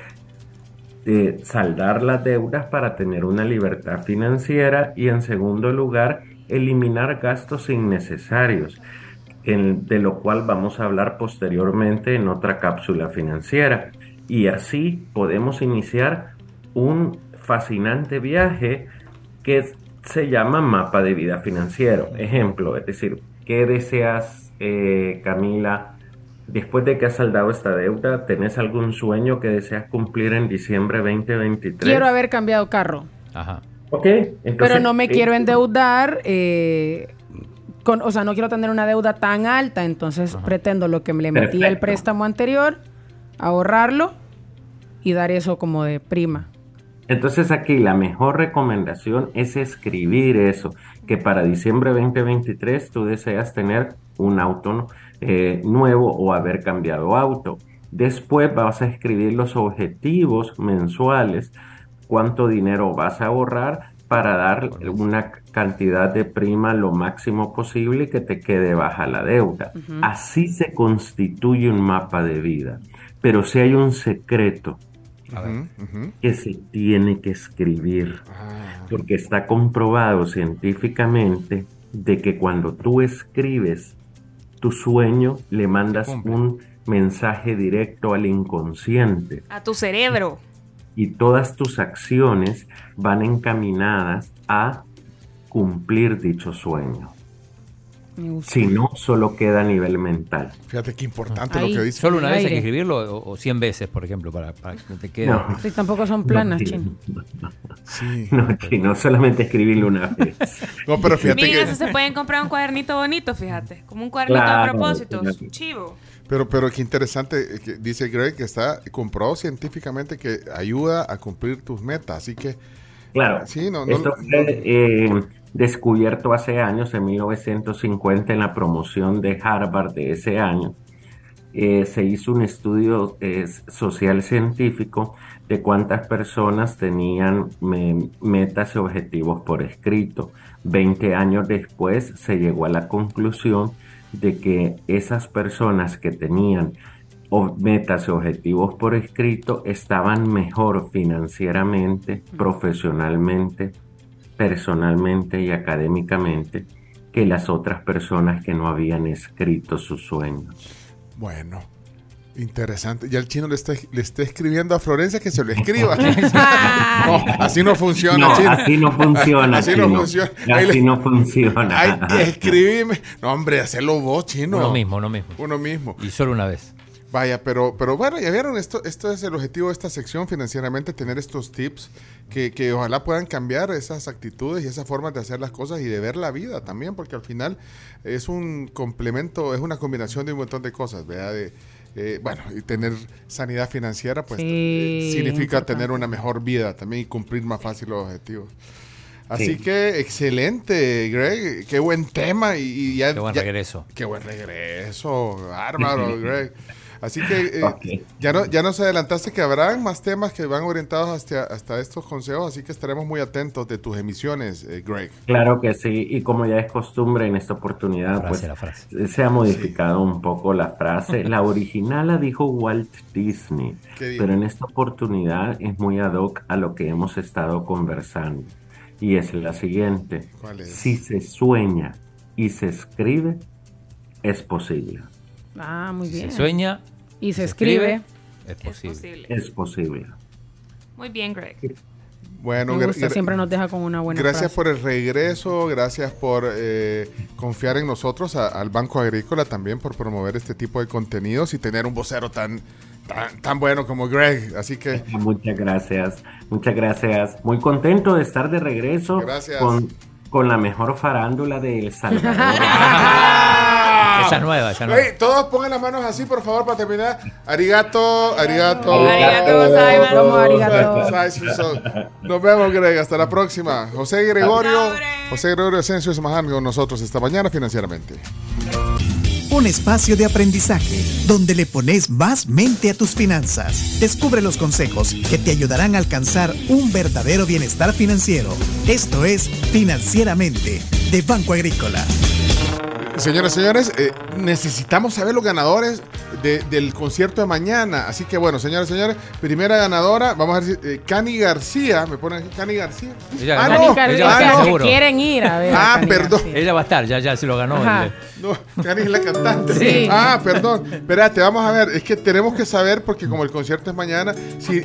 eh, saldar las deudas para tener una libertad financiera y en segundo lugar eliminar gastos innecesarios en- de lo cual vamos a hablar posteriormente en otra cápsula financiera. Y así podemos iniciar un fascinante viaje que se llama mapa de vida financiero. Ejemplo, es decir, ¿qué deseas, eh, Camila? Después de que has saldado esta deuda, ¿tenés algún sueño que deseas cumplir en diciembre 2023? Quiero haber cambiado carro. Ajá. Ok, entonces, pero no me eh, quiero endeudar, eh, con, o sea, no quiero tener una deuda tan alta, entonces pretendo lo que le metí el Perfecto. préstamo anterior, ahorrarlo y dar eso como de prima. Entonces aquí la mejor recomendación es escribir eso, que para diciembre 2023 tú deseas tener un auto eh, nuevo o haber cambiado auto. Después vas a escribir los objetivos mensuales, cuánto dinero vas a ahorrar para dar una cantidad de prima lo máximo posible y que te quede baja la deuda. Así se constituye un mapa de vida. Pero si hay un secreto, que se tiene que escribir, porque está comprobado científicamente de que cuando tú escribes tu sueño, le mandas un mensaje directo al inconsciente A tu cerebro. y todas tus acciones van encaminadas a cumplir dicho sueño. Si no, solo queda a nivel mental. Fíjate qué importante Ahí, lo que dice. ¿Solo una vez hay que escribirlo o, o 100 veces, por ejemplo, para, para que te quede? No. Sí, tampoco son planas, No, chino. No, que no solamente escribirlo una vez. <laughs> No, pero Miren, eso se pueden comprar un cuadernito bonito, fíjate. Como un cuadernito Claro, a propósito. fíjate. Chivo. Pero, pero qué interesante, eh, que dice Greg que está comprobado científicamente que ayuda a cumplir tus metas. Así que, Claro, sí, no, no, esto fue eh, descubierto hace años, en 1950, en la promoción de Harvard de ese año. Eh, se hizo un estudio eh, social científico de cuántas personas tenían me- metas y objetivos por escrito. Veinte años después se llegó a la conclusión de que esas personas que tenían metas y objetivos por escrito estaban mejor financieramente, profesionalmente, personalmente y académicamente que las otras personas que no habían escrito sus sueños. bueno, interesante. Ya el chino le está, le está escribiendo a Florencia que se lo escriba. <laughs> <laughs> no, así no funciona, No, chino. así no funciona, Así no funciona. Así le- no funciona. Ay, escribime. No, hombre, hacelo vos, chino. Uno mismo, uno mismo. Uno mismo. Y solo una vez. Vaya, pero, pero bueno, ya vieron, esto, esto es el objetivo de esta sección financieramente, tener estos tips que, que ojalá puedan cambiar esas actitudes y esas formas de hacer las cosas y de ver la vida también, porque al final es un complemento, es una combinación de un montón de cosas, ¿verdad? De, eh, bueno, y tener sanidad financiera, pues Sí, significa importante. tener una mejor vida también y cumplir más fácil los objetivos. Así Sí. que excelente, Greg. Qué buen tema. Y, y ya, Qué buen ya- regreso. Qué buen regreso. Bárbaro, <laughs> Greg. Así que eh, ya, no, ya nos adelantaste que habrán más temas que van orientados hasta, hasta estos consejos, así que estaremos muy atentos de tus emisiones, eh, Greg. Claro que sí, y como ya es costumbre en esta oportunidad, Frase, pues se ha modificado un poco la frase. La original la dijo Walt Disney, pero en esta oportunidad es muy ad hoc a lo que hemos estado conversando. Y es la siguiente. ¿Cuál es? Si se sueña y se escribe, es posible. Ah, muy Si bien. se sueña y se escribe. es posible. Posible. Es posible. Muy bien, Greg. Bueno, gusta, siempre nos deja con una buena gracias frase. por el regreso, gracias por eh, confiar en nosotros, a- al Banco Agrícola también por promover este tipo de contenidos y tener un vocero tan, tan, tan bueno como Greg. Así que <laughs> Muchas gracias, muchas gracias. Muy contento de estar de regreso Gracias. con, con la mejor farándula de El <laughs> Salvador. <laughs> Esa es nueva, esa es nueva. Ey, todos pongan las manos así, por favor, para terminar. Arigato, arigato. Arigato arigato. Gozaimasu. Nos vemos, Greg. Hasta la próxima. José Gregorio, José Gregorio Asensio Semaján con nosotros esta mañana financieramente. Un espacio de aprendizaje donde le pones más mente a tus finanzas. Descubre los consejos que te ayudarán a alcanzar un verdadero bienestar financiero. Esto es Financieramente de Banco Agrícola. Señoras y señores, eh, necesitamos saber los ganadores de- del concierto de mañana. Así que bueno, señoras y señores, primera ganadora, vamos a ver si. eh, Cani García, me ponen aquí Cani García. Ella ah, ganó. no, Cani ella va a estar no. seguro. Quieren ir a ver. Ah, perdón. García. Ella va a estar, ya, ya se lo ganó. El- No, Cani es la cantante. Sí. Ah, perdón. Espérate, vamos a ver. Es que tenemos que saber, porque como el concierto es mañana, si.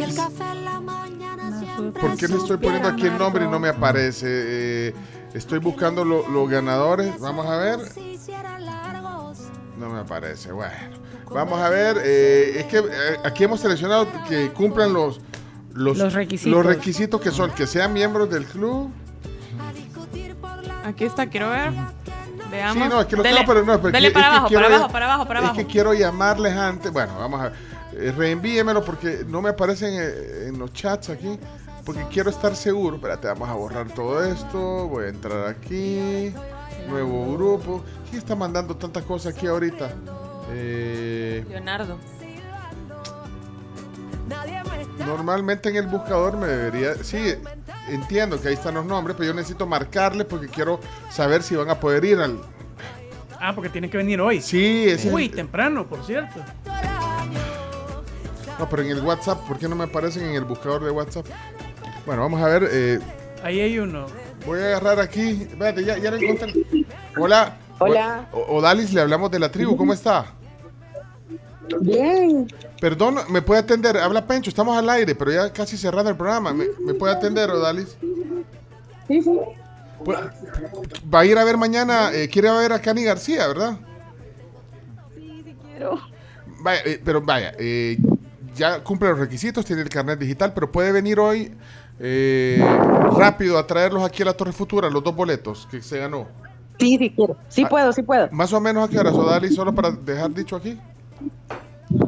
¿Por qué le estoy poniendo aquí el nombre y no me aparece? Eh, estoy buscando lo- los ganadores. Vamos a ver. No me aparece. Bueno, vamos a ver. eh, es que eh, aquí hemos seleccionado que cumplan los, los, Los requisitos. los requisitos que son que sean miembros del club. Aquí está, quiero ver. Veamos. Sí, no, es que lo Dele- tengo, pero no, pero dele para es abajo, para abajo, para abajo, para abajo. Es que quiero llamarles antes. Bueno, vamos a ver. Eh, reenvíemelo porque no me aparecen en los chats aquí. Porque quiero estar seguro. Espérate, vamos a borrar todo esto. Voy a entrar aquí. Nuevo grupo. ¿Quién está mandando tantas cosas aquí ahorita? Eh, Leonardo. normalmente en el buscador me debería. Sí, entiendo que ahí están los nombres, pero yo necesito marcarles porque quiero saber si van a poder ir al. Ah, porque tienen que venir hoy. Sí, es Uy, el- temprano, por cierto. No, pero en el WhatsApp, ¿por qué no me aparecen en el buscador de WhatsApp? Bueno, vamos a ver. eh, Ahí hay uno. voy a agarrar aquí. Espérate, ya, ya lo encontré. Hola. Hola. O- Odalis, le hablamos de la tribu. ¿Cómo está? Bien. Perdón, ¿me puede atender? Habla Pencho, estamos al aire, pero ya casi cerrado el programa. ¿Me, me puede atender, Odalis? Sí, sí. Pues, Va a ir a ver mañana, eh, quiere ver a Cani García, ¿verdad? Quiero. Vaya, eh, pero vaya, eh, ya cumple los requisitos, tiene el carnet digital, pero puede venir hoy eh, rápido a traerlos aquí a la Torre Futura, los dos boletos que se ganó. Sí, sí quiero. Sí puedo, sí puedo. Más o menos a qué horas, Odali, solo para dejar dicho aquí.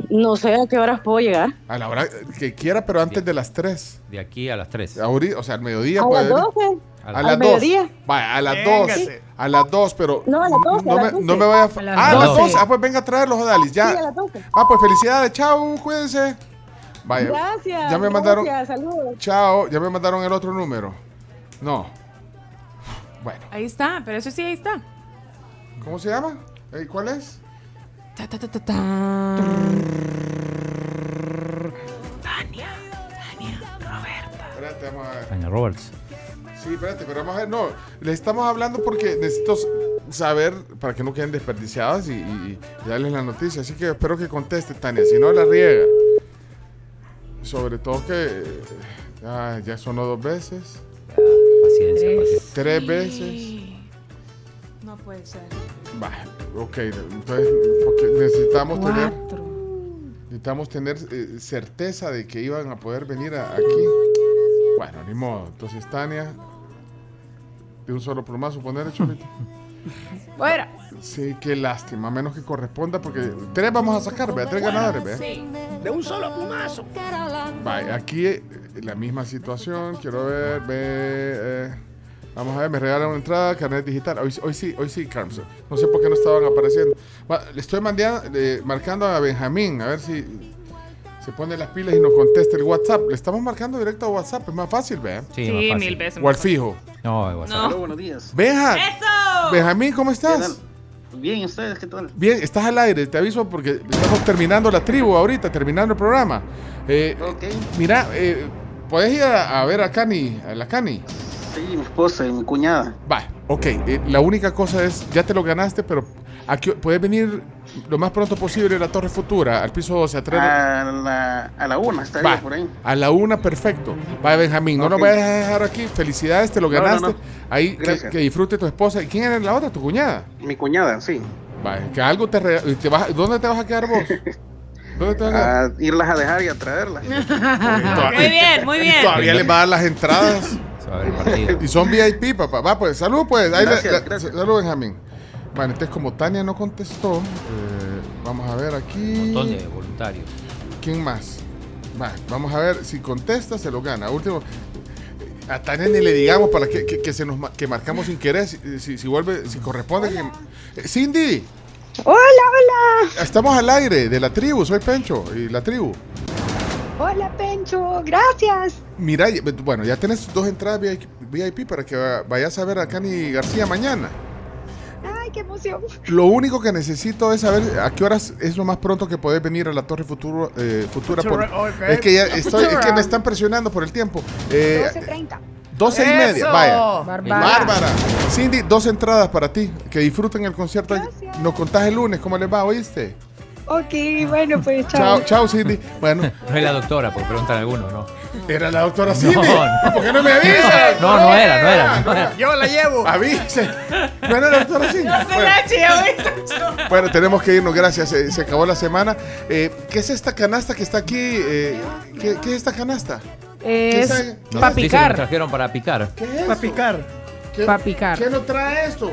No sé a qué horas puedo llegar. A la hora que quiera, pero antes de las 3. De aquí a las 3. Ahorita, o sea, al mediodía A puede las venir. 12. A Al las 2. mediodía. Vaya, a las 2. Véngase. A las 2, pero. No, a las 12, No a me, las 12. no me vaya a. A ah, a las 12. 12. Ah, pues venga a traerlos, Odalis. Ya. Sí, a las 12. Ah, pues felicidades. Chao, cuídense. Vaya. Gracias. Ya me mandaron. gracias, saludos. Chao, ya me mandaron el otro número. No. Bueno, Ahí está, pero eso sí, ahí está. ¿cómo se llama? Eh, ¿Cuál es? Ta, ta, ta, ta, ta. Espérate, vamos a ver. Tania Roberts. Sí, espérate, pero vamos a ver. No, le estamos hablando porque necesito saber para que no queden desperdiciadas y, y- y darles la noticia. Así que espero que conteste, Tania. Si no, la riega. Sobre todo que. ah, ya sonó dos veces. Paciencia, paciencia. Tres veces. No puede ser. Va, ok. Entonces, porque necesitamos tener. Cuatro. Necesitamos tener eh, certeza de que iban a poder venir a- aquí. Bueno, ni modo. Entonces, Tania, de un solo plumazo poner Cholito. <laughs> Fuera. Sí, qué lástima, a menos que corresponda, porque tres vamos a sacar, vea, tres ganadores, vea. Sí. De un solo plumazo. Vaya, aquí eh, la misma situación, quiero ver, ve, eh, vamos a ver, me regalan una entrada, carnet digital, hoy, hoy sí, hoy sí, Carlos, no sé por qué no estaban apareciendo. Va, le estoy mandando, eh, marcando a Benjamín, a ver si se pone las pilas y nos contesta el WhatsApp. Le estamos marcando directo a WhatsApp, es más fácil, vea. Sí, Sí, más fácil. mil veces O al fijo. No, el WhatsApp. No. Hola, buenos días. Benja, ¡Eso! Benjamín, ¿cómo estás? Bien, ¿y ustedes qué tal? Bien, estás al aire, te aviso porque estamos terminando la tribu ahorita, terminando el programa. Eh, Ok. Mira, eh, ¿puedes ir a, a ver a Cani, a la Cani? Sí, mi esposa y mi cuñada. Va, ok, eh, la única cosa es, ya te lo ganaste, pero aquí puedes venir lo más pronto posible a la Torre Futura, al piso 12, a traer- A la, a la una, está Va, bien por ahí. a la una, perfecto. Va, Benjamín, no nos vayas a dejar aquí. Felicidades, te lo No, no, ganaste. no. Ahí, que, disfrute tu esposa. ¿Y quién era la otra? ¿Tu cuñada? Mi cuñada, sí. Va, que algo te, vas- ¿Dónde te vas a quedar vos? <laughs> ¿Dónde te vas a quedar? A irlas a dejar y a traerlas. <laughs> Muy bien, muy bien. Todavía les va a dar las entradas. Y son VIP, papá. Va, pues, salud, pues. Ahí gracias. Salud, Benjamín. Bueno, entonces, como Tania no contestó, eh, vamos a ver aquí. Un montón de voluntarios. ¿Quién más? Va, vamos a ver. Si contesta, se lo gana. Último. A Tania ni le digamos para que, que- que se nos que marcamos sin querer. Si, si- si vuelve, si corresponde. que- Eh, Cindy, Hola, hola. Estamos al aire de la tribu, soy Pencho y la tribu. Hola, Pencho. Gracias. Mira, bueno, ya tenés dos entradas VIP para que va- vayas a ver a Cani García mañana. Ay, qué emoción. Lo único que necesito es saber a qué horas es lo más pronto que podés venir a la Torre Futuro, eh, Futura. por- Futura, es, que ya estoy, es que me están presionando por el tiempo. Eh, 12.30. 12 y media, Eso. vaya. Bárbara. Bárbara. Cindy, dos entradas para ti. Que disfruten el concierto. Nos contás el lunes cómo les va, ¿oíste? Ok, bueno, pues chao. Chao, chao, Cindy. Bueno. <laughs> No es la doctora, porque preguntan algunos, ¿no? Era la doctora No, Cindy. no. ¿Por qué no me avisas? No, no era, no era, no era. Yo la llevo. Avise. No era la doctora Cindy. Bueno. Bueno, tenemos que irnos, gracias. Se, se acabó la semana. Eh, ¿Qué es esta canasta que está aquí? Eh, ¿qué, qué es esta canasta? ¿Qué Es? No, para dice que nos picar. trajeron para picar. ¿Qué es Para picar. ¿Qué, Pa' picar. ¿Qué nos trae esto?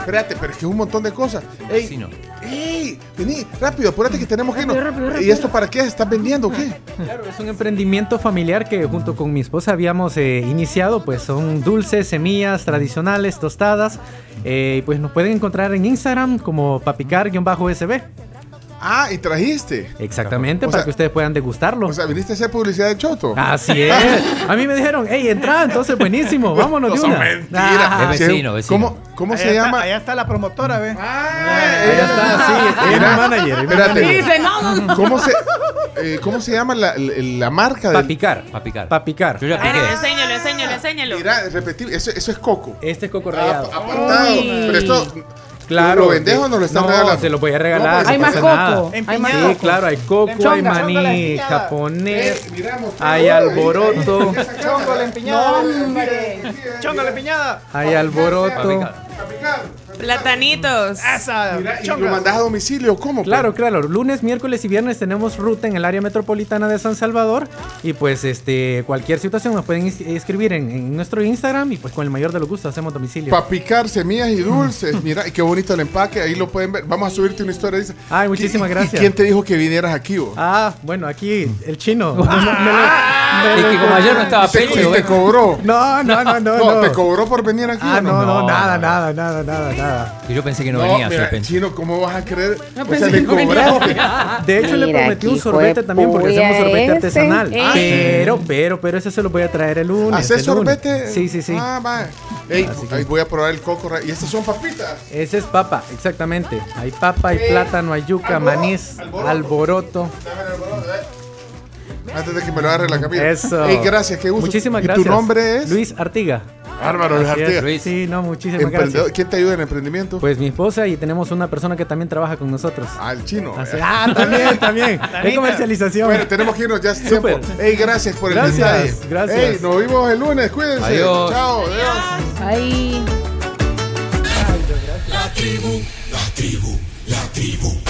Espérate, pero es que es un montón de cosas. Ey, Sí, no. Ey, vení, rápido, apúrate que tenemos que irnos. Rápido, rápido. ¿Y esto para qué? ¿Estás vendiendo o qué? Claro, es un emprendimiento familiar que junto con mi esposa habíamos eh, iniciado, pues son dulces, semillas tradicionales, tostadas, eh, y pues nos pueden encontrar en Instagram como papicar-sb. Ah, y trajiste. Exactamente, O para sea- que ustedes puedan degustarlo. O sea, viniste a hacer publicidad de Choto. Así es. A mí me dijeron, hey, entra, entonces buenísimo, <laughs> vámonos No de una. mentiras. Ah, Es vecino, vecino. ¿Cómo, cómo Allá se está- llama? Allá está la promotora, ¿ves? ahí está, sí, Mira, manager. espérate. Dice, no, no, <laughs> no. ¿Cómo se, eh, ¿Cómo se llama la, la, la marca del... Papicar, Para picar. papicar. Yo ya piqué. enséñalo, enséñalo, enséñalo. Mira, repetir, eso, eso es coco. Este es coco Ah, rallado. apartado. Uy. Pero esto, Claro. ¿lo vendés o no lo estás no, regalando? se lo voy a regalar. No, Hay no más pasa coco. nada. Hay Sí, coco. claro, hay coco, hay Chonga, la maní empiñada. japonés, Eh, mira, mostró. hay alboroto, Chongo la empiñada. Chongo la empiñada. hay alboroto. Platanitos. Esa. Mira, y lo mandás a domicilio, ¿cómo? Claro, claro. Lunes, miércoles y viernes tenemos ruta en el área metropolitana de San Salvador. Y pues este cualquier situación nos pueden escribir en, en nuestro Instagram y pues con el mayor de los gustos hacemos domicilio. Para picar semillas y dulces. <laughs> Mira, y qué bonito el empaque. Ahí lo pueden ver. Vamos a subirte una historia. Dice, Ay, muchísimas ¿Y- y- gracias. ¿Y quién te dijo que vinieras aquí? vos? Ah, bueno, aquí el chino. <laughs> Me lo- me lo- me Es lo que como ayer no estaba Y te, Pecho, y te ¿ves? cobró. No, no, no, no. No, no. ¿te cobró por venir aquí Ah, no? no, no, No, nada, no. nada, nada, nada, nada. Que yo pensé que no, No, venía, mira. Chino, ¿cómo vas a creer? No o pensé sea, le no cobraste. <laughs> De hecho, le prometí un sorbete también porque hacemos sorbete ese. artesanal. Ey. Pero, pero, pero ese se lo voy a traer el lunes. ¿Haces el lunes. sorbete? Sí, sí, sí. Ah, va. Ey, ahí voy a probar el coco. Y estas son papitas. Ese es papa, exactamente. Hay papa, hay plátano, hay yuca, Alboroto, manís, alboroto. alboroto. Dame el alboroto, eh. Antes de que me lo agarre la camisa. Eso. Ey, gracias, qué gusto. Muchísimas ¿Y gracias. tu nombre es? Luis Artiga. Bárbaro, Luis Artiga. Luis. Sí, no, muchísimas Emprendedor. gracias. ¿Quién te ayuda en emprendimiento? Pues mi esposa y tenemos una persona que también trabaja con nosotros. ah, el chino. Así- ah, también, también. <laughs> Es comercialización. Bueno, tenemos que irnos ya es tiempo. Súper. Ey, gracias por el Gracias, detalle. gracias. Ey, nos vimos el lunes. Cuídense. Adiós. Chao. Adiós. Ahí. La tribu, la tribu.